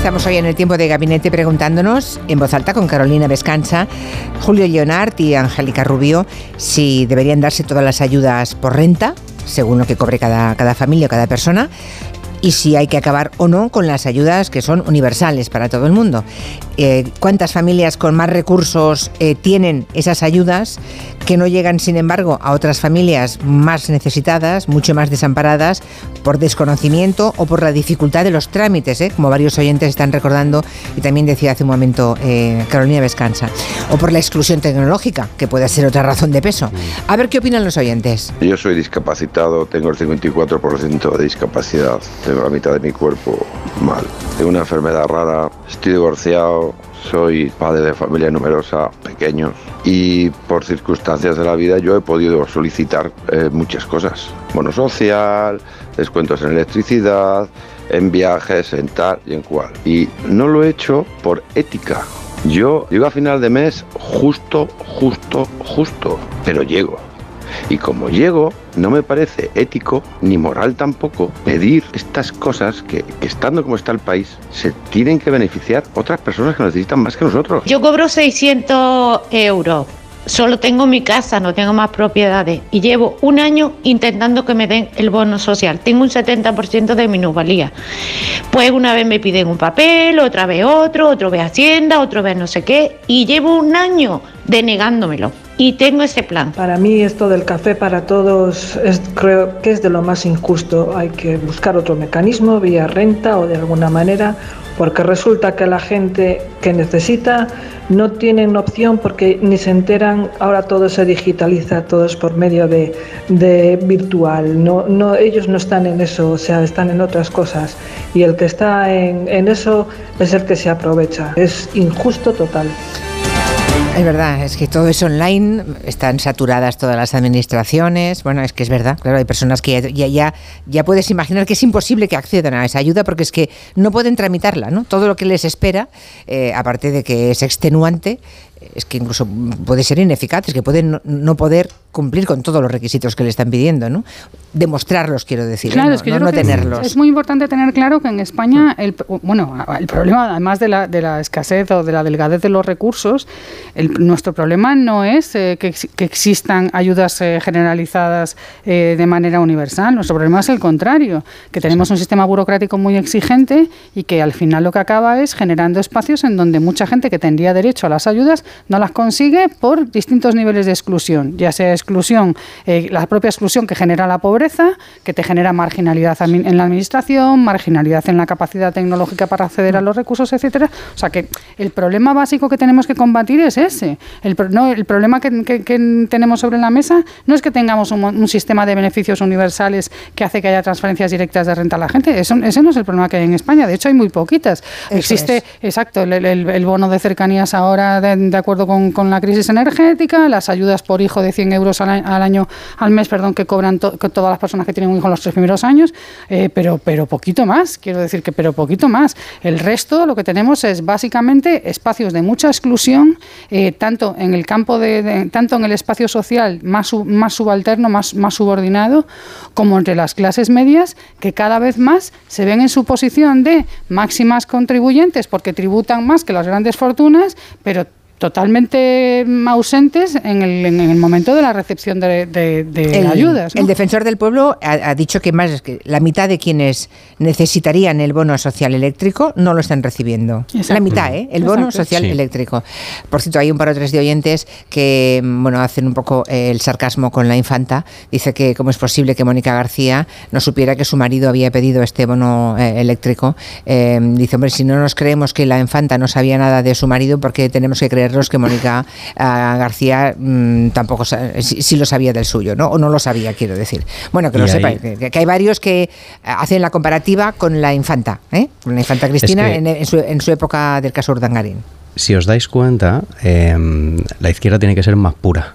Estamos hoy en el tiempo de gabinete preguntándonos en voz alta con Carolina Vescanza, Julio Leonard y Angélica Rubio si deberían darse todas las ayudas por renta, según lo que cobre cada, cada familia o cada persona, y si hay que acabar o no con las ayudas que son universales para todo el mundo. Eh, ¿Cuántas familias con más recursos eh, tienen esas ayudas que no llegan, sin embargo, a otras familias más necesitadas, mucho más desamparadas, por desconocimiento o por la dificultad de los trámites, eh? como varios oyentes están recordando y también decía hace un momento Carolina Vescanza, o por la exclusión tecnológica, que puede ser otra razón de peso. A ver qué opinan los oyentes. Yo soy discapacitado, tengo el 54% de discapacidad tengo la mitad de mi cuerpo mal. Tengo una enfermedad rara, estoy divorciado, soy padre de familia numerosa, pequeños, y por circunstancias de la vida yo he podido solicitar eh, muchas cosas. Bono social, descuentos en electricidad, en viajes, en tal y en cual. Y no lo he hecho por ética. Yo llego a final de mes justo, justo, justo, pero llego. Y como llego, no me parece ético ni moral tampoco pedir estas cosas que, estando como está el país, se tienen que beneficiar otras personas que necesitan más que nosotros. Yo cobro 600 euros. Solo tengo mi casa, no tengo más propiedades. Y llevo un año intentando que me den el bono social. Tengo un 70% de minusvalía. Pues una vez me piden un papel, otra vez otro, otro vez Hacienda, otro vez no sé qué. Y llevo un año denegándomelo y tengo ese plan. Para mí esto del café para todos es, creo que es de lo más injusto. Hay que buscar otro mecanismo, vía renta o de alguna manera, porque resulta que la gente que necesita no tienen opción porque ni se enteran, ahora todo se digitaliza, todo es por medio de, de virtual. No, no, ellos no están en eso, o sea, están en otras cosas. Y el que está en, en eso es el que se aprovecha. Es injusto total. Es verdad, es que todo es online, están saturadas todas las administraciones. Bueno, es que es verdad, claro, hay personas que ya, ya, puedes imaginar que es imposible que accedan a esa ayuda porque es que no pueden tramitarla, ¿no? Todo lo que les espera, eh, aparte de que es extenuante, es que incluso puede ser ineficaz, es que pueden no, no poder cumplir con todos los requisitos que le están pidiendo, ¿no? Demostrarlos, quiero decir, ¿eh? Claro, no, es que no- yo no creo que es- tenerlos. Es muy importante tener claro que en España, el, bueno, el problema, además de la, de la escasez o de la delgadez de los recursos, el- nuestro problema no es eh, que existan ayudas eh, generalizadas eh, de manera universal. Nuestro problema es el contrario, que tenemos un sistema burocrático muy exigente y que al final lo que acaba es generando espacios en donde mucha gente que tendría derecho a las ayudas no las consigue por distintos niveles de exclusión, ya sea exclusión, eh, la propia exclusión que genera la pobreza, que te genera marginalidad en la administración, marginalidad en la capacidad tecnológica para acceder a los recursos, etcétera. O sea que el problema básico que tenemos que combatir es ese. El, pro- no, el problema que, que- que tenemos sobre la mesa no es que tengamos un, un sistema de beneficios universales que hace que haya transferencias directas de renta a la gente. Eso, ese no es el problema que hay en España. De hecho, hay muy poquitas. Existe, es. exacto, el, el- el bono de cercanías ahora de, de acuerdo con, con la crisis energética, las ayudas por hijo de 100 euros al, año, al mes, perdón, que cobran todas las personas que tienen un hijo en los tres primeros años, eh, pero, pero poquito más, quiero decir que pero poquito más. El resto lo que tenemos es básicamente espacios de mucha exclusión, eh, tanto en el campo de, tanto en el espacio social más, más subalterno, más, más subordinado, como entre las clases medias, que cada vez más se ven en su posición de máximas contribuyentes porque tributan más que las grandes fortunas, pero totalmente ausentes en el, en el momento de la recepción de, de- de el, ayudas. ¿no? el defensor del pueblo ha, ha dicho que más que la mitad de quienes necesitarían el bono social eléctrico no lo están recibiendo. Exacto. La mitad, ¿eh? El bono Exacto. social Sí. eléctrico. Por cierto, hay un par o tres de oyentes que mm, bueno hacen un poco el sarcasmo con la infanta. Dice que cómo es posible que Mónica García no supiera que su marido había pedido este bono eh, eléctrico. Eh, dice, hombre, si no nos creemos que la infanta no sabía nada de su marido, porque tenemos que que Mónica ah, García mm, tampoco sí, sí lo sabía del suyo, ¿no? O no lo sabía, quiero decir. Bueno, que Y lo ahí- sepa, que, que hay varios que eh, hacen la comparativa con la infanta, ¿eh? Con la infanta Cristina que- en, en su, en su época del caso Urdangarín. si os dais cuenta, eh, la izquierda tiene que ser más pura,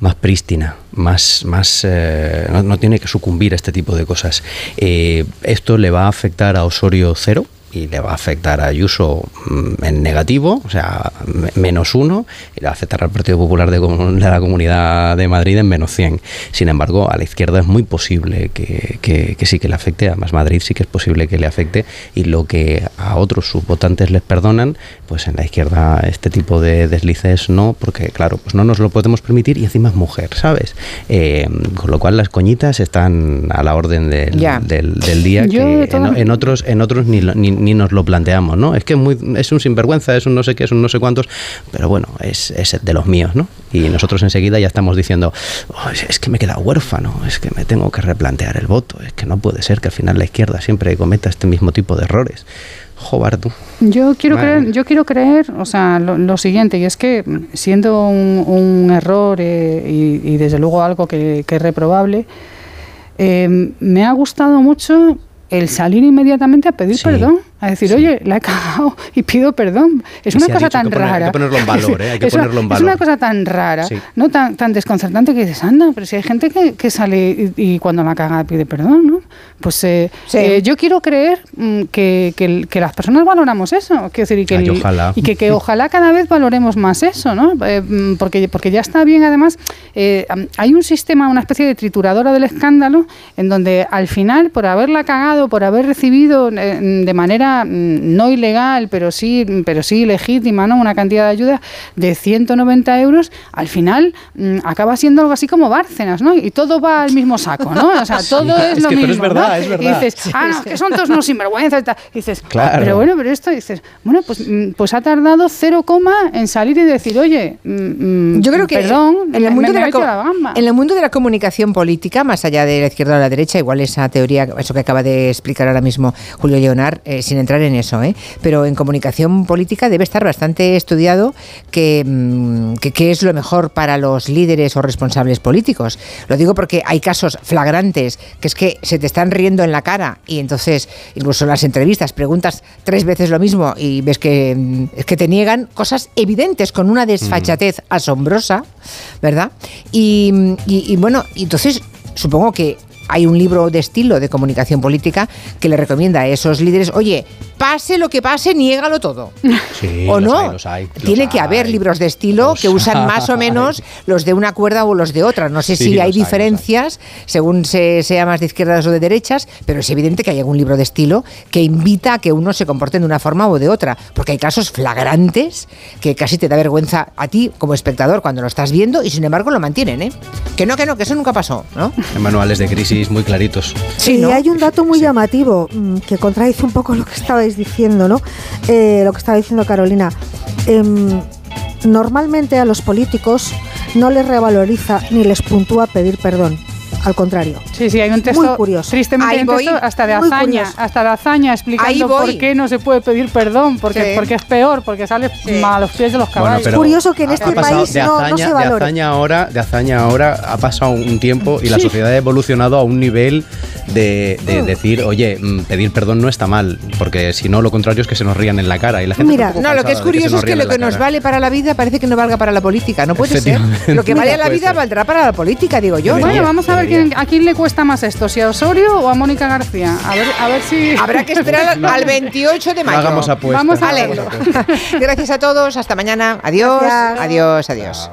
más prístina, más, más eh, no, no tiene que sucumbir a este tipo de cosas. Eh, esto le va a afectar a Osorio cero y le va a afectar a Ayuso mm, en negativo, o sea, me- menos uno, y le va a afectar al Partido Popular de, la Comunidad de Madrid en menos 100. Sin embargo, a la izquierda es muy posible que, que- que sí que le afecte, además Madrid sí que es posible que le afecte, y lo que a otros sus votantes les perdonan, pues en la izquierda este tipo de deslices no, porque claro, pues no nos lo podemos permitir y encima es mujer, ¿sabes? Eh, con lo cual las coñitas están a la orden del, del- del día Yo que en, en otros en otros ni, lo- ni, ni nos lo planteamos, ¿no? Es que es, muy, es un sinvergüenza, es un no sé qué, es un no sé cuántos, pero bueno, es, es de los míos, ¿no? Y nosotros enseguida ya estamos diciendo, "Oh, es- que me he quedado huérfano, es que me tengo que replantear el voto, es que no puede ser que al final la izquierda siempre cometa este mismo tipo de errores. Jobar tú. Yo quiero creer, yo quiero creer, o sea, lo, lo siguiente, y es que siendo un, un error eh, y, y desde luego algo que, que es reprobable, eh, me ha gustado mucho el salir inmediatamente a pedir Sí. perdón, a decir, oye, la he cagado y pido perdón. Es Y una cosa tan poner- hay rara. que ponerlo en valor, ¿eh? Hay que Es una- ponerlo en Es valor. una cosa tan rara, Sí. no tan, tan desconcertante que dices, anda, pero si hay gente que, que sale y, y cuando la caga pide perdón, ¿no? Pues eh, eh, yo quiero creer mm, que, que las personas valoramos eso, quiero decir, y que, Ay, el- ojalá. y que, que ojalá cada vez valoremos más eso, ¿no? Eh, mm, porque, porque ya está bien, además, eh, hay un sistema, una especie de trituradora del escándalo, en donde al final, por haberla cagado, por haber recibido eh, de manera mm, no ilegal, pero sí, pero sí legítima, ¿no? Una cantidad de ayuda de 190 euros, al final mm, acaba siendo algo así como Bárcenas, ¿no? Y todo va al mismo saco, ¿no? O sea, Sí. todo es, Es lo que- pero mismo. es verdad, ¿no? es verdad. Y dices, ah, no, que son todos unos sinvergüenzas y dices, Claro. pero bueno, pero esto dices, bueno, pues, mm, pues ha tardado cero coma en salir y decir, oye, mm, Yo creo que perdón, en el, mundo me, de me la, he metido co- la gamba. en el mundo de la comunicación política, más allá de la izquierda o la derecha, igual esa teoría, eso que acaba de explicar ahora mismo Julio Leonard, eh, sin entrar en eso, ¿eh? pero en comunicación política debe estar bastante estudiado que, mm, que qué es lo mejor para los líderes o responsables políticos. Lo digo porque hay casos flagrantes que es que se te están riendo en la cara y entonces incluso en las entrevistas preguntas tres veces lo mismo y ves que, mm, es que te niegan cosas evidentes con una desfachatez asombrosa, ¿verdad? Y, y- y bueno, entonces supongo que hay un libro de estilo de comunicación política que le recomienda a esos líderes, oye, pase lo que pase, niégalo todo. Sí, ¿O no? hay, los hay, los Tiene que haber hay. libros de estilo que usan más o menos los de una cuerda o los de otra. No sé Sí, si hay. diferencias según se sea más de izquierdas o de derechas, pero es evidente que hay algún libro de estilo que invita a que uno se comporte de una forma o de otra, porque hay casos flagrantes que casi te da vergüenza a ti como espectador cuando lo estás viendo y sin embargo lo mantienen, ¿eh? Que no, que no, que eso nunca pasó, ¿no? En manuales de crisis muy claritos. Sí, y hay un dato muy llamativo mm, que contradice un poco lo que estabais diciendo, ¿no? Eh, lo que estaba diciendo Carolina. Em, normalmente a los políticos no les revaloriza ni les puntúa pedir perdón. Al contrario. Sí, sí, hay un texto Muy curioso. tristemente hay un texto hasta de hazaña, hasta de hazaña explicando por qué no se puede pedir perdón, porque, Sí. porque es peor, porque sale a los pies de los caballos. pero curioso que en ha- este país de no- no hazaña, se valore. De hazaña ahora, de hazaña ahora ha pasado un tiempo y la Sí. sociedad ha evolucionado a un nivel de, de Mm. decir, oye, mm, pedir perdón no está mal, porque si no, lo contrario es que se nos rían en la cara. Y la gente Mira, no, lo que es curioso es que lo que nos cara. vale para la vida parece que no valga para la política. No puede ser. Lo que vale a la vida ser. valdrá para la política, digo yo. ¿no? Bueno, vamos a ver quién- a quién le cuesta más esto, si a Osorio o a Mónica García. A ver, a ver si. Habrá que esperar al- al 28 de No mayo. hagamos apuestas. Vamos a Vale. verlo. Gracias a todos. Hasta mañana. Adiós. Gracias. Adiós. Adiós.